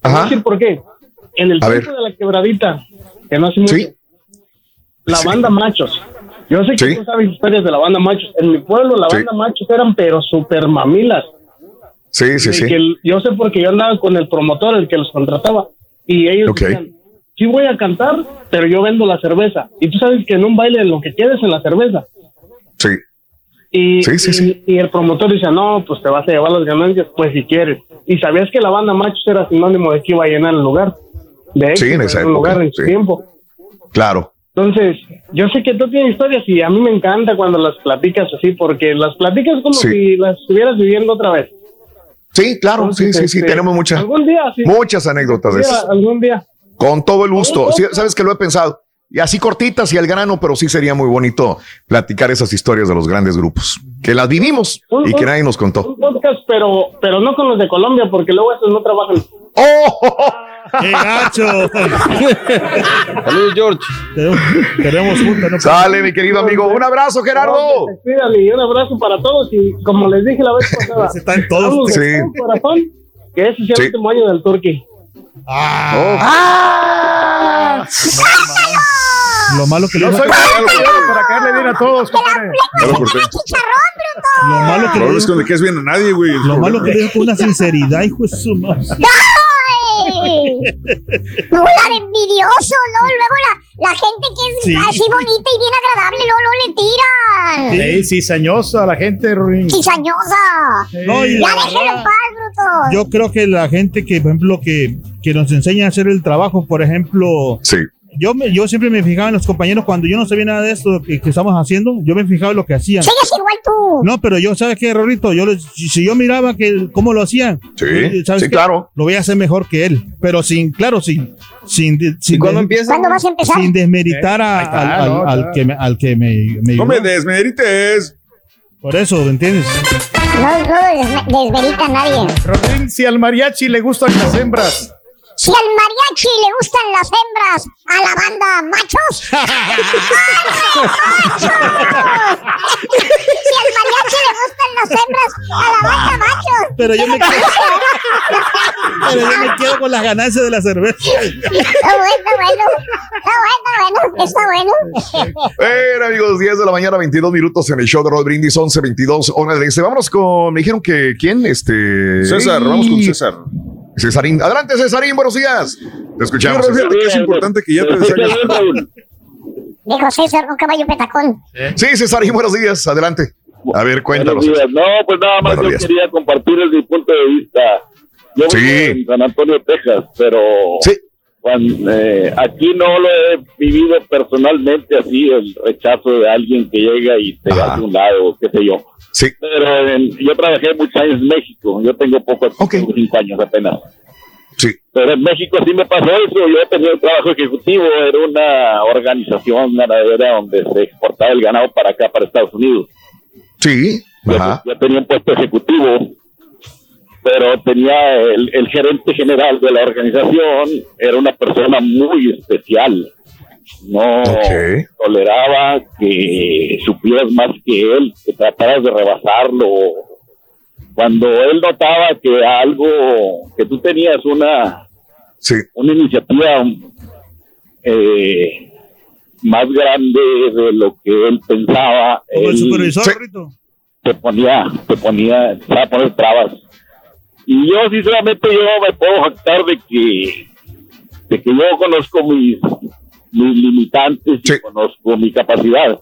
Te voy a Ajá. decir por qué. En el tiempo de la quebradita, que no hace mucho, Sí. La Sí. banda Machos. Yo sé que Sí. tú sabes historias de la banda Machos. En mi pueblo, la Sí. banda Machos eran pero super mamilas. sí, sí, sí. que el- yo sé porque yo andaba con el promotor, el que los contrataba, y ellos decían, sí voy a cantar, pero yo vendo la cerveza. Y tú sabes que en un baile lo que quieres en la cerveza. Sí. Y, y- y el promotor dice, no, pues te vas a llevar las ganancias, pues si quieres. Y sabías que la banda Machos era sinónimo de que iba a llenar el lugar. De éxito, Sí, en época, lugar en su sí. tiempo. Claro. Entonces, yo sé que tú tienes historias y a mí me encanta cuando las platicas así, porque las platicas como Sí. si las estuvieras viviendo otra vez. Sí, claro, sí, sí, sí, este, tenemos muchas, algún día, sí. muchas anécdotas de algún día. Con todo el gusto. Sí, sabes que lo he pensado. Y así cortitas y al grano, pero sí sería muy bonito platicar esas historias de los grandes grupos. Que las vivimos Un- y que nadie nos contó. Un podcast, pero, pero no con los de Colombia, porque luego esos no trabajan. ¡Oh! ¡Qué gacho! Saludos, George. Queremos juntas, ¿no? Sale, mi querido amigo. Un abrazo, Gerardo. No, cuidan y un abrazo para todos. Y como les dije la vez *laughs* pasada, Están todos. Sí. corazón, que ese sea el Sí. último año del Turkey. Ah. Lo malo que No le soy yo para caerle bien a todos, compadre. Ya lo corté. Lo malo que No le es que no quedes bien a nadie, güey. Lo malo que le dijo con una *laughs* sinceridad, hijo de su madre. No, *laughs* la envidioso, ¿no? Luego la, la gente que es Sí. así bonita y bien agradable, luego, luego le tiran. Sí, cizañosa la gente, Ruin. Cizañosa. No, y ya la déjenlo en paz, bruto. Yo creo que la gente que, por ejemplo, que, que nos enseña a hacer el trabajo, por ejemplo, Sí. Yo, me, yo siempre me fijaba en los compañeros cuando yo no sabía nada de esto que, que estamos haciendo, yo me fijaba en lo que hacían. Sigues igual tú. No, pero yo, ¿sabes qué, Rorito? Yo, si yo miraba que cómo lo hacían, Sí, yo- ¿sabes sí, claro. Lo voy a hacer mejor que él, pero sin, claro, sin, sin, sin, ¿Y cuándo empieza? ¿Cuándo vas a empezar? sin desmeritar a- Ahí está, al, no, que me, al que me, me No me desmerites. Por eso, ¿me entiendes? No, no desme- desmerita a nadie. Rodrín, si al mariachi le gustan las hembras. Si al mariachi le gustan las hembras, a la banda machos. *laughs* ¡Machos! si al mariachi le gustan las hembras, a la banda machos. Pero yo me quedo, *laughs* pero yo me quedo con las ganancias de la cerveza. Está bueno, está bueno. Está bueno, está bueno. Está bueno. Bueno, amigos, 10 de la mañana, 22 minutos en el show de Rod Brindis, 11, 22, hora de este. Vámonos con, me dijeron que, ¿quién? Este. César, vamos con César. Cesarín. Adelante, Cesarín, buenos días. Te escuchamos. Sí, fíjate que es importante que ya te deshagas. Dijo César, un caballo petacón. Sí, Cesarín, buenos días. Adelante. A ver, cuéntanos. Buenos días. No, pues nada más Buenos yo días. quería compartirles mi punto de vista. Yo Sí. vivo en San Antonio, Texas, pero cuando, eh, aquí no lo he vivido personalmente así, el rechazo de alguien que llega y te hace un lado, qué sé yo. Sí. Pero en- yo trabajé muchos años en México, yo tengo poco, tengo cinco años apenas. Sí. Pero en México sí me pasó eso, yo tenía un trabajo ejecutivo, era una organización ganadera donde se exportaba el ganado para acá, para Estados Unidos. Sí. Yo, Ajá. yo tenía un puesto ejecutivo, pero tenía el, el gerente general de la organización, era una persona muy especial. No toleraba que supieras más que él, que trataras de rebasarlo. Cuando él notaba que algo, que tú tenías una, una iniciativa eh, más grande de lo que él pensaba, Como el supervisor, te ponía, te ponía, empezaba a poner trabas. Y yo sinceramente yo me puedo jactar de que, de que yo conozco mis, mis limitantes y conozco mi capacidad.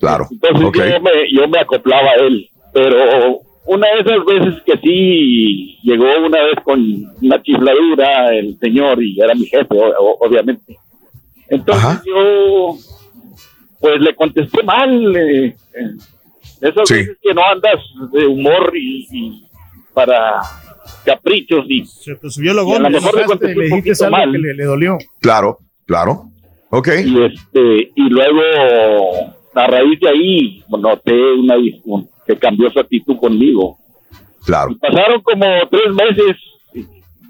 Claro. Entonces Ok. yo, me, yo me acoplaba a él. Pero una de esas veces que sí llegó una vez con una chifladura el señor y era mi jefe, o- o- obviamente. Entonces yo pues le contesté mal. eh, eh, esas veces que no andas de humor y, y para caprichos y, Se te subió la y a lo goma. mejor le contesté le un dijiste poquito mal. que le, le dolió. Claro, claro. Ok. Y este, y luego a raíz de ahí noté una que cambió su actitud conmigo. Claro. Pasaron como tres meses.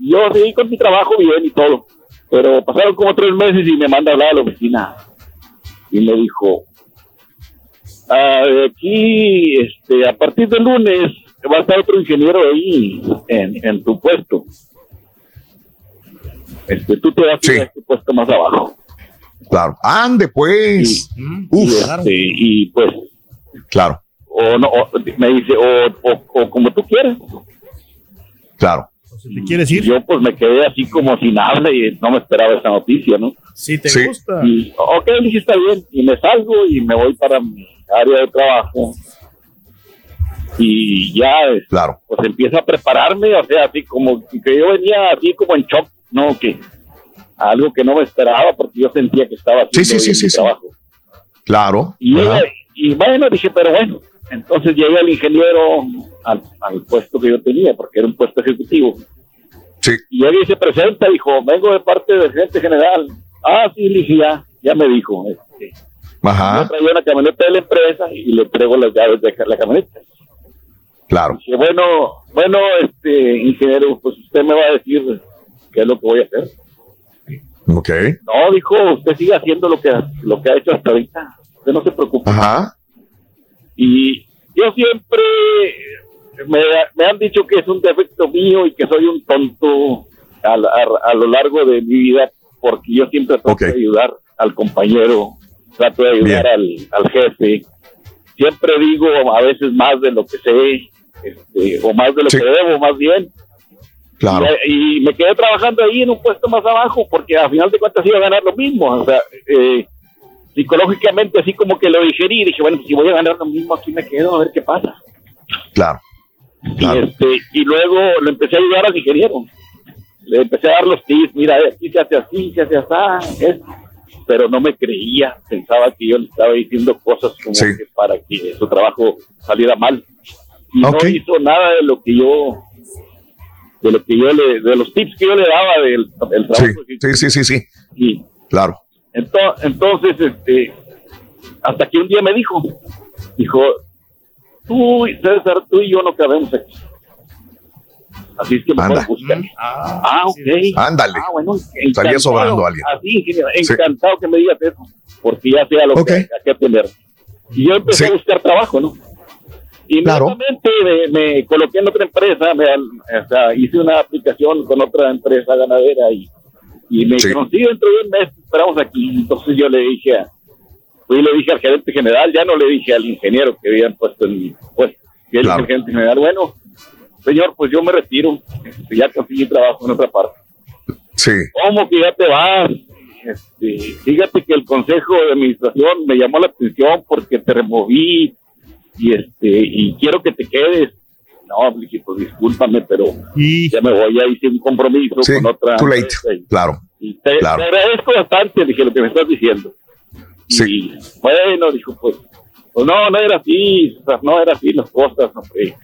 Yo seguí con mi trabajo bien y todo. Pero pasaron como tres meses y me manda a hablar a la oficina. Y me dijo, "Ah, aquí, este, a partir del lunes, va a estar otro ingeniero ahí en, en tu puesto. Este, tú te vas a ir a este puesto más abajo. Claro. Ande, pues. y, este, y pues Claro. o no o- me dice o, o, o como tú quieras Claro. quieres ir? Yo pues me quedé así como sin habla y no me esperaba esa noticia, ¿no? Sí, te gusta. Y, ok, dije, está bien. Y me salgo y me voy para mi área de trabajo. Y ya, claro. pues empiezo a prepararme, o sea, así como que yo venía así como en shock, ¿no? Que algo que no me esperaba porque yo sentía que estaba haciendo Sí, sí, sí, bien sí, mi sí. trabajo. Claro. Y, bueno, dije, pero bueno. Entonces llegué al ingeniero al, al puesto que yo tenía, porque era un puesto ejecutivo. Sí. Y y se presenta, dijo, vengo de parte del gerente general. Ah, sí, dije, ya, ya me dijo. Este, Ajá. Yo traía una camioneta de la empresa y le entrego las llaves de la camioneta. Claro. Dije, bueno, bueno, este ingeniero, pues usted me va a decir qué es lo que voy a hacer. Ok. No, dijo, usted sigue haciendo lo que, lo que ha hecho hasta ahorita. Usted no se preocupe. Ajá. Y yo siempre me, me han dicho que es un defecto mío y que soy un tonto a, a- a lo largo de mi vida porque yo siempre trato de ayudar al compañero, trato de ayudar al, al jefe. Siempre digo a veces más de lo que sé, este, o más de lo que debo, más bien. Claro. Y, y me quedé trabajando ahí en un puesto más abajo porque a final de cuentas iba a ganar lo mismo. O sea, eh, psicológicamente así como que lo digerí. Dije, bueno, pues si voy a ganar lo mismo, aquí me quedo a ver qué pasa. Claro. Y, este, y luego le empecé a ayudar al ingeniero. Le empecé a dar los tips, mira, eh, aquí se hace así, se hace así, es- pero no me creía, pensaba que yo le estaba diciendo cosas como que para que su trabajo saliera mal. Y no hizo nada de lo que yo, de lo que yo le, de los tips que yo le daba del, del trabajo. Sí, sí, sí, sí. Y Claro. ento- entonces, este, hasta que un día me dijo, dijo, tú, César, tú y yo no cabemos aquí. Así es que mejor búscame. Ah, ok. Ándale. Ah, bueno, Salía sobrando alguien. Así, ingeniero, Sí. encantado que me digas eso, porque ya sea lo que hay que atender. Y yo empecé a buscar trabajo, ¿no? Inmediatamente me, me coloqué en otra empresa, me, o sea, hice una aplicación con otra empresa ganadera y, y me sí, dentro de un mes esperamos aquí. Entonces yo le dije, a- fui y le dije al gerente general, ya no le dije al ingeniero que habían puesto en mi puesto. Y él dijo al gerente general, bueno, señor, pues yo me retiro, este, ya conseguí trabajo en otra parte. Sí. ¿Cómo que ya te vas? Este, fíjate que el consejo de administración me llamó la atención porque te removí y este y quiero que te quedes. No, pues discúlpame, pero ya me voy, ya hice un compromiso Sí, con otra. too late. empresa y- Claro. y te, Claro. te agradezco bastante, dije, lo que me estás diciendo. Y bueno, dijo, pues, pues no, no era así, o sea, no era así las cosas, hombre.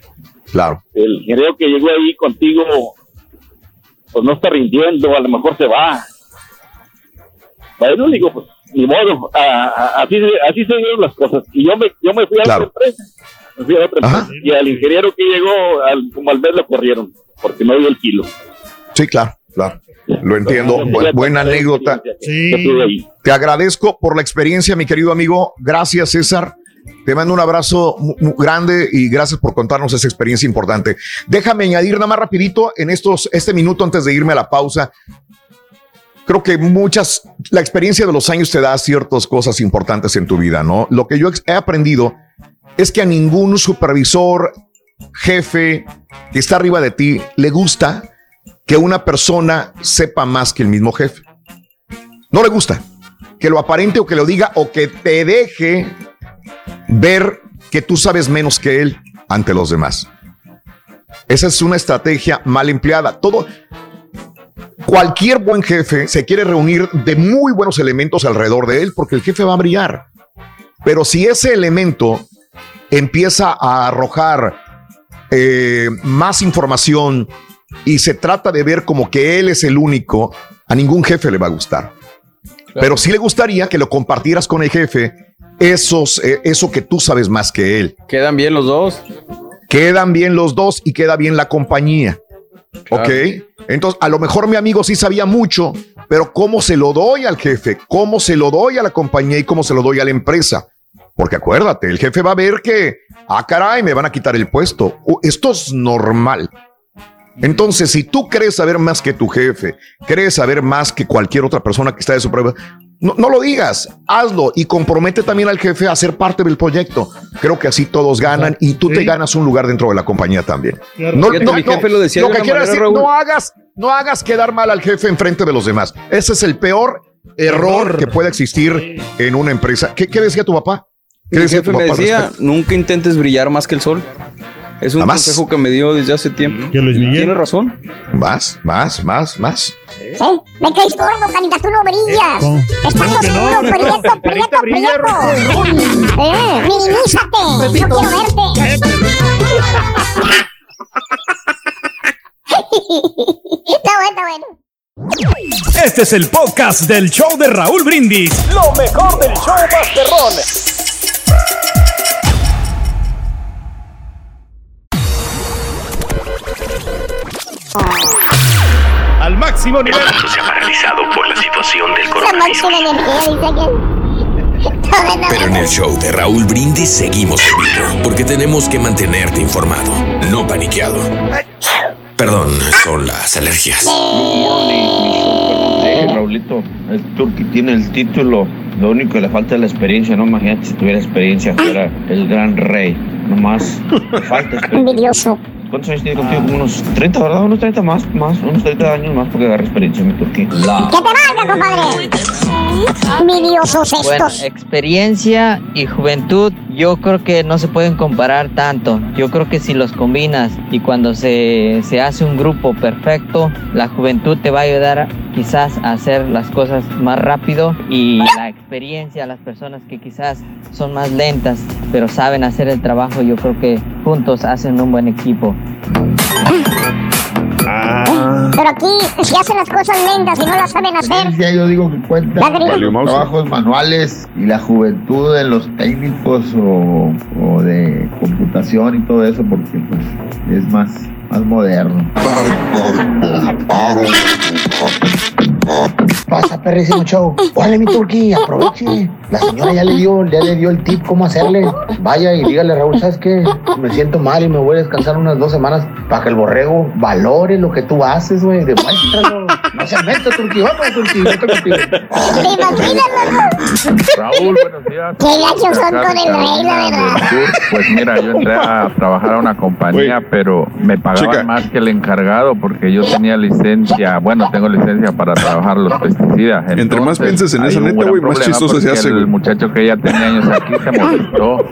Claro. El ingeniero que llegó ahí contigo, pues no está rindiendo, a lo mejor se va. Bueno, digo, pues, ni modo, a- a- así, así se dieron las cosas. Y yo me, yo me fui a Claro. otra empresa. Me fui a otra empresa. Y al ingeniero que llegó, al, como al mes lo corrieron, porque no dio el kilo. Sí, claro, claro. Lo entiendo. Bu- buena anécdota. Sí. Te agradezco por la experiencia, mi querido amigo. Gracias, César. Te mando un abrazo grande y gracias por contarnos esa experiencia importante. Déjame añadir nada más rapidito en estos, este minuto antes de irme a la pausa. Creo que muchas, la experiencia de los años te da ciertas cosas importantes en tu vida, ¿no? Lo que yo he aprendido es que a ningún supervisor, jefe que está arriba de ti le gusta que una persona sepa más que el mismo jefe. No le gusta que lo aparente o que lo diga o que te deje ver que tú sabes menos que él ante los demás. Esa es una estrategia mal empleada. Todo, cualquier buen jefe se quiere reunir de muy buenos elementos alrededor de él porque el jefe va a brillar. Pero si ese elemento empieza a arrojar eh, más información y se trata de ver como que él es el único, a ningún jefe le va a gustar. Pero sí le gustaría que lo compartieras con el jefe, esos, eh, eso que tú sabes más que él. ¿Quedan bien los dos? Quedan bien los dos y queda bien la compañía. ¿Ok? Entonces, a lo mejor mi amigo sí sabía mucho, pero ¿cómo se lo doy al jefe? ¿Cómo se lo doy a la compañía y cómo se lo doy a la empresa? Porque acuérdate, el jefe va a ver que, ah, caray, me van a quitar el puesto. Esto es normal. Entonces, si tú crees saber más que tu jefe, crees saber más que cualquier otra persona que está de su prueba, no, no lo digas, hazlo y compromete también al jefe a ser parte del proyecto. Creo que así todos ganan y tú te ganas un lugar dentro de la compañía también. No, mi jefe lo decía de que quiero decir, Raúl. no hagas, no hagas quedar mal al jefe enfrente de los demás. Ese es el peor error que puede existir en una empresa. ¿Qué, qué decía tu papá? ¿Qué Mi decía jefe tu me papá al decía, nunca intentes brillar más que el sol. Es un consejo que me dio desde hace tiempo. Tiene razón. Más, más, más, más. Sí, me caes gordo, Carita, tú no brillas. ¿Cómo? Estás ¿Cómo que no? oscuro, prieto, prieto, prieto. Eh, minimízate. Yo quiero verte. *laughs* Está bueno, está bueno. Este es el podcast del show de Raúl Brindis. Lo mejor del show Masterrón. Al máximo nivel. El mundo se ha paralizado por la situación del coronavirus. Pero en el show de Raúl Brindis seguimos en vivo, porque tenemos que mantenerte informado, no paniqueado. Perdón, son las alergias. Eh, Raulito, el Turqui tiene el título. Lo único que le falta es la experiencia, ¿no? Imagínate si tuviera experiencia, fuera el gran rey. Nomás falta. Envidioso. ¿Cuántos años tiene contigo? Como unos 30, ¿verdad? Unos 30 más, más, unos 30 años más porque agarra experiencia, mi Turqui. Que te valga, compadre. Envidiosos Bueno, estos. experiencia y juventud yo creo que no se pueden comparar tanto. Yo creo que si los combinas y cuando se, se hace un grupo perfecto, la juventud te va a ayudar quizás a hacer las cosas más rápido y la experiencia, las personas que quizás son más lentas pero saben hacer el trabajo, yo creo que juntos hacen un buen equipo. Pero aquí, si hacen las cosas lentas y no las saben hacer. Ya yo digo que cuenta los trabajos manuales y la juventud en los técnicos o, o de computación y todo eso porque pues es más, más moderno. *laughs* Pasa, perrísimo show. Órale, mi turqui, aproveche. La señora ya le dio, ya le dio el tip cómo hacerle. Vaya y dígale, Raúl, ¿sabes qué? Me siento mal y me voy a descansar unas dos semanas para que el borrego valore lo que tú haces, güey. Demuéstralo. No seas mento, turqui. Vamos, turqui. Vete contigo. ¿Te loco? Raúl, buenos días. Qué gachos son con el rey, la verdad. Pues mira, yo entré a trabajar a una compañía, pero me pagaban más que el encargado porque yo tenía licencia, bueno, tengo licencia para trabajar los pesticidas. Entre más pienses en esa neta, güey, más chistoso se hace, El muchacho que ya tenía años aquí se molestó.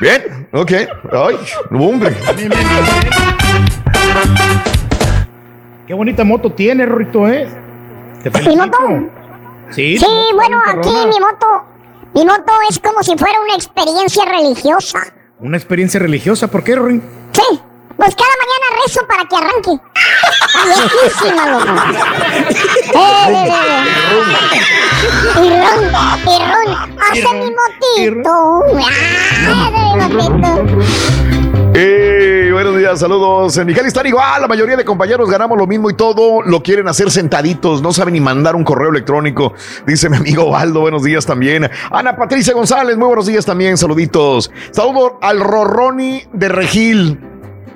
Bien, ok. Ay, hombre. Qué bonita moto tiene, Rorito, ¿eh? Te ¿Mi moto? Sí, Sí, bueno, aquí mi moto. Mi moto es como si fuera una experiencia religiosa. Una experiencia religiosa, ¿por qué, Rorín? Sí, pues cada mañana rezo para que arranque. Viejísima, loco. *laughs* Eh, eh. Y ron, y hace mi motito. Hace mi motito. Buenos días, saludos. En Miguel están igual, la mayoría de compañeros ganamos lo mismo y todo lo quieren hacer sentaditos, no saben ni mandar un correo electrónico. Dice mi amigo Valdo, buenos días también. Ana Patricia González, muy buenos días también, saluditos. Saludos al Rorroni de Regil.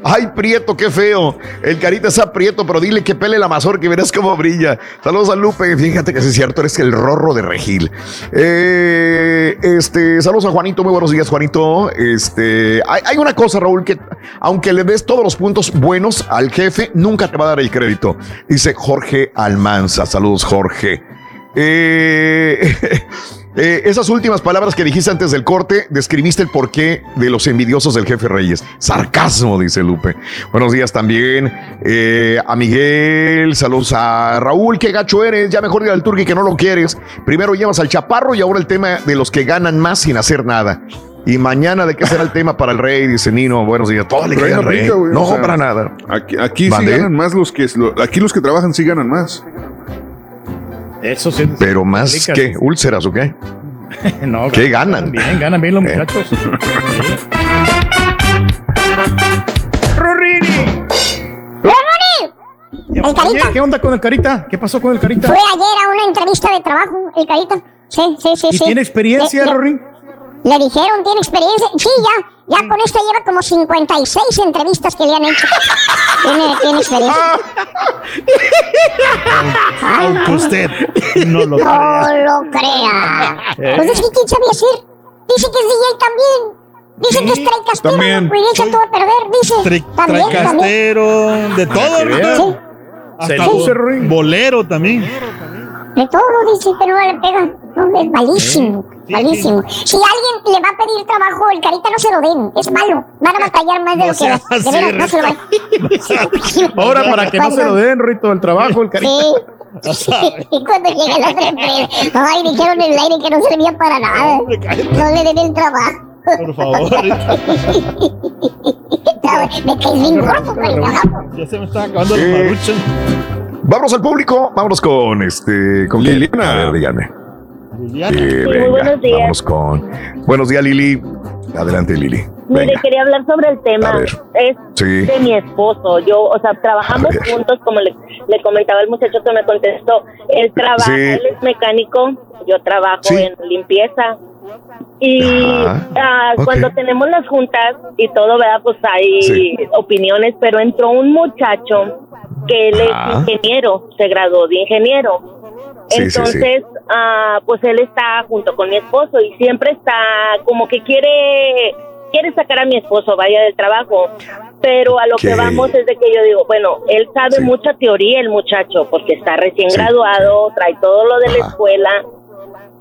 Ay, Prieto, qué feo. El carita está prieto, pero dile que pele la mazorca y verás cómo brilla. Saludos a Lupe. Fíjate que sí es cierto, eres el rorro de Regil. Eh, este, saludos a Juanito. Muy buenos días, Juanito. Este, hay, hay una cosa, Raúl, que aunque le des todos los puntos buenos al jefe, nunca te va a dar el crédito. Dice Jorge Almanza. Saludos, Jorge. Eh, *laughs* eh, esas últimas palabras que dijiste antes del corte, describiste el porqué de los envidiosos del jefe Reyes. Sarcasmo, dice Lupe. Buenos días también eh, a Miguel, saludos a Raúl, qué gacho eres, ya mejor ir al Turqui que no lo quieres. Primero llevas al Chaparro y ahora el tema de los que ganan más sin hacer nada. Y mañana de qué será el tema para el rey, dice Nino. Buenos días. Todo le queda rey. No, o sea, para nada. Aquí, aquí sí ganan más los que. aquí los que trabajan sí ganan más. Eso sí. Pero más que úlceras o qué? *laughs* no, ¿Qué ganan? Bien, ganan bien los Eh. muchachos. *laughs* ¡Rorini! ¡El Carita! ¿Qué onda con el Carita? ¿Qué pasó con el Carita? Fue ayer a una entrevista de trabajo, el Carita. Sí, sí, sí, ¿Y sí. tiene experiencia, Rorín? Le dijeron, tiene experiencia. Sí, ya, Ya con esta lleva como 56 entrevistas que le han hecho. *laughs* Tiene, tiene experiencia. Aunque usted no lo No crea. lo crea. Pues es que quién hacer. Dice que es DJ también. Dice que es traicastero, también. güey, echa todo a perder, dice. También, también. Tricastero, de todo. Sí. Hasta Sí. bolero también. De todo, dice, pero no le pega. No, es malísimo, malísimo. Si alguien le va a pedir trabajo, el carita no se lo den. Es malo. Van a batallar más de No lo que va. De veras, no se lo van. *laughs* Ahora, para que no se lo den, Rito, el trabajo, el cariño. Sí. *laughs* *laughs* Y cuando llega la otra empresa, ay, dijeron en el aire que no servía para nada. No le den el trabajo. Por favor. Me gordo el trabajo. Ya se me está acabando la Eh, marucha. Vámonos al público, vámonos con este, con quién? A ver, díganme. Liliana. Eh, muy buenos días. Vámonos con. Buenos días, Lili. Adelante, Lili. Mire, Venga. quería hablar sobre el tema. Es Sí. de mi esposo. Yo, o sea, trabajamos juntos, como le, le comentaba el muchacho que me contestó. Él trabaja, Sí. él es mecánico, yo trabajo Sí. en limpieza. Y ah, cuando tenemos las juntas y todo, ¿verdad? Pues hay Sí. opiniones, pero entró un muchacho que él es ingeniero, se graduó de ingeniero. Sí, sí, sí. Entonces, ah, pues él está junto con mi esposo y siempre está como que quiere quiere sacar a mi esposo, vaya del trabajo. Pero a lo que vamos es de que yo digo, bueno, él sabe mucha teoría el muchacho porque está recién Sí, graduado, trae todo lo de la escuela,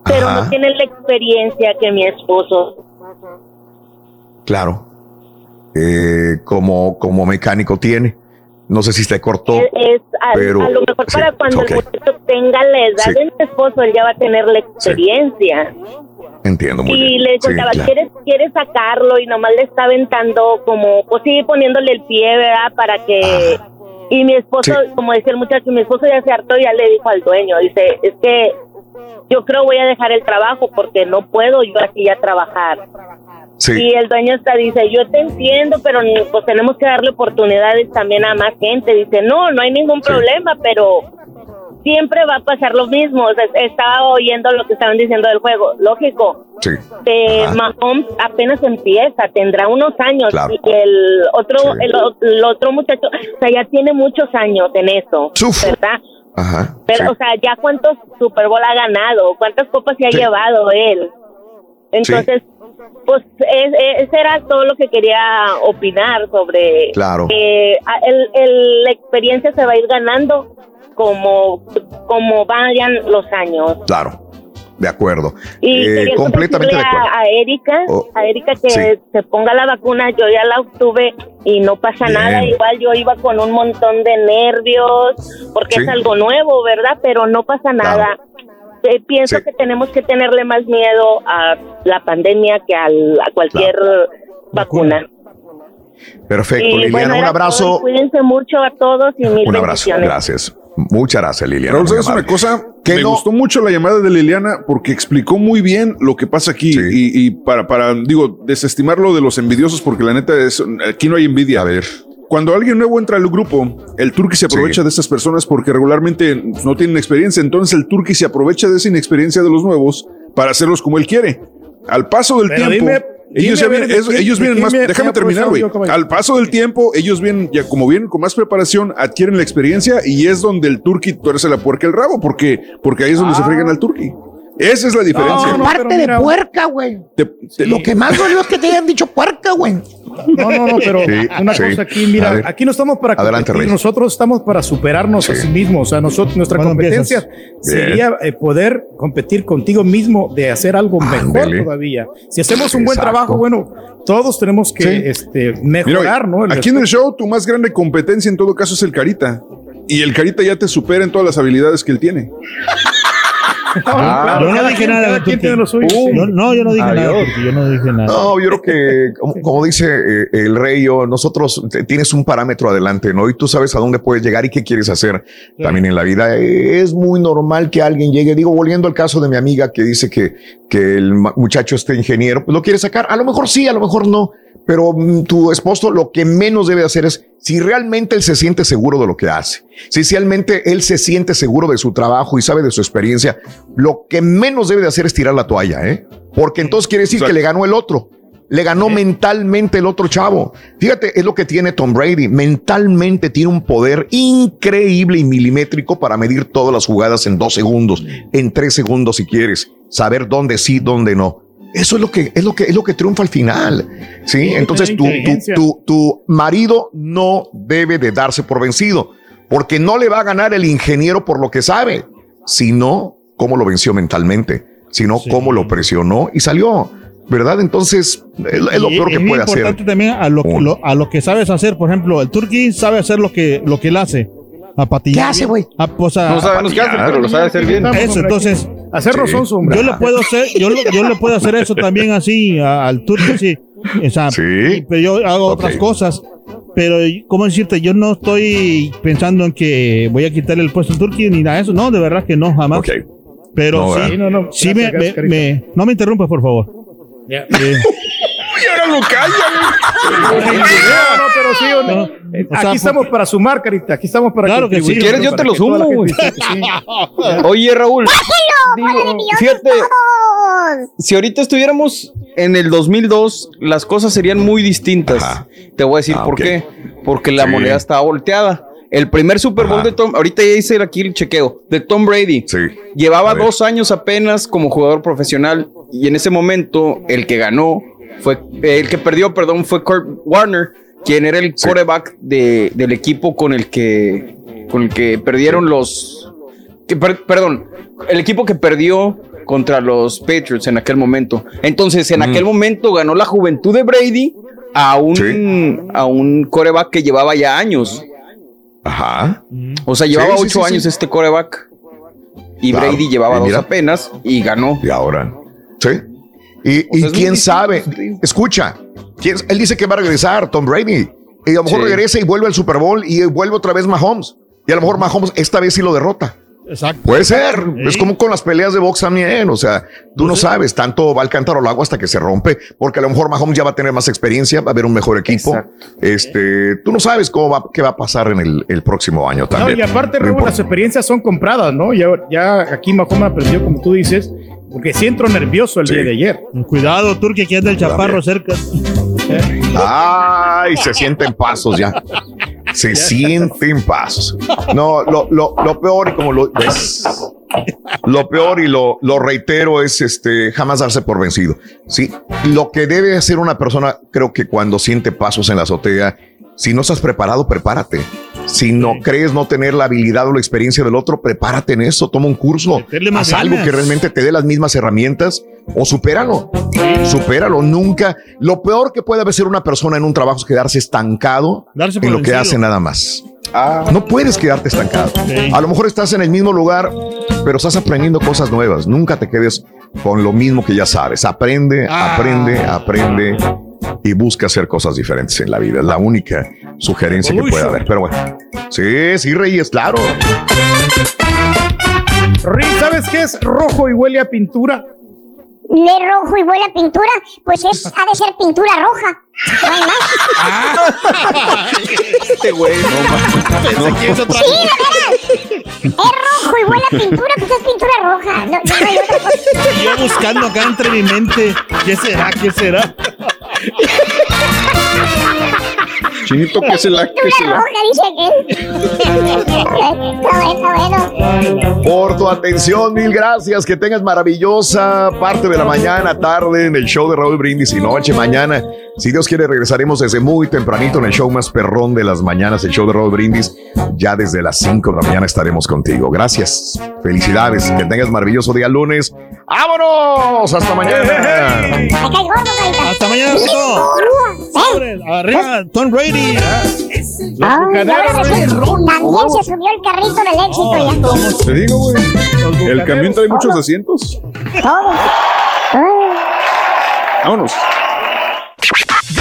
pero Ajá. no tiene la experiencia que mi esposo. Claro. Eh, como, como mecánico tiene. No sé si te cortó. Es, a, pero- a lo mejor sí, para cuando ok. el muchacho tenga la edad Sí. de mi esposo, él ya va a tener la experiencia. Entiendo muy y bien. le contaba, claro. ¿quieres, quieres sacarlo y nomás le está aventando como, pues sí, poniéndole el pie, ¿verdad? Para que... Y mi esposo, como decía el muchacho, mi esposo ya se hartó y ya le dijo al dueño, dice, es que yo creo voy a dejar el trabajo porque no puedo yo aquí ya trabajar. Sí. Y el dueño está, dice, yo te entiendo, pero pues tenemos que darle oportunidades también a más gente. Dice, no, no hay ningún problema, pero siempre va a pasar lo mismo. O sea, estaba oyendo lo que estaban diciendo del juego. Lógico, Sí. que Mahomes apenas empieza, tendrá unos años Claro. y el otro el, o- el otro muchacho, o sea, ya tiene muchos años en eso, ¿verdad? Ajá. Pero, o sea, ya cuántos Super Bowl ha ganado, cuántas copas se ha Sí. llevado él. Entonces, pues es- es- ese era todo lo que quería opinar sobre Claro. que a- el, el- la experiencia se va a ir ganando como, como vayan los años. Claro. De acuerdo. Y Eh, completamente de acuerdo. a, a Erika, Oh, a Erika que sí. se ponga la vacuna, yo ya la obtuve y no pasa Bien. nada, igual yo iba con un montón de nervios, porque Sí. es algo nuevo, ¿verdad? Pero no pasa nada. Eh, pienso Sí. que tenemos que tenerle más miedo a la pandemia que al- a cualquier vacuna. Perfecto, Y Liliana. bueno, un abrazo. Cuídense mucho a todos y mil Un abrazo. Gracias. Muchas gracias, Liliana. Raúl, muy ¿sabes amable. una cosa? Que Me no- gustó mucho la llamada de Liliana porque explicó muy bien lo que pasa aquí y, y para, para, digo, desestimar lo de los envidiosos porque la neta es, aquí no hay envidia. A ver. Cuando alguien nuevo entra al grupo, el turqui se aprovecha de estas personas porque regularmente no tienen experiencia. Entonces el turqui se aprovecha de esa inexperiencia de los nuevos para hacerlos como él quiere. Al paso del Pero tiempo, dime- ellos, dime, ya vienen, ¿de es- quién- ellos de vienen quién más. me- Déjame terminar, güey. Al paso del tiempo, ellos vienen, ya como vienen con más preparación, adquieren la experiencia y es donde el turqui tuerce la puerca el rabo, porque, porque ahí es donde se fregan al turqui. Esa es la diferencia. Aparte de puerca, güey. Lo que más dolió es que te hayan dicho puerca, güey. No, no, no, pero Sí, una sí. cosa aquí, mira, ver. aquí no estamos para Adelante, competir, Rey. nosotros estamos para superarnos a sí mismos, o sea, nosotros, nuestra ¿Cuándo competencia empiezas? sería eh, poder competir contigo mismo de hacer algo mejor todavía. Si hacemos un buen trabajo, bueno, todos tenemos que Sí. este, Mira, mejorar, ¿no? El aquí en el show, tu más grande competencia en todo caso es el Carita. Y el Carita ya te supera en todas las habilidades que él tiene. Yo no dije nada. tiene lo suyo. Yo- no, yo no dije nada. Adiós. Turki, Yo no dije nada. No, yo creo que, como, como dice eh, el rey, yo, nosotros te- tienes un parámetro adelante, ¿no? Y tú sabes a dónde puedes llegar y qué quieres hacer también en la vida. Eh, Es muy normal que alguien llegue, digo, volviendo al caso de mi amiga que dice que, que el muchacho este ingeniero, pues lo quiere sacar. A lo mejor sí, a lo mejor no. Pero mm, tu esposo lo que menos debe hacer es si realmente él se siente seguro de lo que hace, si realmente él se siente seguro de su trabajo y sabe de su experiencia, lo que menos debe de hacer es tirar la toalla, ¿eh? Porque entonces quiere decir que le ganó el otro. Le ganó mentalmente el otro chavo. Fíjate, es lo que tiene Tom Brady. Mentalmente tiene un poder increíble y milimétrico para medir todas las jugadas en dos segundos, en tres segundos si quieres. Saber dónde sí, dónde no. Eso es lo que es lo que es lo que triunfa al final. Sí, entonces tu, tu, tu, tu marido no debe de darse por vencido, porque no le va a ganar el ingeniero por lo que sabe, sino cómo lo venció mentalmente, sino cómo lo presionó y salió. ¿Verdad? Entonces, es, es lo Y peor que es puede hacer. importante también a lo, lo- a lo que sabes hacer. Por ejemplo, el turqui sabe hacer lo que, lo que él hace. A patillar. ¿Qué hace, güey? A, pues, No sabemos qué hace, pero lo sabe hacer bien. Eso, entonces. Hacerlo son sombra. Yo le puedo hacer, yo, lo- yo le puedo hacer eso también así a- al turqui, sí. O sea, y- pero yo hago otras cosas. Pero, ¿cómo decirte? Yo no estoy pensando en que voy a quitarle el puesto al turqui ni nada de eso. No, de verdad que no, jamás. Pero No, sí. No, no, sí gracias, me, gracias, me- me- no me interrumpas, por favor. Eh, Ahora lo No, no, pero sí, o no. Eh, o sea, aquí estamos para sumar, carita. Aquí estamos para Claro que sí. Si quieres, yo te lo sumo, gente sí. *laughs* Oye, Raúl. ¡Digo, fíjate, si ahorita estuviéramos en el 2002, las cosas serían muy distintas. Te voy a decir Ah, por ok. qué. Porque la Sí. moneda estaba volteada. El primer Super Bowl de Tom, ahorita ya hice aquí el chequeo, de Tom Brady. Llevaba A ver. dos años apenas como jugador profesional y en ese momento el que ganó fue, el que perdió, perdón, fue Kurt Warner, quien era el quarterback de, del equipo con el que, con el que perdieron los, que per- perdón, el equipo que perdió contra los Patriots en aquel momento. Entonces, en aquel momento ganó la juventud de Brady a un, a un coreback que llevaba ya años. Ajá. O sea, llevaba Sí, sí, ocho sí, sí. años este coreback. Y Claro. Brady llevaba Y dos apenas y ganó. Y ahora. Sí. Y, y quién sabe, escucha, ¿quién- él dice que va a regresar, Tom Brady. Y a lo mejor Sí. regresa y vuelve al Super Bowl y vuelve otra vez Mahomes. Y a lo mejor Mahomes esta vez sí lo derrota. Exacto. Puede ser. Es como con las peleas de box también. O sea, tú no sabes, tanto va al cántaro al agua hasta que se rompe, porque a lo mejor Mahomes ya va a tener más experiencia, va a haber un mejor equipo. Este, tú no sabes cómo va, qué va a pasar en el, el próximo año No, también. y aparte, No importa. las experiencias son compradas, ¿no? Ya, ya aquí Mahoma aprendió, como tú dices, porque sí entró nervioso el día de ayer. Cuidado, turqui, que anda el chaparro cerca. Ay, se sienten pasos ya. Se sienten pasos. No, lo, lo, lo peor y como lo ves, lo peor y lo, lo reitero es este jamás darse por vencido. Sí, lo que debe hacer una persona, creo que cuando siente pasos en la azotea, si no estás preparado, prepárate. Si no crees no tener la habilidad o la experiencia del otro, prepárate en eso, toma un curso, haz algo ganas. que realmente te dé las mismas herramientas o supéralo. Supéralo, nunca. Lo peor que puede hacer una persona en un trabajo es quedarse estancado Darse en lo que hace nada más. No puedes quedarte estancado. A lo mejor estás en el mismo lugar, pero estás aprendiendo cosas nuevas. Nunca te quedes con lo mismo que ya sabes. Aprende, Ah. aprende, aprende y busca hacer cosas diferentes en la vida. Es la única sugerencia que puede haber. Pero bueno, sí, sí, Reyes, claro. Ri, ¿sabes qué es rojo y huele a pintura? Le rojo y huele a pintura, pues es, ha de ser pintura roja. No hay más. *laughs* Este güey, no Sí, de veras. Es rojo y huele a pintura, pues es pintura roja. No, no hay otra yo buscando acá entre mi mente, ¿qué será? ¿Qué será? Chinito, que se la, que se la. Por tu atención, mil gracias. Que tengas maravillosa parte de la mañana, tarde en el show de Raúl Brindis y noche, mañana. Si Dios quiere, regresaremos desde muy tempranito en el show más perrón de las mañanas, el show de Raúl Brindis. Ya desde las 5 de la mañana estaremos contigo. Gracias. Felicidades. Que tengas maravilloso día lunes. ¡Vámonos! ¡Hasta mañana! Hasta mañana, Sobres, Arriba, Tom Brady. Se sub- También se subió el carrito del éxito ya. Te digo, güey. El camión trae muchos asientos. Todo. Ay. Vámonos.